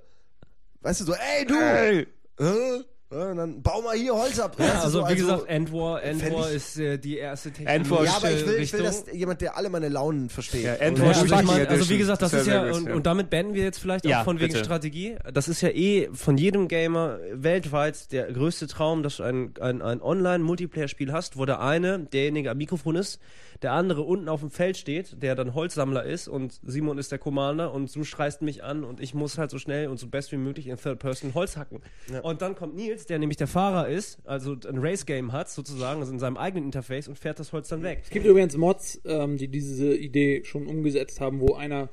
Speaker 2: weißt du, so, ey du!
Speaker 1: Ey,
Speaker 2: Äh, ja, und dann bau mal hier Holz ab.
Speaker 4: Ja, also,
Speaker 2: so,
Speaker 4: wie gesagt, Endwar, Endwar ist äh, die erste
Speaker 1: Endwar-
Speaker 2: ja, aber ich will, ich will, dass jemand, der alle meine Launen versteht.
Speaker 1: Ja, Endwar-
Speaker 4: Ja, also, ich
Speaker 1: Fucking
Speaker 4: mein, also wie gesagt, das ist ja, und, und damit beenden wir jetzt vielleicht
Speaker 1: Ja,
Speaker 4: auch von wegen
Speaker 1: bitte.
Speaker 4: Strategie. Das ist ja eh von jedem Gamer weltweit der größte Traum, dass du ein, ein, ein Online-Multiplayer-Spiel hast, wo der eine derjenige am Mikrofon ist, der andere unten auf dem Feld steht, der dann Holzsammler ist und Simon ist der Commander und du schreist mich an und ich muss halt so schnell und so best wie möglich in Third Person Holz hacken. Und dann kommt Nils, der nämlich der Fahrer ist, also ein Race-Game hat sozusagen, also in seinem eigenen Interface und fährt das Holz dann weg.
Speaker 3: Es gibt übrigens Mods, ähm, die diese Idee schon umgesetzt haben, wo einer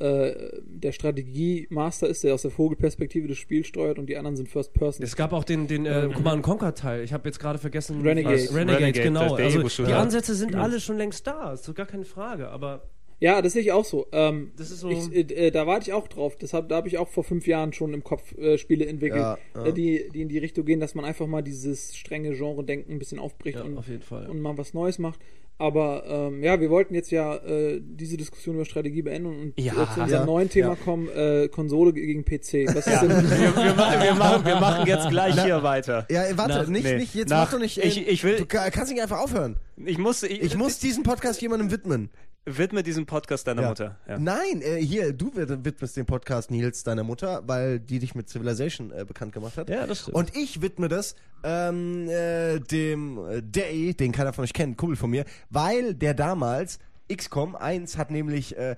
Speaker 3: äh, der Strategie-Master ist, der aus der Vogelperspektive das Spiel steuert und die anderen sind First Person.
Speaker 4: Es gab auch den, den äh, Command Conquer Teil. Ich habe jetzt gerade vergessen.
Speaker 3: Renegade.
Speaker 4: was- Renegade,
Speaker 1: Renegade,
Speaker 4: genau.
Speaker 1: der
Speaker 4: Also die Ansätze sind
Speaker 3: Genau.
Speaker 4: alle schon längst da. Ist so gar keine Frage. Aber
Speaker 3: Ja, das sehe ich auch so. Ähm,
Speaker 4: Das ist so-
Speaker 3: Ich, äh, äh, da warte ich auch drauf. Deshalb, da habe ich auch vor fünf Jahren schon im Kopf äh, Spiele entwickelt,
Speaker 2: Ja, ja.
Speaker 3: Äh, die, die in die Richtung gehen, dass man einfach mal dieses strenge Genre-Denken ein bisschen aufbricht
Speaker 4: ja,
Speaker 3: und,
Speaker 4: auf jeden Fall.
Speaker 3: und mal was Neues macht. Aber ähm, ja, wir wollten jetzt ja äh, diese Diskussion über Strategie beenden und
Speaker 1: Ja.
Speaker 3: zu unserem
Speaker 2: Ja.
Speaker 3: neuen Thema
Speaker 2: Ja.
Speaker 3: kommen, äh, Konsole gegen PC. Was ist denn,
Speaker 1: wir, wir, machen, wir, machen, wir machen jetzt gleich hier weiter.
Speaker 2: Ja, warte,
Speaker 4: Nach-
Speaker 2: nicht,
Speaker 1: nee.
Speaker 2: nicht, jetzt
Speaker 1: Nach-
Speaker 2: mach doch nicht. äh,
Speaker 1: ich- ich will-
Speaker 2: Du ka- kannst nicht einfach aufhören.
Speaker 1: Ich muss, ich,
Speaker 2: Ich muss diesen Podcast jemandem widmen.
Speaker 1: Widme diesen Podcast deiner
Speaker 2: Ja.
Speaker 1: Mutter. Ja.
Speaker 2: Nein, äh, hier, du wid- widmest den Podcast Nils deiner Mutter, weil die dich mit Civilization äh, bekannt gemacht hat.
Speaker 4: Ja, das stimmt.
Speaker 2: Und ich widme das ähm, äh, dem äh, Day, den keiner von euch kennt, Kumpel von mir, weil der damals XCOM 1 hat nämlich, äh, äh,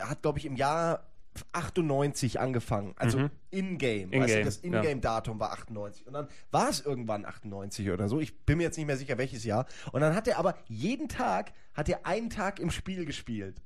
Speaker 2: hat glaube ich im Jahr 98 angefangen, also in-game. weißt du,
Speaker 1: In-game,
Speaker 2: das In-game-Datum war 98. Und dann war es irgendwann 98 oder so. Ich bin mir jetzt nicht mehr sicher, welches Jahr. Und dann hat er aber jeden Tag, hat er einen Tag im Spiel gespielt.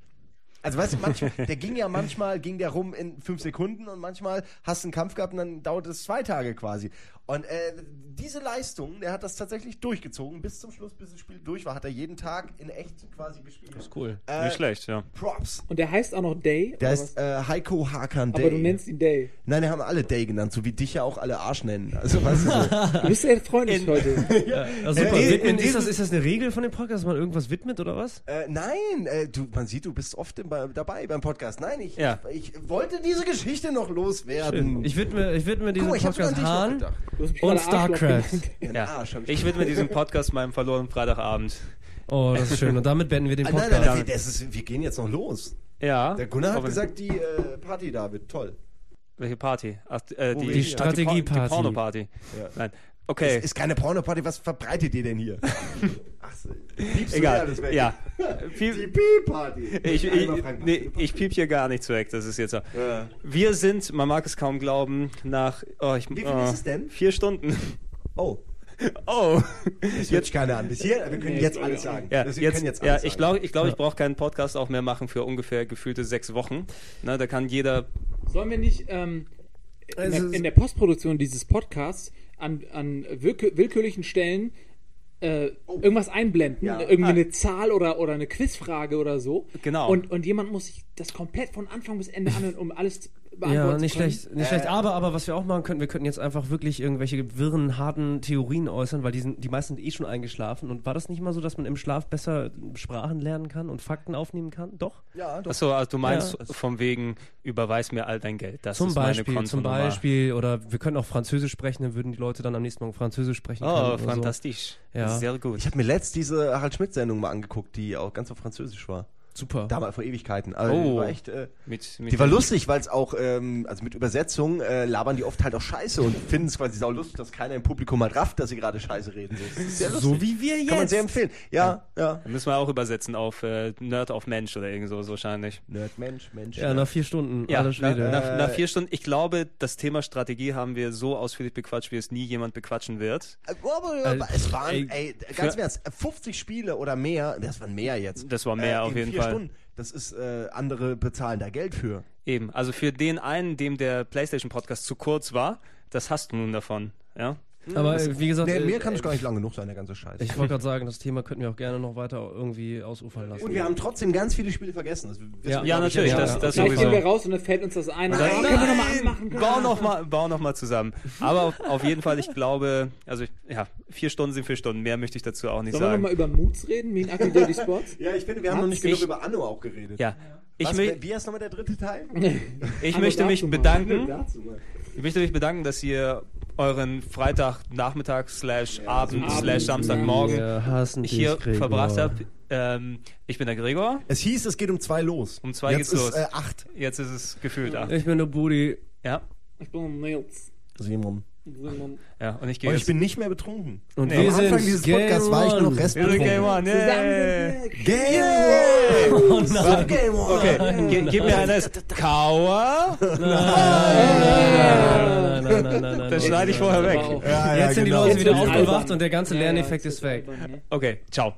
Speaker 2: Also weißt du, manchmal, der ging ja manchmal, ging der rum in fünf Sekunden und manchmal hast du einen Kampf gehabt und dann dauert es zwei Tage quasi. Und äh, diese Leistung, der hat das tatsächlich durchgezogen bis zum Schluss, bis das Spiel durch war, hat er jeden Tag in echt quasi gespielt.
Speaker 4: ist cool.
Speaker 2: Äh,
Speaker 1: Nicht schlecht, ja.
Speaker 2: Props.
Speaker 3: und der heißt auch noch Day?
Speaker 2: Der
Speaker 3: oder
Speaker 2: ist äh, Heiko Hakan? Day.
Speaker 3: Aber du nennst ihn Day.
Speaker 2: Nein, der haben alle Day genannt, so wie dich ja auch alle Arsch nennen. Also weißt du so.
Speaker 3: Du bist ja freundlich heute.
Speaker 4: Ja, also super.
Speaker 2: in-
Speaker 4: Widmen,
Speaker 2: in
Speaker 4: ist, das, ist das eine Regel von dem Podcast, dass man irgendwas widmet oder was?
Speaker 2: Äh, nein, äh, du, man sieht, du bist oft im, bei, dabei beim Podcast. Nein, ich,
Speaker 1: Ja.
Speaker 2: ich, ich wollte diese Geschichte noch loswerden.
Speaker 4: Ich widme, ich widme diesen
Speaker 2: Guck ich
Speaker 4: Podcast
Speaker 2: noch
Speaker 4: Hahn
Speaker 2: gedacht.
Speaker 4: Und StarCraft.
Speaker 2: Ja,
Speaker 1: Ich widme diesen Podcast meinem verlorenen Freitagabend.
Speaker 4: Oh, das ist schön. Und damit beenden wir den
Speaker 2: Ah, nein,
Speaker 4: Podcast.
Speaker 2: nein, nein, das ist, wir gehen jetzt noch los.
Speaker 1: Ja.
Speaker 2: Der Gunnar hat gesagt, die äh, Party da wird toll.
Speaker 1: Welche Party? Ach, äh, die,
Speaker 4: Die
Speaker 1: Ach, Die,
Speaker 4: Strategieparty.
Speaker 1: Por- die Porno-Party.
Speaker 2: Ja.
Speaker 1: Nein. Okay.
Speaker 2: Es ist keine Porno-Party, was verbreitet ihr denn hier? Ach so, piepst du
Speaker 1: Egal.
Speaker 2: alles weg?
Speaker 1: Ja.
Speaker 2: Die
Speaker 1: Piep,
Speaker 2: Piep-Party.
Speaker 1: ich, ich, nee, ich piep hier gar nichts weg. Das ist jetzt so.
Speaker 2: Ja.
Speaker 1: Wir sind, man mag es kaum glauben, nach. Oh, ich,
Speaker 2: Wie viel
Speaker 1: oh,
Speaker 2: ist es denn?
Speaker 1: Vier Stunden.
Speaker 2: Oh,
Speaker 1: Oh.
Speaker 2: das hört sich keiner an. Bis hier, wir können
Speaker 3: Nee,
Speaker 2: jetzt
Speaker 3: ich-
Speaker 2: alles sagen.
Speaker 1: Ja,
Speaker 2: Das- wir
Speaker 1: jetzt,
Speaker 2: jetzt
Speaker 1: ja
Speaker 2: alles
Speaker 1: ich
Speaker 2: sagen.
Speaker 1: glaube, ich, glaub, ich brauche keinen Podcast auch mehr machen für ungefähr gefühlte sechs Wochen. Na, da kann jeder.
Speaker 3: Sollen wir nicht ähm, in,
Speaker 4: Also
Speaker 3: der, in der Postproduktion dieses Podcasts an, an willkür willkürlichen Stellen äh, irgendwas einblenden,
Speaker 2: Ja.
Speaker 3: irgendwie
Speaker 1: Ah.
Speaker 3: eine Zahl oder, oder eine Quizfrage oder so.
Speaker 1: Genau.
Speaker 3: Und, und jemand muss sich das komplett von Anfang bis Ende anhören, um alles
Speaker 4: Ja, nicht
Speaker 3: können.
Speaker 4: schlecht, nicht schlecht. Aber, aber was wir auch machen könnten, wir könnten jetzt einfach wirklich irgendwelche wirren, harten Theorien äußern, weil die, sind, die meisten sind eh schon eingeschlafen. Und war das nicht mal so, dass man im Schlaf besser Sprachen lernen kann und Fakten aufnehmen kann? Doch.
Speaker 2: Ja, doch.
Speaker 1: Achso, also du meinst
Speaker 4: Ja.
Speaker 1: vom wegen, überweis mir all dein Geld. Das
Speaker 4: Zum
Speaker 1: ist meine
Speaker 4: Beispiel, zum. Beispiel. Oder wir können auch Französisch sprechen, dann würden die Leute dann am nächsten Morgen Französisch sprechen.
Speaker 1: Oh,
Speaker 4: oder so.
Speaker 1: fantastisch.
Speaker 4: Ja.
Speaker 1: Sehr gut.
Speaker 2: Ich habe mir letzt diese Harald Schmidt-Sendung mal angeguckt, die auch ganz auf Französisch war.
Speaker 4: Super.
Speaker 2: Damals vor Ewigkeiten. Aber
Speaker 1: Oh.
Speaker 2: die war echt. Äh,
Speaker 1: mit, mit
Speaker 2: die war lustig, weil es auch, ähm, also mit Übersetzung äh, labern die oft halt auch Scheiße und finden es quasi sau lustig, dass keiner im Publikum halt rafft, dass sie gerade Scheiße reden. So,
Speaker 4: wie wir jetzt.
Speaker 2: Kann man sehr empfehlen. Ja, ja.
Speaker 1: Da müssen wir auch übersetzen auf äh, Nerd auf Mensch oder irgend so wahrscheinlich.
Speaker 2: Nerd, Mensch, Mensch.
Speaker 4: ja, nach vier Stunden.
Speaker 1: Ja, nach, nach, nach
Speaker 2: Äh,
Speaker 1: vier Stunden. Ich glaube, das Thema Strategie haben wir so ausführlich bequatscht, wie es nie jemand bequatschen wird.
Speaker 2: Äh, aber,
Speaker 4: Äh,
Speaker 2: es waren,
Speaker 4: ey,
Speaker 2: ganz im Ernst, 50 Spiele oder mehr, das waren mehr jetzt.
Speaker 1: Das war mehr
Speaker 2: äh,
Speaker 1: auf jeden Fall.
Speaker 2: Stunden. Das ist, äh, andere bezahlen da Geld für.
Speaker 1: Eben. Also für den einen, dem der PlayStation-Podcast zu kurz war, das hast du nun davon. Ja.
Speaker 4: Aber äh, wie gesagt,
Speaker 2: Nee,
Speaker 4: äh,
Speaker 2: mir kann es gar nicht lang genug sein, der ganze Scheiß.
Speaker 4: ich wollte gerade sagen, das Thema könnten wir auch gerne noch weiter irgendwie ausufern lassen.
Speaker 2: und wir haben trotzdem ganz viele Spiele vergessen. Das wir,
Speaker 4: Ja.
Speaker 1: Ja, natürlich,
Speaker 2: ja.
Speaker 1: das- das
Speaker 3: Vielleicht
Speaker 1: sowieso.
Speaker 3: gehen wir raus und dann fällt uns das ein.
Speaker 2: Nein,
Speaker 3: oh, können wir nochmal anmachen? Wir
Speaker 1: Bau
Speaker 3: noch
Speaker 1: noch mal, bau noch mal zusammen. Aber auf, auf jeden Fall, ich glaube, also ja, vier Stunden sind vier Stunden. Mehr möchte ich dazu auch nicht
Speaker 3: Sollen wir
Speaker 1: sagen.
Speaker 3: nochmal über Moods reden, wie in Aki Dirty Sports?
Speaker 2: Ja, ich finde, wir haben noch nicht
Speaker 1: Ich-
Speaker 2: genug über Anno auch geredet.
Speaker 1: Ja. Ich,
Speaker 2: Was, wie heißt nochmal der dritte Teil?
Speaker 1: ich möchte mich bedanken. Ich möchte mich bedanken, dass ihr euren Freitagnachmittag slash Abend slash Samstagmorgen
Speaker 4: dich,
Speaker 1: hier
Speaker 4: Gregor.
Speaker 1: verbracht habt. Ähm, ich bin der Gregor.
Speaker 2: Es hieß, es geht um zwei los.
Speaker 1: Um zwei
Speaker 2: Jetzt
Speaker 1: geht's
Speaker 2: ist,
Speaker 1: los.
Speaker 2: Äh, acht.
Speaker 1: Jetzt ist es gefühlt acht.
Speaker 4: Ich bin der Budi.
Speaker 1: Ja.
Speaker 3: Ich bin Nils.
Speaker 2: Simon.
Speaker 1: Ja, und ich gehe
Speaker 2: Und ich bin nicht mehr betrunken.
Speaker 4: Und
Speaker 1: Nee.
Speaker 2: Am Anfang dieses Podcasts war ich noch
Speaker 4: Game
Speaker 1: Wir sind Game
Speaker 2: restbetrunken.
Speaker 1: One. Yeah.
Speaker 2: Game One!
Speaker 4: Oh nein.
Speaker 2: Game One!
Speaker 1: Okay, ge gib mir eines Kauer.
Speaker 4: Nein, nein, nein, nein, nein, nein.
Speaker 1: Das schneide ich vorher weg.
Speaker 2: Ja, ja,
Speaker 4: Jetzt sind die
Speaker 2: genau.
Speaker 4: Leute
Speaker 3: Jetzt
Speaker 4: wieder aufgewacht und der ganze Lerneffekt ist weg.
Speaker 1: Okay, ciao.